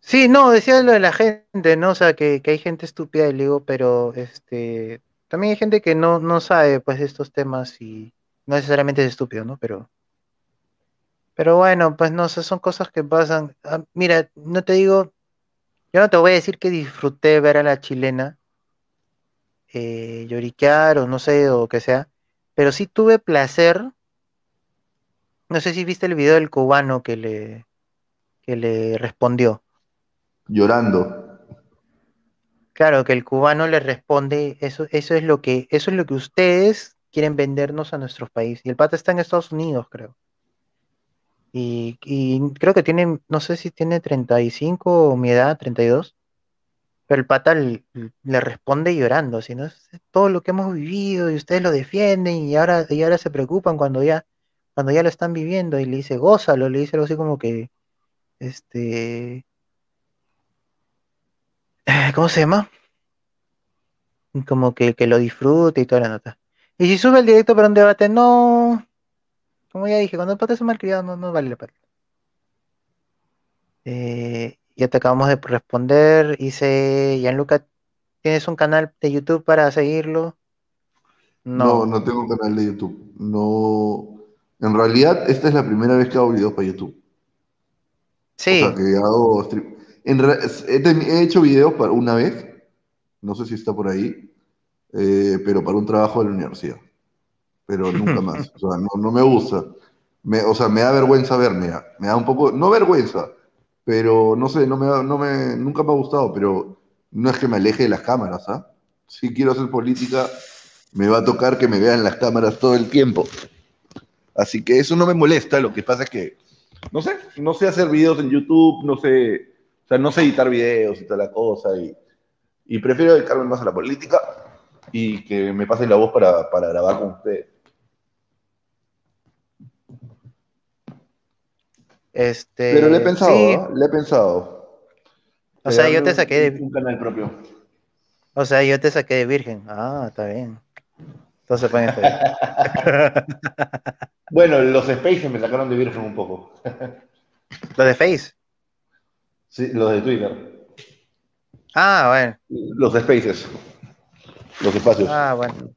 Sí, no, decía lo de la gente, ¿no? O sea, que, que hay gente estúpida y le digo, pero este también hay gente que no, no sabe pues de estos temas y no necesariamente es estúpido, ¿no? Pero pero bueno, pues no sé, son cosas que pasan. Ah, mira, no te digo, yo no te voy a decir que disfruté ver a la chilena, eh, lloriquear o no sé, o que sea, pero sí tuve placer. No sé si viste el video del cubano que le, que le respondió. Llorando. Claro, que el cubano le responde, eso, eso es lo que, eso es lo que ustedes quieren vendernos a nuestro país. Y el pata está en Estados Unidos, creo. Y, creo que tiene, no sé si tiene 35 o mi edad, 32. Pero el pata le, responde llorando, así, ¿no? Es todo lo que hemos vivido y ustedes lo defienden y ahora, y ahora se preocupan cuando ya, cuando ya lo están viviendo y le dice, gózalo, le dice algo así como que, este, [sighs] ¿cómo se llama? Como que, que lo disfrute y toda la nota. Y si sube el directo para un debate, no, como ya dije, cuando el pata es un malcriado no, no vale la pena. Eh, ya te acabamos de responder. Dice Gianluca, ¿tienes un canal de YouTube para seguirlo? No, no tengo un canal de YouTube. No. En realidad, esta es la primera vez que hago videos para YouTube. Sí. O sea, que hago stream. En re- he hecho videos para una vez, no sé si está por ahí, eh, pero para un trabajo de la universidad. Pero [laughs] nunca más. O sea, no, no me gusta. Me, o sea, me da vergüenza verme. Me da un poco, no vergüenza, pero no sé, no me, da- no me, nunca me ha gustado, pero no es que me aleje de las cámaras, ¿ah? Si quiero hacer política, me va a tocar que me vean las cámaras todo el tiempo. Así que eso no me molesta, lo que pasa es que, no sé, no sé hacer videos en YouTube, no sé, o sea, no sé editar videos y toda la cosa, y, y prefiero dedicarme más a la política y que me pasen la voz para, para grabar con ustedes. Este, Pero le he pensado, sí, le he pensado. o sea, yo te saqué de, Un canal propio. o sea, yo te saqué de virgen. Ah, está bien. Entonces pueden estar. [laughs] Bueno, los Spaces me sacaron de virgen un poco. [laughs] Lo de Face. Sí, los de Twitter. Ah, bueno. Los Spaces. Los espacios. Ah, bueno.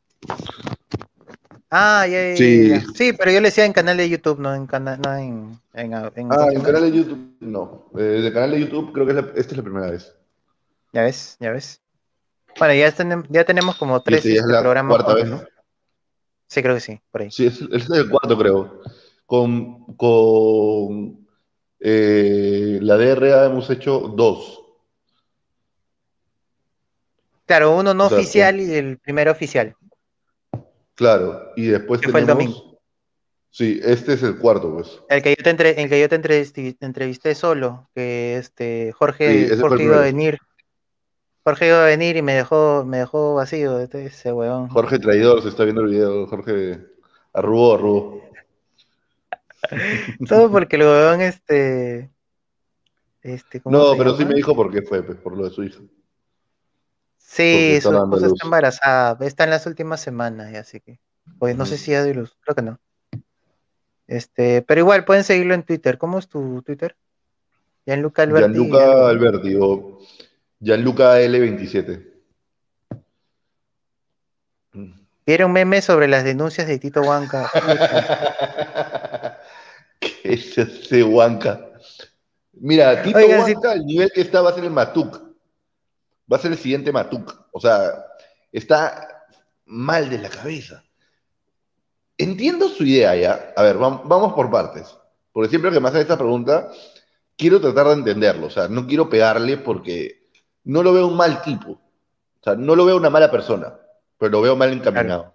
Ah, ya, ya, Sí. ya. Sí, pero yo le decía en canal de YouTube, no en canal, no en, en, en- Ah, ¿cómo se en canal de YouTube, no. Eh, de canal de YouTube creo que es la- esta es la primera vez. Ya ves, ya ves. Bueno, ya tenemos, ya tenemos como Y tres este ya es este, la programas cuarta vez. ¿no? Sí, creo que sí, por ahí. Sí, es, este es el cuarto, creo. Con, con eh, la DRA hemos hecho dos. Claro, uno no O sea, oficial y el primero oficial. Claro. Y después Que fue el tenemos. domingo. Sí, este es el cuarto, pues. El que yo te, entre- el que yo te entrevisté, te entrevisté solo, que este Jorge, Sí, Jorge iba a venir. Jorge iba a venir y me dejó, me dejó vacío este- ese huevón. Jorge Traidor, se está viendo el video. Jorge arrugó, arrugó. [laughs] Todo porque el huevón este. Este, ¿cómo No, pero sí me dijo por qué fue, pues, por lo de su hija. Sí, su esposa está embarazada, está en las últimas semanas, ya, así que. Pues no sé si ya dio luz, creo que no. Este, pero igual pueden seguirlo en Twitter. ¿Cómo es tu Twitter? Gianluca Alberti. Gianluca. Alberti o Gianluca L27. Vieron un meme sobre las denuncias de Tito Huanca. [laughs] ¿Qué es ese Huanca? Mira, Tito Oigan. Huanca, el nivel que está va a ser el Matuk. Va a ser el siguiente Matuk. O sea, está mal de la cabeza. Entiendo su idea ya. A ver, vam- vamos por partes. Porque siempre que me hacen esta pregunta, quiero tratar de entenderlo. O sea, no quiero pegarle porque no lo veo un mal tipo. O sea, no lo veo una mala persona, pero lo veo mal encaminado.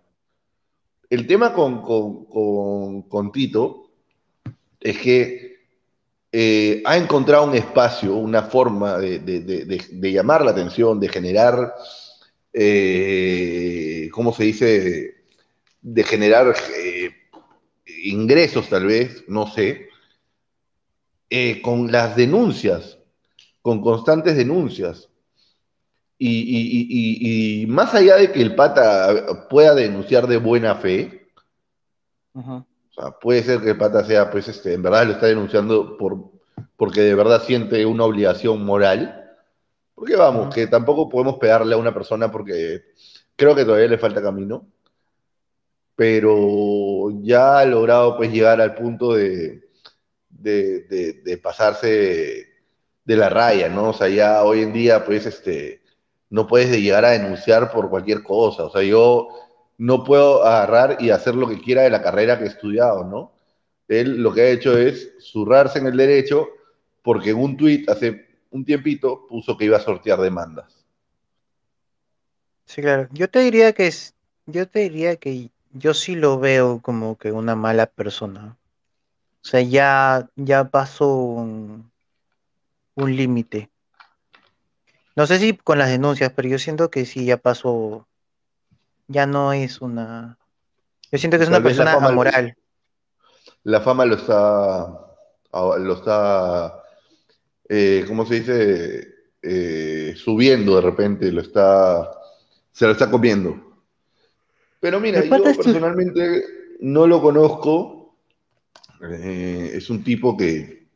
El tema con, con- con- con Tito es que eh, ha encontrado un espacio, una forma de, llamar la atención, de generar, eh, ¿cómo se dice? De generar eh, ingresos tal vez, no sé, con las denuncias, con constantes denuncias. Y, más allá de que el pata pueda denunciar de buena fe, Ujú. O sea, puede ser que el pata sea, pues, este, en verdad lo está denunciando por, porque de verdad siente una obligación moral. Porque vamos, que tampoco podemos pegarle a una persona porque creo que todavía le falta camino. Pero ya ha logrado, pues, llegar al punto de, de, de- de pasarse de la raya, ¿no? O sea, ya hoy en día, pues, este, no puedes llegar a denunciar por cualquier cosa. O sea, yo no puedo agarrar y hacer lo que quiera de la carrera que he estudiado, ¿no? Él lo que ha hecho es zurrarse en el derecho porque en un tuit hace un tiempito puso que iba a sortear demandas. Sí, claro. Yo te diría que es, yo te diría que yo sí lo veo como que una mala persona. O sea, ya, ya pasó un, un límite. No sé si con las denuncias, pero yo siento que sí ya pasó. Ya no es una. Yo siento que es una la persona lo- amoral. La fama lo está, lo está, eh, ¿cómo se dice? Eh, subiendo de repente, lo está, se lo está comiendo. Pero mira, yo tu- personalmente no lo conozco. Eh, es un tipo que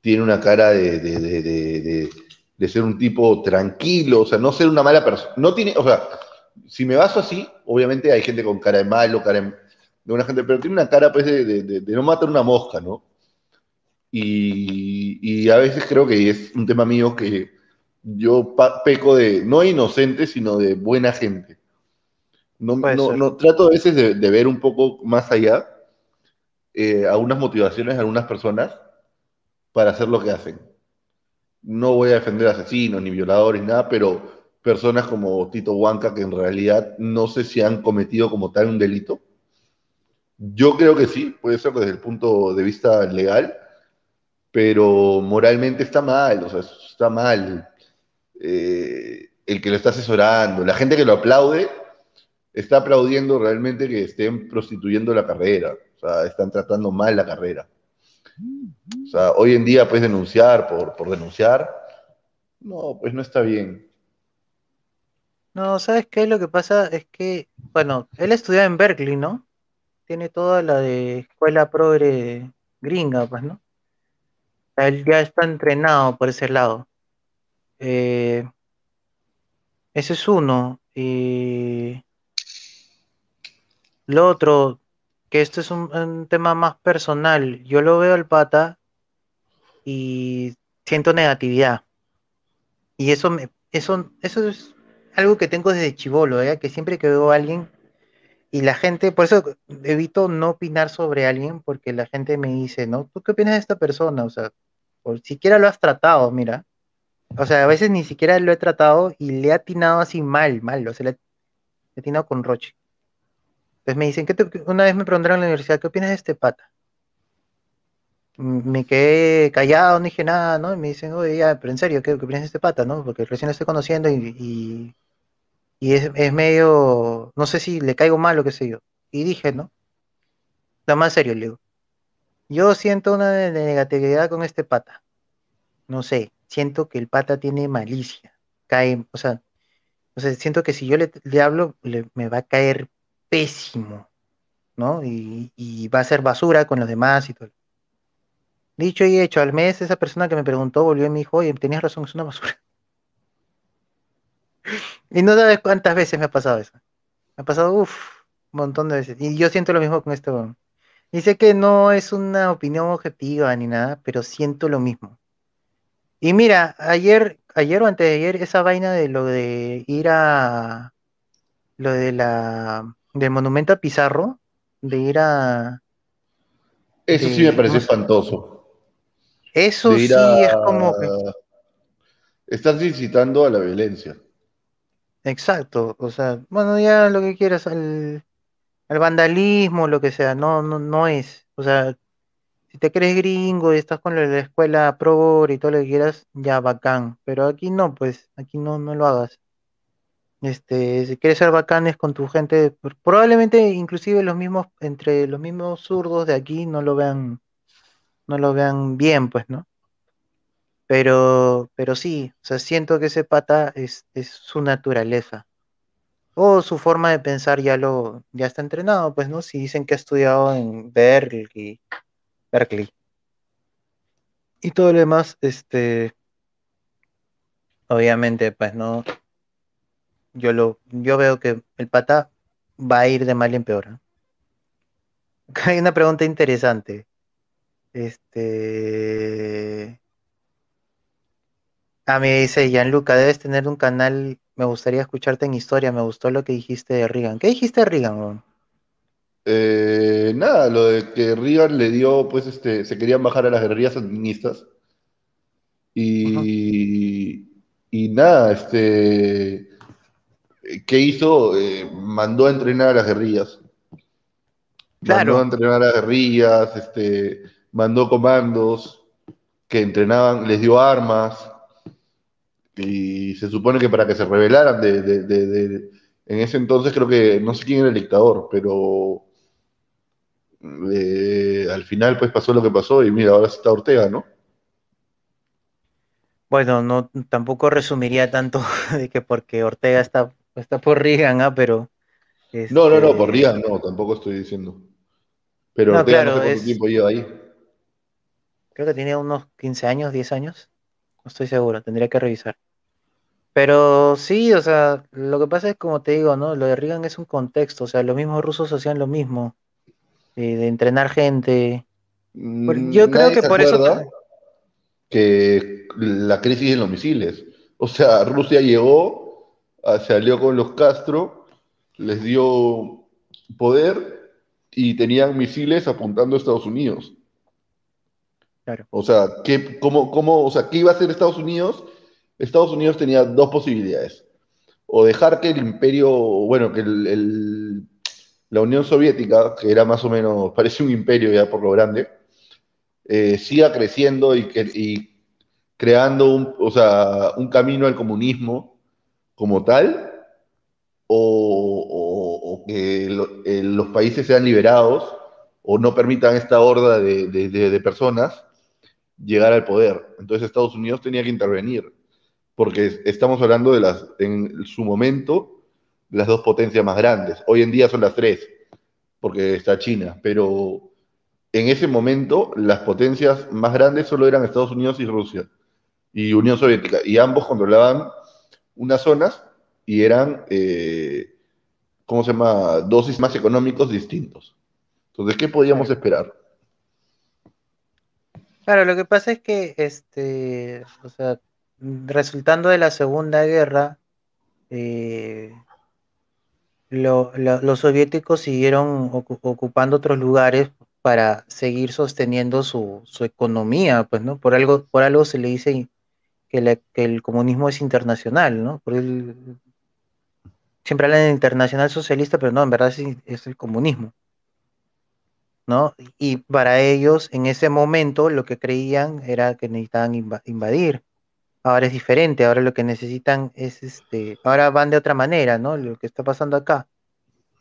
tiene una cara de- de- de- de ser un tipo tranquilo, o sea, no ser una mala persona. No tiene, o sea, si me baso así, obviamente hay gente con cara de malo, cara de, de una gente, pero tiene una cara pues de, de- de- no matar una mosca, ¿no? Y, y a veces creo que es un tema mío que yo peco de, no inocente, sino de buena gente. No, no, no- trato a veces de, de ver un poco más allá eh, algunas motivaciones de algunas personas para hacer lo que hacen. No voy a defender asesinos ni violadores, nada, pero personas como Tito Huanca que en realidad no sé si han cometido como tal un delito. Yo creo que sí, puede ser desde el punto de vista legal, pero moralmente está mal, o sea, está mal. Eh, el que lo está asesorando, la gente que lo aplaude, está aplaudiendo realmente que estén prostituyendo la carrera, o sea, están tratando mal la carrera. O sea, hoy en día puedes denunciar por, por denunciar. No, pues no está bien. No, ¿sabes qué? Lo que pasa es que, bueno, él estudiaba en Berkeley, ¿no? Tiene toda la de escuela progre gringa, pues, ¿no? Él ya está entrenado por ese lado. Eh, ese es uno. Y lo otro, que esto es un, un tema más personal. Yo lo veo al pata y siento negatividad. Y eso me, eso, eso es algo que tengo desde chivolo, ¿eh? Que siempre que veo a alguien y la gente, por eso evito no opinar sobre alguien, porque la gente me dice, ¿no? ¿Tú qué opinas de esta persona? O sea, por siquiera lo has tratado, mira. O sea, a veces ni siquiera lo he tratado y le he atinado así mal, mal, o sea, le he atinado con Roche. Entonces me dicen, ¿qué te- una vez me preguntaron en la universidad, ¿qué opinas de este pata? Me quedé callado, no dije nada, ¿no? Y me dicen, oye, ya, pero en serio, ¿qué, qué opinas de este pata, no? Porque recién lo estoy conociendo y, y, y es, es medio, no sé si le caigo mal o qué sé yo. Y dije, ¿no? Lo más serio, le digo. Yo siento una negatividad con este pata. No sé, siento que el pata tiene malicia. Cae, o sea, o sea, siento que si yo le, le hablo, le- me va a caer pésimo, ¿no? Y, y va a ser basura con los demás y todo. Dicho y hecho, al mes esa persona que me preguntó volvió y me dijo, oye, tenías razón, es una basura. Y no sabes cuántas veces me ha pasado eso. Me ha pasado, uff, un montón de veces. Y yo siento lo mismo con este weón. Y sé que no es una opinión objetiva ni nada, pero siento lo mismo. Y mira, ayer, ayer o antes de ayer, esa vaina de lo de ir a lo de la del monumento a Pizarro, de ir a Eso de- sí me pareció no sé. espantoso. eso sí a- es como que Estás incitando a la violencia. Exacto, o sea, bueno, ya lo que quieras al, al vandalismo, lo que sea, no, no, no es, o sea, si te crees gringo y estás con la, la escuela progre y todo lo que quieras, ya bacán, pero aquí no, pues, aquí no, no lo hagas. Este, si quieres ser bacanes con tu gente, probablemente inclusive los mismos, entre los mismos zurdos de aquí no lo vean, no lo vean bien, pues, ¿no? Pero, pero sí, o sea, siento que ese pata es, es su naturaleza. O su forma de pensar ya lo, ya está entrenado, pues, ¿no? Si dicen que ha estudiado en Berkeley, Berkeley. Y todo lo demás, este, obviamente, pues, ¿no? Yo lo, yo veo que el pata va a ir de mal en peor. [laughs] Hay una pregunta interesante. Este. A mí dice Gianluca, debes tener un canal me gustaría escucharte en historia. Me gustó lo que dijiste de Reagan. ¿Qué dijiste de Reagan? Eh, nada, lo de que Reagan le dio, pues, este, se querían bajar a las guerrillas sandinistas. Y, y nada, este, ¿qué hizo? Eh, mandó a entrenar a las guerrillas. Claro. Mandó a entrenar a las guerrillas, este, mandó comandos que entrenaban, les dio armas. Y se supone que para que se rebelaran de, de- de- de- en ese entonces creo que no sé quién era el dictador, pero eh, al final pues pasó lo que pasó y mira, ahora está Ortega, ¿no? Bueno, no, tampoco resumiría tanto [laughs] de que porque Ortega está, está por Reagan, ¿ah? Pero. No, no, no, este, por Reagan no, tampoco estoy diciendo. Pero No, Ortega claro, no sé cuánto es- tiempo lleva ahí. Creo que tiene unos 15 años, 10 años. No estoy seguro, tendría que revisar. Pero sí, o sea, lo que pasa es como te digo, ¿no? Lo de Reagan es un contexto, o sea, los mismos rusos hacían lo mismo, eh, de entrenar gente. Por- Mm, yo creo que por eso que la crisis en los misiles. O sea, Rusia llegó, ah, se alió con los Castro, les dio poder y tenían misiles apuntando a Estados Unidos. Claro. O sea, ¿qué, cómo, cómo- o sea, ¿qué iba a hacer Estados Unidos? Estados Unidos tenía dos posibilidades. O dejar que el imperio, bueno, que la Unión Soviética, que era más o menos, [laughs] parecía un imperio ya por lo grande, eh, siga creciendo y, creando un, o sea, un camino al comunismo como tal, o, que eh, los países sean liberados o no permitan esta horda de- de personas llegar al poder. Entonces Estados Unidos tenía que intervenir, porque estamos hablando de las, en su momento, las dos potencias más grandes. Hoy en día son las tres, porque está China, pero en ese momento las potencias más grandes solo eran Estados Unidos y Rusia y Unión Soviética, y ambos controlaban unas zonas y eran, eh, ¿cómo se llama?, dosis más económicos distintos. Entonces, ¿qué podíamos esperar? Claro, lo que pasa es que, este, o sea, resultando de la Segunda Guerra, eh, lo- lo- los soviéticos siguieron ocu- ocupando otros lugares para seguir sosteniendo su, economía, pues, ¿no? Por algo, por algo se le dice que, el comunismo es internacional, ¿no? Por el- siempre hablan de internacional socialista, pero no, en verdad es, es el comunismo. ¿no? Y para ellos, en ese momento, lo que creían era que necesitaban inva- invadir. Ahora es diferente, ahora lo que necesitan es, este, ahora van de otra manera, ¿no? Lo que está pasando acá.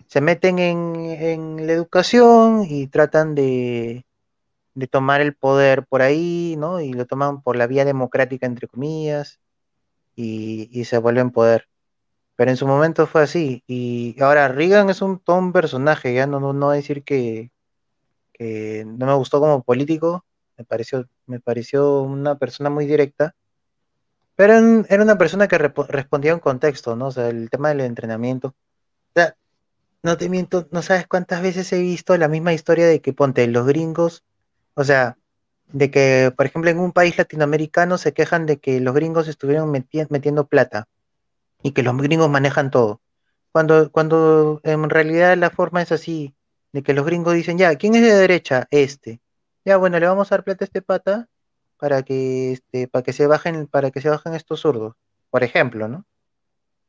Se meten en, en la educación y tratan de, de tomar el poder por ahí, ¿no? Y lo toman por la vía democrática, entre comillas, y, y se vuelven poder. Pero en su momento fue así. Y ahora Reagan es un, todo un personaje, ya no, no, no decir que, que no me gustó como político, me pareció, me pareció una persona muy directa, pero era una persona que respondía a un contexto, ¿no? O sea, el tema del entrenamiento. O sea, no te miento, no sabes cuántas veces he visto la misma historia de que ponte los gringos, o sea, de que, por ejemplo, en un país latinoamericano se quejan de que los gringos estuvieron meti- metiendo plata y que los gringos manejan todo. Cuando, cuando en realidad la forma es así, de que los gringos dicen, ya, ¿quién es de derecha? Este. Ya, bueno, le vamos a dar plata a este pata para que, este, para que se bajen, para que se bajen estos zurdos, por ejemplo, ¿no?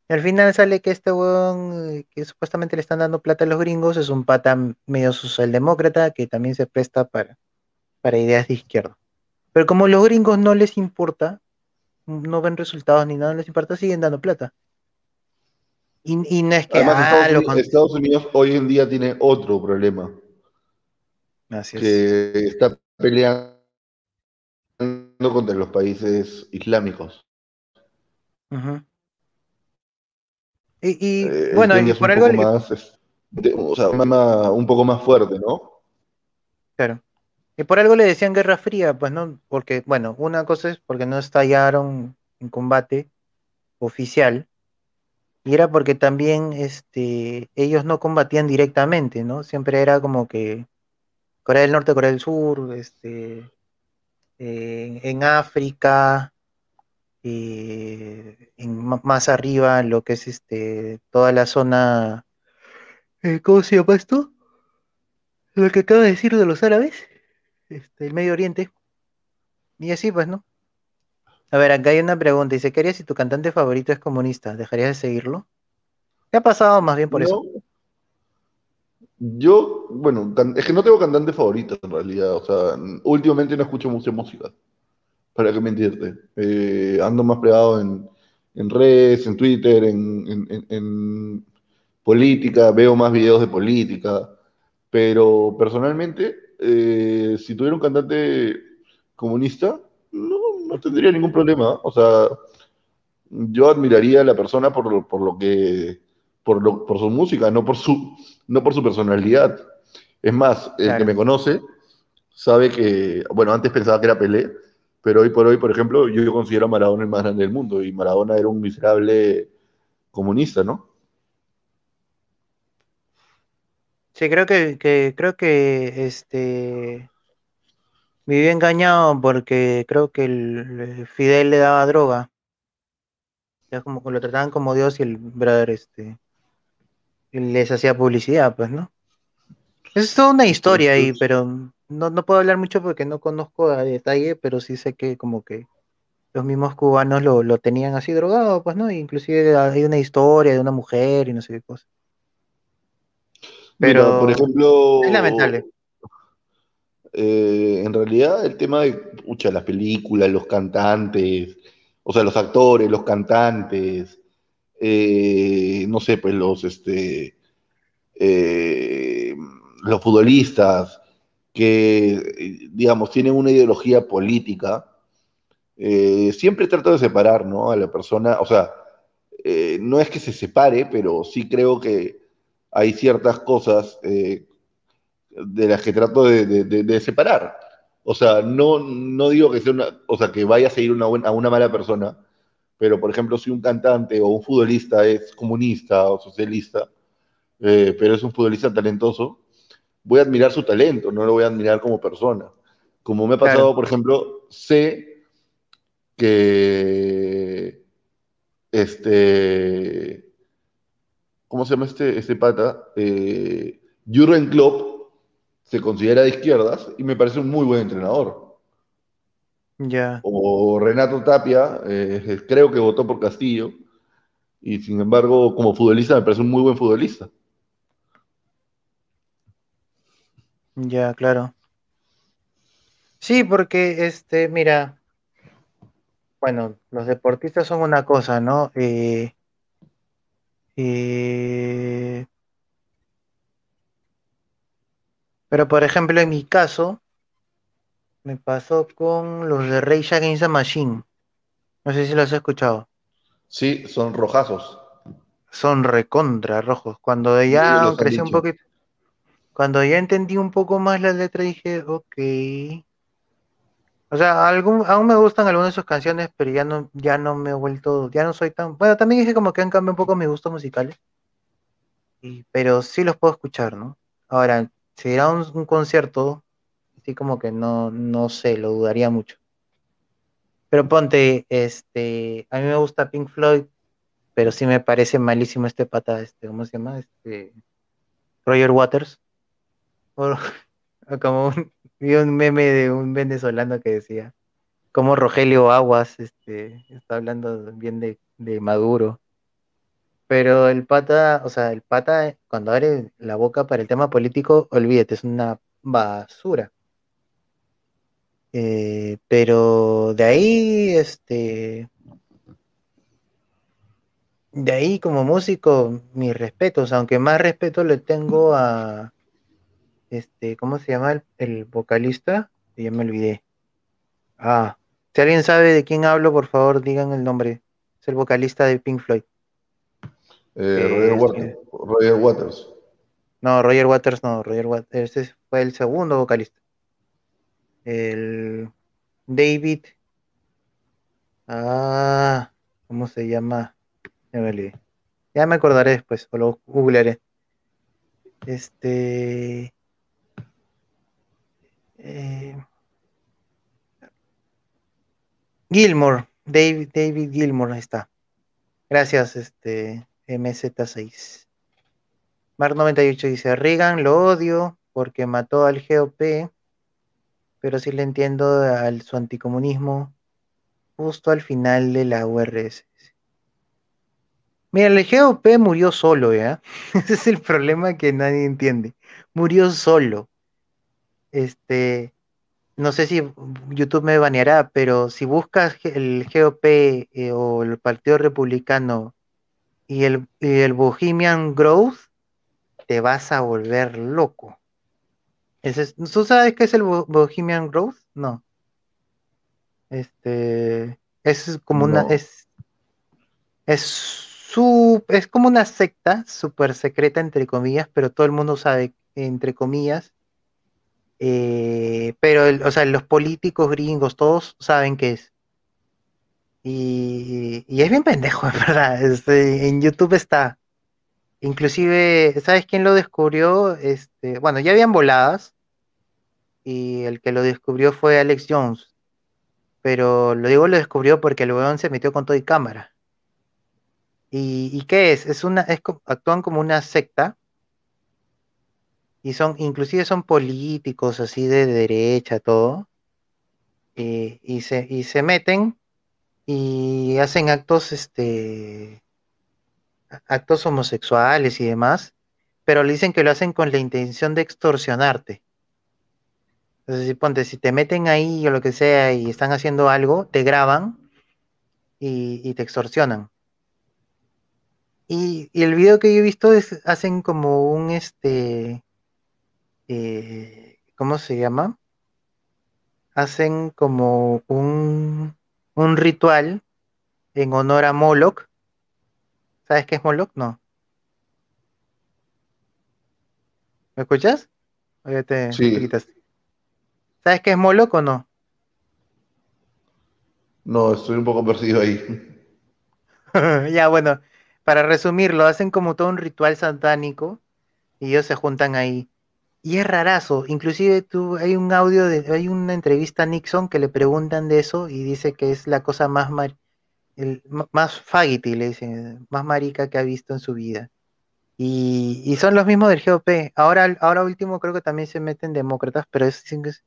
Y al final sale que este weón eh, que supuestamente le están dando plata a los gringos es un pata medio socialdemócrata que también se presta para, para ideas de izquierda. Pero como los gringos no les importa, no ven resultados ni nada no les importa, siguen dando plata. Y, y no es que Además, ah, Estados, lo Unidos, con- Estados Unidos hoy en día tiene otro problema, Así es. que está peleando contra los países islámicos. Y, y, Eh, bueno, y por algo, poco más, es- de- o sea, una- una- un poco más fuerte, ¿no? claro. Y por algo le decían Guerra Fría, pues no, porque, bueno, una cosa es porque no estallaron en combate oficial, y era porque también este, ellos no combatían directamente, ¿no? Siempre era como que Corea del Norte, Corea del Sur, este, eh, en África, eh, en, más arriba, lo que es este, toda la zona, eh, ¿cómo se llama esto? Lo que acaba de decir de los árabes, este, el Medio Oriente. Y así pues, ¿no? A ver, acá hay una pregunta. Dice, ¿qué harías si tu cantante favorito es comunista? ¿Dejarías de seguirlo? ¿Qué ha pasado más bien por eso? Yo, bueno, es que no tengo cantante favorito en realidad. O sea, últimamente no escucho mucha música. ¿Para qué mentirte? Eh, ando más pegado en, redes, en Twitter, en, política, veo más videos de política. Pero personalmente, eh, si tuviera un cantante comunista, no, no tendría ningún problema. O sea, yo admiraría a la persona por por lo que, por, lo, por su música, no por su, no por su personalidad. Es más, el que me conoce sabe que, bueno, antes pensaba que era Pelé, pero hoy por hoy, por ejemplo, yo considero a Maradona el más grande del mundo y Maradona era un miserable comunista, ¿no? Sí, creo que, que creo que este viví engañado porque creo que el Fidel le daba droga. Ya como que lo trataban como Dios y el brother este les hacía publicidad, pues, ¿no? Es toda una historia ahí, pero no, no puedo hablar mucho porque no conozco a detalle, pero sí sé que como que los mismos cubanos lo, lo tenían así drogado, pues, ¿no? Inclusive hay una historia de una mujer y no sé qué cosa. Pero, por ejemplo, es lamentable. Eh, en realidad el tema de pucha, las películas, los cantantes, o sea, los actores, los cantantes, eh, no sé, pues los, este, eh, los futbolistas que, digamos, tienen una ideología política, siempre trato de separar, ¿no? A la persona, o sea, no es que se separe, pero sí creo que hay ciertas cosas de las que trato de, separar. O sea, no, no digo que sea una, o sea, que vaya a seguir una a una mala persona, pero por ejemplo, si un cantante o un futbolista es comunista o socialista, eh, pero es un futbolista talentoso, voy a admirar su talento, no lo voy a admirar como persona. Como me ha pasado, por ejemplo, sé que este, ¿cómo se llama este, este pata? Eh, Jurgen Klopp se considera de izquierdas y me parece un muy buen entrenador. Ya. O Renato Tapia, eh, creo que votó por Castillo y sin embargo como futbolista me parece un muy buen futbolista. Ya, claro. Sí, porque este, mira, bueno, los deportistas son una cosa, ¿no? Eh, eh, Pero por ejemplo, en mi caso, me pasó con los de Rage Against the Machine. No sé si los has escuchado. Sí, son rojazos. Son recontra rojos. Cuando ya crecí un poquito, cuando ya entendí un poco más la letra, dije, ok. O sea, algún, aún me gustan algunas de sus canciones, pero ya no, ya no me he vuelto, ya no soy tan. Bueno, también dije como que han cambiado un poco mis gustos musicales. Y, pero sí los puedo escuchar, ¿no? Ahora, si era un, concierto, así como que no, no sé, lo dudaría mucho. Pero ponte, este, a mí me gusta Pink Floyd, pero sí me parece malísimo este pata, este, ¿cómo se llama? Este, Roger Waters. [laughs] como un, vi un meme de un venezolano que decía, como Rogelio Aguas, este, está hablando bien de, de Maduro. Pero el pata, o sea, el pata cuando abre la boca para el tema político, olvídate, es una basura. Eh, pero de ahí, este, de ahí como músico, mis respetos, aunque más respeto le tengo a, este, ¿cómo se llama el, vocalista? Ya me olvidé. Ah, si alguien sabe de quién hablo, por favor, digan el nombre. Es el vocalista de Pink Floyd. Eh, Roger, Waters, No, Roger Waters no, Roger Waters ese fue el segundo vocalista. El David. Ah, ¿cómo se llama? Ya me acordaré después, o lo googlearé. Este. Eh, Gilmore, David, David Gilmour, ahí está. Gracias, este MZ6. Mar98 dice, Reagan lo odio porque mató al GOP, pero sí le entiendo al su anticomunismo justo al final de la URS. Mira, el GOP murió solo, ¿ya? [laughs] Ese es el problema que nadie entiende. Murió solo. Este, no sé si YouTube me baneará, pero si buscas el GOP eh, o el Partido Republicano y el, y el Bohemian Growth, te vas a volver loco. Ese es- ¿Tú sabes qué es el Bo- Bohemian Growth? No. Este, es como una, es, es su, es como una secta súper secreta, entre comillas, pero todo el mundo sabe, entre comillas. eh, pero, el- o sea, los políticos gringos, todos saben qué es. Y, y es bien pendejo, [laughs] en verdad. Este, en YouTube está. Inclusive, ¿sabes quién lo descubrió? Este, bueno, ya habían voladas y el que lo descubrió fue Alex Jones. Pero lo digo lo descubrió porque el weón se metió con todo y cámara. ¿Y, y qué es? Es una, es, actúan como una secta y son, inclusive son políticos así de derecha, todo. Y, y se, y se meten y hacen actos, este, actos homosexuales y demás, pero le dicen que lo hacen con la intención de extorsionarte. Entonces, si ponte, si te meten ahí o lo que sea y están haciendo algo, te graban y, y te extorsionan. Y, y el video que yo he visto es, hacen como un, este, eh, ¿cómo se llama? Hacen como un, un ritual en honor a Moloch. ¿Sabes qué es Moloch? No. ¿Me escuchas? O ya te, Sí. te. ¿Sabes qué es Moloch o no? No, estoy un poco perdido ahí. [laughs] ya, bueno, para resumirlo, hacen como todo un ritual satánico y ellos se juntan ahí. Y es rarazo, inclusive tú, hay un audio, de, hay una entrevista a Nixon que le preguntan de eso y dice que es la cosa más, mar- el, más le dicen, más marica que ha visto en su vida. Y, y son los mismos del GOP. Ahora, ahora último creo que también se meten demócratas, pero es, es-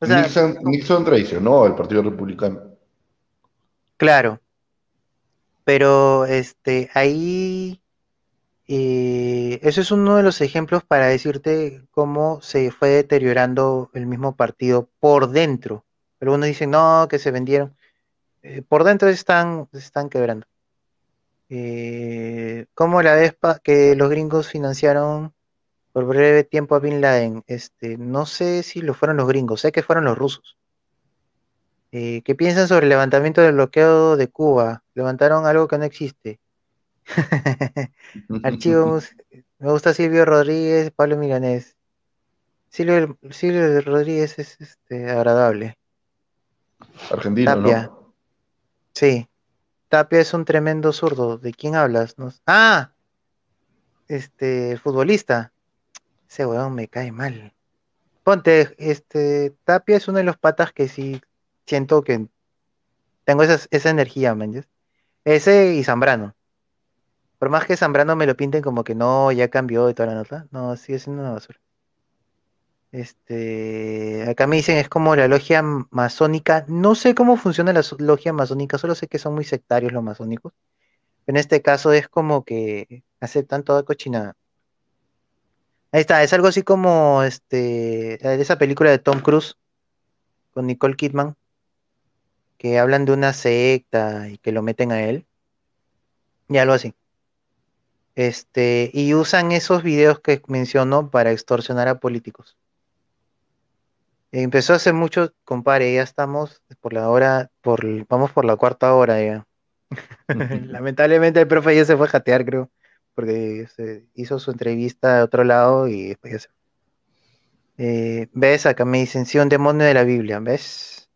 o sea, Nixon, Nixon traicionó al Partido Republicano. Claro, pero este ahí eh, eso es uno de los ejemplos para decirte cómo se fue deteriorando el mismo partido por dentro. Algunos dicen no, que se vendieron. Eh, por dentro están, se están quebrando. Eh, ¿cómo la vez que los gringos financiaron por breve tiempo a Bin Laden? Este, no sé si lo fueron los gringos, sé que fueron los rusos. Eh, ¿qué piensan sobre el levantamiento del bloqueo de Cuba? Levantaron algo que no existe. [laughs] Archivos, me gusta Silvio Rodríguez, Pablo Milanés. Silvio, Silvio Rodríguez es este, agradable. Argentino, Tapia. ¿no? Sí. Tapia es un tremendo zurdo. ¿De quién hablas? No- Ah, este, futbolista. Ese weón me cae mal. Ponte, este, Tapia es uno de los patas que sí siento que tengo esa energía, ¿me entiendes? Ese y Zambrano. Por más que Zambrano me lo pinten como que no, ya cambió y toda la nota, no, sigue siendo una basura. Este, acá me dicen es como la logia masónica. No sé cómo funciona la logia masónica, solo sé que son muy sectarios los masónicos. En este caso es como que aceptan toda cochinada. Ahí está, es algo así como este, esa película de Tom Cruise con Nicole Kidman, que hablan de una secta y que lo meten a él. Y algo así. Este, y usan esos videos que menciono para extorsionar a políticos. Empezó hace mucho, compadre, ya estamos por la hora, por, vamos por la cuarta hora ya. [laughs] [laughs] Lamentablemente el profe ya se fue a jatear, creo, porque se hizo su entrevista a otro lado y después ya se. Eh, ¿Ves? Acá me dicen, sí, un demonio de la Biblia, ¿ves?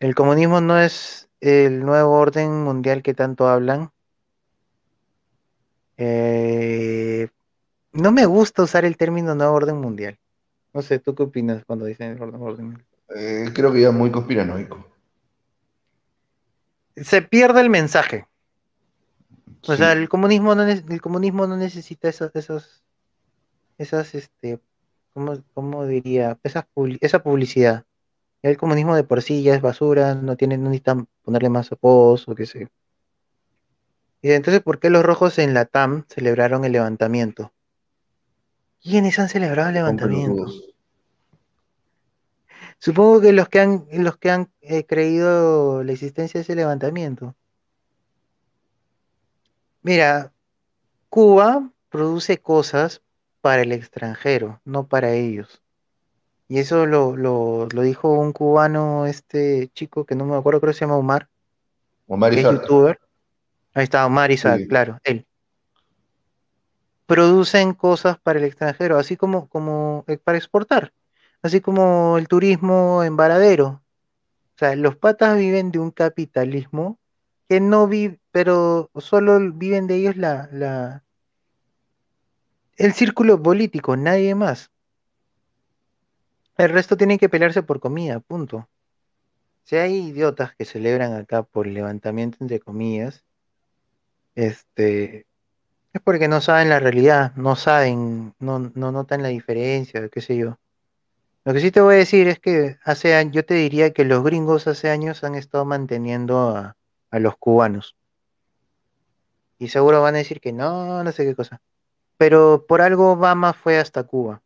El comunismo no es el nuevo orden mundial que tanto hablan. Eh, no me gusta usar el término nuevo orden mundial. No sé, ¿tú qué opinas cuando dicen orden, orden mundial? Eh, creo que ya muy conspiranoico. se pierde el mensaje. O Sí. sea, el comunismo no, el comunismo no necesita esos, esos, esas, este, ¿cómo, cómo diría? Esas publi- esa publicidad. El comunismo de por sí ya es basura, no tiene, no necesitan ponerle más apodos o qué sé. Y entonces, ¿por qué los rojos en la TAM celebraron el levantamiento? ¿Quiénes han celebrado el levantamiento? Supongo que los que han, los que han eh, creído la existencia de ese levantamiento. Mira, Cuba produce cosas para el extranjero, no para ellos. Y eso lo, lo, lo dijo un cubano, este chico que no me acuerdo, creo que se llama Omar, Omar es Isaac. youtuber. Ahí está, Omar Isaac, Sí. claro, él. Producen cosas para el extranjero, así como, como eh, para exportar, así como el turismo en Varadero. O sea, los patas viven de un capitalismo que no vive, pero solo viven de ellos la, la, el círculo político, nadie más. El resto tienen que pelearse por comida, punto. Si hay idiotas que celebran acá por levantamiento entre comillas, este, es porque no saben la realidad, no saben, no, no notan la diferencia, qué sé yo. Lo que sí te voy a decir es que hace yo te diría que los gringos hace años han estado manteniendo a, a los cubanos. Y seguro van a decir que no, no sé qué cosa. Pero por algo Obama fue hasta Cuba.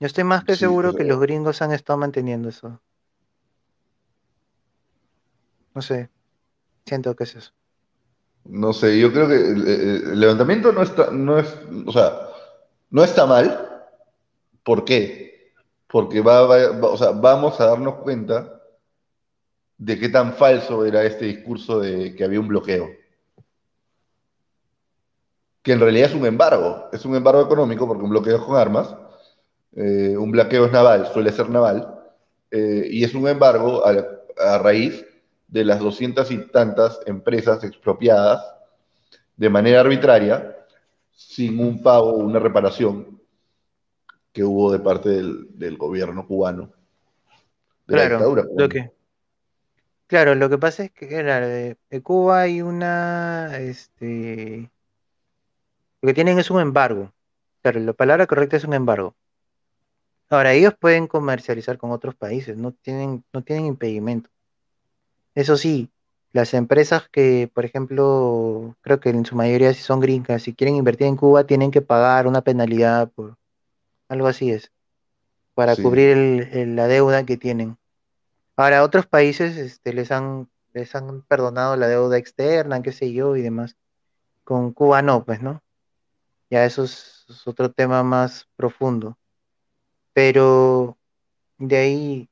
Yo estoy más que Sí, seguro que los gringos han estado manteniendo eso. No sé, siento que es eso. No sé, yo creo que el, el- el levantamiento no está, no es, o sea, no está mal. ¿Por qué? Porque va, va- va- o sea, vamos a darnos cuenta de qué tan falso era este discurso de que había un bloqueo. Que en realidad es un embargo, es un embargo económico porque un bloqueo es con armas, eh, un bloqueo es naval, suele ser naval, eh, y es un embargo a, a raíz de las doscientas y tantas empresas expropiadas de manera arbitraria, sin un pago o una reparación que hubo de parte del, del gobierno cubano, de la Claro, dictadura lo cubana. que, claro, lo que pasa es que claro, de, de Cuba hay una, este, lo que tienen es un embargo. Claro, la palabra correcta es un embargo. Ahora, ellos pueden comercializar con otros países, no tienen, no tienen impedimento. Eso sí, las empresas que, por ejemplo, creo que en su mayoría si son gringas, si quieren invertir en Cuba, tienen que pagar una penalidad por algo así es, para Sí. cubrir el- el- la deuda que tienen. Ahora, otros países este, les han, les han perdonado la deuda externa, qué sé yo, y demás. Con Cuba no, pues, ¿no? Ya eso es, es otro tema más profundo. Pero de ahí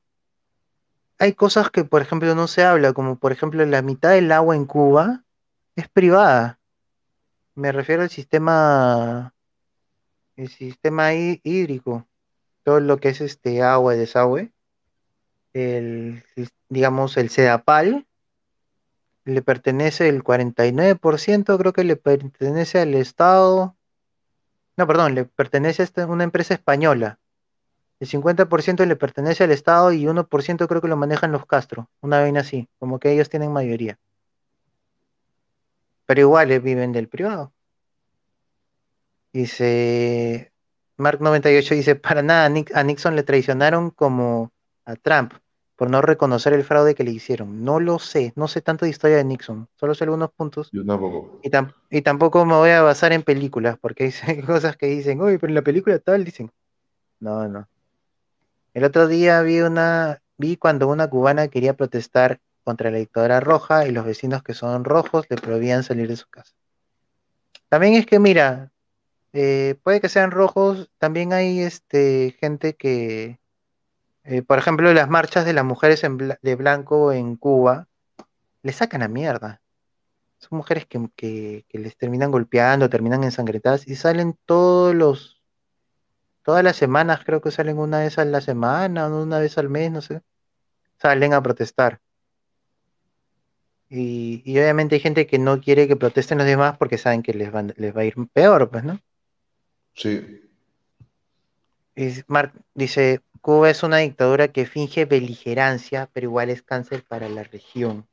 hay cosas que, por ejemplo, no se habla, como por ejemplo la mitad del agua en Cuba es privada. Me refiero al sistema, el sistema hí- hídrico, todo lo que es este agua y desagüe. El, digamos, el Sedapal le pertenece el 49%, creo que le pertenece al Estado. No, perdón, le pertenece a una empresa española. El 50% le pertenece al Estado y 1% creo que lo manejan los Castro. Una vaina así, como que ellos tienen mayoría. Pero igual eh, viven del privado. Dice, Mark98 dice, para nada, a Nixon le traicionaron como a Trump por no reconocer el fraude que le hicieron. No lo sé, no sé tanto de historia de Nixon, solo sé algunos puntos. Yo tampoco. Y, tam- y tampoco me voy a basar en películas, porque hay [laughs] cosas que dicen, uy, pero en la película tal, dicen. No, no. El otro día vi una, vi cuando una cubana quería protestar contra la dictadura roja y los vecinos que son rojos le prohibían salir de su casa. También es que, mira, eh, puede que sean rojos, también hay este gente que, eh, por ejemplo, las marchas de las mujeres en bla- de blanco en Cuba, le sacan a mierda. Son mujeres que, que- que les terminan golpeando, terminan ensangrentadas y salen todos los, todas las semanas, creo que salen una vez a la semana, una vez al mes, no sé, salen a protestar. Y, y obviamente hay gente que no quiere que protesten los demás porque saben que les, van- les va a ir peor, pues, ¿no? Sí. Y Mark dice, Cuba es una dictadura que finge beligerancia, pero igual es cáncer para la región.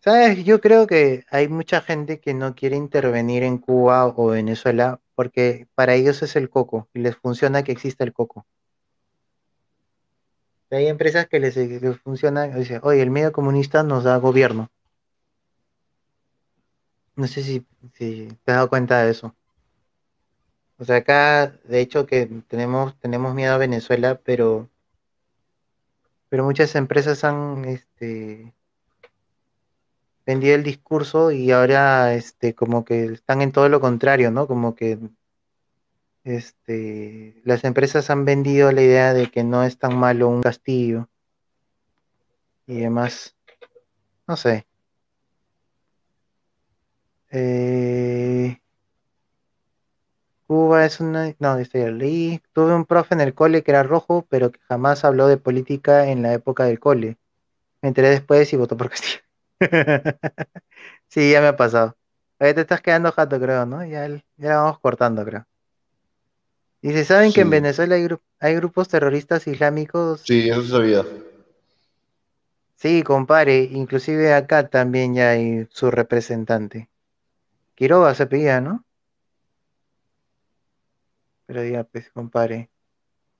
¿Sabes? Yo creo que hay mucha gente que no quiere intervenir en Cuba o Venezuela porque para ellos es el coco y les funciona que exista el coco. Hay empresas que les, les funciona, dice, oye, el medio comunista nos da gobierno. No sé si, si te has dado cuenta de eso. O sea, acá, de hecho, que tenemos, tenemos miedo a Venezuela, pero, pero muchas empresas han este, vendido el discurso y ahora este, como que están en todo lo contrario, ¿no? Como que este, las empresas han vendido la idea de que no es tan malo un castillo y demás. No sé. Eh, Cuba es una... No, lo leí. Tuve un profe en el cole que era rojo, pero que jamás habló de política en la época del cole. Me enteré después y votó por [laughs] Castillo. sí, ya me ha pasado. Ahí te estás quedando jato, creo, ¿no? Ya, ya vamos cortando, creo. Y se saben que en. Venezuela hay, gru- hay grupos terroristas islámicos. Sí, eso sabía. Sí, compare. Inclusive acá también ya hay su representante. Quiroga se pedía, ¿no? Pero ya, pues, compare.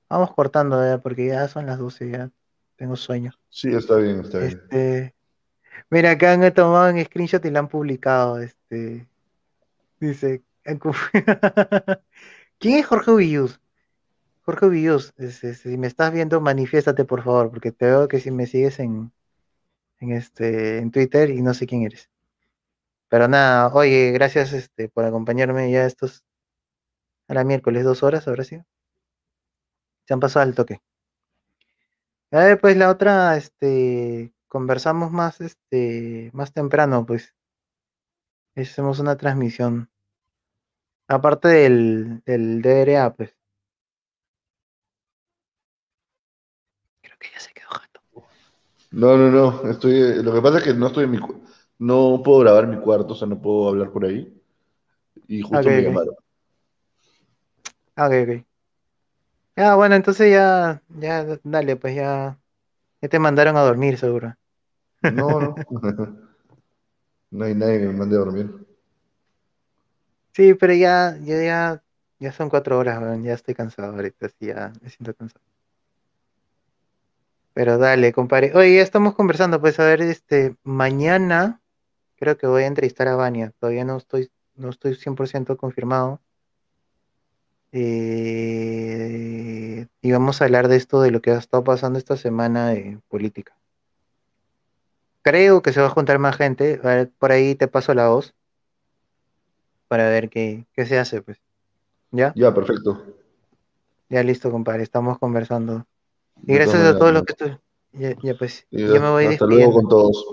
Vamos cortando ya, porque ya son las 12, ya tengo sueño. Sí, está bien, está bien. Este, mira, acá han tomado un screenshot y lo han publicado. Este, dice, [laughs] ¿quién es Jorge Villus? Jorge Villus, este, si me estás viendo, manifiéstate por favor, porque te veo que si me sigues en, en este, en Twitter y no sé quién eres. Pero nada, oye, gracias este, por acompañarme ya estos a la miércoles, dos horas, ahora sí. Se han pasado al toque. A ver, pues la otra, este, conversamos más, este, más temprano, pues. Hacemos una transmisión. Aparte del, del DRA, pues. Creo que ya se quedó jato. No, no, no. Estoy, lo que pasa es que no estoy en mi no puedo grabar mi cuarto, o sea, no puedo hablar por ahí. Y justo Ok, me llamaron. Ah, ok, ok. Ah, bueno, entonces ya, ya, dale, pues ya, ya te mandaron a dormir, seguro. No, no. [laughs] No hay nadie que me mande a dormir. Sí, pero ya, ya, ya, ya son cuatro horas, weón, ya estoy cansado ahorita, sí, ya me siento cansado. Pero dale, compadre. Oye, ya estamos conversando, pues a ver, este, mañana creo que voy a entrevistar a Vania. Todavía no estoy, no estoy 100% confirmado. Eh, y vamos a hablar de esto, de lo que ha estado pasando esta semana de política. Creo que se va a juntar más gente. A ver, por ahí te paso la voz para ver qué, qué se hace, pues. ¿Ya? Ya, perfecto. Ya listo, compadre. Estamos conversando. Y De gracias a todos los que Ya, ya, pues. Y Yo me voy hasta luego con todos.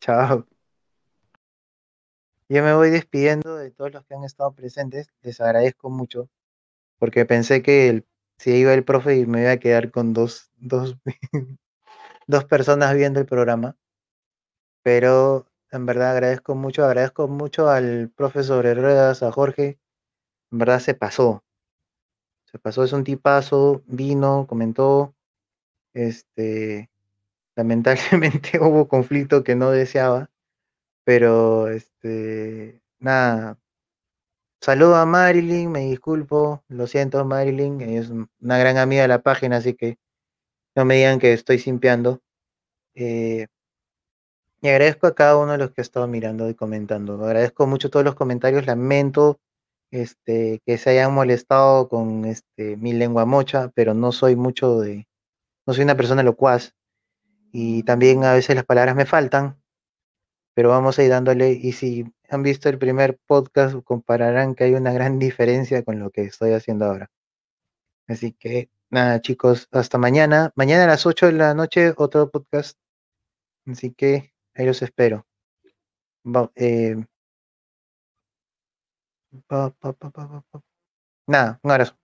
Chao. Yo me voy despidiendo de todos los que han estado presentes. Les agradezco mucho. Porque pensé que si iba el profe y me iba a quedar con dos, dos, [laughs] dos personas viendo el programa. Pero en verdad agradezco mucho, agradezco mucho al profe sobre ruedas, a Jorge. En verdad se pasó. Se pasó, es un tipazo, vino, comentó. Este, lamentablemente [laughs] hubo conflicto que no deseaba. Pero este, nada. Saludo a Marilyn, me disculpo, lo siento Marilyn, es una gran amiga de la página, así que no me digan que estoy simpeando. Eh, y agradezco a cada uno de los que ha estado mirando y comentando. Agradezco mucho todos los comentarios. Lamento este, que se hayan molestado con este, mi lengua mocha, pero no soy mucho de. No soy una persona locuaz. Y también a veces las palabras me faltan. Pero vamos a ir dándole. Y si han visto el primer podcast, compararán que hay una gran diferencia con lo que estoy haciendo ahora. Así que nada, chicos, hasta mañana. Mañana a las 8 de la noche, otro podcast. Así que ahí los espero. Va- eh. Nada, un abrazo.